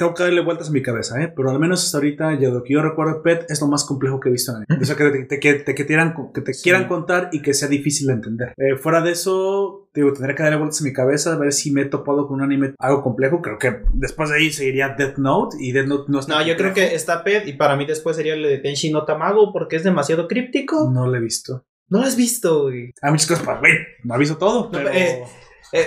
Tengo que darle vueltas a mi cabeza, ¿eh? Pero al menos hasta ahorita, ya lo que yo recuerdo, Pet es lo más complejo que he visto en el O sea, que te, te- que te- que te quieran, que te Sí. quieran contar y que sea difícil de entender. Eh, fuera de eso, digo, tendré que darle vueltas a mi cabeza a ver si me he topado con un anime algo complejo. Creo que después de ahí seguiría Death Note y Death Note no está No, yo creo que está Pet y para mí después sería el de Tenshi no Tamago porque es demasiado críptico. No lo he visto. No lo has visto, güey. Hay muchas cosas para güey. No aviso todo, No, pero Eh,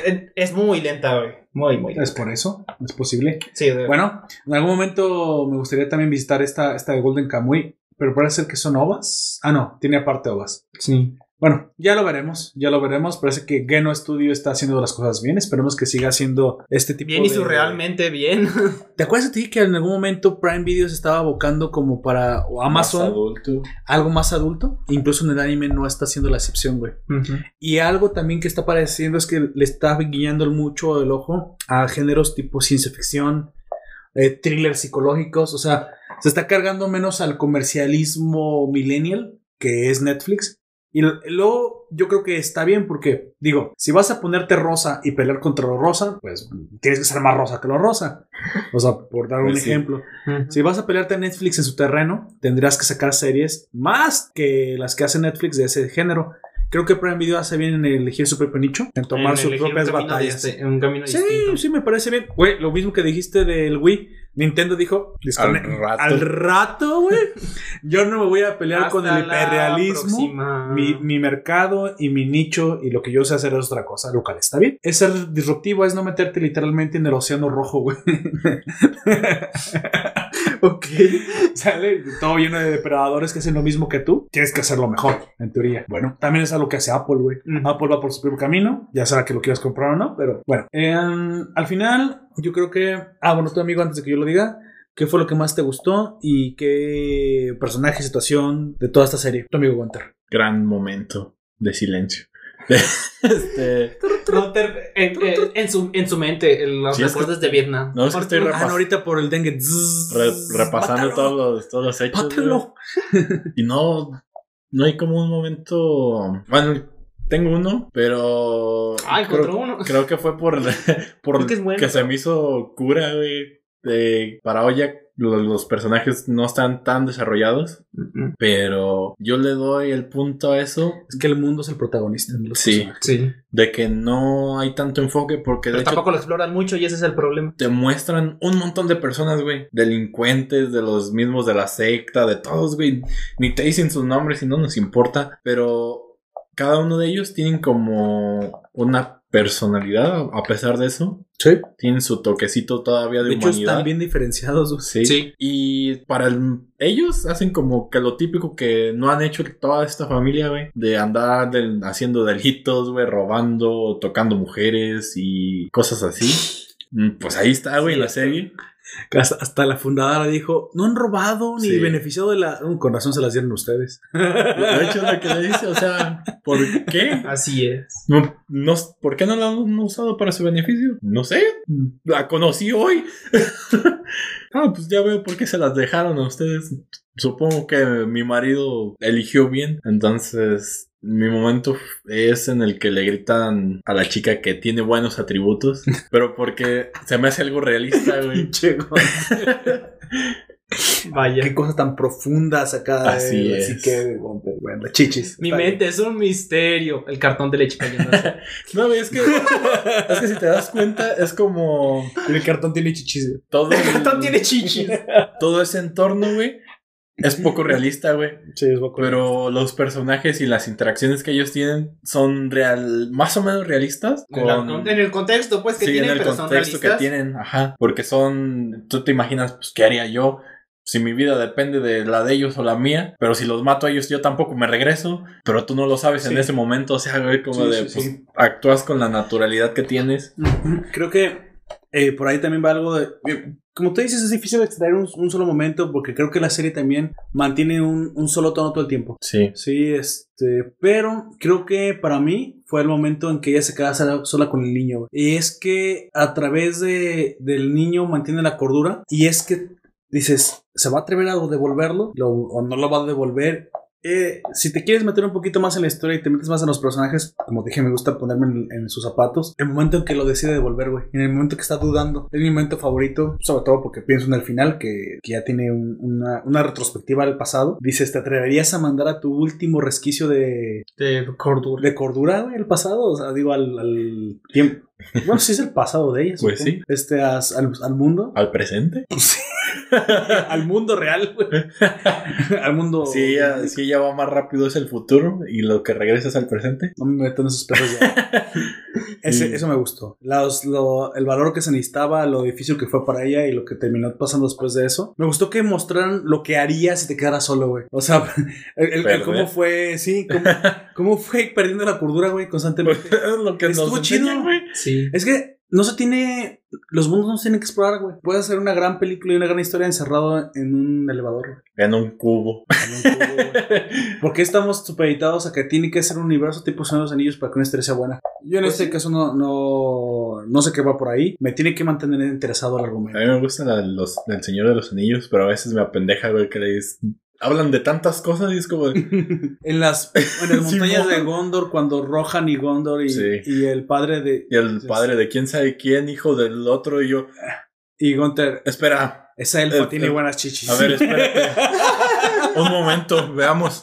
eh, es muy lenta, güey. Muy, muy es por eso. Es posible. Sí, de- Bueno, en algún momento me gustaría también visitar esta, esta de Golden Kamuy, pero parece ser que son ovas. Ah, no, tiene aparte ovas. sí. Bueno, ya lo veremos, ya lo veremos. Parece que Geno Studio está haciendo las cosas bien. Esperemos que siga haciendo este tipo Bien y de... surrealmente bien. ¿Te acuerdas de ti que en algún momento Prime Video se estaba abocando como para o Amazon Más adulto. algo más adulto? Incluso en el anime no está haciendo la excepción, güey. Y algo también que está pareciendo es que le está guiñando mucho el ojo a géneros tipo ciencia ficción, eh, thrillers psicológicos. O sea, se está cargando menos al comercialismo millennial, que es Netflix. Y luego yo creo que está bien porque, digo, si vas a ponerte rosa y pelear contra lo rosa, pues tienes que ser más rosa que lo rosa. O sea, por dar un Pues sí. ejemplo. Si vas a pelearte a Netflix en su terreno, tendrás que sacar series más que las que hace Netflix de ese género. Creo que Prime Video hace bien en elegir su propio nicho, en tomar En sus propias batallas. diste- un camino Sí, distinto. sí, me parece bien. Güey, lo mismo que dijiste del Wii. Nintendo dijo, "Descone- Al rato. al rato, güey. Yo no me voy a pelear con el hiperrealismo. Mi, mi mercado y mi nicho y lo que yo sé hacer es otra cosa, lo cual está bien. Es ser disruptivo, es no meterte literalmente en el océano rojo, güey. ok. Sale todo lleno de depredadores que hacen lo mismo que tú. Tienes que hacerlo mejor, en teoría. Bueno, también es algo que hace Apple, güey. Apple va por su propio camino, ya será que lo quieras comprar o no, pero bueno. Em, al final, yo creo que. Ah, bueno, tu amigo, antes de que yo lo diga. ¿Qué fue lo que más te gustó y qué personaje, situación de toda esta serie? Tu amigo Gunter. Gran momento de silencio. este, en, en- en su, en su mente, en los Sí, es que- recuerdos de Vietnam. no, es que estoy Ah, repas- no, ahorita por el dengue. Re- repasando todos los, todos los hechos. Y no, no hay como un momento. Bueno, tengo uno, pero. Ah, encontró creo, uno. creo que fue por, por que se me hizo cura, güey. De Paraoya lo- los personajes no están tan desarrollados, pero yo le doy el punto a eso Es que el mundo es el protagonista. de los Sí. personajes. Sí. de que no hay tanto enfoque porque Pero de hecho tampoco lo exploran mucho y ese es el problema. te muestran un montón de personas, güey. Delincuentes, de los mismos de la secta, de todos, güey. Ni te dicen sus nombres y no nos importa. Pero cada uno de ellos tienen como una personalidad, a pesar de eso. Sí. Tienen su toquecito todavía de, De hecho, humanidad. están bien diferenciados. güey. Sí. Sí. Y para el- ellos hacen como que lo típico que no han hecho toda esta familia, güey. De andar del- haciendo delitos, güey, robando, tocando mujeres y cosas así. Mm, Pues ahí está, güey, Sí, la serie. Hasta, hasta la fundadora dijo, no han robado ni Sí. beneficiado de la... Uh, con razón se las dieron ustedes. De hecho, lo que le dice, o sea, ¿por qué? Así es. No, no, ¿Por qué no la han usado para su beneficio? No sé. La conocí hoy. ah, pues ya veo por qué se las dejaron a ustedes. Supongo que mi marido eligió bien. Entonces, mi momento es en el que le gritan a la chica que tiene buenos atributos. Pero porque se me hace algo realista, güey. Vaya. Qué cosas tan profundas acá. Así de- es. Así que, bueno, chichis. Mi bien. mente es un misterio. El cartón de leche cayéndose. No, güey, es que, es que si te das cuenta, es como El cartón tiene chichis. güey. todo. El cartón tiene chichis. Todo ese entorno, güey. Es poco realista, güey. Sí, es poco- Pero los personajes y las interacciones que ellos tienen son real, más o menos realistas. En la- En el contexto, pues, que sí, tienen, en el pero contexto que tienen, ajá. Porque son, tú te imaginas, pues, ¿qué haría yo? Si mi vida depende de la de ellos o la mía, pero si los mato a ellos, yo tampoco me regreso. Pero tú no lo sabes en ese momento, o sea, güey, como Sí, de, sí, pues, sí. actúas con la naturalidad que tienes. Creo que eh, por ahí también va algo de. Como tú dices, es difícil extraer un, un solo momento porque creo que la serie también mantiene un, un solo tono todo el tiempo. Sí. Sí, este. Pero creo que para mí fue el momento en que ella se queda sola- con el niño. Y es que a través de, del niño mantiene la cordura. Y es que dices, ¿se va a atrever a devolverlo? Lo- ¿O no lo va a devolver? Eh, si te quieres meter un poquito más en la historia y te metes más en los personajes, como dije, me gusta ponerme en, en sus zapatos. El momento en que lo decide devolver, güey. En el momento que está dudando. Es mi momento favorito, sobre todo porque pienso en el final, que, que ya tiene un- una, una retrospectiva del pasado. Dices, ¿te atreverías a mandar a tu último resquicio de, De cordura. de cordura, güey, el pasado? O sea, digo, al, al tiempo. Bueno, sí es el pasado de ella. Pues supongo. sí. Este, as- al, al mundo. ¿Al presente? al mundo real, güey. al mundo. Si ella, si ella va más rápido es el futuro y lo que regresa es al presente. No me meto en esos perros ya. Ese- Eso me gustó. Los- lo- el valor que se necesitaba, lo difícil que fue para ella y lo que terminó pasando después de eso. Me gustó que mostraran lo que haría si te quedaras solo, güey. O sea, el, el- el Perder. cómo fue, sí, cómo, cómo fue perdiendo la cordura, güey, constantemente. es lo que Estuvo nos chido. güey. Sí. Es que no se tiene. Los mundos no se tienen que explorar, güey. Puedes hacer una gran película y una gran historia encerrado en un elevador, güey. En un cubo. En un cubo, güey. ¿Por qué estamos supeditados a que tiene que ser un universo tipo Señor de los Anillos para que una historia sea buena? Yo en Pues este sí. caso no, no, no sé qué va por ahí. Me tiene que mantener interesado el A argumento. mí me gusta la, los, del Señor de los Anillos, pero a veces me apendeja, güey, que les hablan de tantas cosas y es como... de- en las, en las montañas de Gondor, cuando Rohan y Gondor y, Sí. y el padre de. Y el padre de quién sabe quién, hijo del otro, y yo... Y Gunther, Espera, esa elfa El- tiene el- buenas chichis. a ver, espérate. Un momento, veamos.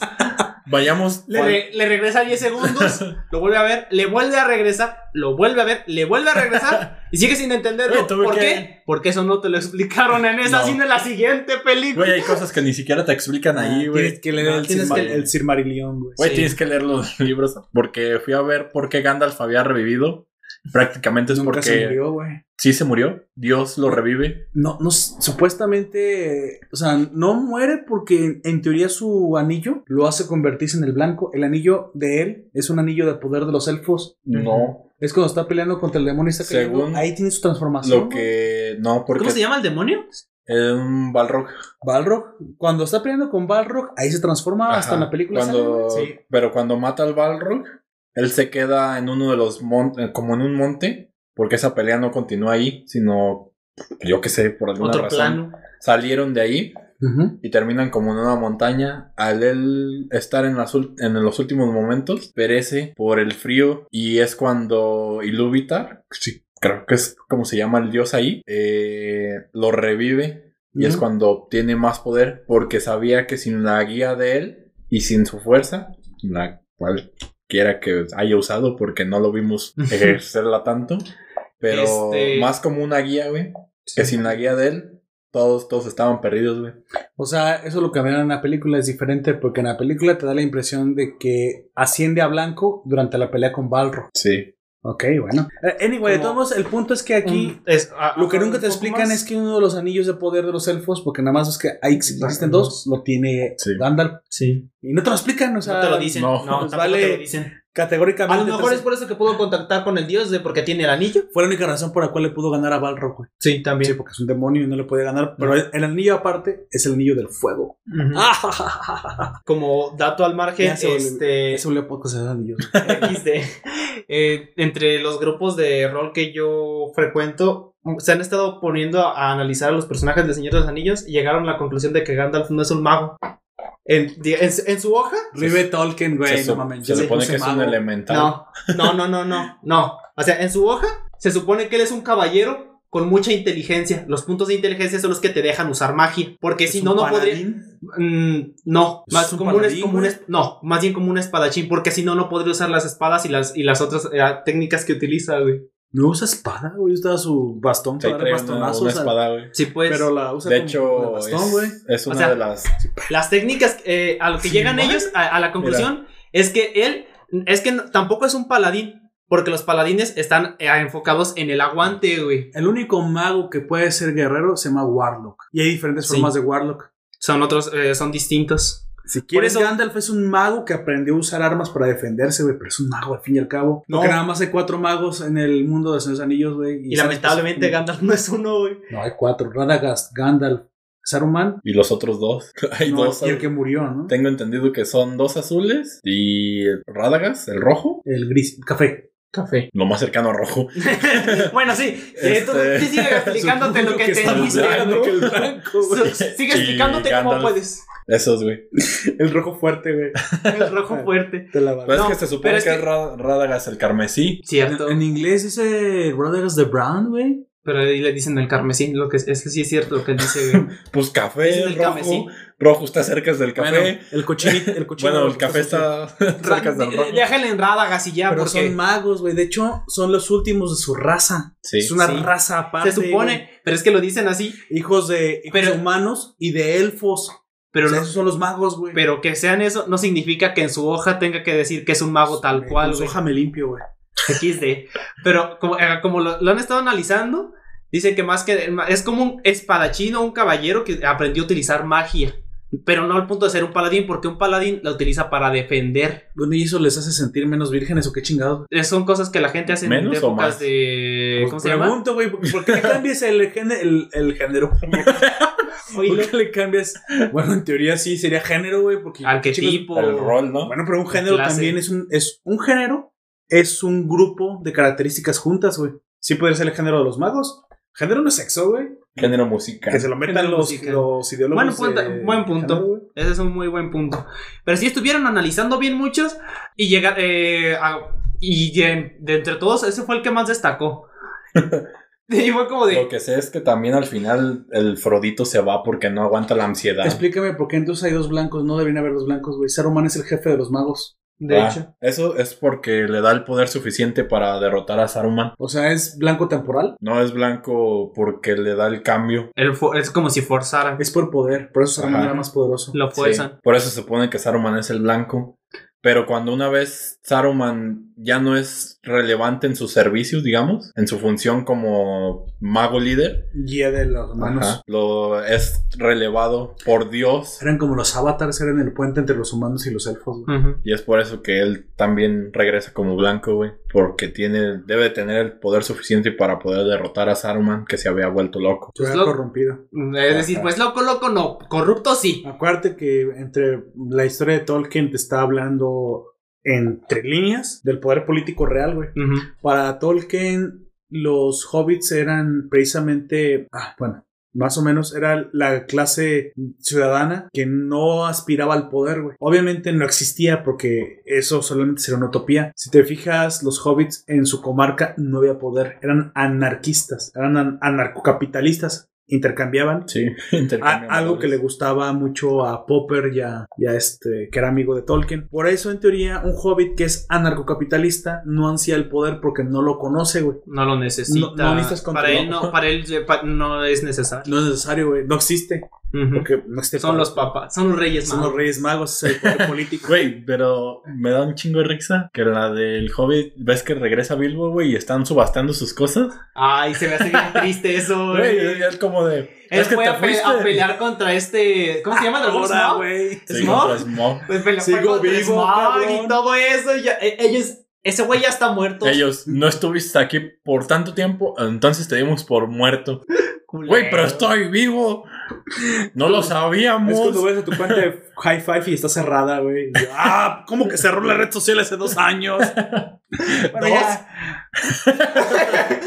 Vayamos... Le, re- le regresa 10 segundos, lo vuelve a ver, le vuelve a regresar, lo vuelve a ver, le vuelve a regresar y sigue sin entenderlo. Oye, ¿Por que- qué? Porque eso no te lo explicaron en esa, No. sino en la siguiente película. Güey, hay cosas que ni siquiera te explican ahí, güey. Ah, Tienes que leer No, el, tienes Silmar- que- el Silmarillion, güey. Güey, Sí. tienes que leer los libros porque fui a ver por qué Gandalf había revivido. Prácticamente es Nunca porque se murió, güey. sí se murió. Dios lo revive. No, no, supuestamente, o sea, no muere porque en teoría su anillo lo hace convertirse en el blanco. El anillo de él es un anillo de poder de los elfos. No. Es cuando está peleando contra el demonio y está cayendo. Según Ahí tiene su transformación. Lo que. No, porque. ¿Cómo se llama el demonio? Un Balrog. Balrog. Cuando está peleando con Balrog, ahí se transforma hasta en la película. Cuando, Sí. Pero cuando mata al Balrog, él se queda en uno de los montes, como en un monte, porque esa pelea no continúa ahí, sino, yo qué sé, por alguna Otro razón. plano. Salieron de ahí y terminan como en una montaña. Al él estar en, las ul- en los últimos momentos, perece por el frío y es cuando Ilúvatar, sí, creo que es como se llama el dios ahí, eh, lo revive Y es cuando obtiene más poder porque sabía que sin la guía de él y sin su fuerza, la que haya usado porque no lo vimos ejercerla tanto, pero Este- más como una guía, güey, que sin la guía de él, todos, todos estaban perdidos, güey. O sea, eso lo que ven en la película es diferente porque en la película te da la impresión de que asciende a blanco durante la pelea con Balro. Sí. Ok, bueno. Eh, Anyway, de todos modos, el punto es que aquí Un- es- a- lo que nunca te explican más. es que uno de los anillos de poder de los elfos, porque nada más es que ahí existen dos, lo tiene Sí. Gandalf. Sí. Y no te lo explican, o sea, no te lo dicen. no, No, pues vale- te lo dicen. A categóricamente. lo mejor es por eso que pudo contactar con el dios, de porque tiene el anillo. fue la única razón por la cual le pudo ganar a Balrog, güey. Sí, también. Sí, porque es un demonio y no le puede ganar, pero el, el anillo aparte es el anillo del fuego. Ah, Como dato al margen, se este. De anillos. XD. Eh, entre los grupos de rol que yo frecuento, se han estado poniendo a analizar a los personajes del Señor de los Anillos y llegaron a la conclusión de que Gandalf no es un mago. En, en, en su hoja, Rive Tolkien, güey, se no mames. se supone que es un elemental. no, no, no, no, no, no. O sea, en su hoja se supone que él es un caballero con mucha inteligencia. Los puntos de inteligencia son los que te dejan usar magia. Porque ¿Es si no, no podría. Mm, no, ¿Es más un como un, como un no, más bien como un espadachín, porque si no, no podría usar las espadas y las, y las otras eh, técnicas que utiliza, güey. No usa espada, güey. Usa su bastón Sí, para dar trae una, bastonazos. una espada, güey. Sí, pues. pero la usa De como- hecho, bastón, güey. es, es una sea, de las... Las técnicas eh, a lo que Sí, llegan ellos, a, a la conclusión, es que él, es que no- tampoco es un paladín, porque los paladines están eh, enfocados en el aguante, güey. El único mago que puede ser guerrero se llama Warlock. Y hay diferentes Sí. formas de Warlock. Son otros, eh, son distintos. Si quieres, eso- Gandalf es un mago que aprendió a usar armas para defenderse, güey. Pero es un mago al fin y al cabo. No. Porque nada más hay cuatro magos en el mundo de los Anillos, güey. Y, lamentablemente Gandalf no es uno, güey. No, hay cuatro. Radagast, Gandalf, Saruman. Y los otros dos. Hay no, dos. y el que murió, ¿no? Tengo entendido que son dos azules y Rádagas, el rojo. El gris, café. Café. Lo más cercano a rojo. bueno, sí. eh, Este- sí, sigue explicándote lo que que güey. Sigue explicándote cómo puedes. Esos, güey. El rojo fuerte, güey. El rojo fuerte. Te la Pero. No, es que se supone pero es que, que- es Ra- Rádagas el carmesí. Cierto. En, en inglés dice Radagast the Brown, güey. Pero ahí le dicen el carmesí. Lo que es, es que sí es cierto lo que él dice, güey. Pues café, Ese es el rojo. carmesí. Rojo está cerca del café. Bueno, el cochinito. El cochino Bueno, el café está cerca del rojo. Déjale en Rádagas y ya, Pero porque son magos, güey. De hecho, son los últimos de su raza. Sí. Es una Sí. raza aparte. se supone, pero es que lo dicen así, Hijos de, hijos Pero- de humanos y de elfos. Pero, o sea, no- esos son los magos, güey. pero que sean eso no significa que en su hoja tenga que decir que es un mago tal cual, su güey. hoja me limpio, güey. XD. Pero como, eh, como lo, lo han estado analizando, dicen que más que es como un espadachín o un caballero que aprendió a utilizar magia. Pero no al punto de ser un paladín, porque un paladín la utiliza para defender. Bueno, ¿y eso les hace sentir menos vírgenes o qué chingados? Son cosas que la gente hace en ¿Menos o épocas más? de. Pues ¿Cómo se llama? pregunto, güey, ¿por qué le cambias el, género? El, el género? ¿Por qué le cambias? Bueno, en teoría sí sería género, güey, porque... arquetipo. El rol, ¿no? Bueno, pero un género clase. también es un, es un género, es un grupo de características juntas, güey. Sí puede ser el género de los magos. Género no es sexo, güey. Género musical. Que se lo metan los, los ideólogos. Buen punto, de buen punto. género. Ese es un muy buen punto. Pero si estuvieron analizando bien muchos y llegar. eh, a- y de, de entre todos, ese fue el que más destacó. y fue como de. Lo que sé es que también al final el Frodito se va porque no aguanta la ansiedad. Explícame por qué entonces hay dos blancos. No deberían haber dos blancos, güey. Saruman es el jefe de los magos. De Ah, hecho. Eso es porque le da el poder suficiente para derrotar a Saruman. O sea, es blanco temporal. No es blanco porque le da el cambio. el es como si forzara. Es por poder. Por eso Saruman Ajá. era más poderoso. Lo Sí, fuerzan. Por eso se supone que Saruman es el blanco. Pero cuando una vez Saruman ya no es relevante en sus servicios, digamos, en su función como mago líder, Guía de los humanos. ajá, lo es relevado por Dios. Eran como los avatars, eran el puente entre los humanos y los elfos. Y es por eso que él también regresa como blanco, güey. Porque tiene, debe tener el poder suficiente para poder derrotar a Saruman, que se había vuelto loco. Se había lo- corrompido. Es decir, pues loco, loco, no. Corrupto sí. Acuérdate que entre la historia de Tolkien te está hablando entre líneas del poder político real, güey. Para Tolkien, los hobbits eran precisamente, ah, bueno, más o menos era la clase ciudadana que no aspiraba al poder, güey. Obviamente no existía porque eso solamente sería una utopía. Si te fijas, los hobbits en su comarca no había poder, eran anarquistas, eran an- anarcocapitalistas. Intercambiaban. Sí, A- intercambiamos algo que le gustaba mucho a Popper y a, y a este, que era amigo de Tolkien. Por eso, en teoría, un hobbit que es anarcocapitalista no ansía el poder porque no lo conoce, güey. No lo necesita. No- no necesitas para él no, para él pa- no es necesario. No es necesario, güey. No existe. Porque no existe Son poder. los papás, son los reyes Son magos. los reyes magos, es el poder político. Güey, pero me da un chingo de risa que la del Hobbit, ves que regresa Bilbo, güey, y están subastando sus cosas. Ay, se me hace bien triste eso, Güey, es como de. Él fue te a, pe- fuiste. a pelear contra este. ¿Cómo se llama? ¿Dragón Smaug? güey. Pues peleó Sigo contra vivo, cabrón. y todo eso. Ya, e- ellos, ese güey ya está muerto. Ellos, no estuviste aquí por tanto tiempo, entonces te dimos por muerto. Güey, pero estoy vivo. No lo Es sabíamos. cuando ves a tu cuenta de High Five y está cerrada, güey. Ah, ¿cómo que cerró la red social hace dos años? Bueno, ya.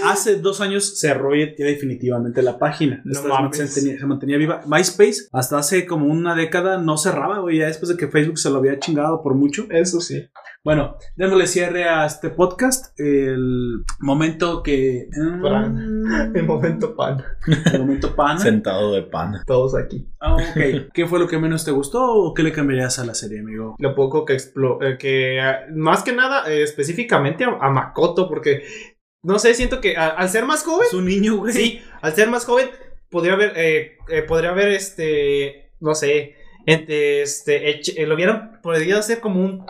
Hace dos años cerró ya ya definitivamente la página. No Esta mames. se, mantenía, se mantenía viva. MySpace, hasta hace como una década, no cerraba, güey. Ya después de que Facebook se lo había chingado por mucho. Eso sí. Bueno, démosle cierre a este podcast. El momento que. Pan. El momento pan. El momento pana. Sentado de pana. Todos aquí. Ah, ok. ¿Qué fue lo que menos te gustó o qué le cambiarías a la serie, amigo? Lo poco que explo eh, que ah, más que nada eh, específicamente a, a Makoto porque no sé, siento que a- al ser más joven, Es un niño, güey. sí, al ser más joven podría haber eh, eh, podría haber este no sé, este eh, lo hubieran podría ser como un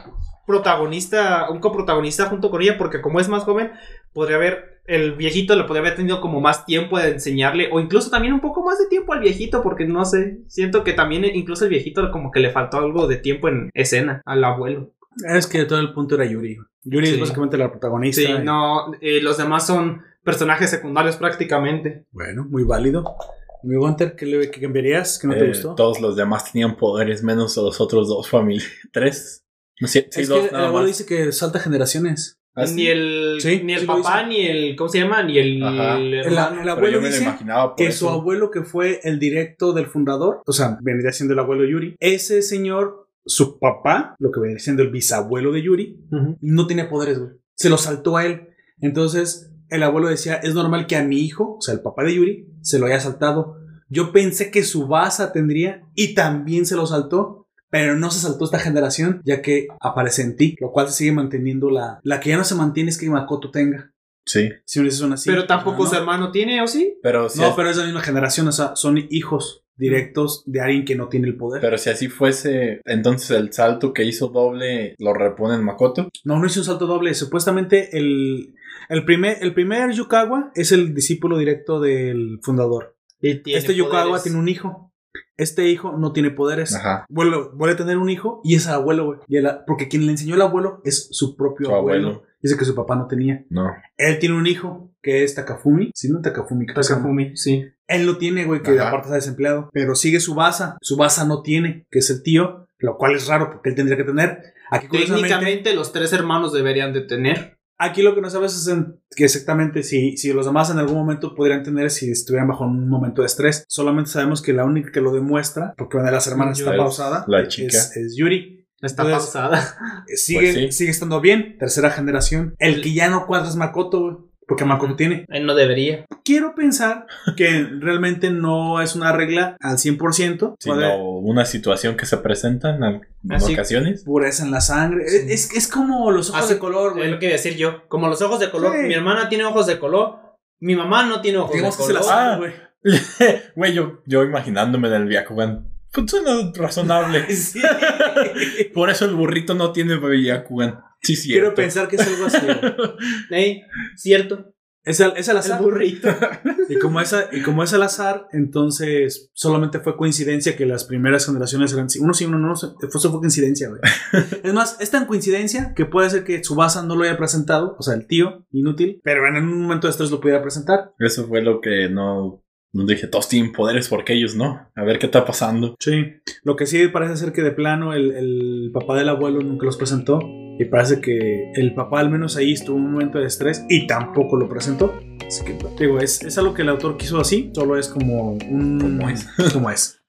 protagonista, un coprotagonista junto con ella porque como es más joven podría haber el viejito le podría haber tenido como más tiempo de enseñarle o incluso también un poco más de tiempo al viejito porque no sé, siento que también incluso el viejito como que le faltó algo de tiempo en escena al abuelo. Es que todo el punto era Yuri. Yuri Sí. es básicamente la protagonista. Sí, y- no, eh, los demás son personajes secundarios prácticamente. Bueno, muy válido. Mi Gunter, ¿qué, le, qué cambiarías? ¿Qué no te Eh, gustó? Todos los demás tenían poderes, menos los otros dos familias. ¿Tres? No, sí, sí, es dos que el abuelo dice que salta generaciones. ¿Ah, sí? Ni el, Sí, ni el sí lo papá, ni el, ¿cómo se llama? Ni el, el El, abuelo dice que eso. su abuelo, que fue el directo del fundador, o sea, vendría siendo el abuelo Yuri, ese señor, su papá, lo que vendría siendo el bisabuelo de Yuri, no tenía poderes, güey. Se lo saltó a él. Entonces, el abuelo decía, es normal que a mi hijo, o sea, el papá de Yuri, se lo haya saltado. Yo pensé que su basa tendría y también se lo saltó, pero no se saltó esta generación, ya que aparece en ti, lo cual se sigue manteniendo la... La que ya no se mantiene es que Makoto tenga. Sí, Si no son así. Pero tampoco no, su hermano tiene, ¿o sí? pero si, No, pero es la misma generación, o sea, son hijos directos de alguien que no tiene el poder. pero si así fuese, entonces el salto que hizo doble lo repone en Makoto. No, no hizo un salto doble. Supuestamente el, el, primer, el primer Yukawa es el discípulo directo del fundador. Y tiene este Yukawa poderes. tiene un hijo. Este hijo no tiene poderes. Ajá. Vuelve, vuelve a tener un hijo y es el abuelo, güey. Y el- porque quien le enseñó al abuelo es su propio Su abuelo. abuelo. Dice que su papá no tenía. No. Él tiene un hijo que es Takafumi. Sí, no Takafumi. Takafumi, sí. Él lo tiene, güey, que Ajá. aparte está desempleado. Pero sigue su basa. Su basa no tiene, que es el tío. Lo cual es raro porque él tendría que tener. Aquí, Técnicamente los tres hermanos deberían de tener. Aquí lo que no sabes es en- que exactamente si, si los demás en algún momento podrían tener si estuvieran bajo un momento de estrés. Solamente sabemos que la única que lo demuestra, porque una de las hermanas está Es pausada, la chica. es, es Yuri. Está Entonces, pausada. Sigue, Pues sí. sigue estando bien, tercera generación. El que ya no cuadra es Makoto, güey, porque Makoto tiene. Él no debería. Quiero pensar que realmente no es una regla al 100%. Puede Sino una situación que se presenta en, al- en Así- ocasiones. pureza en la sangre. Sí. Es, es como los ojos Así- de color, Es güey. lo que iba a decir yo. Como los ojos de color. Sí. Mi hermana tiene ojos de color. Mi mamá no tiene ojos Digamos de que se color. Ah. sabe, güey. Güey, yo, yo imaginándome en el Byakugan. Pues suena razonable. Sí. Por eso el burrito no tiene Byakugan. Sí, Quiero pensar que es algo así. Ey, cierto. Es al, es al El azar. burrito. Y como, es, a- y como es al azar, entonces solamente fue coincidencia que las primeras generaciones eran uno sí, uno no, eso fue coincidencia, güey. Es más, es tan coincidencia que puede ser que Tsubasa no lo haya presentado, o sea, el tío, inútil, pero en un momento de estrés lo pudiera presentar. Eso fue lo que no. No dije, todos tienen poderes porque ellos no. A ver qué está pasando. Sí. Lo que sí parece ser que de plano el, el papá del abuelo nunca los presentó. Y parece que el papá al menos ahí estuvo un momento de estrés y tampoco lo presentó. Así que, digo, es, es algo que el autor quiso así, solo es como un... Como es. Como es.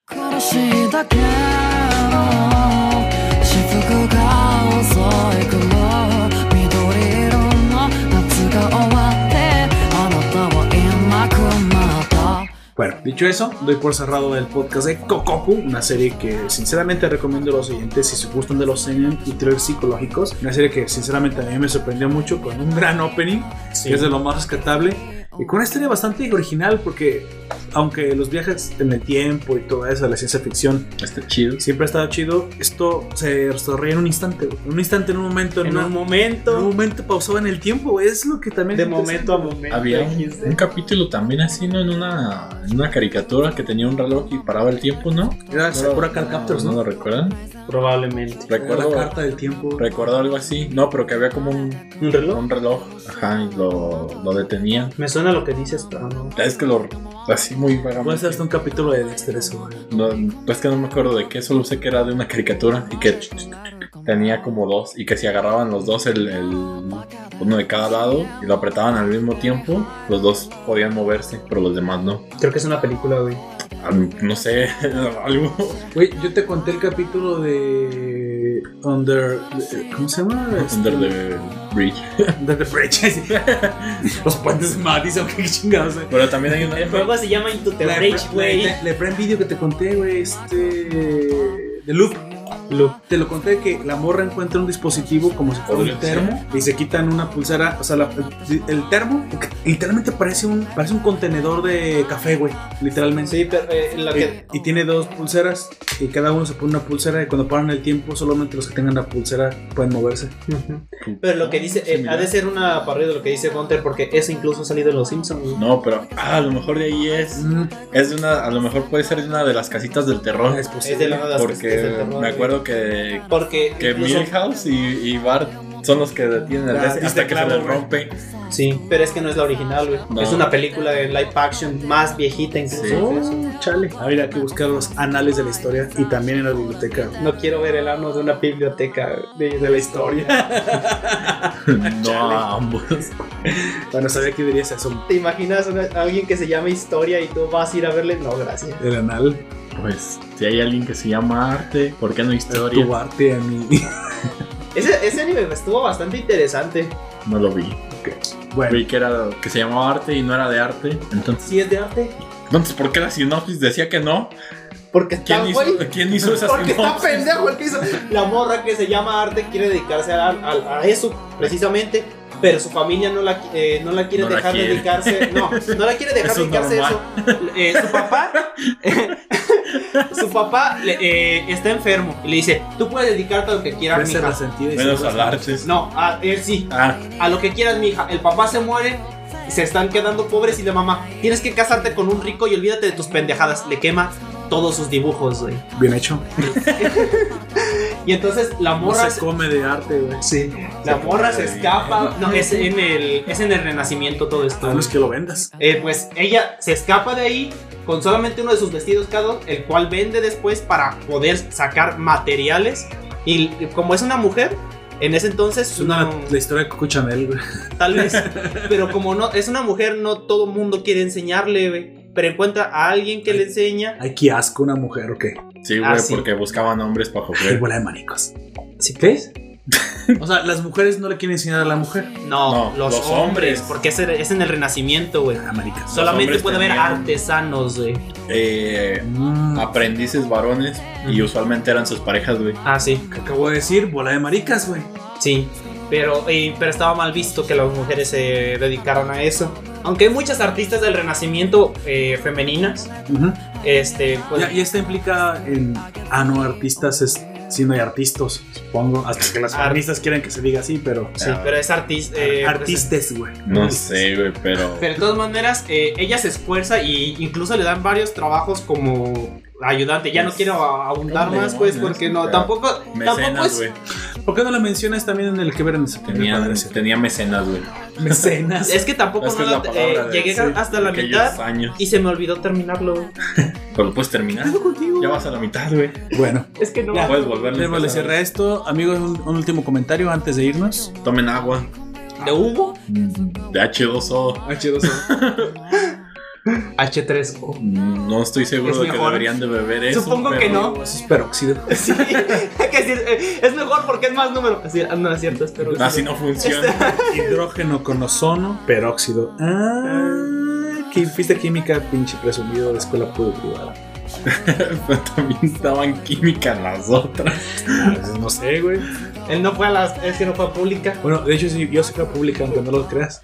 Bueno, Dicho eso, doy por cerrado el podcast de Kokoku, una serie que sinceramente recomiendo a los oyentes si se gustan de los seinen y thrillers psicológicos. Una serie que sinceramente a mí me sorprendió mucho con un gran opening, que es de lo más rescatable. Y con una historia bastante original porque aunque los viajes en el tiempo y toda esa, la ciencia ficción, Está chido. siempre ha estado chido, esto se desarrolla en un instante. En un instante, en un momento, en, En un en un momento, momento pausado en el tiempo. Es lo que también... de momento a momento. Había un, capítulo también así, ¿no? En una, en una caricatura que tenía un reloj y paraba el tiempo, ¿no? Era Sakura Card Captors, ¿No ¿no? lo recuerdan? Probablemente. Recuerdo, la carta del tiempo. recuerdo algo así. No, pero que había como un, ¿Un reloj? un reloj. Ajá, y lo, lo detenían. Me suena lo que dices, pero no. Es que lo. Así muy Puede vagamente. ser hasta un capítulo de Dexter eso, güey. No, es que no me acuerdo de qué, solo sé que era de una caricatura y que tenía como dos y que si agarraban los dos el, el- uno de cada lado y lo apretaban al mismo tiempo, los dos podían moverse, pero los demás no. Creo que es una película, güey. No sé, algo. Güey, yo te conté el capítulo de Under... ¿Cómo se llama? Under the Bridge. Under the Bridge. Los puentes de Madison, qué chingados. Pero también hay una. El juego se llama Into the La Bridge, güey. la- la Prime Video que te conté, güey, este... De Loop. Te lo conté que la morra encuentra un dispositivo como si fuera un termo y se quitan una pulsera, o sea, la- el, el termo literalmente parece un, parece un contenedor de café, güey, literalmente. Sí, pero eh, la que. Y, y tiene dos pulseras y cada uno se pone una pulsera y cuando paran el tiempo solamente los que tengan la pulsera pueden moverse. Pero lo que dice, eh, ha de ser una parodia de lo que dice Gunter, porque eso incluso ha salido en Los Simpsons. No, pero ah, a lo mejor de ahí es. Mm, Es de una. A lo mejor puede ser de una de las casitas del terror. es Es posible. de la de las es Porque del terror. Acuerdo que, Porque. que incluso- Milhouse y, y Bart son los que detienen el hasta que se clavo, güey. rompe. Sí, pero es que no es la original, güey. No. Es una película de live action más viejita incluso. Sí. Oh, chale. Habría que buscar los anales de la historia y también en la biblioteca. No quiero ver el ano de una biblioteca de, de la historia. no ambos. Bueno, sabía que dirías eso. ¿Te imaginas a alguien que se llame Historia y tú vas a ir a verle? No, gracias. El anal. Pues, si hay alguien que se llama arte, ¿por qué no historia? Tu arte a mí. Ese, ese anime estuvo bastante interesante. No lo vi. Bueno, Vi que era que se llamaba arte y no era de arte. Entonces, ¿Sí es de arte? entonces ¿por qué la sinopsis decía que no? Porque está, ¿Quién hizo. ¿quién hizo esa Porque está pendejo el que hizo. La morra que se llama arte quiere dedicarse a, a- a eso, precisamente. Pero su familia no la, eh, no la quiere No la dejar quiere. dedicarse. No, no la quiere dejar Eso dedicarse a eso. Eh, su papá. su papá le- eh, está enfermo y le dice: Tú puedes dedicarte a lo que quieras, mija. Menos arte. No, a él sí. Ah, A lo que quieras, mija. El papá se muere. Se están quedando pobres y la mamá. Tienes que casarte con un rico y olvídate de tus pendejadas. Le quema todos sus dibujos, güey. Bien hecho. Y entonces la No morra. se come de arte, güey. Sí. La morra se escapa. No, es en el, es en el renacimiento todo esto. A los que lo vendas. Eh, pues ella se escapa de ahí con solamente uno de sus vestidos cada uno, el cual vende después para poder sacar materiales. Y como es una mujer, en ese entonces Es una, no- la historia de Coco Chanel, güey. tal vez, pero como no es una mujer, no todo mundo quiere enseñarle, güey. Pero encuentra a alguien que le enseña. Ay, qué asco una mujer, ¿o qué? Sí, güey, Ah, sí. porque buscaban hombres para joder. bola de maricos. ¿Sí crees? O sea, las mujeres no le quieren enseñar a la mujer. No, No, los, los hombres, hombres. porque es, es en el renacimiento, güey. Ah, maricas. Solamente puede haber artesanos, güey. Eh, Mm, aprendices varones y usualmente eran sus parejas, güey. Ah, sí. ¿Qué acabo de decir? Bola de maricas, güey. Sí, pero, eh, pero estaba mal visto que las mujeres se dedicaran a eso. Aunque hay muchas artistas del Renacimiento eh, femeninas, Ujú. Este, pues, Ya- y esto implica en. Ah, no, artistas es. Si no hay artistas, supongo. Hasta que las Ar- artistas quieren que se diga así, pero. sí, pero es artista. eh, Artistes, güey. No sé, güey, pero. Pero de todas maneras, eh, ella se esfuerza y incluso le dan varios trabajos como ayudante. Ya no quiero abundar más, pues, no, porque no, tampoco, tampoco Mecenas, es. güey. ¿Por qué no la mencionas también en el que ver en ese Tenía, tenía mecenas, güey. Mecenas. Es que tampoco Es que no es la la- palabra eh, de- llegué sí, hasta la mitad años. y se me olvidó terminarlo. güey. Pero lo puedes terminar. contigo? Ya vas a la mitad, güey. Bueno, Es que no. Ya. Puedes volverle. a démosle empezar. cierre a esto. Amigos, un, un último comentario antes de irnos. Tomen agua. ¿De Hugo? De H2O. H3O. No estoy seguro Es de que deberían de beber eso. Supongo que no. Eso es peróxido. Sí, que eh, es mejor porque es más número. Sí, ah, no es cierto, es peróxido. Así no funciona. Hidrógeno con ozono, peróxido. Ah, fuiste química, pinche presumido de escuela pública privada. Pero también estaban química las otras. Pues, no sé, güey. Él no fue a las. Es que no fue a pública. Bueno, de hecho, sí, yo sí fui a pública, aunque no lo creas.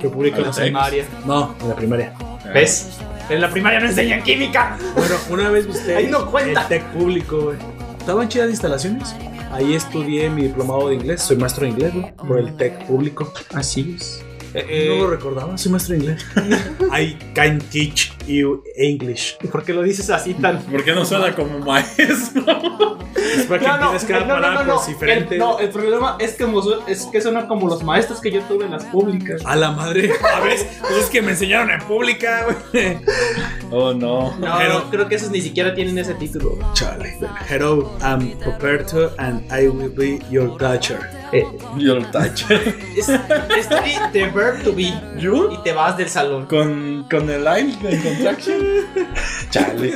Fui a pública ¿A en la? Primaria. No, en la primaria. ¿Ves? En la primaria no enseñan química. Bueno, una vez usted. Ahí no cuenta. El TEC público, güey. Estaban chidas las instalaciones. Ahí estudié mi diplomado de inglés. Soy maestro de inglés, güey. Por el TEC público. Así es. No lo recordaba, soy maestro de inglés. I can teach you English. ¿Por qué lo dices así tan.? ¿Por qué no suena como maestro? Es para que No, no, cada no, no, no, palabra no. pues, diferente. El, no, el problema es que, es que suenan como los maestros que yo tuve en las públicas. A la madre. A ver, pues es que me enseñaron en pública, güey. Oh, no. No, Pero- creo que esos ni siquiera tienen ese título. Chale. Hello, I'm Roberto and I will be your teacher. Eh, Yo lo tacho. es, estoy the verb to be. ¿Yo? Y te vas del salón. Con, con el line de contraction. Chale.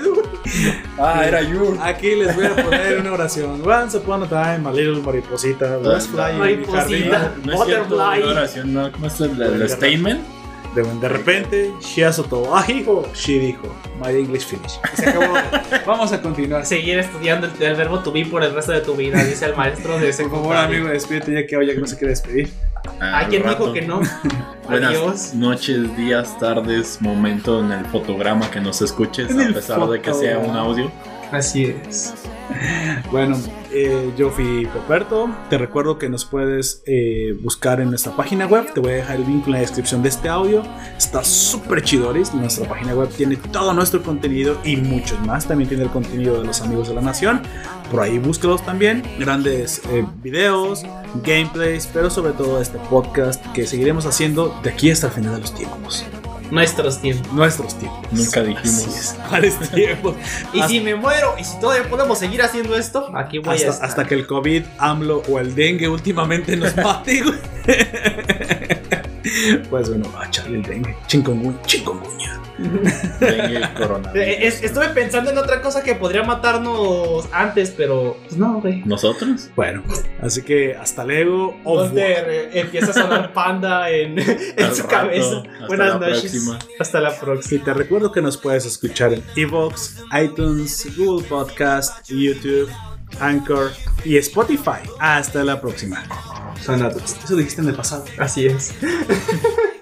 Ah, era you. Aquí les voy a poner una oración. Once upon a time, my little mariposita was flying Mariposita. No es Butterfly. una oración, no. ¿Cómo es el, el statement? De, de repente, she azotó a hijo. She dijo, my English finish. Se acabó. Vamos a continuar. Seguir estudiando el, el verbo to be por el resto de tu vida, dice el maestro de Por secundaria. favor, amigo, despídete ya que hoy ya no se quiere despedir. Ah, ¿A quién al dijo que no? Buenas Adiós. noches, días, tardes, momento en el fotograma que nos escuches, a pesar de que sea un audio. Así es. Bueno, eh, yo fui Poperto. Te recuerdo que nos puedes eh, buscar en nuestra página web. Te voy a dejar el link en la descripción de este audio. Está súper chidoris. Nuestra página web tiene todo nuestro contenido y muchos más. También tiene el contenido de los amigos de la nación. Por ahí búscalos también. Grandes eh, videos, gameplays, pero sobre todo este podcast que seguiremos haciendo de aquí hasta el final de los tiempos. Nuestros tiempos. Nuestros tiempos. Nunca dijimos. ¿Cuáles tiempos? Y Hasta- si me muero y si todavía podemos seguir haciendo esto, aquí voy a hasta, estar. hasta que el COVID, AMLO o el dengue últimamente nos mate, güey. Pues bueno, a echarle el dengue. Chingonguña. Dengue y coronavirus. Eh, es- estuve pensando en otra cosa que podría matarnos antes, pero pues no, güey. ¿Nosotros? Bueno, así que hasta luego. Donde empieza a sonar panda en, su rato. cabeza. Hasta Buenas la noches. próxima. Hasta la Y próxima. te recuerdo que nos puedes escuchar en Evox, iTunes, Google Podcast, YouTube, Anchor y Spotify. Hasta la próxima. Eso dijiste en el pasado. Así es.